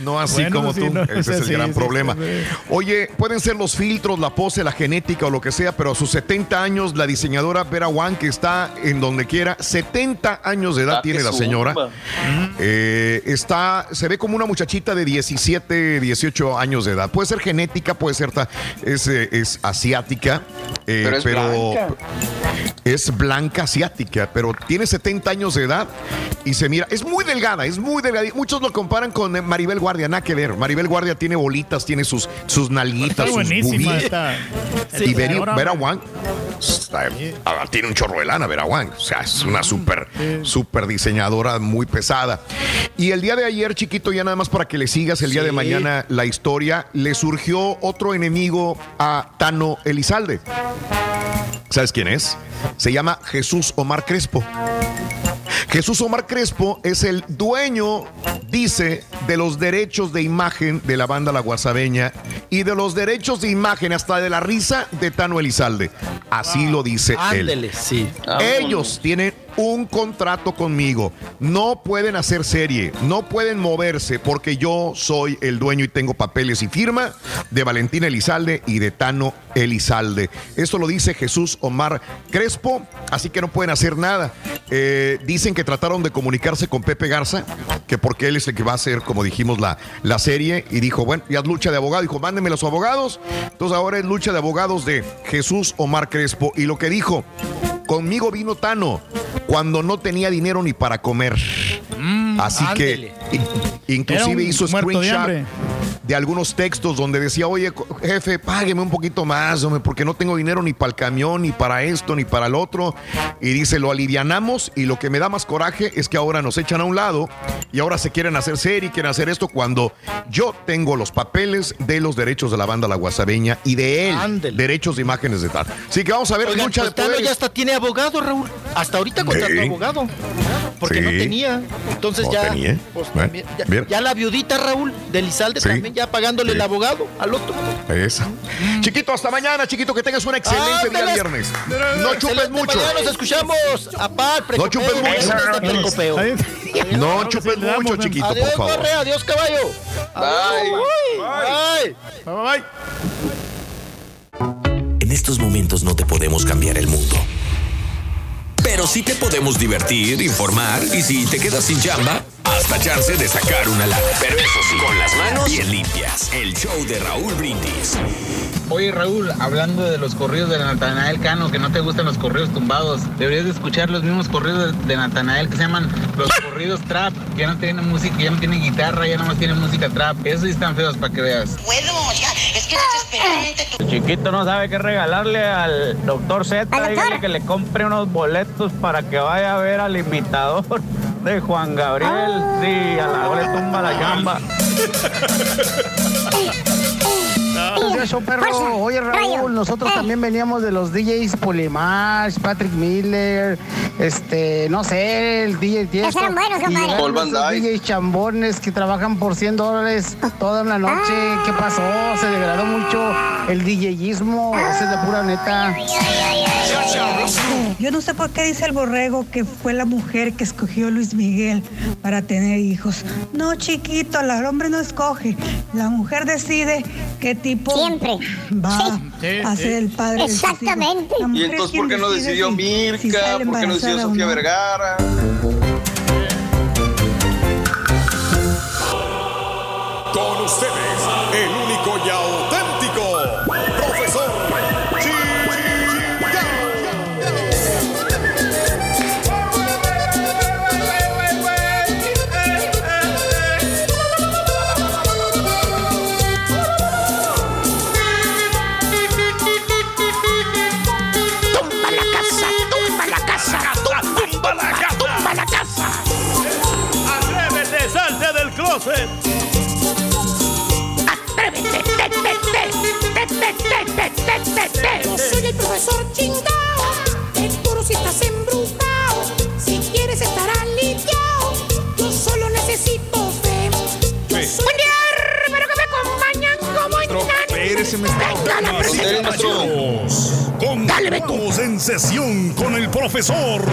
No así Bueno, como sí, tú. no, Ese es el sí, gran sí, problema. sí, sí. Oye, pueden ser los filtros, la pose, la genética o lo que sea, pero a sus 70 años, la diseñadora Vera Wang, que está en donde quiera, 70 años de edad Ah, tiene la señora. Eh, está, se ve como una muchachita de 17, 18 años de edad. Puede ser genética, puede ser, ta- es, eh, es asiática, eh, Pero es blanca. es blanca asiática, pero tiene 70 años de edad y se mira, es muy delgada, es muy delgada. Muchos lo comparan con Maribel Guardia, nada que ver. Maribel Guardia tiene bolitas, tiene sus, sus nalguitas, sus buenísima esta. Y Vera, Vera Wang ah, tiene un chorro de lana, Vera Wang. O sea, es una súper, súper diseñadora muy pesada. Y el día de ayer, chiquito, ya nada más para que le sigas el día de mañana la historia, le surgió otro enemigo a Tano Elizalde. ¿Sabes quién es? Se llama Jesús Omar Crespo. Jesús Omar Crespo es el dueño, dice, de los derechos de imagen de la banda La Guasabeña y de los derechos de imagen hasta de la risa de Tano Elizalde. Así lo dice él. sí. Ellos tienen un contrato conmigo. No pueden hacer serie, no pueden moverse porque yo soy el dueño y tengo papeles y firma de Valentina Elizalde y de Tano Elizalde. Esto lo dice Jesús Omar Crespo, así que no pueden hacer nada. Eh, dicen que trataron de comunicarse con Pepe Garza, que porque él es el que va a hacer, como dijimos, la, la serie, y dijo, bueno, ya es lucha de abogados, dijo, mándenme los abogados. Entonces ahora es lucha de abogados de Jesús Omar Crespo, y lo que dijo, conmigo vino Tano cuando no tenía dinero ni para comer. Mm, Así que inclusive hizo screenshot de, algunos textos donde decía, oye, jefe, págueme un poquito más, hombre, porque no tengo dinero ni para el camión, ni para esto, ni para el otro. Y dice, lo alivianamos y lo que me da más coraje es que ahora nos echan a un lado y ahora se quieren hacer serie, quieren hacer esto cuando yo tengo los papeles de los derechos de la banda La Guasabeña y de él, derechos de imágenes de tal. Así que vamos a ver de poderes. ya hasta tiene abogado, Raúl. Hasta ahorita contrató abogado. Porque no tenía. Entonces ya, pues, ya, la viudita Raúl de Lizalde también ya pagándole el abogado al otro. Esa. Chiquito, hasta mañana, chiquito, que tengas un excelente día viernes. No chupes mucho. Mañana nos escuchamos. Apá, no chupes mucho. No chupes mucho, chiquito, adiós, por favor. adiós, caballo. Bye. Bye. Bye. En estos momentos no te podemos cambiar el mundo pero sí te podemos divertir, informar y si te quedas sin chamba, hasta chance de sacar una lana. Pero eso sí, con las manos bien limpias. El show de Raúl Brindis. Oye Raúl, hablando de los corridos de Natanael Cano, que no te gustan los corridos tumbados, deberías de escuchar los mismos corridos de Natanael que se llaman los corridos trap, que ya no tienen música, ya no tienen guitarra, ya más tienen música trap. Esos sí están feos para que veas. Bueno, ya, es que desesperante. El chiquito no sabe qué regalarle al doctor Z, dígale que le compre unos boletos para que vaya a ver al imitador de Juan Gabriel. Sí, a la le tumba la chamba. Eso, perro. Oye, Raúl, nosotros también veníamos de los DJs Polimash, Patrick Miller, este, no sé, el DJ Tiesto. Eran buenos, compadre. Paul Van DJs chambones que trabajan por 100 dólares toda una noche. ¿Qué pasó? Se degradó mucho el DJismo. Esa es la pura neta. Yo no sé por qué dice el borrego que fue la mujer que escogió Luis Miguel para tener hijos. No, chiquito, el hombre no escoge. La mujer decide qué tipo Siempre. va a ser el padre. Exactamente. ¿Y entonces por qué no decidió Mirka? ¿Por qué no decidió Sofía Vergara? Con ustedes, el único y closet. Atrévete, te, te, te, Yo soy el profesor chingao, puro si estás embrujado. Si quieres estar aliviado, yo solo necesito fe. Buen día, espero que me acompañan como Espérese, me está Continuamos en sesión con el profesor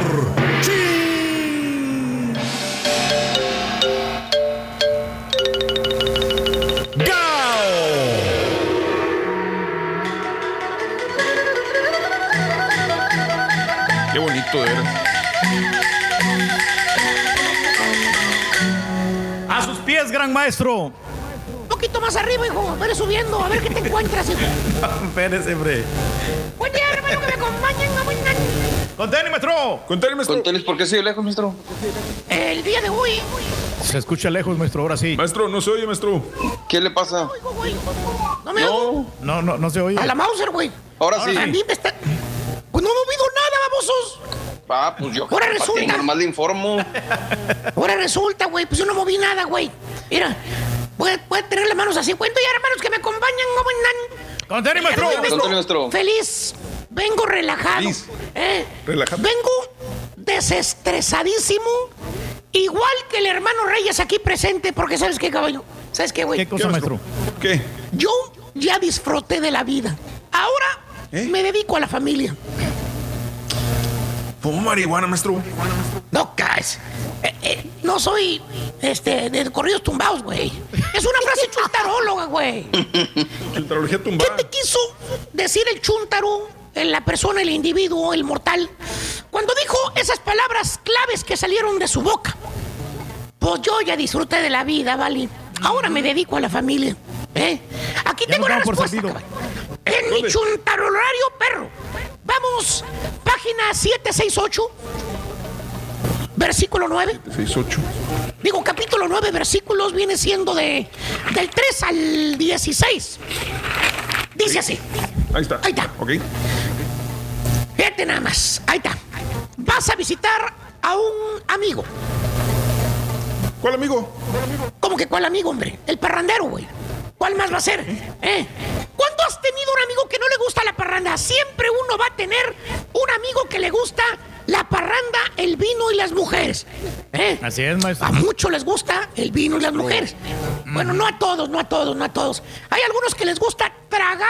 A sus pies, gran maestro. Un poquito más arriba, hijo. Vete subiendo, a ver qué te encuentras, hijo. Espérese, hombre. Buen día, hermano, que me acompañen. Con tenis, maestro. Con tenis, maestro. Con tenis, ¿por qué sigue lejos, maestro? El día de hoy. Se escucha lejos, maestro, ahora sí. Maestro, no se oye, maestro. ¿Qué le pasa? No me oigo. No, no, no se oye. A la Mauser, güey. Ahora sí. A mí me está. Pues no he movido nada, babosos. Ah, pues yo. Ahora ¿para qué resulta. Normal le informo. Ahora resulta, güey, pues yo no moví nada, güey. Mira, a tener las manos así. Cuento ya, hermanos, que me acompañan. Con tenis, maestro. Tenis, maestro. Feliz. Vengo relajado. Feliz. ¿eh? Relajado. Vengo desestresadísimo. Igual que el hermano Reyes aquí presente, porque ¿sabes qué, caballo? ¿Sabes qué, güey? ¿Qué cosa, maestro? ¿Qué? Yo ya disfruté de la vida. Ahora ¿Eh? me dedico a la familia. ¿Fumo marihuana, maestro? No, caes. Eh, eh, no soy este, de corridos tumbados, güey. Es una frase chuntaróloga, güey. Chuntarología ¿Qué tumbada. te quiso decir el chuntaro, en la persona, el individuo, el mortal, cuando dijo esas palabras claves que salieron de su boca? Pues yo ya disfruté de la vida, ¿vale? Ahora me dedico a la familia. ¿eh? Aquí Ya tengo la respuesta. En mi chuntarolario, perro. Vamos, página 768, versículo 9. 6-8. Digo, capítulo 9, versículos, viene siendo de del 3 al 16. Dice así. Ahí está. Ahí está. Ok. Fíjate nada más. Ahí está. Vas a visitar a un amigo. ¿Cuál amigo? ¿Cómo que cuál amigo, hombre? El parrandero, güey. ¿Cuál más va a ser? ¿Eh? ¿Cuándo has tenido un amigo que no le gusta la parranda? Siempre uno va a tener un amigo que le gusta la parranda, el vino y las mujeres. ¿Eh? Así es, maestro. A muchos les gusta el vino y las mujeres. Bueno, no a todos, no a todos, no a todos. Hay algunos que les gusta tragar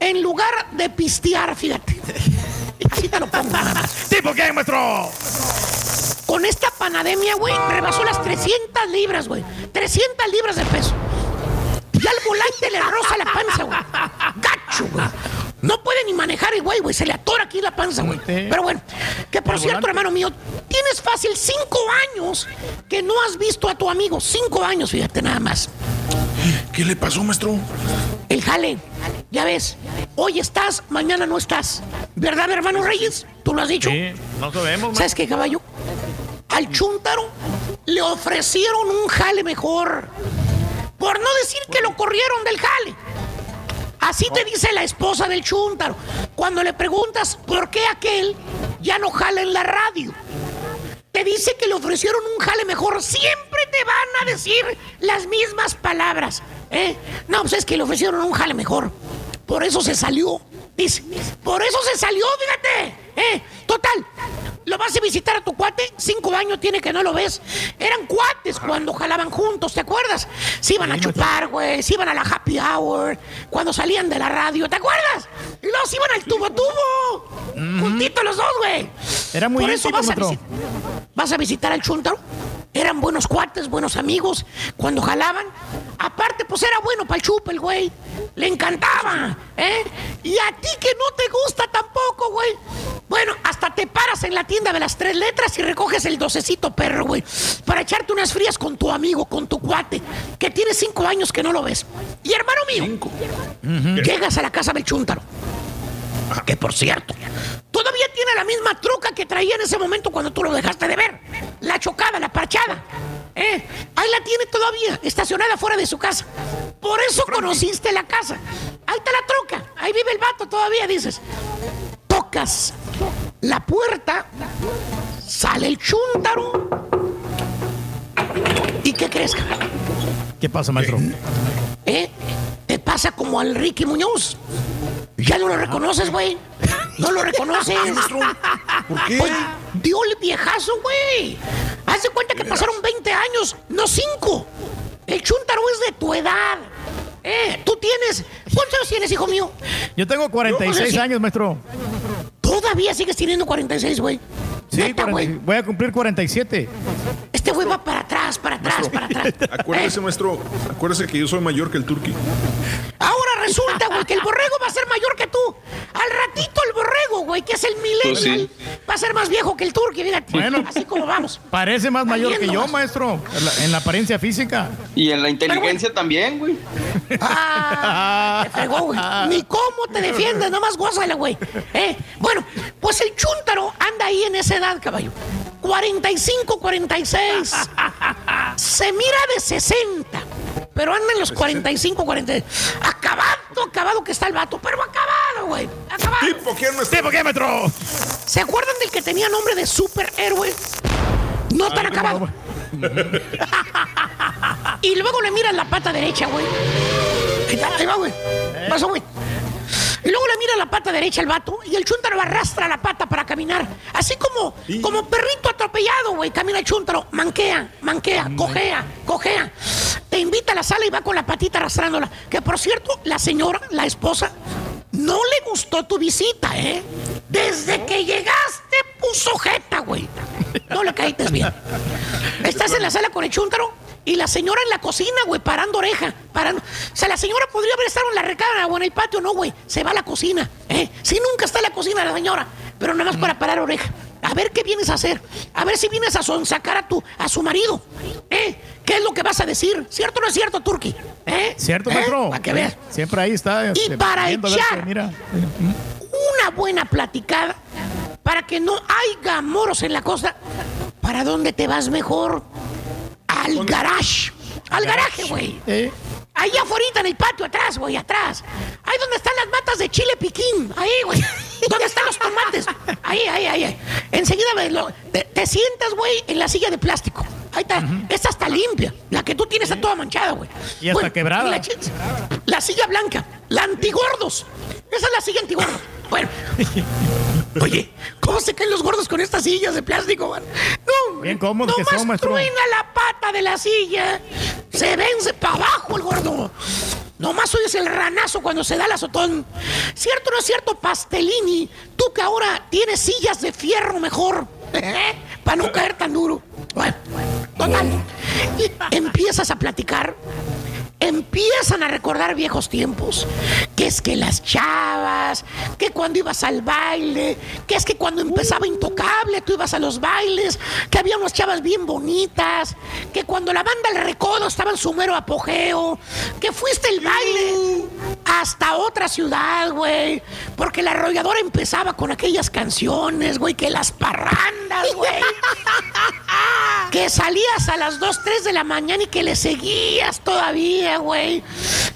en lugar de pistear, fíjate. Así te lo pongo. nada más. ¿Tipo qué, maestro? Con esta pandemia, güey, rebasó las 300 libras, güey. 300 libras de peso. Ya el volante le roza la panza, güey. Gacho, güey. No puede ni manejar el güey, güey. Se le atora aquí la panza, güey. Pero bueno, que por cierto, volante. hermano mío, tienes fácil cinco años que no has visto a tu amigo. Cinco años, fíjate nada más. ¿Qué le pasó, maestro? El jale, ya ves. Hoy estás, mañana no estás. ¿Verdad, hermano Reyes? ¿Tú lo has dicho? Sí, no sabemos, ¿Sabes qué, caballo? Al chúntaro le ofrecieron un jale mejor. Por no decir que lo corrieron del jale. Así te dice la esposa del chúntaro. Cuando le preguntas por qué aquel ya no jala en la radio. Te dice que le ofrecieron un jale mejor. Siempre te van a decir las mismas palabras. ¿eh? No, pues es que le ofrecieron un jale mejor. Por eso se salió. Dice, por eso se salió, fíjate. ¿eh? Total, lo vas a visitar a tu cuate, cinco años tiene que no lo ves. Eran cuates cuando jalaban juntos, ¿te acuerdas? Se iban a chupar, güey, se iban a la happy hour, cuando salían de la radio, ¿te acuerdas? Y luego se iban al tubo tubo. Juntitos los dos, güey. Era muy Por eso a, vas a visitar al chuntaro. Eran buenos cuates, buenos amigos. Cuando jalaban, aparte, pues era bueno para el chupe, el güey. Le encantaba, ¿eh? Y a ti que no te gusta tampoco, güey. Bueno, hasta te paras en la tienda de las tres letras y recoges el docecito perro, güey. Para echarte unas frías con tu amigo, con tu cuate, que tiene cinco años que no lo ves. Y hermano mío, llegas a la casa del chúntaro. Que por cierto, todavía tiene la misma truca que traía en ese momento cuando tú lo dejaste de ver. La chocada, la parchada. ¿Eh? Ahí la tiene todavía, estacionada fuera de su casa. Por eso conociste la casa. Ahí está la troca. Ahí vive el vato todavía, dices. Tocas la puerta, sale el chúntaro. ¿Y qué crees, cabrón? ¿Qué pasa, maestro? ¿Eh? Te pasa como al Ricky Muñoz. Ya no lo reconoces, güey. No lo reconoces. ¿Por qué? Pues, dio el viejazo, güey. Haz de cuenta que pasaron 20 años, no 5. El chúntaro es de tu edad. Eh, tú tienes. ¿Cuántos años tienes, hijo mío? Yo tengo 46 Yo, años, maestro. Todavía sigues teniendo 46, güey. Sí, Neta, 40 güey. voy a cumplir 47. Este güey va para atrás, para atrás, para atrás. Acuérdese, maestro. Acuérdese que yo soy mayor que el turqui. Ahora resulta, güey, que el borrego va a ser mayor que tú. Al ratito el borrego, güey, que es el millennial, va a ser más viejo que el turqui, fíjate. Bueno. así como vamos. Parece más mayor que yo, más. maestro. En la, en la apariencia física. Y en la inteligencia también, güey. Ah, te fregó, güey. Ni cómo te defiendes, nomás gózala, güey. Eh, bueno, Pues el chúntaro anda ahí en esa edad, caballo. 45, 46. Se mira de 60. Pero anda en los 45, 46. Acabado, acabado que está el vato. Pero acabado, güey. Acabado. ¿Tipo quién me ¿Tipo qué, metro? ¿Se acuerdan del que tenía nombre de superhéroe? No tan acabado. y luego le miras la pata derecha, güey. Ahí está, ahí va, güey. Pasó, güey. Y luego le mira la pata derecha al vato y el chúntaro arrastra la pata para caminar. Así como, como perrito atropellado, güey. Camina el chúntaro, manquea, manquea, cojea, cojea. Te invita a la sala y va con la patita arrastrándola. Que por cierto, la señora, la esposa, no le gustó tu visita, ¿eh? Desde que llegaste puso jeta, güey. No le caíste bien. Estás en la sala con el chúntaro y la señora en la cocina, güey, parando oreja. Parando. O sea, la señora podría haber estado en la recámara o en el patio, no, güey. Se va a la cocina, ¿eh? Si nunca está en la cocina la señora, pero nada más para parar oreja. A ver qué vienes a hacer. A ver si vienes a sonsacar a tu, a su marido. ¿Eh? ¿Qué es lo que vas a decir? ¿Cierto o no es cierto, Turki? ¿Eh? ¿Cierto, ¿Eh? maestro? Para que veas. Siempre ahí está. Y este, para echar mira. una buena platicada para que no haya moros en la costa. ¿Para dónde te vas mejor? Al garage. Al garaje, güey. Eh, Ahí afuera en el patio, atrás, güey, atrás. Ahí donde están las matas de chile piquín. Ahí, güey. ¿Dónde están los tomates? Ahí, ahí, ahí. ahí. Enseguida lo- te, te sientas, güey, en la silla de plástico. Ahí está. Esta está limpia. La que tú tienes está toda manchada, güey. Y hasta quebrada. La, la silla blanca. La antigordos. Esa es la silla antigordos. Bueno. Oye, ¿cómo se caen los gordos con estas sillas de plástico, man? No, Bien cómodos que nomás son, maestro. truena la pata de la silla. Se vence para abajo el gordo. Nomás oyes el ranazo cuando se da el azotón. ¿Cierto o no es cierto, Pastelini? Tú que ahora tienes sillas de fierro mejor. Para no caer tan duro. Bueno, total. Y empiezas a platicar. Empiezan a recordar viejos tiempos. Que es que las chavas, que cuando ibas al baile, que es que cuando empezaba Intocable tú ibas a los bailes, que había unas chavas bien bonitas, que cuando la banda El Recodo estaba en su mero apogeo, que fuiste el baile hasta otra ciudad, güey, porque la arrolladora empezaba con aquellas canciones, güey, que las parrandas, güey. Que salías a las 2, 3 de la mañana y que le seguías todavía, güey.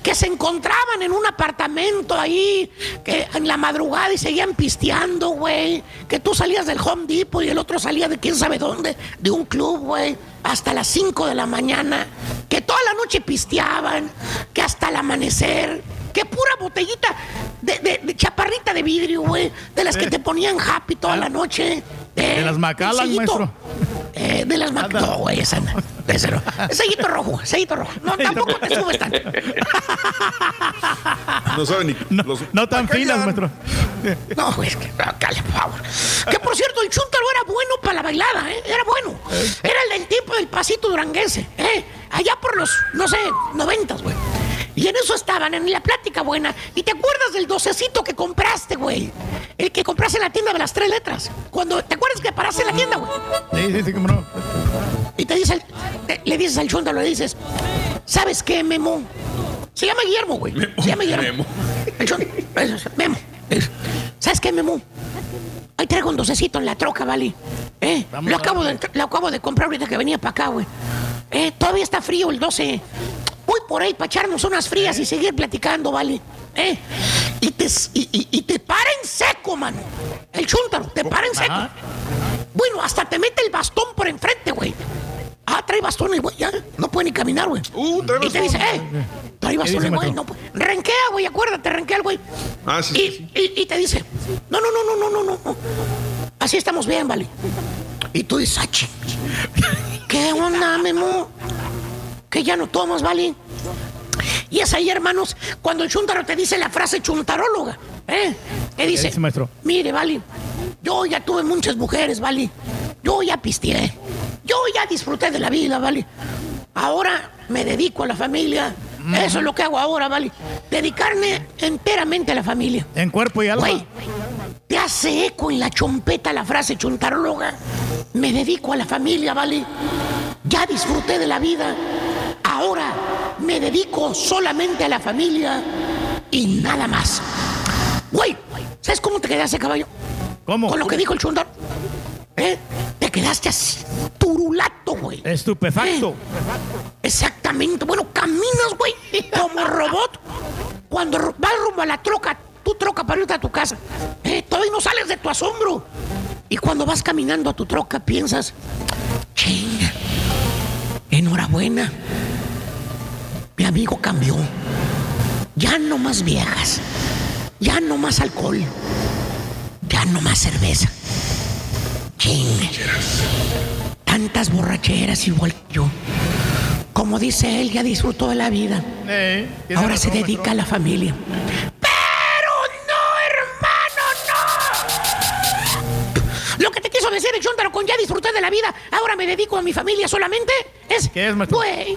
Que se encontraban en un apartamento ahí, que en la madrugada y seguían pisteando, güey. Que tú salías del Home Depot y el otro salía de quién sabe dónde, de un club, güey. Hasta las 5 de la mañana. Que toda la noche pisteaban. Que hasta el amanecer. Que pura botellita de, de- de chaparrita de vidrio, güey. De las que te ponían happy toda la noche. De Eh, las Macallan, el sellito. maestro. Eh, de las Mac... No, güey, esa no. Ese no. El sellito rojo, el sellito rojo. No, tampoco te subes tanto. No saben ni. No, los- no tan finas, maestro. No, güey, es que, no, cale, por favor. Que por cierto, el chúntaro era bueno para la bailada, ¿eh? Era bueno. Era el del tiempo del pasito duranguense, ¿eh? Allá por los, no sé, noventas, güey. Y en eso estaban, en la plática buena. ¿Y te acuerdas del docecito que compraste, güey? El que compraste en la tienda de las tres letras. Cuando, ¿te acuerdas que paraste en la tienda, güey? Sí, sí, sí, cómo no. Y te dice, el- te- le dices al chúntaro, le dices, ¿sabes qué, Memo? Se llama Guillermo, güey. Se llama Guillermo. Memo. El Memo. Es- ¿Sabes qué, Memo? Ahí traigo un docecito en la troca, ¿vale? ¿Eh? Lo acabo, de, lo acabo de comprar ahorita que venía para acá, güey. ¿Eh? Todavía está frío el 12. Voy por ahí para echarnos unas frías y seguir platicando, ¿vale? ¿Eh? Y te, y, y- y te para en seco, mano. El chúntaro, te para en seco. Bueno, hasta te mete el bastón por enfrente, güey. Ah, trae bastón el güey, ya. No puede ni caminar, güey. Uh, trae Y te dice, bastón. eh, trae bastón el güey. No, renquea, güey, acuérdate, renquea el güey. Ah, sí, y, sí, sí. y- y te dice, no, no, no, no, no, no, no. Así estamos bien, vale. Y tú dices, "Ah. ¿qué onda, Memo? Que ya no tomas, vale. Y es ahí, hermanos, cuando el chuntaro te dice la frase chuntaróloga, ¿eh? Que dice, maestro? mire, vale, yo ya tuve muchas mujeres, vale. Yo ya pisteé. Yo ya disfruté de la vida, vale. Ahora me dedico a la familia. Eso es lo que hago ahora, vale. Dedicarme enteramente a la familia. En cuerpo y alma. Güey, te hace eco en la chompeta la frase chuntaróloga. Me dedico a la familia, ¿vale? Ya disfruté de la vida. Ahora me dedico solamente a la familia y nada más. Güey, ¿sabes cómo te quedaste, caballo? ¿Cómo? Con lo que dijo el chuntaro. ¿Eh? Te quedaste así, turulato, güey. Estupefacto. ¿Eh? Exactamente. Bueno, caminas, güey, como robot. Cuando vas rumbo a la troca, tu troca para irte a tu casa. ¿eh? Todavía no sales de tu asombro. Y cuando vas caminando a tu troca, piensas, chinga, enhorabuena. Mi amigo cambió. Ya no más viejas. Ya no más alcohol. Ya no más cerveza. Chinga. Tantas borracheras igual que yo. Como dice él, ya disfrutó de la vida. Eh, Ahora se dedica a la familia. Pero no, hermano, no. Lo que te quiso decir el Chuntaro con ya disfruté de la vida, ahora me dedico a mi familia solamente, es... ¿Qué es, maestro? Güey,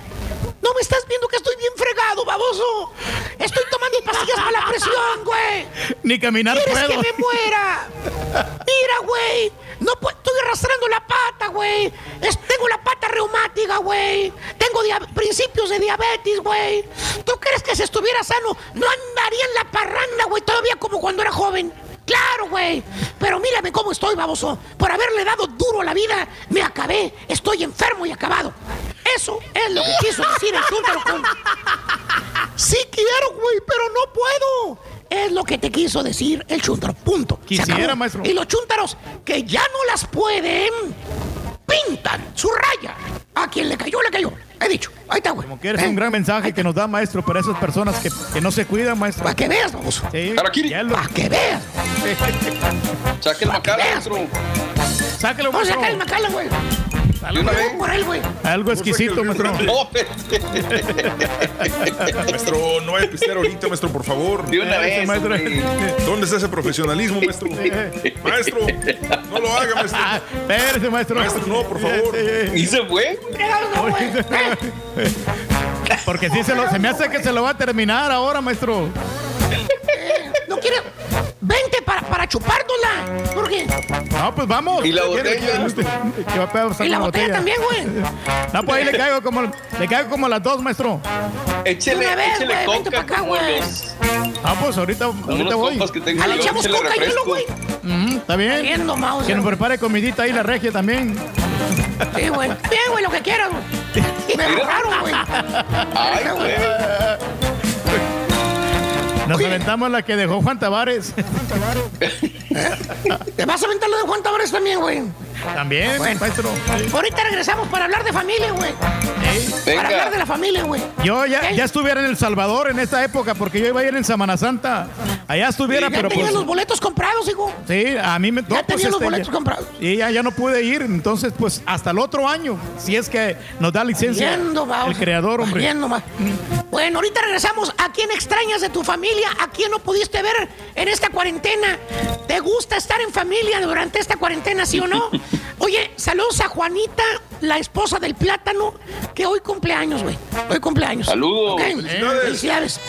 no me estás viendo que estoy bien fregado, baboso. Estoy tomando pastillas para la presión, güey. Ni caminar ¿Quieres puedo. que me muera? Mira, güey. No estoy arrastrando la pata, güey. Tengo la pata reumática, güey. Tengo principios de diabetes, güey. ¿Tú crees que si estuviera sano no andaría en la parranda, güey, todavía como cuando era joven? Claro, güey. Pero mírame cómo estoy, baboso. Por haberle dado duro a la vida, me acabé. Estoy enfermo y acabado. Eso es lo que quiso decir el chúntaro con... Sí quiero, güey, pero no puedo. Es lo que te quiso decir el chúntaro. Punto. Se Quisiera, acabó. maestro. Y los chúntaros que ya no las pueden, pintan su raya. A quien le cayó, le cayó. He dicho. Ahí está, güey. Como que eres un gran mensaje que nos da, maestro, para esas personas que, que no se cuidan, maestro. Para que veas, vamos. Sí, Harakiri. ya lo- Para que veas. Saque el macal, maestro. Sáquelo, Vamos a maestro. sacar el macala, güey. Vez. Por él, güey. Algo exquisito, maestro. No, Maestro, no hay pistear ahorita, maestro, por favor. de una vez. maestro. ¿Dónde está ese profesionalismo, maestro? Maestro, no lo haga, maestro. Ah, espérese, maestro. Maestro, no, por favor. Y se fue. Porque sí se, lo- se me hace que se lo va a terminar ahora, maestro. No quiere. Vente para, para chupárnosla. Porque. No, pues vamos. ¿Y la ¿Quiere- botella? que va a pasar Y la botella también, güey. No, pues ahí le caigo como, le caigo como las dos, maestro. Échele, Una vez, échele güey, vente coca pa' acá, güey. los, Ah, pues ahorita, ahorita voy. Ah, le echamos coca y hielo, güey. Ujú, Está bien. Que nos prepare comidita ahí la regia también. Sí, güey. Bien, güey, lo que quieras, güey. Me agarraron, güey. Ay, güey. Nos aventamos la que dejó Juan Tavares. Te vas a aventar lo de Juan Tavares también, güey. También, Bueno. maestro. Ahorita regresamos para hablar de familia, güey. Para hablar de la familia, güey. Yo ya, ya estuviera en El Salvador en esta época porque yo iba a ir en Semana Santa. Allá estuviera, Ya pero tenías pues. los boletos comprados, hijo. Sí, a mí me Ya no, pues, tenía los este, boletos ya- comprados. Y ya, ya no pude ir, entonces pues hasta el otro año, si es que nos da licencia vamos. el creador, hombre. Yendo, ma. Bueno, ahorita regresamos. ¿A quién extrañas de tu familia? ¿A quién no pudiste ver en esta cuarentena? ¿Te gusta estar en familia durante esta cuarentena, sí o no? Oye, saludos a Juanita, la esposa del plátano, que hoy cumpleaños, güey. Hoy cumpleaños. Saludos. Felicidades. Felicidades.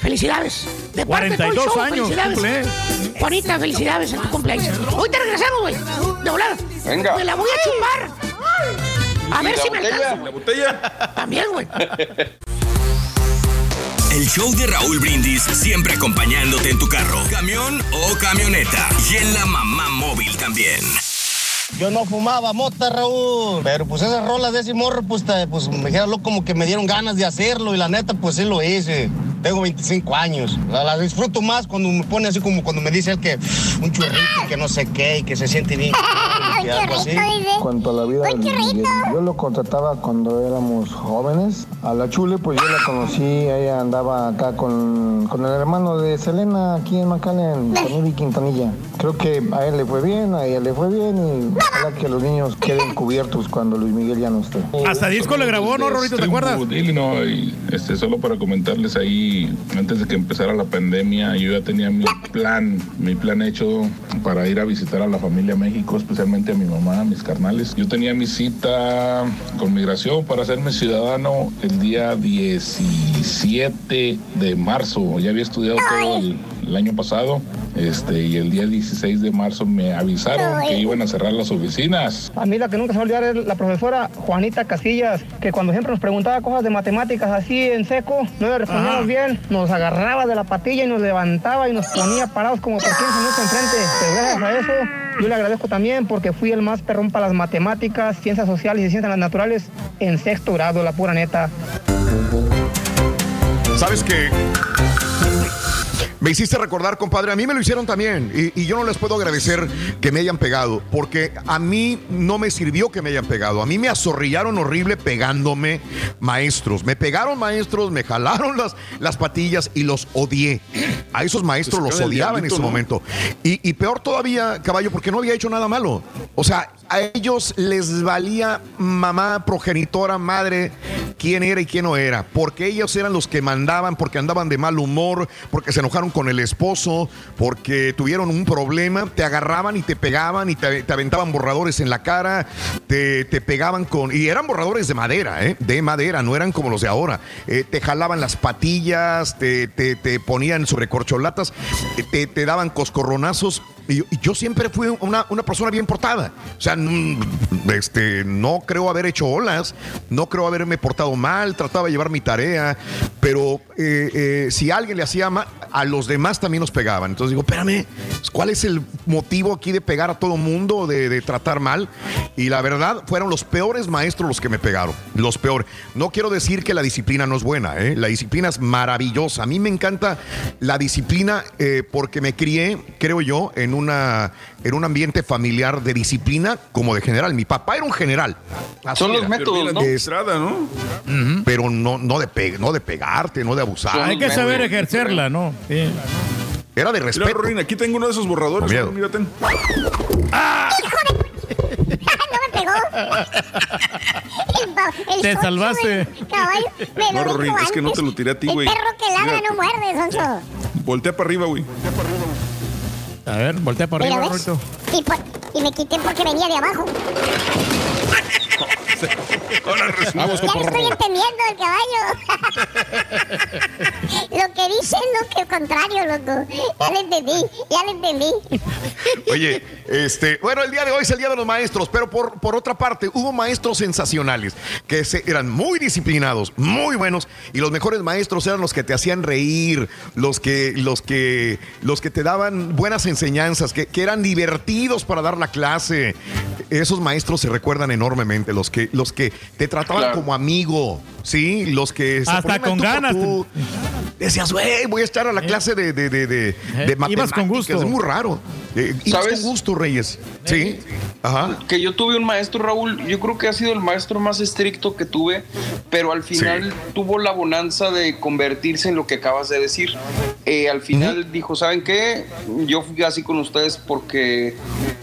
Felicidades. De parte de todo el 42 show, años felicidades. Juanita, felicidades en tu cumpleaños. Hoy te regresamos, güey. De volada. Venga. Me la voy a chupar. A ¿Y ver la si me botella? alcanzo. La botella. También, güey. El show de Raúl Brindis siempre acompañándote en tu carro, camión o camioneta. Y en la mamá móvil también. Yo no fumaba mota, Raúl. Pero pues esas rolas de ese morro, pues, te- pues me dijeron como que me dieron ganas de hacerlo. Y la neta, pues sí lo hice. Tengo 25 años. La, la disfruto más cuando me pone así como cuando me dice él que un churrito y que no sé qué y que se siente bien. y algo así. Cuanto a la vida del Miguel, yo lo contrataba cuando éramos jóvenes. A la Chule, pues yo la conocí, ella andaba acá con, con el hermano de Selena aquí en McAllen, con Ivy Quintanilla. Creo que a él le fue bien, a ella le fue bien y ojalá que los niños queden cubiertos cuando Luis Miguel ya no esté. Hasta disco le grabó, ¿no, Rorito? ¿Te acuerdas? Illinois. Este, solo para comentarles ahí, antes de que empezara la pandemia, yo ya tenía mi plan, mi plan hecho para ir a visitar a la familia México, especialmente a mi mamá, a mis carnales. Yo tenía mi cita con migración para hacerme ciudadano el día 17 de marzo. Ya había estudiado todo el- el año pasado este, y el día 16 de marzo me avisaron que iban a cerrar las oficinas. A mí la que nunca se va a olvidar es la profesora Juanita Casillas, que cuando siempre nos preguntaba cosas de matemáticas así en seco, no le respondíamos bien, nos agarraba de la patilla y nos levantaba y nos ponía parados como por 15 minutos enfrente. Pero gracias a eso, yo le agradezco también porque fui el más perrón para las matemáticas, ciencias sociales y ciencias naturales en sexto grado, la pura neta. ¿Sabes qué? Me hiciste recordar, compadre, a mí me lo hicieron también y, y, yo no les puedo agradecer que me hayan pegado, porque a mí no me sirvió que me hayan pegado, a mí me azorrillaron horrible pegándome maestros, me pegaron maestros, me jalaron las, las patillas y los odié. A esos maestros Pues los odiaba en ese ¿no? momento. Y, y peor todavía, caballo, porque no había hecho nada malo. O sea, a ellos les valía mamá, progenitora, madre, quién era y quién no era. Porque ellos eran los que mandaban, porque andaban de mal humor, porque se enojaron con el esposo, porque tuvieron un problema, te agarraban y te pegaban y te, aventaban borradores en la cara, te, pegaban con... Y eran borradores de madera, ¿eh? De madera, no eran como los de ahora. Eh, te jalaban las patillas, te, te- ponían sobre corcholatas, te, te daban coscorronazos. Y yo, siempre fui una, una persona bien portada. O sea, este, no creo haber hecho olas, no creo haberme portado mal, trataba de llevar mi tarea, pero eh, si alguien le hacía mal, a los demás también nos pegaban. Entonces digo, espérame, ¿cuál es el motivo aquí de pegar a todo mundo, de, de tratar mal? Y la verdad, fueron los peores maestros los que me pegaron, los peores. No quiero decir que la disciplina no es buena, ¿eh? la disciplina es maravillosa. A mí me encanta la disciplina eh, porque me crié, creo yo, en, una, en un ambiente familiar de disciplina como de general. Mi papá era un general. Así Son los era. métodos, ¿no? Es- ¿no? Pero no, no, de pe- no de pegarte, no de abusar. Hay que saber ejercerla, ¿no? Sí. Era de Mira, respeto. Rorín, aquí tengo uno de esos borradores. Miedo. Mira, ten. no me pegó. El, el Te salvaste. Caballo, me No, Rorín, es que no te lo tiré a ti, güey. El perro que ladra Mira, no muerde, Sonso. Voltea para arriba, güey. A ver, voltea Mira, arriba. Rorito. Y, por- y me quité porque venía de abajo. Vamos Ya lo estoy entendiendo el caballo. lo que dice es lo que contrario, loco. Ya lo entendí, ya lo entendí. Oye, este, bueno, el día de hoy es el día de los maestros, pero por, por otra parte, hubo maestros sensacionales que se- eran muy disciplinados, muy buenos, y los mejores maestros eran los que te hacían reír, los que, los que, los que te daban buenas enseñanzas, que, que eran divertidos para dar la clase. Esos maestros se recuerdan enormemente, los que, los que te trataban Claro. como amigo, sí, los que se Hasta con ganas. tú. Decías, güey, voy a estar a la clase de, de, de, de, de Eh, ibas con matemáticas". gusto. Es muy raro. Eh, ibas ¿Sabes? con gusto, Reyes. Sí. Ajá. que yo tuve un maestro, Raúl, yo creo que ha sido el maestro más estricto que tuve, pero al final tuvo la bonanza de convertirse en lo que acabas de decir. Eh, al final dijo, ¿saben qué? Yo fui así con ustedes porque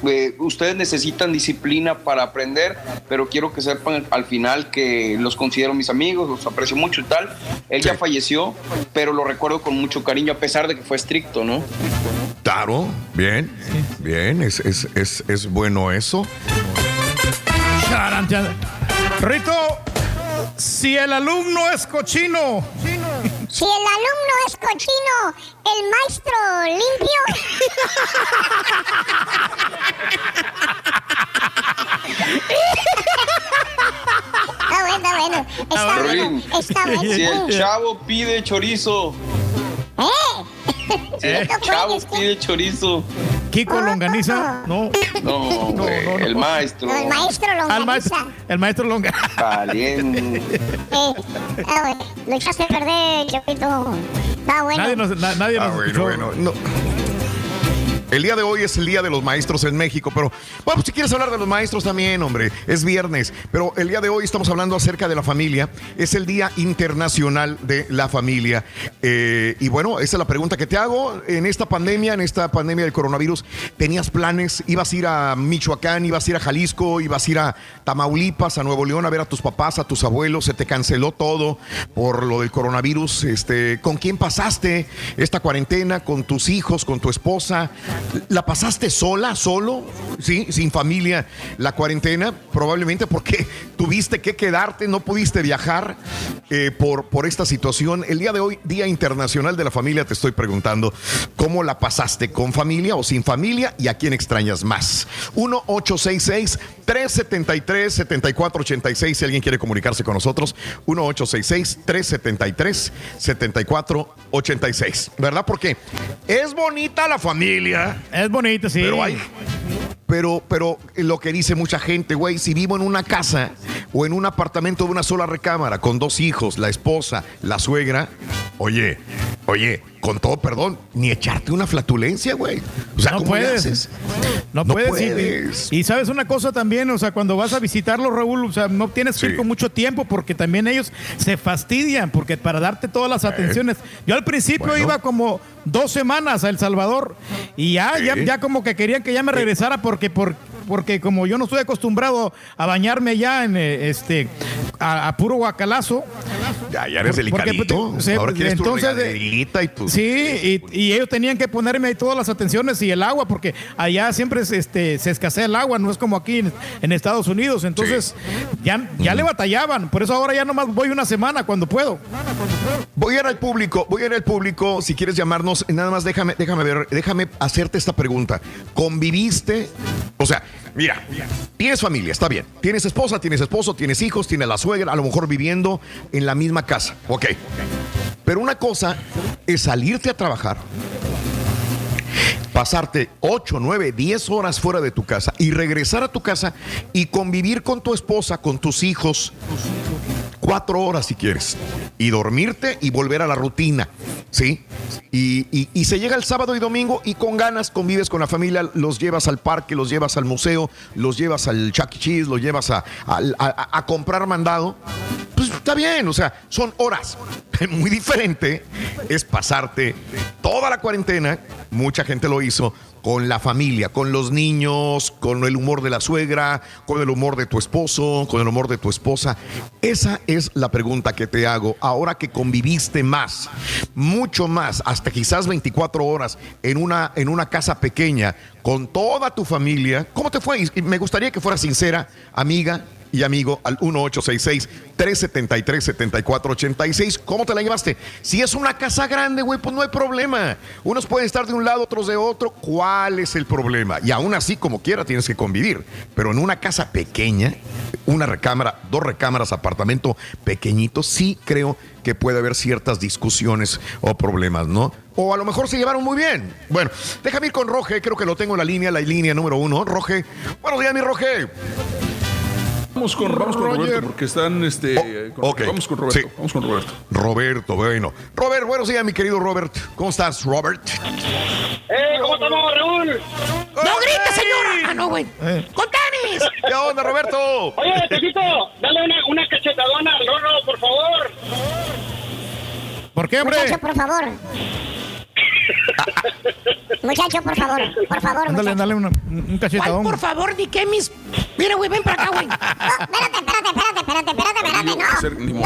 eh, ustedes necesitan disciplina para aprender, pero quiero que sepan al final que los considero mis amigos, los aprecio mucho y tal. Él ya falleció, pero lo recuerdo con mucho cariño, a pesar de que fue estricto, ¿no? Claro. Bien. Bien. Es, es, es, es bueno eso. Rito, si el alumno es cochino, Si el alumno es cochino, el maestro limpio. Está bueno, está bueno. Está bueno, está bueno. si el chavo pide chorizo, ¿Eh? si el chavo pide chorizo, Kiko Longaniza, no. no, güey, el maestro, No, el maestro Al maestro, longaniza. el maestro Longaniza. caliente. Eh, ah, lo echaste a perder, Chopito. Está bueno. Nadie nos, na- nadie Ah, nos bueno, escuchó. bueno. No. El día de hoy es el día de los maestros en México, pero bueno, pues si quieres hablar de los maestros también, hombre, es viernes, pero el día de hoy estamos hablando acerca de la familia, es el Día Internacional de la Familia. Eh, y bueno, esa es la pregunta que te hago. En esta pandemia, en esta pandemia del coronavirus, ¿tenías planes? ¿Ibas a ir a Michoacán, ibas a ir a Jalisco, ibas a ir a Tamaulipas, a Nuevo León a ver a tus papás, a tus abuelos? ¿Se te canceló todo por lo del coronavirus? Este, ¿Con quién pasaste esta cuarentena? ¿Con tus hijos, con tu esposa? ¿La pasaste sola, solo? ¿Sí? Sin familia, la cuarentena, probablemente porque tuviste que quedarte, no pudiste viajar eh, por, por esta situación. El día de hoy, Día Internacional de la Familia, te estoy preguntando, ¿cómo la pasaste? ¿Con familia o sin familia? ¿Y a quién extrañas más? 1-866-373-7486, si alguien quiere comunicarse con nosotros, 1-866-373-7486, ¿verdad? Porque es bonita la familia. Es bonita, sí. Pero, pero lo que dice mucha gente, güey, si vivo en una casa o en un apartamento de una sola recámara con dos hijos, la esposa, la suegra, oye, oye, con todo perdón, ni echarte una flatulencia, güey. O sea, no ¿cómo le puedes. haces? No, No puedes. y- puedes. Y, sabes una cosa también, o sea, cuando vas a visitarlo, Raúl, o sea, no tienes que ir con mucho tiempo porque también ellos se fastidian porque para darte todas las atenciones. Yo al principio Bueno. iba como dos semanas a El Salvador y ya, ya, ya como que querían que ya me regresara porque por porque como yo no estoy acostumbrado a bañarme ya en eh, este a, a puro guacalazo. Ya, ya eres porque, delicadito. pues, se- Ahora quieres tu entonces, eh, regaderita y tu... Sí, y, y ellos tenían que ponerme ahí todas las atenciones y el agua, porque allá siempre es, este, se escasea el agua, no es como aquí en, en Estados Unidos. Entonces, ya, ya le batallaban. Por eso ahora ya nomás voy una semana cuando puedo. Voy a ir al público, voy a ir al público. Si quieres llamarnos, nada más déjame, déjame ver, déjame hacerte esta pregunta. ¿Conviviste? O sea, mira, tienes familia, está bien. Tienes esposa, tienes esposo, tienes hijos, tienes la suegra, a lo mejor viviendo en la misma casa. Ok. Pero una cosa es salirte a trabajar, pasarte 8, 9, 10 horas fuera de tu casa y regresar a tu casa y convivir con tu esposa, con tus hijos, cuatro horas si quieres, y dormirte y volver a la rutina, ¿sí? Y, y- se llega el sábado y domingo y con ganas convives con la familia, los llevas al parque, los llevas al museo, los llevas al Chuck E. Cheese, los llevas a, a- a comprar mandado. Pues está bien, o sea, son horas. Muy diferente es pasarte toda la cuarentena, mucha gente lo hizo, con la familia, con los niños, con el humor de la suegra, con el humor de tu esposo, con el humor de tu esposa. Esa es la pregunta que te hago. Ahora que conviviste más, mucho más, hasta quizás 24 horas en una, en una casa pequeña, con toda tu familia, ¿cómo te fue? Y me gustaría que fueras sincera, amiga y amigo al 1866-373-7486. ¿Cómo te la llevaste? Si es una casa grande, güey, pues no hay problema. Unos pueden estar de un lado, otros de otro. ¿Cuál es el problema? Y aún así, como quiera, tienes que convivir. Pero en una casa pequeña, una recámara, dos recámaras, apartamento pequeñito, sí creo que puede haber ciertas discusiones o problemas, ¿no? O a lo mejor se llevaron muy bien. Bueno, déjame ir con Roge, creo que lo tengo en la línea, la línea número uno. Roge, buenos días, mi Roge. Vamos con, vamos con Roger. Roberto, porque están, este, con- ok. vamos con Roberto, Sí. vamos con Roberto. Roberto, bueno. Robert, buenos días, mi querido Robert. ¿Cómo estás, Robert? ¡Eh! ¿Cómo estamos, Raúl? ¡No grites, señora! ¡Ah, no, güey! ¡Con tenis! ¿Qué onda, Roberto? Oye, necesito dale una, una cachetadona al Rorro, por favor. ¿Por qué, hombre? Muchacho, por favor. Muchacho, por favor. Por favor, Ándale, dale un ¿Cuál, cachetadón. por favor, ni qué mis... Mira, güey, ven para acá, güey. No, espérate, espérate, espérate, espérate, espérate, espérate, no.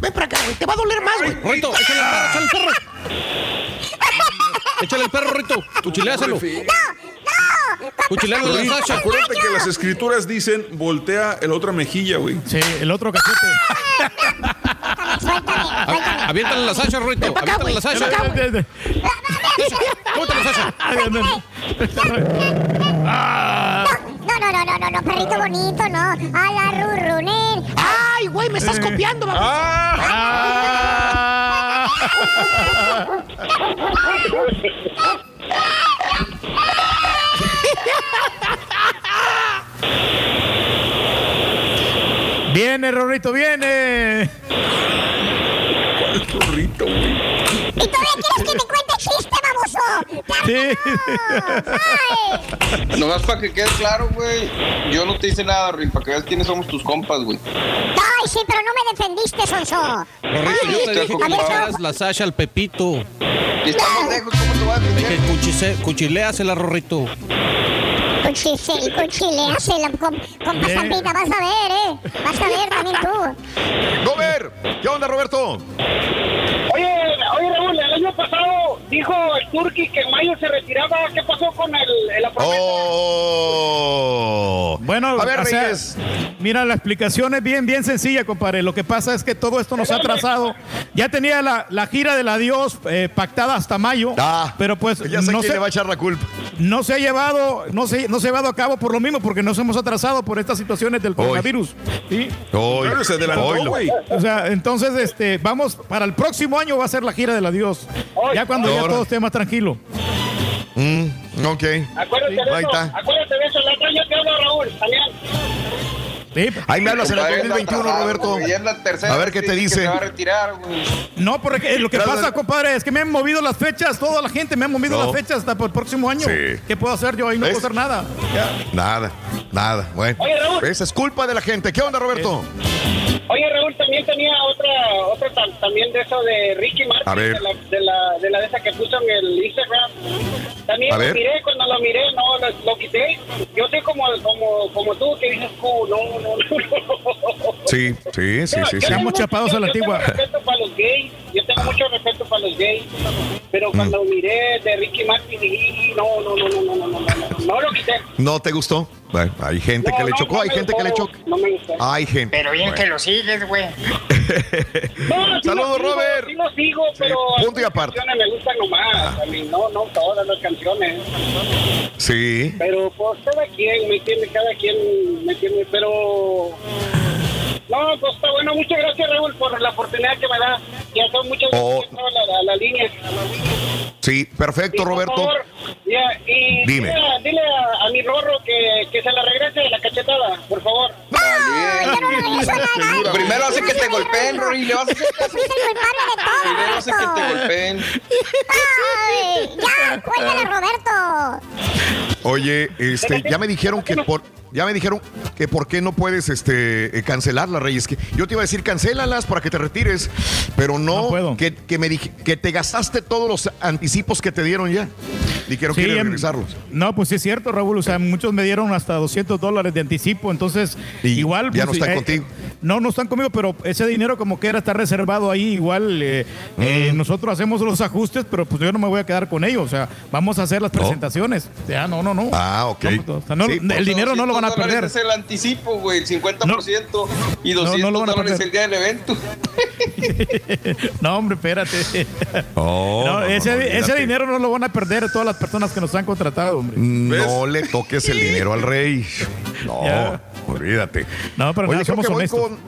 Ven para acá, güey. Te va a doler más, güey. Rito, échale el perro, échale el perro. Échale el perro, Rito. Cuchileáselo. Cuchilealo de la Sasha. Acuérdate que las escrituras dicen voltea el otra mejilla, güey. Sí, el otro cachete. A- Aviéntale la Sasha, Rito. Aviéntale la Sasha. Ven acá, güey. Cómete la Sasha. No, no, no, no, no, no, perrito bonito, no. A la rurruner. ¡Ay, güey! Me estás copiando, vamos. Ah. Viene, Rorrito, viene. ¿Cuál chorrito, güey? ¿Y todavía quieres que te cuente chiste, baboso? Sí. ¡Ay! Nomás para que quede claro, güey. Yo no te hice nada, Rick, para que veas quiénes somos tus compas, güey. Ay, sí, pero no me defendiste, Sonso. Rorrito, yo te dije que la Sasha al Pepito. Y estamos lejos, ¿cómo te vas a De defender? que cuchise- cuchiléasela, Rorrito. Cuchile, cuchileásela con, con pasapita, vas a ver, ¿eh? Vas a ver también tú. Robert, ¿qué onda, Roberto? Oye, oye, Raúl, el año pasado dijo Turki que en mayo se retiraba. ¿Qué pasó con el, la promesa? Oh. Bueno, A ver, o sea, mira, la explicación es bien, bien sencilla, compadre. Lo que pasa es que todo esto nos ha atrasado. Ya tenía la, la gira del adiós eh, pactada hasta mayo, pero pues Ah, Ya sé no, quién se, le va a echar la culpa. no se ha llevado, no se, no se ha llevado a cabo por lo mismo, porque nos hemos atrasado por estas situaciones del coronavirus. ¿sí? Hoy. Claro, se adelantó, Oilo. güey. O sea, entonces, este, vamos, para el próximo año va a ser la gira del adiós. Ya cuando ya todo esté más tranquilo. Mm, ok. Acuérdate de Ahí eso. está. Acuérdate de eso. La otra yo te hablo, Raúl, también. Ahí me hablas en el Compadre, 2021, anda Roberto. trabajando, güey, es la tercera A ver qué te dice va a retirar. No, porque lo que pasa, compadre, es que me han movido las fechas, toda la gente me ha movido No. las fechas hasta por el próximo año. Sí. ¿Qué puedo hacer yo ahí? No ¿Ves? puedo hacer nada. Ya. Nada, nada. Bueno. Oye, Raúl. Esa es culpa de la gente. ¿Qué onda, Roberto? Oye, Raúl, también tenía otra, otra tam- también de eso de Ricky Martin, A ver. De, la, de, la, de la de esa que puso en el Instagram. También A lo ver. miré, cuando lo miré, no, lo, lo quité. Yo soy como, como, como tú, que dices, "Oh, no, no, no. Sí, sí, sí, Estamos chapados a la yo tengo antigua. respeto para los gays, yo tengo mucho respeto para los gays, pero Mm. cuando miré de Ricky Martin, dije, no, no, no, no, no, no, no, no, no, no lo quité. ¿No te gustó? Bueno, hay gente No, que le chocó, no hay gente que le choca. No me. Hay gente. Pero bien Bueno. que lo sigues, güey. No, sí Saludos, Robert. Sí lo sigo, pero punto y aparte. canciones me gustan nomás. A mí no, no todas las canciones. Sí. Pero pues cada quien, ¿me entiende? Cada quien, ¿me entiende? Pero... No, pues está bueno. Muchas gracias, Raúl, por la oportunidad que me da. Ya son muchas Oh. gracias la, la, la línea. Sí, perfecto, Y, por Roberto. favor, ya, y Dime. Dile, a- dile a, a mi Rorro que, que se la regrese de la cachetada, por favor. Primero hace que te golpeen, Rory. Le vas a hacer caso. Es el culpable de todo, Primero hace que te golpeen. Ay, ya, cuéntale, Roberto. Oye, este, ya me dijeron que por, ya me dijeron que por qué no puedes, este, eh, cancelarlas, Reyes. Que yo te iba a decir cancélalas para que te retires, pero no, No puedo. Que, que me dije, que te gastaste todos los anticipos que te dieron ya. Dijeron que Sí, quieren em, regresarlos. No, pues sí es cierto, Raúl. O sea, muchos me dieron hasta 200 dólares de anticipo. Entonces, Y igual. ya no pues, están eh, contigo. No, no están conmigo, pero ese dinero como que era está reservado ahí. Igual eh, eh, nosotros hacemos los ajustes, pero pues yo no me voy a quedar con ellos. O sea, vamos a hacer las presentaciones. Ya, no, no, no. Ah, ok. No, o sea, no, Sí, el pues, dinero no lo van a 200 dólares perder. Es el anticipo, güey, el 50% y No, no 200 lo van a dólares perder. el día del evento. No, hombre, espérate. Oh, No, no, no, ese, no, dinero no lo van a perder todas las personas que nos han contratado, hombre. No le toques el dinero al rey. No, Ya. Olvídate. No, pero Oye, nada, creo somos que voy honestos. con,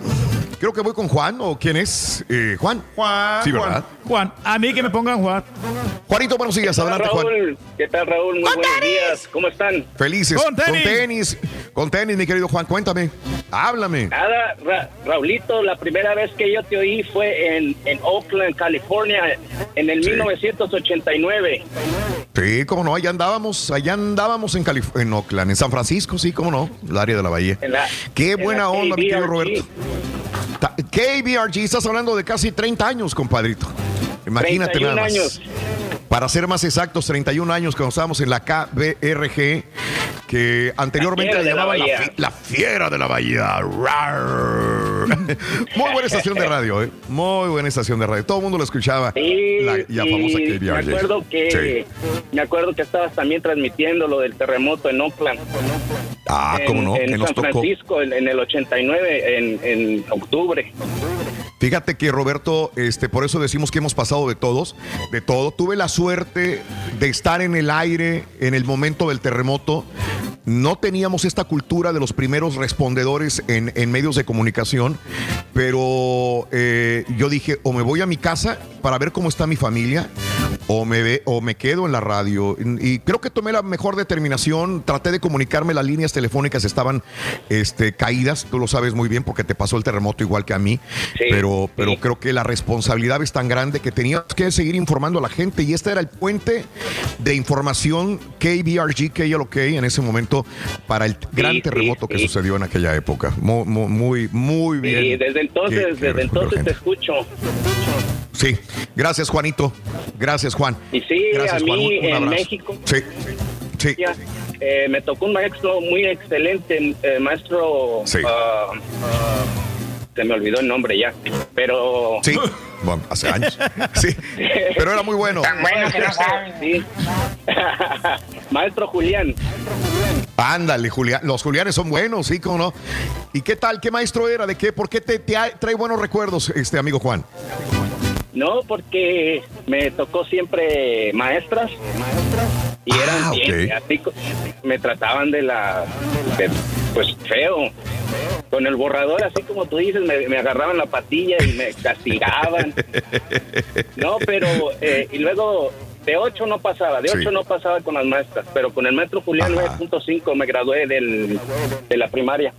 creo que voy con Juan, ¿o quién es? Eh, Juan. Juan. Sí, Juan. ¿verdad? Juan, a mí que me pongan Juan. Juanito, buenos días. Adelante, Juan. ¿qué tal, Raúl? Muy ¡Con buenos tenis! días. ¿Cómo están? Felices. Con tenis. Con tenis. Con tenis, mi querido Juan. Cuéntame. Háblame. Nada, Ra- Raulito, la primera vez que yo te oí fue en, en Oakland, California, en el Sí. 1989. Sí, cómo no. Allá andábamos. Allá andábamos en, Calif- en Oakland, en San Francisco, sí, cómo no. El área de la bahía. La- Qué en buena onda, mi querido. Roberto. KBRG, estás hablando de casi 30 años, compadrito. Imagínate 31 nada más. años. Para ser más exactos, 31 años cuando estábamos en la KBRG, que anteriormente La la llamaban la, bahía. fi- la fiera de la bahía. Rar. Muy buena estación de radio, ¿eh? Muy buena estación de radio. Todo el mundo lo escuchaba. Sí, la ya famosa me KBRG. acuerdo que Sí. me acuerdo que estabas también transmitiendo lo del terremoto en Oakland. Ah, en, cómo no, en que nos San tocó. Francisco en, en el 89 en, en octubre. Fíjate que Roberto, este, por eso decimos que hemos pasado de todos, de todo. Tuve la suerte de estar en el aire en el momento del terremoto. No teníamos esta cultura de los primeros respondedores en, medios de comunicación, pero eh, yo dije, o me voy a mi casa para ver cómo está mi familia, o me, ve, o me quedo en la radio. Y creo que tomé la mejor determinación, traté de comunicarme, las líneas telefónicas estaban este, caídas, tú lo sabes muy bien porque te pasó el terremoto igual que a mí, Sí, pero, pero sí. creo que la responsabilidad es tan grande que teníamos que seguir informando a la gente y este era el puente de información KBRG, KLOK en ese momento para el gran sí, terremoto que sucedió en aquella época. Muy, muy, muy, bien. Y desde entonces, que- que desde entonces te escucho. Sí, gracias Juanito, gracias Juan. Y sí, Gracias, a Juan. mí Un- un en abrazo. México Sí, sí. eh, me tocó un maestro muy excelente, eh, maestro. Sí. ah, ah, se me olvidó el nombre ya, pero Sí. bueno, hace años. Sí, pero era muy bueno. Tan bueno que no saben. Sí. Maestro Julián. Ándale, Julián. Los Julianes son buenos, sí, cómo no. ¿Y qué tal? ¿Qué maestro era? ¿De qué? ¿Por qué te, te trae buenos recuerdos, este amigo Juan? No, porque me tocó siempre maestras y eran bien, así co- me trataban de la, de- pues feo. Con el borrador, así como tú dices, me, me agarraban la patilla y me castigaban. No, pero, eh, y luego de 8 no pasaba, de 8 Sí. no pasaba con las maestras, pero con el maestro Julián 9.5 me gradué del, de la primaria.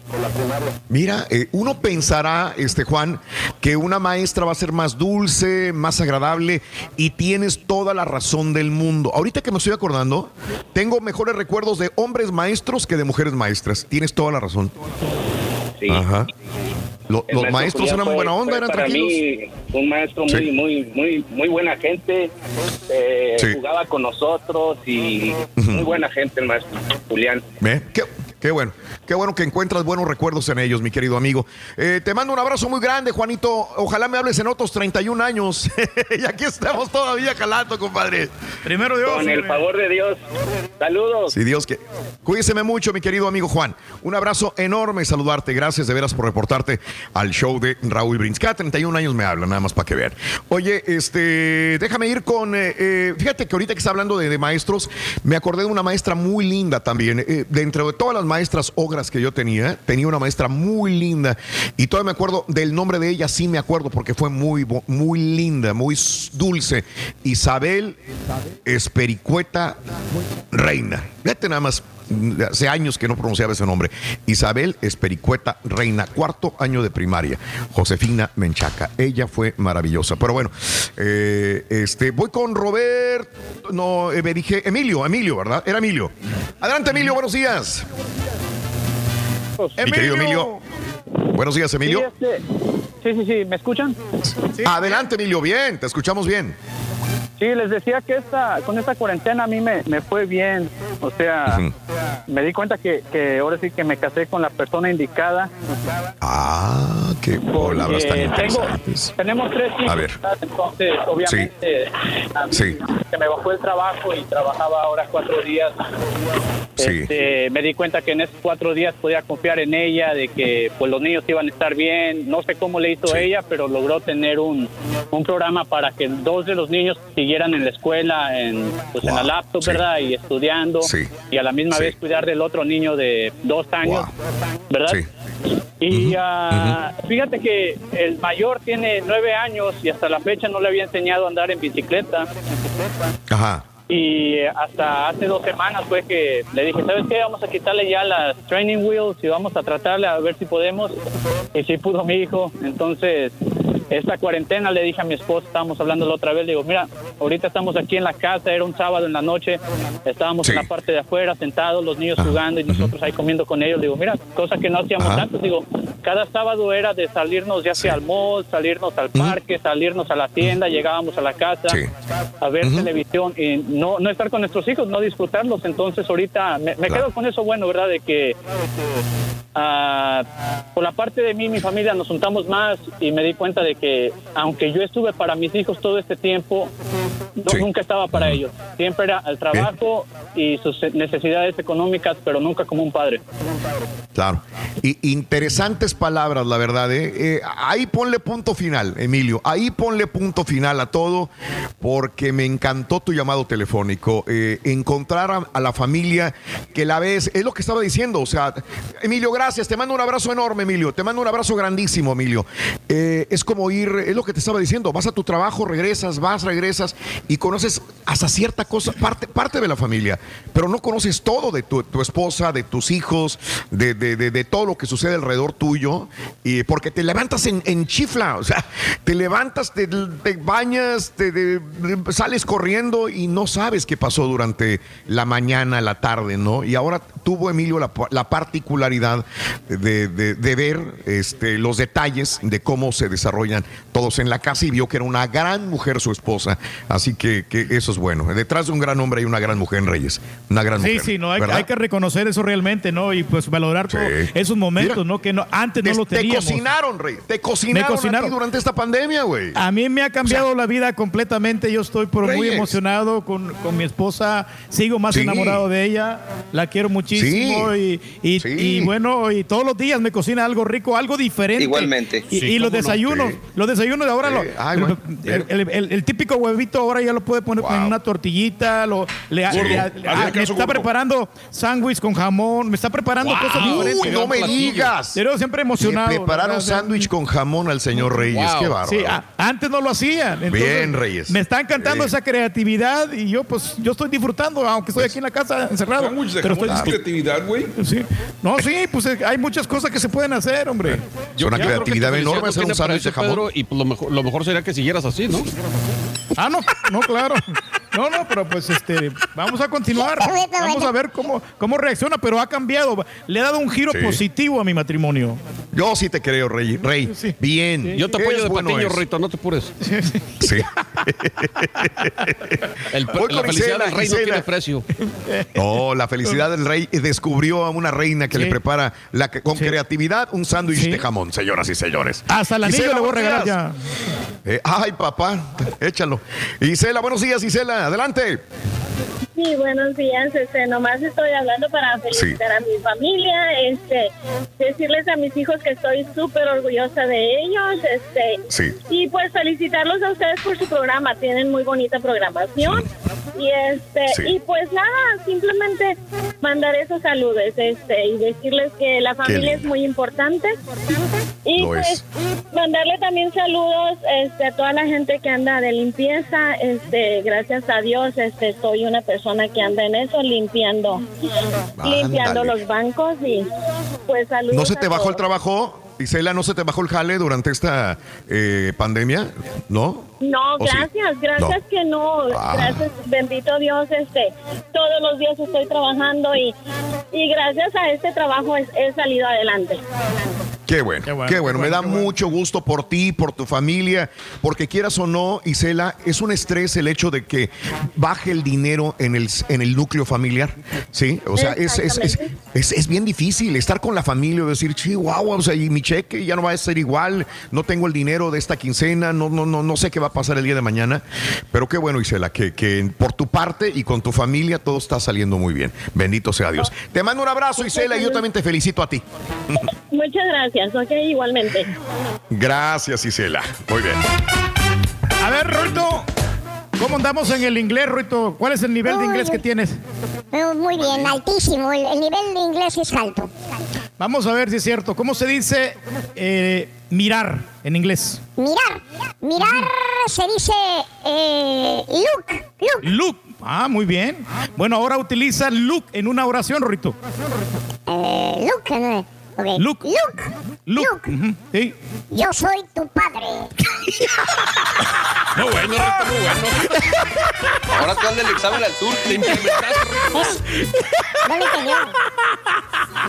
Mira, eh, uno pensará, este Juan, que una maestra va a ser más dulce, más agradable, y tienes toda la razón del mundo. Ahorita que me estoy acordando, tengo mejores recuerdos de hombres maestros que de mujeres maestras. Tienes toda la razón. Sí. Ajá. Lo- los maestro maestros eran fue- buena onda, eran para tranquilos. mí un maestro muy, Sí. muy, muy, muy buena gente. eh, Sí. Jugaba con nosotros y muy buena gente el maestro Julián. Qué, qué bueno, qué bueno que encuentras buenos recuerdos en ellos, mi querido amigo. Eh, te mando un abrazo muy grande, Juanito. Ojalá me hables en otros 31 años. y aquí estamos todavía calando, compadre. Primero Dios. Con el hombre. favor de Dios. Saludos. Si Dios que. Cuídeseme mucho, mi querido amigo Juan. Un abrazo enorme, saludarte. Gracias de veras por reportarte al show de Raúl Brins. Cada 31 años me habla, nada más para que vean. Oye, este, déjame ir con. eh, eh, fíjate que ahorita que está hablando de, de maestros, me acordé de una maestra muy linda también. Eh, dentro de todas las maestras ogras que yo tenía, tenía una maestra muy linda. Y todavía me acuerdo del nombre de ella, sí me acuerdo, porque fue muy, muy linda, muy dulce. Isabel Espericueta Reina. Fíjate nada más. Hace años que no pronunciaba ese nombre. Isabel Espericueta Reina, cuarto año de primaria. Josefina Menchaca. Ella fue maravillosa. Pero bueno, eh, este, voy con Robert. No, eh, me dije Emilio, Emilio, ¿verdad? Era Emilio. Adelante, Emilio, buenos días. Mi querido Emilio. Buenos días, Emilio. Sí, este- sí, sí, sí, ¿me escuchan? Adelante, Emilio, bien, te escuchamos bien. Sí, les decía que esta, con esta cuarentena a mí me, me fue bien. O sea, me di cuenta que, que ahora sí que me casé con la persona indicada. Ah, qué palabras tan Eh, tengo, interesantes. tenemos tres hijos, A ver. obviamente a mí Sí. se me bajó el trabajo y trabajaba ahora cuatro días. Sí. Este, me di cuenta que en esos cuatro días podía confiar en ella, de que pues los niños iban a estar bien. No sé cómo le hizo ella, pero logró tener un, un programa para que dos de los niños siguieran en la escuela, en, pues, en la laptop, ¿verdad? Y estudiando. Sí. Y a la misma vez cuidar del otro niño de dos años, ¿verdad? Y ah, fíjate que el mayor tiene nueve años y hasta la fecha no le había enseñado a andar en bicicleta. Ajá. Y hasta hace dos semanas fue que le dije, ¿sabes qué? Vamos a quitarle ya las training wheels y vamos a tratarle a ver si podemos. Y sí pudo mi hijo. Entonces, esta cuarentena le dije a mi esposa, estábamos hablando la otra vez, le digo, mira, ahorita estamos aquí en la casa, era un sábado en la noche, estábamos en la parte de afuera sentados, los niños jugando y nosotros ahí comiendo con ellos. Digo, mira, cosa que no hacíamos Ajá. antes. Digo, cada sábado era de salirnos ya sea al mall, salirnos al parque, salirnos a la tienda, llegábamos a la casa a ver televisión y no, no estar con nuestros hijos, no disfrutarlos. Entonces ahorita me, me quedo con eso bueno, ¿verdad? De que ah, por la parte de mí, mi familia, nos juntamos más y me di cuenta de que aunque yo estuve para mis hijos todo este tiempo, no- nunca estaba para ellos. Siempre era el trabajo y sus necesidades económicas, pero nunca como un padre. Claro. Y interesantes palabras, la verdad. ¿eh? Eh, ahí ponle punto final, Emilio. Ahí ponle punto final a todo, porque me encantó tu llamado telefónico. Eh, encontrar a, a la familia que la ves, es lo que estaba diciendo. O sea, Emilio, gracias. Te mando un abrazo enorme, Emilio. Te mando un abrazo grandísimo, Emilio. Eh, es como ir, es lo que te estaba diciendo. Vas a tu trabajo, regresas, vas, regresas y conoces hasta cierta cosa, parte, parte de la familia, pero no conoces todo de tu, esposa, de tus hijos, de, de- de- todo lo que sucede alrededor tuyo, y porque te levantas en, chifla, o sea, te levantas, te, bañas, te, sales corriendo y no sabes qué pasó durante la mañana, la tarde, ¿no? Y ahora tuvo Emilio la, la particularidad de, ver este, los detalles de cómo se todos en la casa y vio que era una gran mujer su esposa. Así que, que eso es bueno. Detrás de un gran hombre hay una gran mujer en Reyes. Una gran Sí, mujer. sí, no, hay, que reconocer eso realmente, ¿no? Y pues valorar esos momentos, ¿no? Que no, antes no Te- lo te teníamos. cocinaron, Rey. Te cocinaron, a ti durante esta pandemia, güey. A mí me ha cambiado la vida completamente. Yo estoy pero muy emocionado con, con mi esposa. Sigo más Sí. enamorado de ella. La quiero muchísimo. Y, y- y bueno, y todos los días me cocina algo rico, algo diferente. Igualmente. Y, Sí, y los no. Los desayunos de ahora, lo- Ay, el, el- el- el típico huevito ahora ya lo puede poner en una tortillita. Lo, le, Sí. le- le- Hazle ah, me está gordo. preparando sándwich con jamón. Me está preparando Wow. cosas diferentes. Uy, no me digas. Pero siempre emocionado. Le prepararon sándwich con jamón al señor Reyes. Qué bárbaro. Sí, a- antes no lo hacían. Entonces, Bien, Reyes. Me está encantando esa creatividad y yo pues yo estoy disfrutando, aunque estoy aquí en la casa encerrado. Sándwich de Pero jamón, estoy ¿es creatividad, güey? Sí. No, sí, pues eh, hay muchas cosas que se pueden hacer, hombre. Es una creatividad enorme hacer un sándwich de jamón. Y pues lo mejor, lo mejor sería que siguieras así, ¿no? Ah, no, no, claro. No, no, pero pues este, vamos a continuar. Vamos a ver cómo, cómo reacciona, pero ha cambiado. Le ha dado un giro Sí. positivo a mi matrimonio. Yo sí te creo, Rey. Rey, bien. Yo te apoyo de bueno patiño. Rito, no te apures. Sí. El- Voy la felicidad Isela, del rey no tiene precio. No, la felicidad del rey descubrió a una reina que Sí. le prepara la, con creatividad un sándwich Sí. de jamón, señoras y señores. Hasta anillo Isela, le voy a regalar ya. Eh, ay, papá, échalo. Isela, buenos días, Isela, adelante. Sí, buenos días. Este, nomás estoy hablando para felicitar a mi familia, este, decirles a mis hijos que estoy súper orgullosa de ellos, este, Sí. y pues felicitarlos a ustedes por su programa. Tienen muy bonita programación y este, Sí. y pues nada, simplemente mandar esos saludos, este, y decirles que la familia es muy importante y Lo pues es. mandarle también saludos este, a toda la gente que anda de limpieza. Este, gracias a Dios, este, soy una persona que anda en eso, limpiando, limpiando los bancos y pues saludos. ¿No se te bajó el trabajo? Isela, ¿no se te bajó el jale durante esta eh, pandemia? ¿No? No, gracias, gracias No. que no, Ah. gracias, bendito Dios, este, todos los días estoy trabajando y, y gracias a este trabajo he, he salido adelante. Qué bueno, qué bueno, Me da mucho gusto por ti, por tu familia, porque quieras o no, Isela, es un estrés el hecho de que baje el dinero en el, en el núcleo familiar. Sí, o sea, es, es, es, es- es bien difícil estar con la familia y decir, chihuahua, o sea, y mi cheque ya no va a ser igual, no tengo el dinero de esta quincena, no, no, no, no sé qué va a pasar el día de mañana. Pero qué bueno, Isela, que, que por tu parte y con tu familia todo está saliendo muy bien. Bendito sea Dios. Te mando un abrazo, Isela, y yo también te felicito a ti. Muchas gracias, ok, igualmente. Gracias, Isela. Muy bien. A ver, Ruito, ¿cómo andamos en el inglés, Ruito? ¿Cuál es el nivel de inglés que tienes? Pero muy bien, altísimo. El, el nivel de inglés es alto. Vamos a ver si es cierto. ¿Cómo se dice eh, mirar en inglés? Mirar. Mirar se dice eh, look. Look. Look. Ah, muy bien. Bueno, ahora utiliza look en una oración, Ruito. Eh, look. Look. Look. Ujú, Sí. Yo soy tu padre. No, bueno, Rito, muy bueno. Ahora tú el examen al tour. Te implementaste. No lo entendió.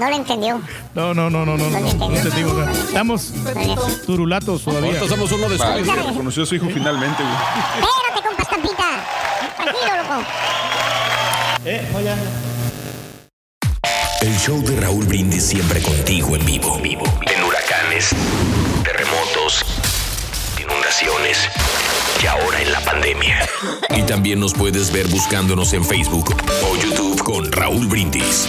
No lo entendió. No, no, no, no, no, no, no, no entendimos nada. Estamos turulatos todavía. Ahorita somos uno de Vaya, Conoció a su hijo finalmente, güey. Espérate, compa estampita. Tranquilo, loco. Eh, oye. El show de Raúl Brindis siempre contigo en vivo. vivo. En huracanes, terremotos, inundaciones y ahora en la pandemia. Y también nos puedes ver buscándonos en Facebook o YouTube con Raúl Brindis.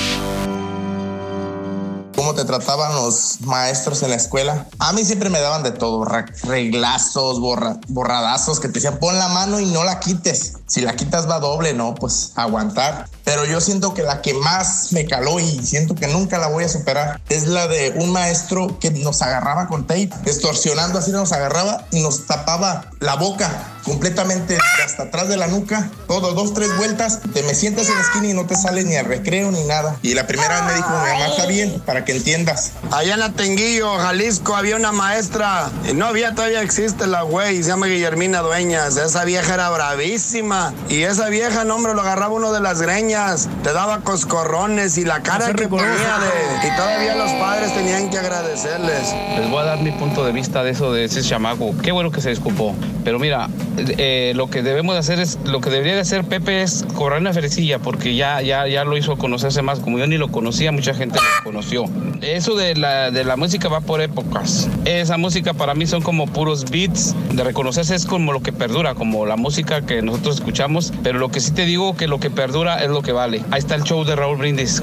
¿Cómo te trataban los maestros en la escuela? A mí siempre me daban de todo, reglazos, borra- borradazos que te decían pon la mano y no la quites. Si la quitas va doble, no, pues aguantar. Pero yo siento que la que más me caló y siento que nunca la voy a superar es la de un maestro que nos agarraba con tape, extorsionando así nos agarraba y nos tapaba la boca completamente hasta atrás de la nuca, todo, dos, tres vueltas, te me sientas en la esquina y no te sales ni al recreo ni nada. Y la primera vez me dijo, mi mamá está bien, para que entiendas. Allá en Atenguillo, Jalisco, había una maestra, y no había, todavía existe la güey, se llama Guillermina Dueñas. Esa vieja era bravísima. Y esa vieja, no, hombre, lo agarraba uno de las greñas, te daba coscorrones y la cara que ponía de. Y todavía los padres tenían que agradecerles. Les voy a dar mi punto de vista de eso de ese chamaco. Qué bueno que se disculpó. Pero mira, eh, lo que debemos de hacer es, lo que debería de hacer Pepe es cobrar una ferecilla, porque ya, ya, ya lo hizo conocerse más. Como yo ni lo conocía, mucha gente lo conoció. Eso de la, de la música va por épocas. Esa música para mí son como puros beats. De reconocerse es como lo que perdura, como la música que nosotros escuchamos. Pero lo que sí te digo que lo que perdura es lo que vale. Ahí está el show de Raúl Brindis.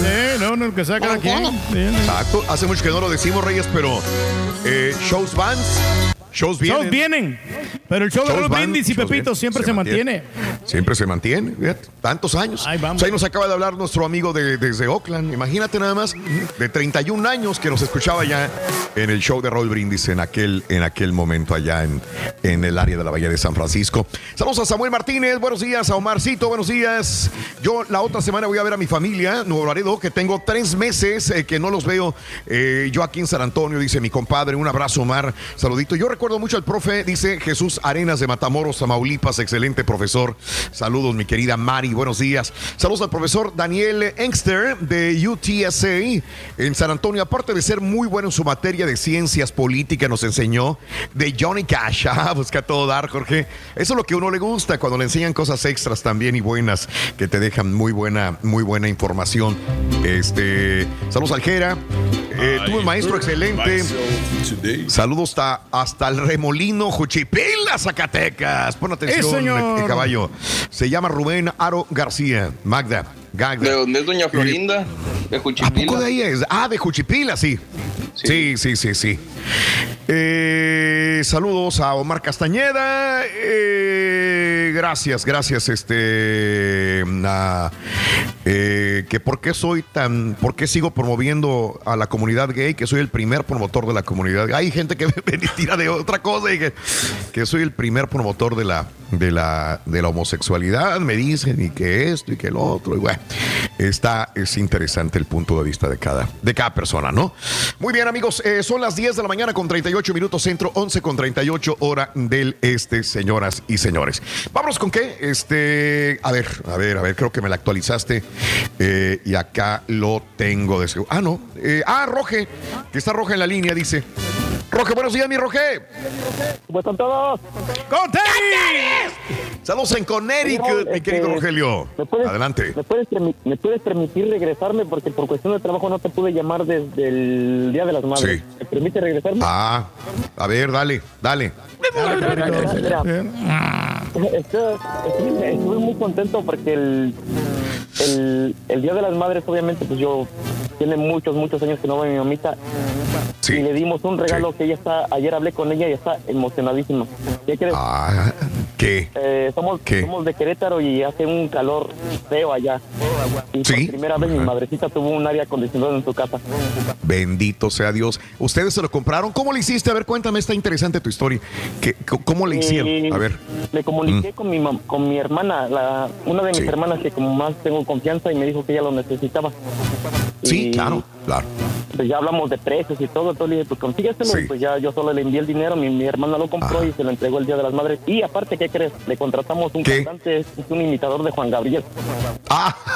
Sí, no, no, que sea cada quien. Bien. Exacto. Hace mucho que no lo decimos, Reyes, pero eh, shows vans, shows vienen. Shows vienen. Pero el show de Raúl Brindis y Pepito siempre se, mantiene. Siempre se mantiene, fíjate, tantos años. Ahí, vamos. nos acaba de hablar nuestro amigo de, desde Oakland. Imagínate nada más, de 31 años que nos escuchaba ya en el show de Raúl Brindis en aquel, en aquel momento allá en, en el área de la Bahía de San Francisco. Saludos a Samuel Martínez, buenos días, a Omarcito, buenos días. Yo la otra semana voy a ver a mi familia, Nuevo Laredo, que tengo tres meses eh, que no los veo. Eh, yo aquí en San Antonio, dice mi compadre, un abrazo, Omar, saludito. Yo recuerdo mucho al profe, dice Jesús Arenas de Matamoros, Tamaulipas, excelente profesor. Saludos, mi querida Mari, buenos días. Saludos al profesor Daniel Engster de UTSA en San Antonio. Aparte de ser muy bueno en su materia de ciencias políticas, nos enseñó de Johnny Cash. Ah, busca todo dar, Jorge. Eso es lo que a uno le gusta cuando le enseñan cosas extras también y buenas que te dejan muy buena, muy buena información. Este, saludos al Jera. Eh, tuve un maestro excelente. Saludos hasta, hasta el remolino Juchipila, Zacatecas. Pon atención, señor. caballo. Se llama Rubén Aro García. Magda. Gagda. ¿De dónde es Doña Florinda? De ¿A Juchipila. poco de ahí es? Ah, de Juchipila, sí. Sí, sí, sí, sí. Eh, saludos a Omar Castañeda. Eh, gracias, gracias. Este. a, eh, que por qué soy tan. ¿Por qué sigo promoviendo a la comunidad gay? Que soy el primer promotor de la comunidad gay. Hay gente que me tira de otra cosa y que, que soy el primer promotor de la, de la, de la homosexualidad. Me dicen y que esto y que lo otro. Y bueno, está, es interesante el punto de vista de cada, de cada persona, ¿no? Muy bien, amigos. eh, son las 10 de la mañana con 38 minutos centro, 11 con 38 hora del este, señoras y señores. Vámonos con qué. Este, a ver, a ver, a ver, creo que me la actualizaste. eh, y acá lo tengo de seguro. Ah, no. eh, ah, Roge, que está Roge en la línea, dice. Roge, buenos días, mi Roge. ¿Cómo están todos? ¡Con Saludos en Connecticut, mi querido Este, Rogelio. ¿me puedes- Adelante. ¿Me puedes, permi- ¿Me puedes permitir regresarme? Porque por cuestión de trabajo no te pude llamar desde el Día de las Madres. Sí. ¿Me permite regresarme? Ah, a ver, dale, dale. Mira, estoy, muy contento porque el, el, el Día de las Madres, obviamente, pues yo tiene muchos, muchos años que no veo a mi mamita. Y le dimos un regalo que ella está, ayer hablé con ella y está emocionadísima. ¿Qué crees? Ah, ¿qué? Eh, somos, ¿Qué? somos de Querétaro y hace un calor feo allá. Y por primera vez mi madrecita tuvo un aire acondicionado en su casa. Bendito sea Dios. ¿Ustedes se lo compraron? ¿Cómo le hiciste? A ver, cuéntame, está interesante tu historia. ¿Qué- ¿Cómo le hicieron? Eh, A ver. Me comuniqué con, mi con mi hermana, la, una de mis hermanas que como más tengo confianza y me dijo que ella lo necesitaba. Sí, Y, claro, claro. Pues ya hablamos de precios y todo, entonces le dije, pues consígueselo. Y pues ya yo solo le envié el dinero, mi, mi hermana lo compró y se lo entregó el Día de las Madres. Y aparte, ¿qué crees? Le contratamos un cantante, es un imitador de Juan Gabriel. Ah.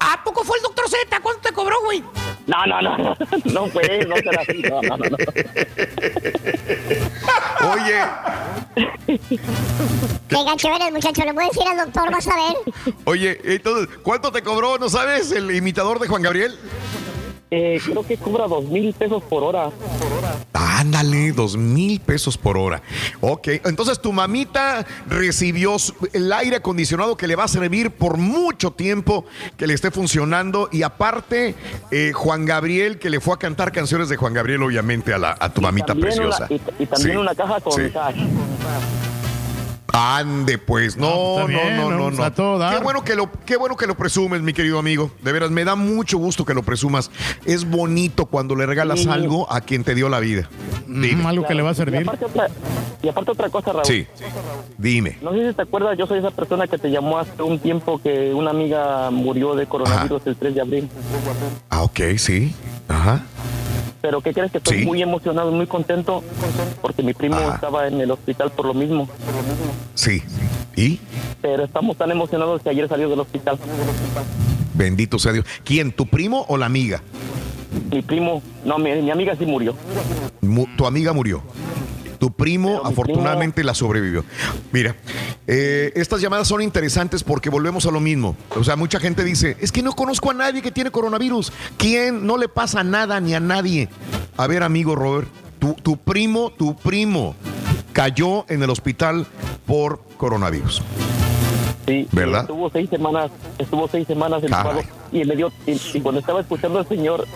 ¿A poco fue el doctor Z? ¿Cuánto te cobró, güey? No, no, no, no, no fue, no será así, no, no, no. no. Oye, Qué gancho eres, muchacho. Le voy a decir al doctor, vas a ver. oye, entonces, ¿cuánto te cobró? ¿No sabes? El imitador de Juan Gabriel. Eh, creo que cobra dos mil pesos por hora. Ándale, dos mil pesos por hora. Ok, entonces tu mamita recibió el aire acondicionado que le va a servir por mucho tiempo, que le esté funcionando. Y aparte, eh, Juan Gabriel, que le fue a cantar canciones de Juan Gabriel, obviamente, a, la, a tu mamita preciosa. una- y, y también Sí, una caja con sí. cash. Ande, pues, no, pues, no, bien, no, ¿no? no, no. a todo dar. Qué bueno que lo, qué bueno que lo presumes, mi querido amigo. De veras, me da mucho gusto que lo presumas. Es bonito cuando le regalas Sí. algo a quien te dio la vida. Dime. algo que le va a Y servir. aparte otra, y aparte otra cosa, Raúl. Sí. Dime. No sé si te acuerdas, yo soy esa persona que te llamó hace un tiempo que una amiga murió de coronavirus el 3 de abril. Ah, ok, sí. Ajá. Pero ¿qué crees que estoy Sí. muy emocionado, muy contento? Porque mi primo estaba en el hospital por lo mismo. Sí. ¿Y? Pero estamos tan emocionados que ayer salió del hospital. Bendito sea Dios. ¿Quién? ¿Tu primo o la amiga? Mi primo, no, mi, mi amiga sí murió. Mu- tu amiga murió. Tu primo afortunadamente la sobrevivió. Mira, eh, estas llamadas son interesantes porque volvemos a lo mismo. O sea, mucha gente dice, es que no conozco a nadie que tiene coronavirus. ¿Quién? No le pasa nada ni a nadie. A ver, amigo Robert, tu, tu primo, tu primo cayó en el hospital por coronavirus. Sí, ¿Verdad? Estuvo seis semanas, estuvo seis semanas entubado Caray. y me dio, y, y cuando estaba escuchando al señor,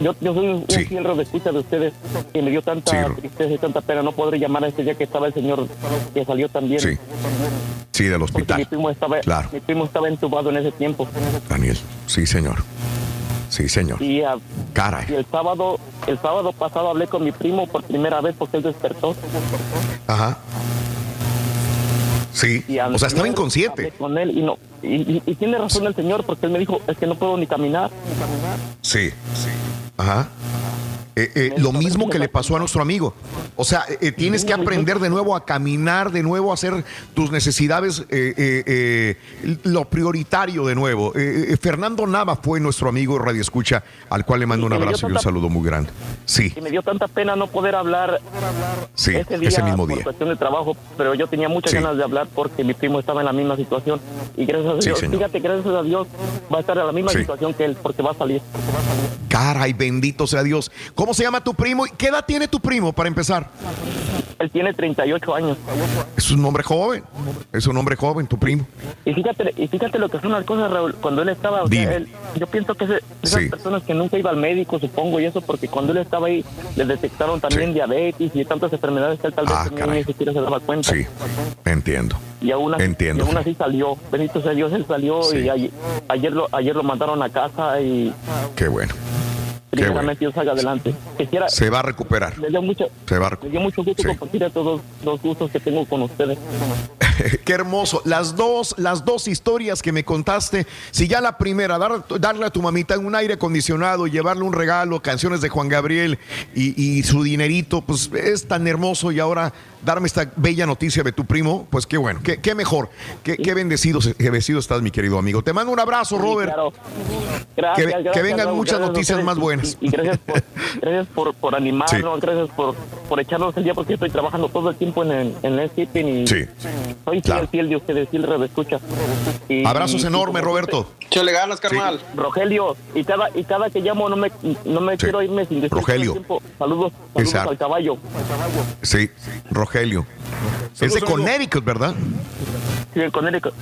yo, yo soy un, un fiel de escucha de ustedes y me dio tanta tristeza y tanta pena no poder llamar a ese día que estaba el señor que salió también. Sí. Sí, del Porque mi hospital. primo estaba, Claro. mi primo estaba entubado en ese tiempo. Daniel, sí, señor. Sí, señor. Y, ah, Caray. y el sábado, el sábado pasado hablé con mi primo por primera vez porque él despertó. Ajá. Sí. Y O sea, estaba inconsciente. con él y no y, y- y tiene razón el señor porque él me dijo es que no puedo ni caminar. Sí. Ajá. Eh, eh, lo mismo que le pasó a nuestro amigo. O sea, eh, tienes que aprender de nuevo a caminar, de nuevo a hacer tus necesidades lo prioritario de nuevo. Fernando Nava fue nuestro amigo Radio Escucha, al cual le mando un Y abrazo y un saludo muy grande. Sí, Y me dio tanta pena no poder hablar sí, ese día ese mismo por día. cuestión de trabajo, pero yo tenía muchas Sí. ganas de hablar porque mi primo estaba en la misma situación. Y gracias a Sí, Dios, señor. fíjate, gracias a Dios va a estar en la misma Sí. situación que él porque va a salir. Caray, bendito sea Dios. ¿Cómo se llama tu primo? ¿Qué edad tiene tu primo para empezar? Él tiene 38 años. Es un hombre joven. Es un hombre joven, tu primo. Y fíjate, y fíjate lo que son las cosas, Raúl. Cuando él estaba, o sea, Dime. él- yo pienso que ese- esas Sí. personas que nunca iba al médico, supongo, y eso porque cuando él estaba ahí, le detectaron también diabetes y tantas enfermedades que él tal vez Ah, y ni siquiera se daba cuenta. Sí, entiendo. Y aún así, Entiendo. y aún así salió. Bendito sea Dios, él salió Sí. y ayer, ayer lo, ayer lo mandaron a casa y Qué bueno. Qué bueno. primeramente Dios salga adelante. Quisiera, Se va a recuperar. me dio mucho, Se va a me recuperar. dio mucho gusto Sí. compartir todos los gustos que tengo con ustedes. Qué hermoso. Las dos, las dos historias que me contaste. Si ya la primera, dar- darle a tu mamita un aire acondicionado, llevarle un regalo, canciones de Juan Gabriel y, y su dinerito, pues es tan hermoso. Y ahora darme esta bella noticia de tu primo, pues qué bueno, qué, qué mejor, qué, qué bendecido, qué bendecido estás, mi querido amigo. Te mando un abrazo, Sí, Robert. claro. Gracias, Que- vengan muchas noticias ustedes más buenas. Y, y gracias por, gracias por, por animarnos, gracias por, por echarnos el día porque estoy trabajando todo el tiempo en el, en el shipping y Sí. soy fiel, fiel de ustedes, fiel de escucha. Y- Abrazos y- enormes, Roberto. Échale ganas, carnal. Rogelio, y cada, y cada que llamo no me, no me quiero irme sin decir Rogelio. tiempo. Saludos, saludos al caballo. Sí, Rogelio. Es de. Connecticut, ¿verdad? Sí, el Connecticut.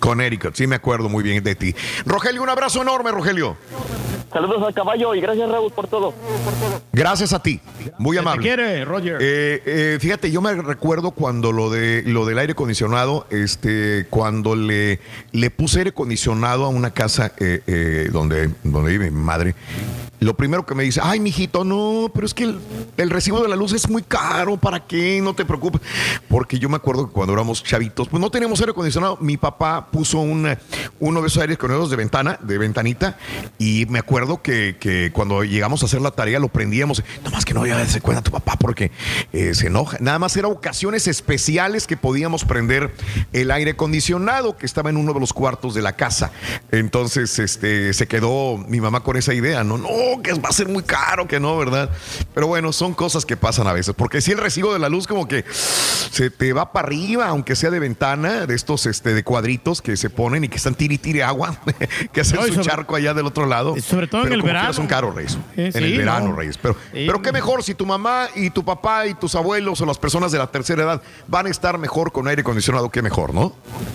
Connecticut, sí me acuerdo muy bien de ti. Rogelio, un abrazo enorme, Rogelio. Saludos al caballo y gracias Raúl por todo. Gracias a ti, muy te amable. quiere, Roger. Eh, eh, fíjate, yo me recuerdo cuando lo de lo del aire acondicionado, este, cuando le, le puse aire acondicionado a una casa eh, eh, donde, donde vive mi madre. Lo primero que me dice, ay, mijito, no, pero es que el, el recibo de la luz es muy caro, ¿para qué? No te preocupes. Porque yo me acuerdo que cuando éramos chavitos, pues no teníamos aire acondicionado. Mi papá puso una- uno de esos aires acondicionados de ventana, de ventanita, y me acuerdo que, que cuando llegamos a hacer la tarea lo prendíamos. Nomás que no iba a darse cuenta tu papá porque eh, se enoja. Nada más era ocasiones especiales que podíamos prender el aire acondicionado que estaba en uno de los cuartos de la casa. Entonces, este, se quedó mi mamá con esa idea, no, no, que va a ser muy caro, que no, ¿verdad? Pero bueno, son cosas que pasan a veces, porque si el recibo de la luz como que se te va para arriba, aunque sea de ventana, de estos este, de cuadritos que se ponen y que están tiri tiri agua, que hacen No, su sobre- charco allá del otro lado. sobre todo en el verano. Son caros, Reyes. Eh, en sí, el verano, no. Reyes. Pero, Sí. pero qué mejor si tu mamá y tu papá y tus abuelos o las personas de la tercera edad van a estar mejor con aire acondicionado, qué mejor, ¿no?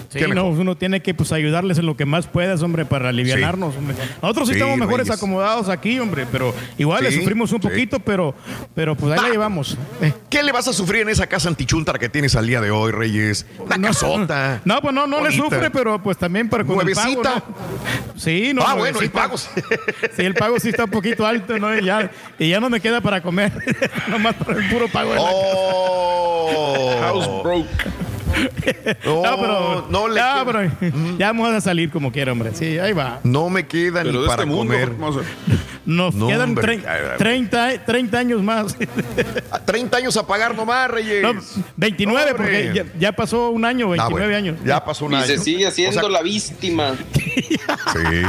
Sí, Qué no, mejor. uno tiene que pues ayudarles en lo que más puedas, hombre, para aliviarnos, hombre. Nosotros sí, estamos mejores Reyes. acomodados aquí, hombre, pero igual le sufrimos un poquito, pero, pero pues ahí la llevamos. Eh. ¿Qué le vas a sufrir en esa casa antichúntara que tienes al día de hoy, Reyes? Una casota. No, pues no, no le sufre, pero pues también para con el pago, Nuevecita. ¿no? Sí, no. Ah, bueno, el nuevecita. pago. Sí, el pago sí está un poquito alto, ¿no? Y ya, y ya no me queda para comer. Nomás para el puro pago de la Oh. House broke. No, No, pero, no le ya, queda- pero ya vamos a salir como quiera, hombre. Sí, ahí va. No me queda Pero ni de para este mundo, comer. Nos No, quedan hombre. tre- 30, 30 años más. 30 años a pagar nomás, Reyes. No, 29, Hombre. porque ya, ya pasó un año, 29 Ah, bueno, años. Ya pasó un Y año. se sigue haciendo O sea, la víctima. Sí.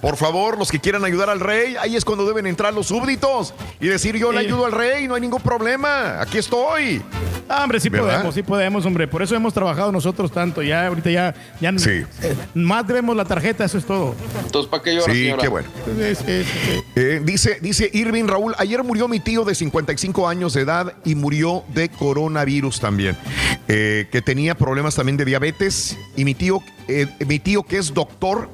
Por favor, los que quieran ayudar al rey, ahí es cuando deben entrar los súbditos y decir yo le ayudo al rey, no hay ningún problema, aquí estoy. Ah, hombre, sí ¿Verdad? podemos, sí podemos, hombre. Por eso hemos trabajado nosotros tanto. Ya, ahorita ya, ya Sí. eh, más debemos la tarjeta, eso es todo. Entonces, ¿para qué llora, Sí, señora? qué bueno. Sí, sí, sí, sí. Eh, dice, dice Irving Raúl, ayer murió mi tío de 55 años de edad y murió de coronavirus también, eh, que tenía problemas también de diabetes y mi tío, eh, mi tío que es doctor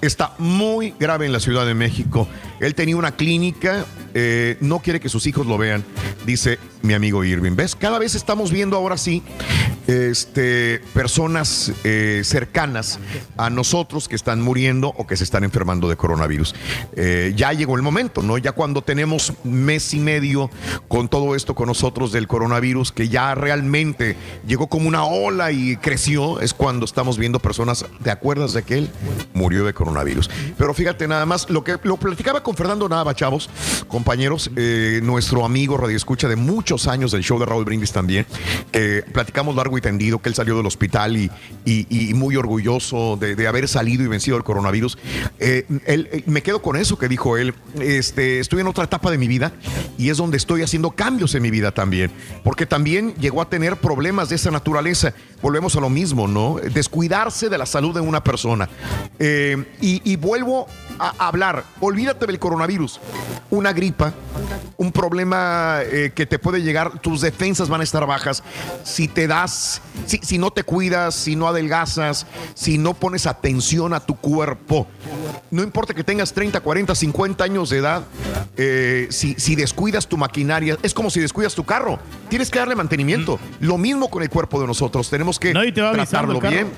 está muy grave en la Ciudad de México. Él tenía una clínica, eh, no quiere que sus hijos lo vean, dice mi amigo Irving. ¿Ves? Cada vez estamos viendo ahora sí este, personas eh, cercanas a nosotros que están muriendo o que se están enfermando de coronavirus. Eh, ya llegó el momento, ¿no? Ya cuando tenemos mes y medio con todo esto con nosotros del coronavirus, que ya realmente llegó como una ola y creció, es cuando estamos viendo personas, ¿te acuerdas de que él murió de coronavirus? Pero fíjate nada más, lo que lo platicaba con Fernando Nava, chavos, compañeros, eh, nuestro amigo Radio Escucha de muchos años del show de Raúl Brindis también, eh, platicamos largo y tendido que él salió del hospital y, muy orgulloso de, haber salido y vencido el coronavirus. Eh, él- él- me quedo con eso que dijo él. Este, estoy en otra etapa de mi vida y es donde estoy haciendo cambios en mi vida también, porque también llegó a tener problemas de esa naturaleza. Volvemos a lo mismo, ¿no? Descuidarse de la salud de una persona. Eh, y, y vuelvo a hablar, olvídate del coronavirus, una gripa, un problema eh, que te puede llegar, tus defensas van a estar bajas si te das, si, si no te cuidas, si no adelgazas, si no pones atención a tu cuerpo. No importa que tengas 30, 40, 50 años de edad, eh, si, si descuidas tu maquinaria, es como si descuidas tu carro. Tienes que darle mantenimiento. Lo mismo con el cuerpo de nosotros. Tenemos que No, te tratarlo bien.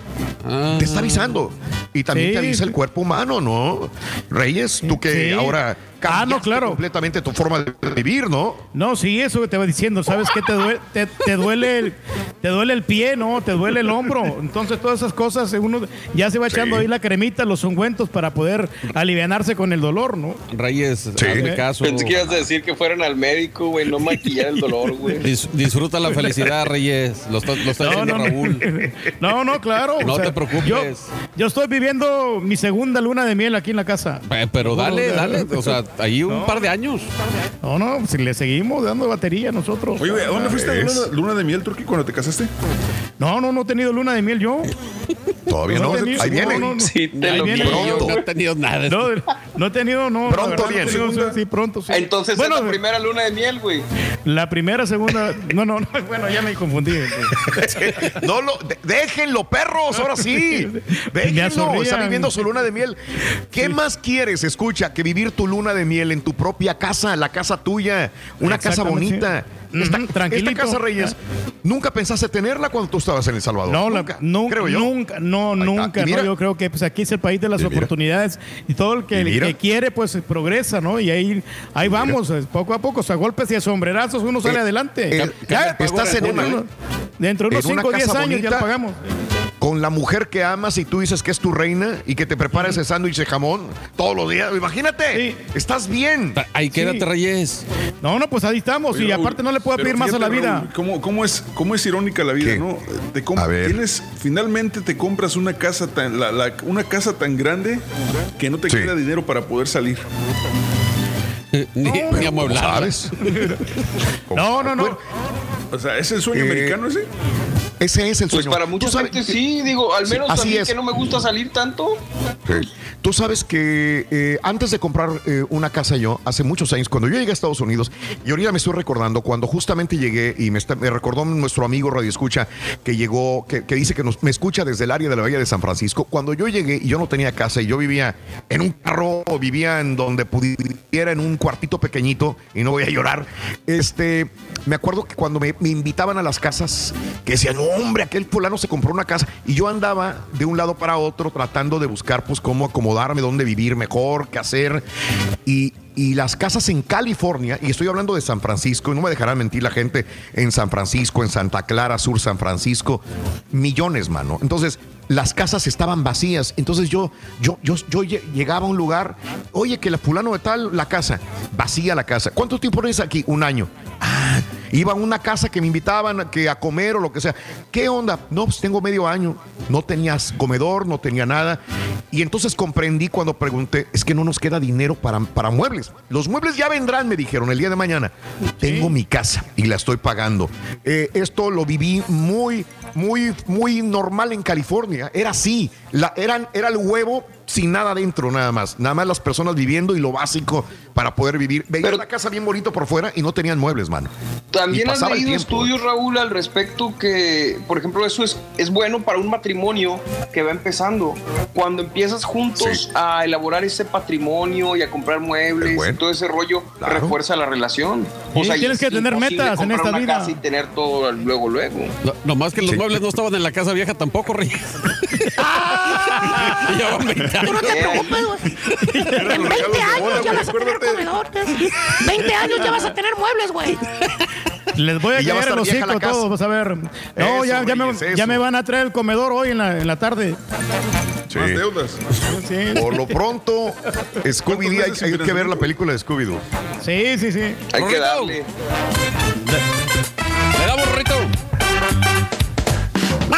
Te está avisando. Y también te avisa el cuerpo humano, ¿no? Reyes, tú que Sí. ahora Ah, no, claro. completamente tu forma de vivir, ¿no? No, sí, eso que te va diciendo. ¿Sabes qué? Te duele, te, te duele el, te duele el pie, ¿no? Te duele el hombro. Entonces, todas esas cosas, uno ya se va echando Sí. ahí la cremita, los ungüentos para poder alivianarse con el dolor, ¿no? Reyes, hazme caso. Pensé que ibas a decir que fueran al médico, güey, no maquillar el dolor, güey. Dis- disfruta la felicidad, Reyes. Lo está, lo está No, diciendo no, Raúl. no, no, claro. No o sea, te preocupes. Yo, yo estoy viviendo mi segunda luna de miel aquí en la casa. Eh, Pero dale, dale. O sea, ahí un No. par de años. No, no, si le seguimos dando batería nosotros. Oye, ¿a dónde fuiste luna, luna de miel, Turki, cuando te casaste? No, no, no he tenido luna de miel yo. Todavía no. he tenido- Ahí viene. no, no, no. Sí, te Ahí lo viene. creo. No he tenido nada. No, no he tenido, no. Pronto viene. no sí, pronto, sí. Entonces bueno, es la primera luna de miel, güey. la primera, segunda. No, no, no, bueno, ya me confundí. No lo, de- déjenlo, perros, ahora sí. Déjenlo, está viviendo su luna de miel. ¿Qué más quieres, escucha, que vivir tu luna de miel en tu propia casa, la casa tuya, una casa bonita? Esta, esta casa Reyes, ¿nunca pensaste tenerla cuando tú estabas en El Salvador? No, nunca, creo yo. nunca, no, nunca. Y mira, no, yo creo que pues aquí es el país de las Y oportunidades y todo el que, quiere pues progresa, ¿no? Y ahí, ahí vamos, poco a poco, o sea, golpes y a sombrerazos uno sale Eh, adelante. eh, estás en una- dentro de unos en una 5 o 10 casa años ya lo pagamos. Con la mujer que amas y tú dices que es tu reina y que te prepara ese sándwich de jamón todos los días. Imagínate, Sí. estás bien. Ahí quédate, Sí. Reyes. No, no, pues ahí estamos. Oye, y Raúl, aparte no le puedo pedir más a la vida. Raúl, ¿cómo, cómo es, ¿Cómo es irónica la vida, ¿Qué? no? Te com- A ver. Tienes, finalmente te compras una casa tan, la- la- una casa tan grande que no te Sí. queda dinero para poder salir. Ni, ni amueblada. ¿Sabes? No, no, no. O sea, ¿es el sueño Eh, americano ese? Ese es el Pues sueño. para Tú mucha gente sí, digo, al Sí, menos a así mí es. que no me gusta salir tanto. Sí. Tú sabes que eh, antes de comprar eh, una casa yo, hace muchos años, cuando yo llegué a Estados Unidos, y ahorita me estoy recordando, cuando justamente llegué y me, está- me recordó nuestro amigo Radio Escucha, que llegó, que, que dice que nos, me escucha desde el área de la Bahía de San Francisco, cuando yo llegué y yo no tenía casa y yo vivía en un carro, o vivía en donde pudiera, en un cuartito pequeñito, y no voy a llorar, este, me acuerdo que cuando me, me invitaban a las casas, que decían, hombre, aquel fulano se compró una casa y yo andaba de un lado para otro tratando de buscar pues cómo acomodarme, dónde vivir mejor, qué hacer. Y, las casas en California, y estoy hablando de San Francisco, y no me dejará mentir la gente en San Francisco, en Santa Clara, Sur San Francisco, millones, mano. Entonces, las casas estaban vacías. Entonces yo, yo, yo, yo lle- llegaba a un lugar, oye, que la fulano de tal, la casa, vacía la casa. ¿Cuánto tiempo eres aquí? Un año. Ah, iba a una casa que me invitaban a, que a comer o lo que sea. ¿Qué onda? No, pues tengo medio año. No tenías comedor, no tenía nada. Y entonces comprendí cuando pregunté, es que no nos queda dinero para, para muebles. Los muebles ya vendrán, me dijeron, el día de mañana. Tengo mi casa y la estoy pagando. Eh, esto lo viví muy, muy, muy normal en California. Era así. La, eran, era el huevo sin nada dentro, nada más. Nada más las personas viviendo y lo básico para poder vivir. Veía la casa bien bonito por fuera y no tenían muebles, mano. También el leído tiempo. estudios, Raúl, al respecto que, por ejemplo, eso es, es bueno para un matrimonio que va empezando. Cuando empiezas juntos a elaborar ese patrimonio y a comprar muebles y todo ese rollo, refuerza la relación. Sí, y tienes que tener metas en esta una vida. casa y tener todo luego, luego. No, nomás que los muebles no estaban en la casa vieja tampoco, Reyes. Y ya van 20 Tú no te preocupes, güey. En 20 años ya vas a tener comedor. 20 años ya vas a tener muebles, güey. Les voy a a caer el hocico casa. todos, vas a ver. No, Eso, ya, ya, me, ya me van a traer el comedor hoy en la, en la tarde. Más deudas. Por lo pronto, Scooby-Doo, hay, hay que ver la película de Scooby-Doo. Sí, sí, sí. Hay que Rorrito. darle. Le damos, Rito.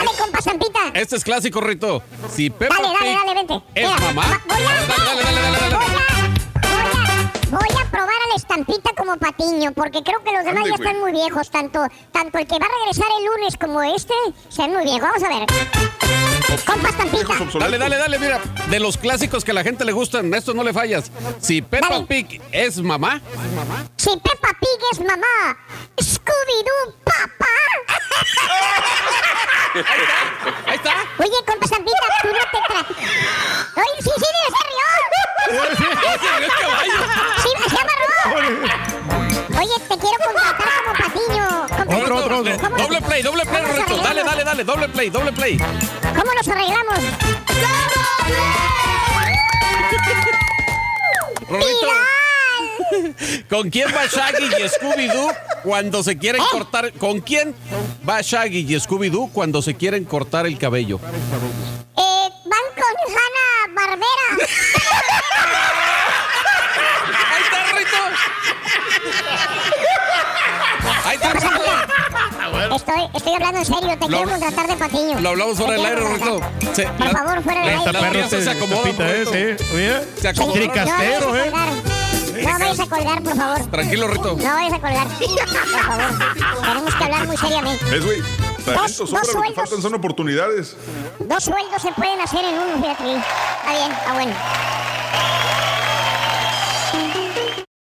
Dale, compa Zampita. Este es clásico, Rito. Si Peppa Dale, dale, Pig dale, vente. es Mira, mamá. Voy a, Dale, dale, dale, dale, voy a, voy a probar a la estampita como patiño, porque creo que los demás ya están muy viejos. Tanto, tanto el que va a regresar el lunes como este, se muy viejos. Vamos a ver. Compa estampita. Viejos obsoletos. Dale, dale, dale, mira. De los clásicos que a la gente le gustan, esto no le fallas. Si Peppa Dale. Pig es mamá, Si Peppa Pig es mamá, Scooby-Doo, papá. ahí está. Oye, compa Zampita, tú no te tra... Oye, sí, sí, se rió. Es caballo. Sí, se amarró. Oye, te quiero contratar como patiño. Compa- Otro, otro, otro. ¿Cómo- Doble play, doble play, ¿Cómo nos Rito. Dale, dale, dale, doble play, doble play. ¿Cómo nos arreglamos? ¡Viral! ¿con quién va Shaggy y Scooby-Doo cuando se quieren ¿Eh? cortar? ¿Con quién va Shaggy y Scooby-Doo cuando se quieren cortar el cabello? Eh, van con Hanna Barbera. Ahí está. Estoy, estoy hablando en serio, te Lo- quiero contratar de patiño. Lo hablamos fuera del aire, contratar. Se- Por la- favor, fuera del aire. perro piezas se acomodan, Estampita, eh, Rito. sí. Oye, Se acomodaron. Tricastero, no vayas a ¿eh? colgar. No vayas a colgar, por favor. Tranquilo, Rito. No vayas a colgar. Por favor. Tenemos que hablar muy seriamente. Es, güey. Talento dos sobra, lo que sueldos. faltan son oportunidades. Dos sueldos se pueden hacer en uno, fíjate. Está bien, está bueno.